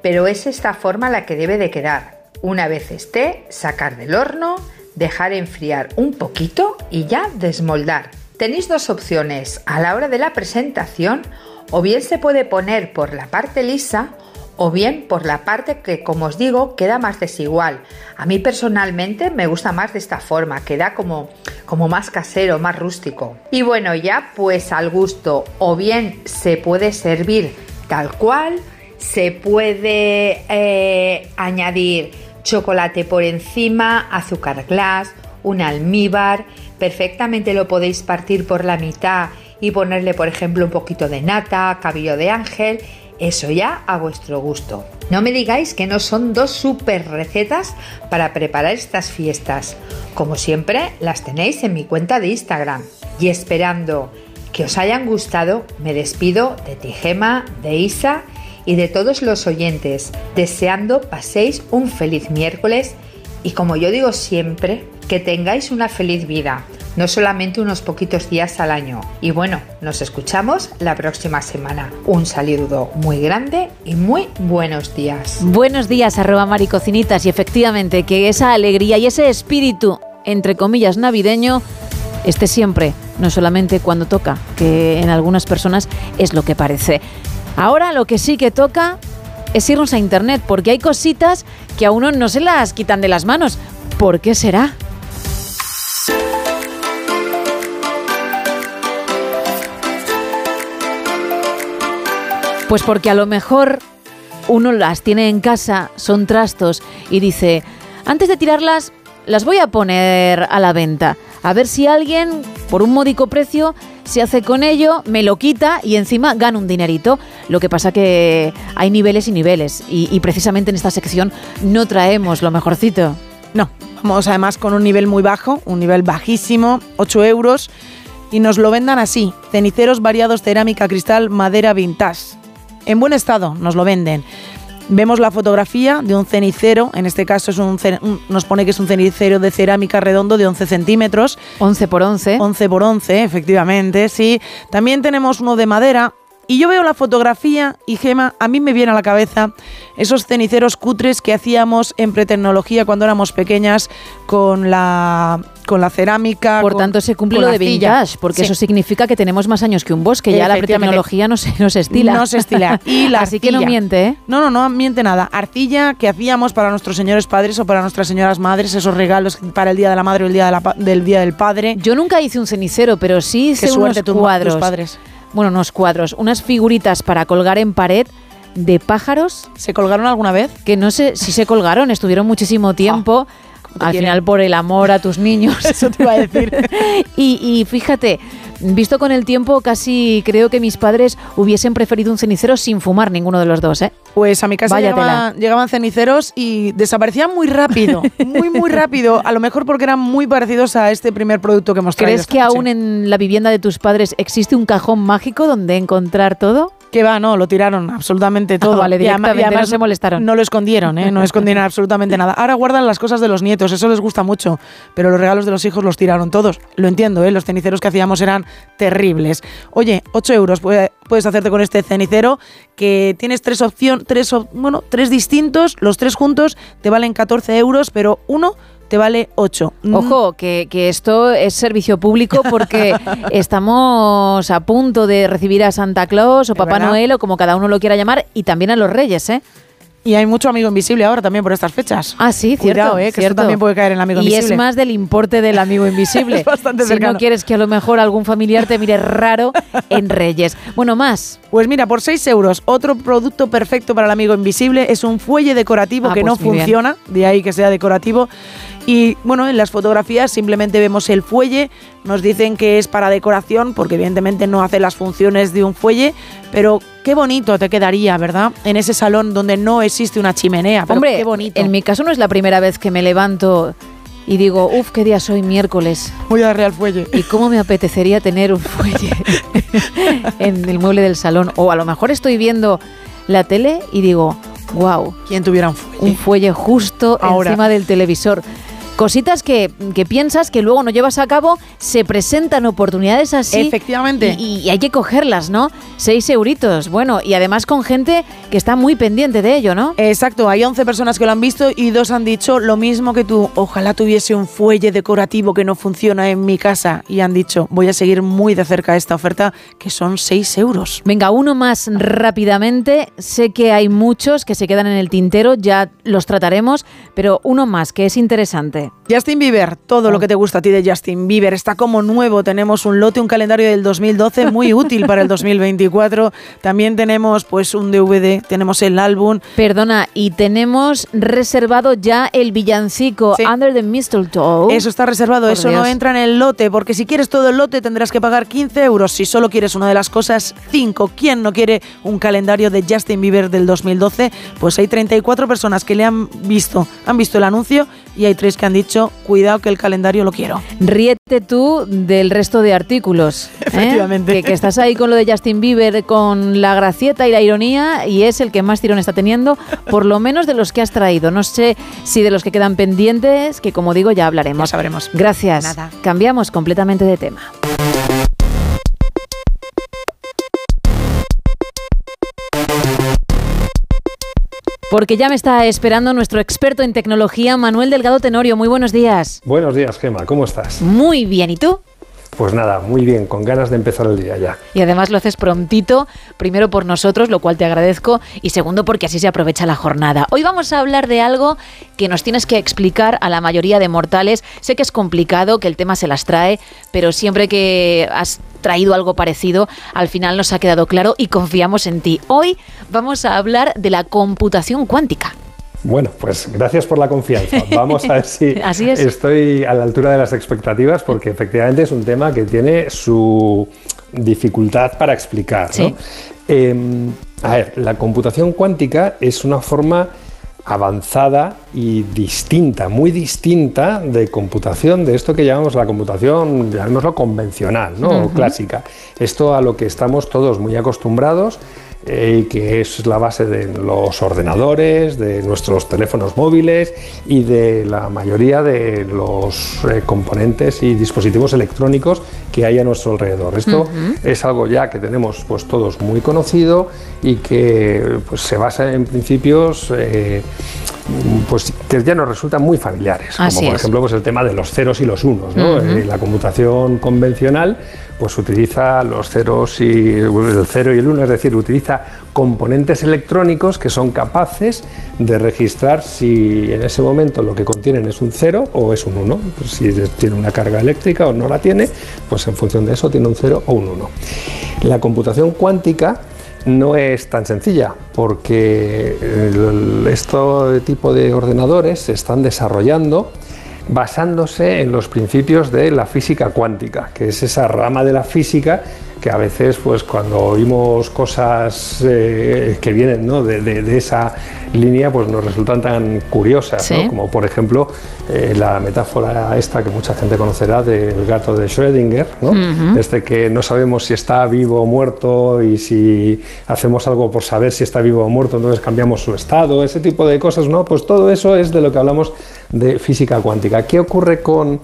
pero es esta forma la que debe de quedar. Una vez esté, sacar del horno, dejar enfriar un poquito y ya desmoldar. Tenéis dos opciones a la hora de la presentación, o bien se puede poner por la parte lisa o bien por la parte que, como os digo, queda más desigual. A mí personalmente me gusta más de esta forma, queda como, como más casero, más rústico. Y bueno, ya pues al gusto, o bien se puede servir tal cual, se puede eh, añadir chocolate por encima, azúcar glass, un almíbar, perfectamente lo podéis partir por la mitad y ponerle por ejemplo un poquito de nata, cabello de ángel eso ya a vuestro gusto. No me digáis que no son dos super recetas para preparar estas fiestas. Como siempre, las tenéis en mi cuenta de Instagram. Y esperando que os hayan gustado, me despido de Tijema, de Isa y de todos los oyentes, deseando paséis un feliz miércoles y como yo digo siempre, que tengáis una feliz vida no solamente unos poquitos días al año. Y bueno, nos escuchamos la próxima semana. Un saludo muy grande y muy buenos días. Buenos días, arroba maricocinitas. Y efectivamente, que esa alegría y ese espíritu, entre comillas, navideño, esté siempre, no solamente cuando toca, que en algunas personas es lo que parece. Ahora lo que sí que toca es irnos a internet, porque hay cositas que a uno no se las quitan de las manos. ¿Por qué será? Pues porque a lo mejor uno las tiene en casa, son trastos, y dice, antes de tirarlas, las voy a poner a la venta. A ver si alguien, por un módico precio, se hace con ello, me lo quita y encima gana un dinerito. Lo que pasa que hay niveles y niveles y, y precisamente en esta sección no traemos lo mejorcito. No, vamos además con un nivel muy bajo, un nivel bajísimo, 8 euros, y nos lo vendan así, ceniceros variados cerámica, cristal, madera, vintage. En buen estado nos lo venden. Vemos la fotografía de un cenicero, en este caso es un, nos pone que es un cenicero de cerámica redondo de 11 centímetros. 11 por 11. 11 por 11, efectivamente, sí. También tenemos uno de madera. Y yo veo la fotografía y Gema, a mí me viene a la cabeza esos ceniceros cutres que hacíamos en pretecnología cuando éramos pequeñas con la, con la cerámica. Por con- tanto, se cumple lo de vintage, porque Sí. eso significa que tenemos más años que un bosque. Ya la pretecnología no se, no se estila. No se estila. Y la Así que no miente, ¿eh? No, no, no miente nada. Arcilla que hacíamos para nuestros señores padres o para nuestras señoras madres, esos regalos para el Día de la Madre o el Día de la pa- del Día del Padre. Yo nunca hice un cenicero, pero sí hice Qué unos tu- tus cuadros. padres. Bueno, unos cuadros, unas figuritas para colgar en pared de pájaros. ¿Se colgaron alguna vez? Que no sé si se colgaron, estuvieron muchísimo tiempo. te al quieren. final por el amor a tus niños. Eso te iba a decir. y, y fíjate, visto con el tiempo, casi creo que mis padres hubiesen preferido un cenicero sin fumar ninguno de los dos, ¿eh? Pues a mi casa llegaban, llegaban ceniceros y desaparecían muy rápido, muy, muy rápido. A lo mejor porque eran muy parecidos a este primer producto que hemos traído. ¿Crees que noche. aún en la vivienda de tus padres existe un cajón mágico donde encontrar todo? Que va, no, lo tiraron absolutamente todo. Ah, vale, Y además- y directamente, no además se molestaron. No lo escondieron, ¿eh? no escondieron absolutamente nada. Ahora guardan las cosas de los nietos, eso les gusta mucho, pero los regalos de los hijos los tiraron todos. Lo entiendo, ¿eh? los ceniceros que hacíamos eran terribles. Oye, 8 euros puede- puedes hacerte con este cenicero que tienes tres opciones, tres, bueno, tres distintos, los tres juntos te valen 14 euros, pero uno te vale 8. Ojo, que, que esto es servicio público porque estamos a punto de recibir a Santa Claus o Papá. Noel o como cada uno lo quiera llamar y también a los Reyes, ¿eh? Y hay mucho amigo invisible ahora también por estas fechas. Ah, sí, cierto. Cuidado, ¿eh? que esto cierto. también puede caer en el amigo y invisible. es más del importe del amigo invisible. Es bastante si cercano. no quieres que a lo mejor algún familiar te mire raro en Reyes. Bueno, más. Pues mira, por 6 euros, otro producto perfecto para el amigo invisible es un fuelle decorativo Ah, que pues no bien. funciona, de ahí que sea decorativo. Y bueno, en las fotografías simplemente vemos el fuelle, nos dicen que es para decoración, porque evidentemente no hace las funciones de un fuelle, pero qué bonito te quedaría, ¿verdad? En ese salón donde no existe una chimenea. pero Hombre, qué bonito. en mi caso no es la primera vez que me levanto y digo, uff, qué día soy miércoles. Voy a darle al fuelle. ¿Y cómo me apetecería tener un fuelle en el mueble del salón? O a lo mejor estoy viendo la tele y digo, wow. ¿Quién tuviera un fuelle? Un fuelle justo Ahora. encima del televisor. Cositas que, que piensas que luego no llevas a cabo, se presentan oportunidades así. Efectivamente. Y, y hay que cogerlas, ¿no? Seis euritos. Bueno, y además con gente que está muy pendiente de ello, ¿no? Exacto, hay 11 personas que lo han visto y dos han dicho lo mismo que tú. Ojalá tuviese un fuelle decorativo que no funciona en mi casa. Y han dicho, voy a seguir muy de cerca esta oferta, que son 6 euros. Venga, uno más rápidamente. Sé que hay muchos que se quedan en el tintero, ya los trataremos, pero uno más que es interesante. Justin Bieber, todo lo que te gusta a ti de Justin Bieber está como nuevo. Tenemos un lote, un calendario del 2012 muy útil para el 2024. También tenemos pues un DVD, tenemos el álbum. Perdona, y tenemos reservado ya el villancico Under the Mistletoe. Eso está reservado, Por eso no entra en el lote, porque si quieres todo el lote tendrás que pagar 15 euros. Si solo quieres una de las cosas, 5. ¿Quién no quiere un calendario de Justin Bieber del 2012? Pues hay 34 personas que le han visto, han visto el anuncio y hay tres que han dicho, cuidado que el calendario lo quiero. Ríete tú del resto de artículos. ¿eh? Efectivamente. Que, que estás ahí con lo de Justin Bieber, con la gracieta y la ironía, y es el que más tirón está teniendo, por lo menos de los que has traído. No sé si de los que quedan pendientes, que como digo, ya hablaremos. Ya sabremos. Gracias. Nada. Cambiamos completamente de tema. Porque ya me está esperando nuestro experto en tecnología, Manuel Delgado Tenorio. Muy buenos días. Buenos días, Gema, ¿cómo estás? Muy bien, ¿y tú? Pues nada, muy bien, con ganas de empezar el día ya. Y además lo haces prontito, primero por nosotros, lo cual te agradezco, y segundo porque así se aprovecha la jornada. Hoy vamos a hablar de algo que nos tienes que explicar a la mayoría de mortales. Sé que es complicado, que el tema se las trae, pero siempre que has traído algo parecido, al final nos ha quedado claro y confiamos en ti. Hoy vamos a hablar de la computación cuántica. Bueno, pues gracias por la confianza. Vamos a ver si Así es. estoy a la altura de las expectativas, porque efectivamente es un tema que tiene su dificultad para explicar. Eh, a ver, la computación cuántica es una forma avanzada y distinta, muy distinta de computación, de esto que llamamos la computación, llamémoslo convencional, ¿no? O clásica. Esto a lo que estamos todos muy acostumbrados eh, y que es la base de los ordenadores, de nuestros teléfonos móviles y de la mayoría de los eh, componentes y dispositivos electrónicos que hay a nuestro alrededor. Esto es algo ya que tenemos pues todos muy conocido y que pues, se basa en principios eh, pues que ya nos resultan muy familiares, como por es. ejemplo pues el tema de los ceros y los unos. ¿no? Eh, la computación convencional pues utiliza los ceros y el cero y el uno, es decir, utiliza componentes electrónicos que son capaces de registrar si en ese momento lo que contienen es un cero o es un uno. Pues si tiene una carga eléctrica o no la tiene, pues en función de eso tiene un cero o un uno. La computación cuántica no es tan sencilla porque este tipo de ordenadores se están desarrollando basándose en los principios de la física cuántica, que es esa rama de la física que a veces, pues cuando oímos cosas eh, que vienen ¿no? de, de- de esa línea, pues nos resultan tan curiosas, ¿no? Como por ejemplo eh, la metáfora esta que mucha gente conocerá del gato de Schrödinger, ¿no? Ujú. Este que no sabemos si está vivo o muerto y si hacemos algo por saber si está vivo o muerto, entonces cambiamos su estado, ese tipo de cosas, ¿no? Pues todo eso es de lo que hablamos de física cuántica. ¿Qué ocurre con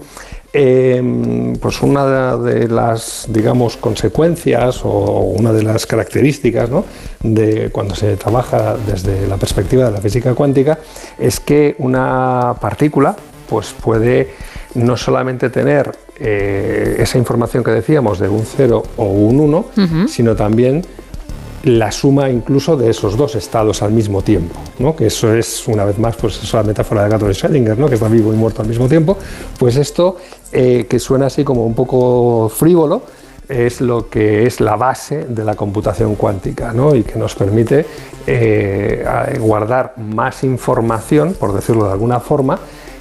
eh, pues una de las, digamos, consecuencias o una de las características ¿no? de cuando se trabaja desde la perspectiva de la física cuántica es que una partícula pues puede no solamente tener eh, esa información que decíamos de un 0 o un 1, Ujú. sino también la suma incluso de esos dos estados al mismo tiempo, ¿no? que eso es una vez más pues eso la metáfora del gato de Schrödinger, ¿no? que está vivo y muerto al mismo tiempo, pues esto eh, que suena así como un poco frívolo es lo que es la base de la computación cuántica ¿no? y que nos permite eh, guardar más información, por decirlo de alguna forma,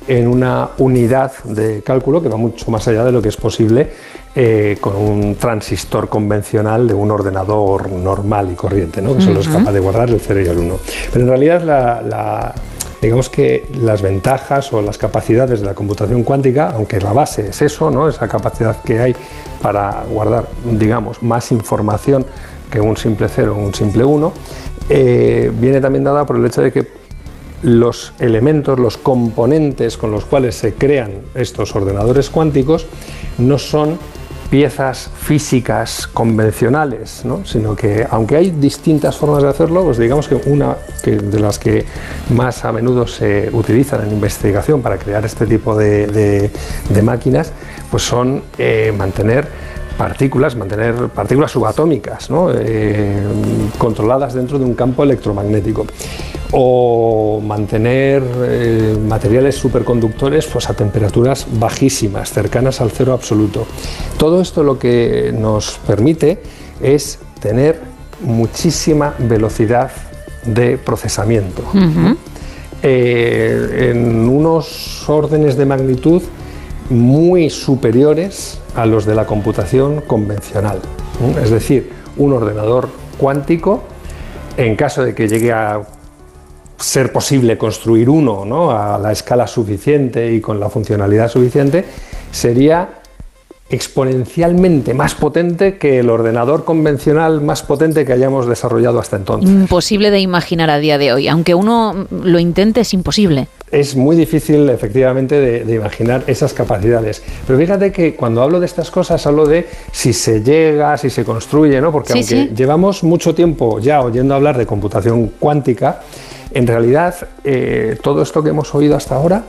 en una unidad de cálculo que va mucho más allá de lo que es posible eh, con un transistor convencional de un ordenador normal y corriente, ¿no? que solo es capaz de guardar el 0 y el 1. Pero en realidad la, la- digamos que las ventajas o las capacidades de la computación cuántica, aunque la base es eso, ¿no? esa capacidad que hay para guardar, digamos, más información que un simple 0 o un simple 1, eh, viene también dada por el hecho de que los elementos, los componentes con los cuales se crean estos ordenadores cuánticos no son piezas físicas convencionales, ¿no? sino que aunque hay distintas formas de hacerlo, pues digamos que una de las que más a menudo se utilizan en investigación para crear este tipo de máquinas, pues son eh, mantener partículas, mantener partículas subatómicas ¿no? Eh, controladas dentro de un campo electromagnético o mantener eh, materiales superconductores pues, a temperaturas bajísimas, cercanas al cero absoluto. Todo esto lo que nos permite es tener muchísima velocidad de procesamiento eh, en unos órdenes de magnitud muy superiores a los de la computación convencional. Es decir, un ordenador cuántico, en caso de que llegue a ser posible construir uno ¿no? a la escala suficiente y con la funcionalidad suficiente, sería exponencialmente más potente que el ordenador convencional más potente que hayamos desarrollado hasta entonces. Imposible de imaginar a día de hoy. Aunque uno lo intente, es imposible. Es muy difícil, efectivamente, de, de imaginar esas capacidades. Pero fíjate que cuando hablo de estas cosas, hablo de si se llega, si se construye, ¿no? Porque Sí, aunque sí. llevamos mucho tiempo ya oyendo hablar de computación cuántica, en realidad eh, todo esto que hemos oído hasta ahora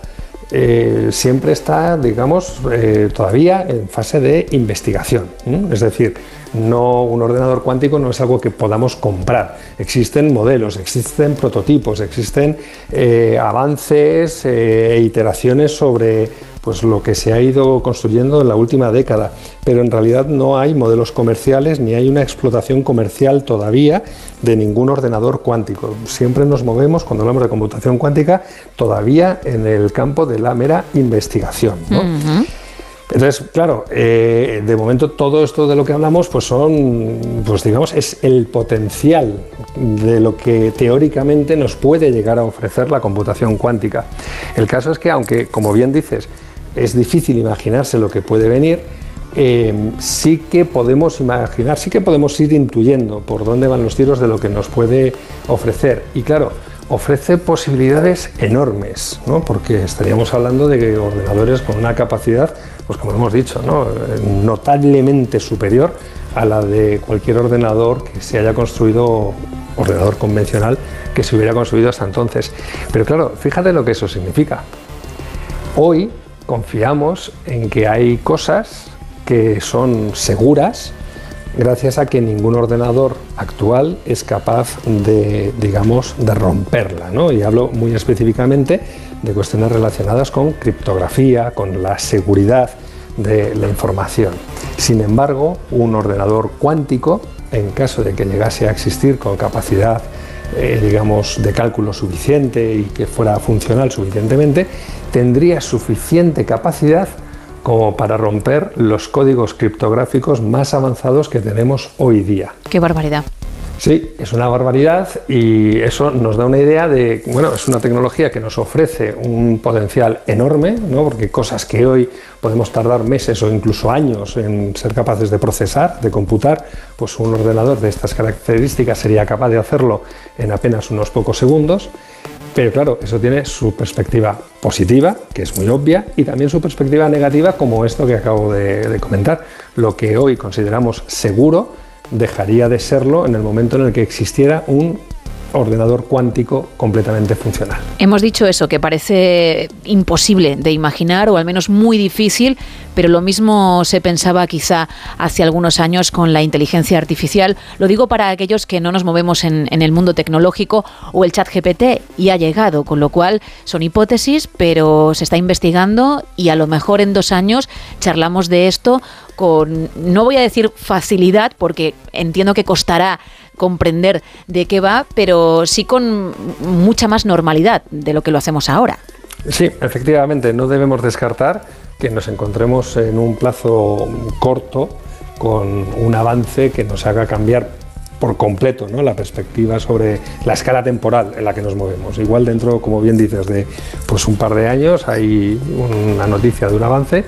eh, siempre está, digamos, eh, todavía en fase de investigación. Es decir, no un ordenador cuántico no es algo que podamos comprar. Existen modelos, existen prototipos, existen eh, avances e iteraciones sobre pues, lo que se ha ido construyendo en la última década. Pero en realidad no hay modelos comerciales ni hay una explotación comercial todavía de ningún ordenador cuántico. Siempre nos movemos, cuando hablamos de computación cuántica, todavía en el campo de la mera investigación. ¿no? Entonces, claro, eh, de momento todo esto de lo que hablamos, pues son, pues digamos, es el potencial de lo que teóricamente nos puede llegar a ofrecer la computación cuántica. El caso es que, aunque, como bien dices, es difícil imaginarse lo que puede venir, eh, sí que podemos imaginar, sí que podemos ir intuyendo por dónde van los tiros de lo que nos puede ofrecer. Y claro, ofrece posibilidades enormes, ¿no? porque estaríamos hablando de ordenadores con una capacidad, pues como hemos dicho, ¿no? notablemente superior a la de cualquier ordenador que se haya construido, ordenador convencional, que se hubiera construido hasta entonces. Pero claro, fíjate lo que eso significa. Hoy confiamos en que hay cosas que son seguras gracias a que ningún ordenador actual es capaz de, digamos, de romperla. ¿no? Y hablo muy específicamente de cuestiones relacionadas con criptografía, con la seguridad de la información. Sin embargo, un ordenador cuántico, en caso de que llegase a existir con capacidad eh, digamos, de cálculo suficiente y que fuera funcional suficientemente, tendría suficiente capacidad como para romper los códigos criptográficos más avanzados que tenemos hoy día. Qué barbaridad. Sí, es una barbaridad y eso nos da una idea de, bueno, es una tecnología que nos ofrece un potencial enorme, ¿no? porque cosas que hoy podemos tardar meses o incluso años en ser capaces de procesar, de computar, pues un ordenador de estas características sería capaz de hacerlo en apenas unos pocos segundos. Pero claro, eso tiene su perspectiva positiva, que es muy obvia, y también su perspectiva negativa, como esto que acabo de, de comentar. Lo que hoy consideramos seguro dejaría de serlo en el momento en el que existiera un ordenador cuántico completamente funcional. Hemos dicho eso, que parece imposible de imaginar o al menos muy difícil, pero lo mismo se pensaba quizá hace algunos años con la inteligencia artificial. Lo digo para aquellos que no nos movemos en, el mundo tecnológico o el chat GPT y ha llegado, con lo cual son hipótesis, pero se está investigando y a lo mejor en dos años charlamos de esto con, no voy a decir facilidad, porque entiendo que costará comprender de qué va, pero sí con mucha más normalidad de lo que lo hacemos ahora. Sí, efectivamente, no debemos descartar que nos encontremos en un plazo corto con un avance que nos haga cambiar por completo ¿no? la perspectiva sobre la escala temporal en la que nos movemos. Igual dentro, como bien dices, de pues un par de años hay una noticia de un avance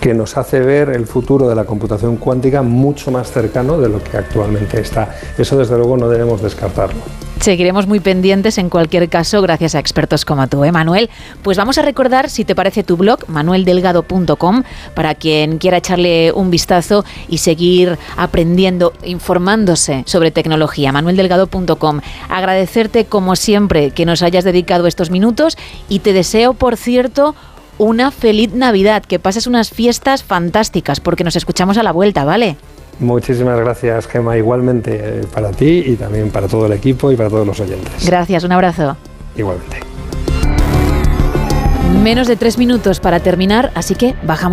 que nos hace ver el futuro de la computación cuántica mucho más cercano de lo que actualmente está. Eso desde luego no debemos descartarlo. Seguiremos muy pendientes en cualquier caso gracias a expertos como tú, ¿eh, Manuel? Pues vamos a recordar, si te parece, tu blog, manueldelgado.com, para quien quiera echarle un vistazo y seguir aprendiendo, informándose sobre tecnología, manueldelgado.com. Agradecerte, como siempre, que nos hayas dedicado estos minutos y te deseo, por cierto, una feliz Navidad, que pases unas fiestas fantásticas, porque nos escuchamos a la vuelta, ¿vale? Muchísimas gracias, Gema, igualmente eh, para ti y también para todo el equipo y para todos los oyentes. Gracias, un abrazo. Igualmente. Menos de tres minutos para terminar, así que bajamos.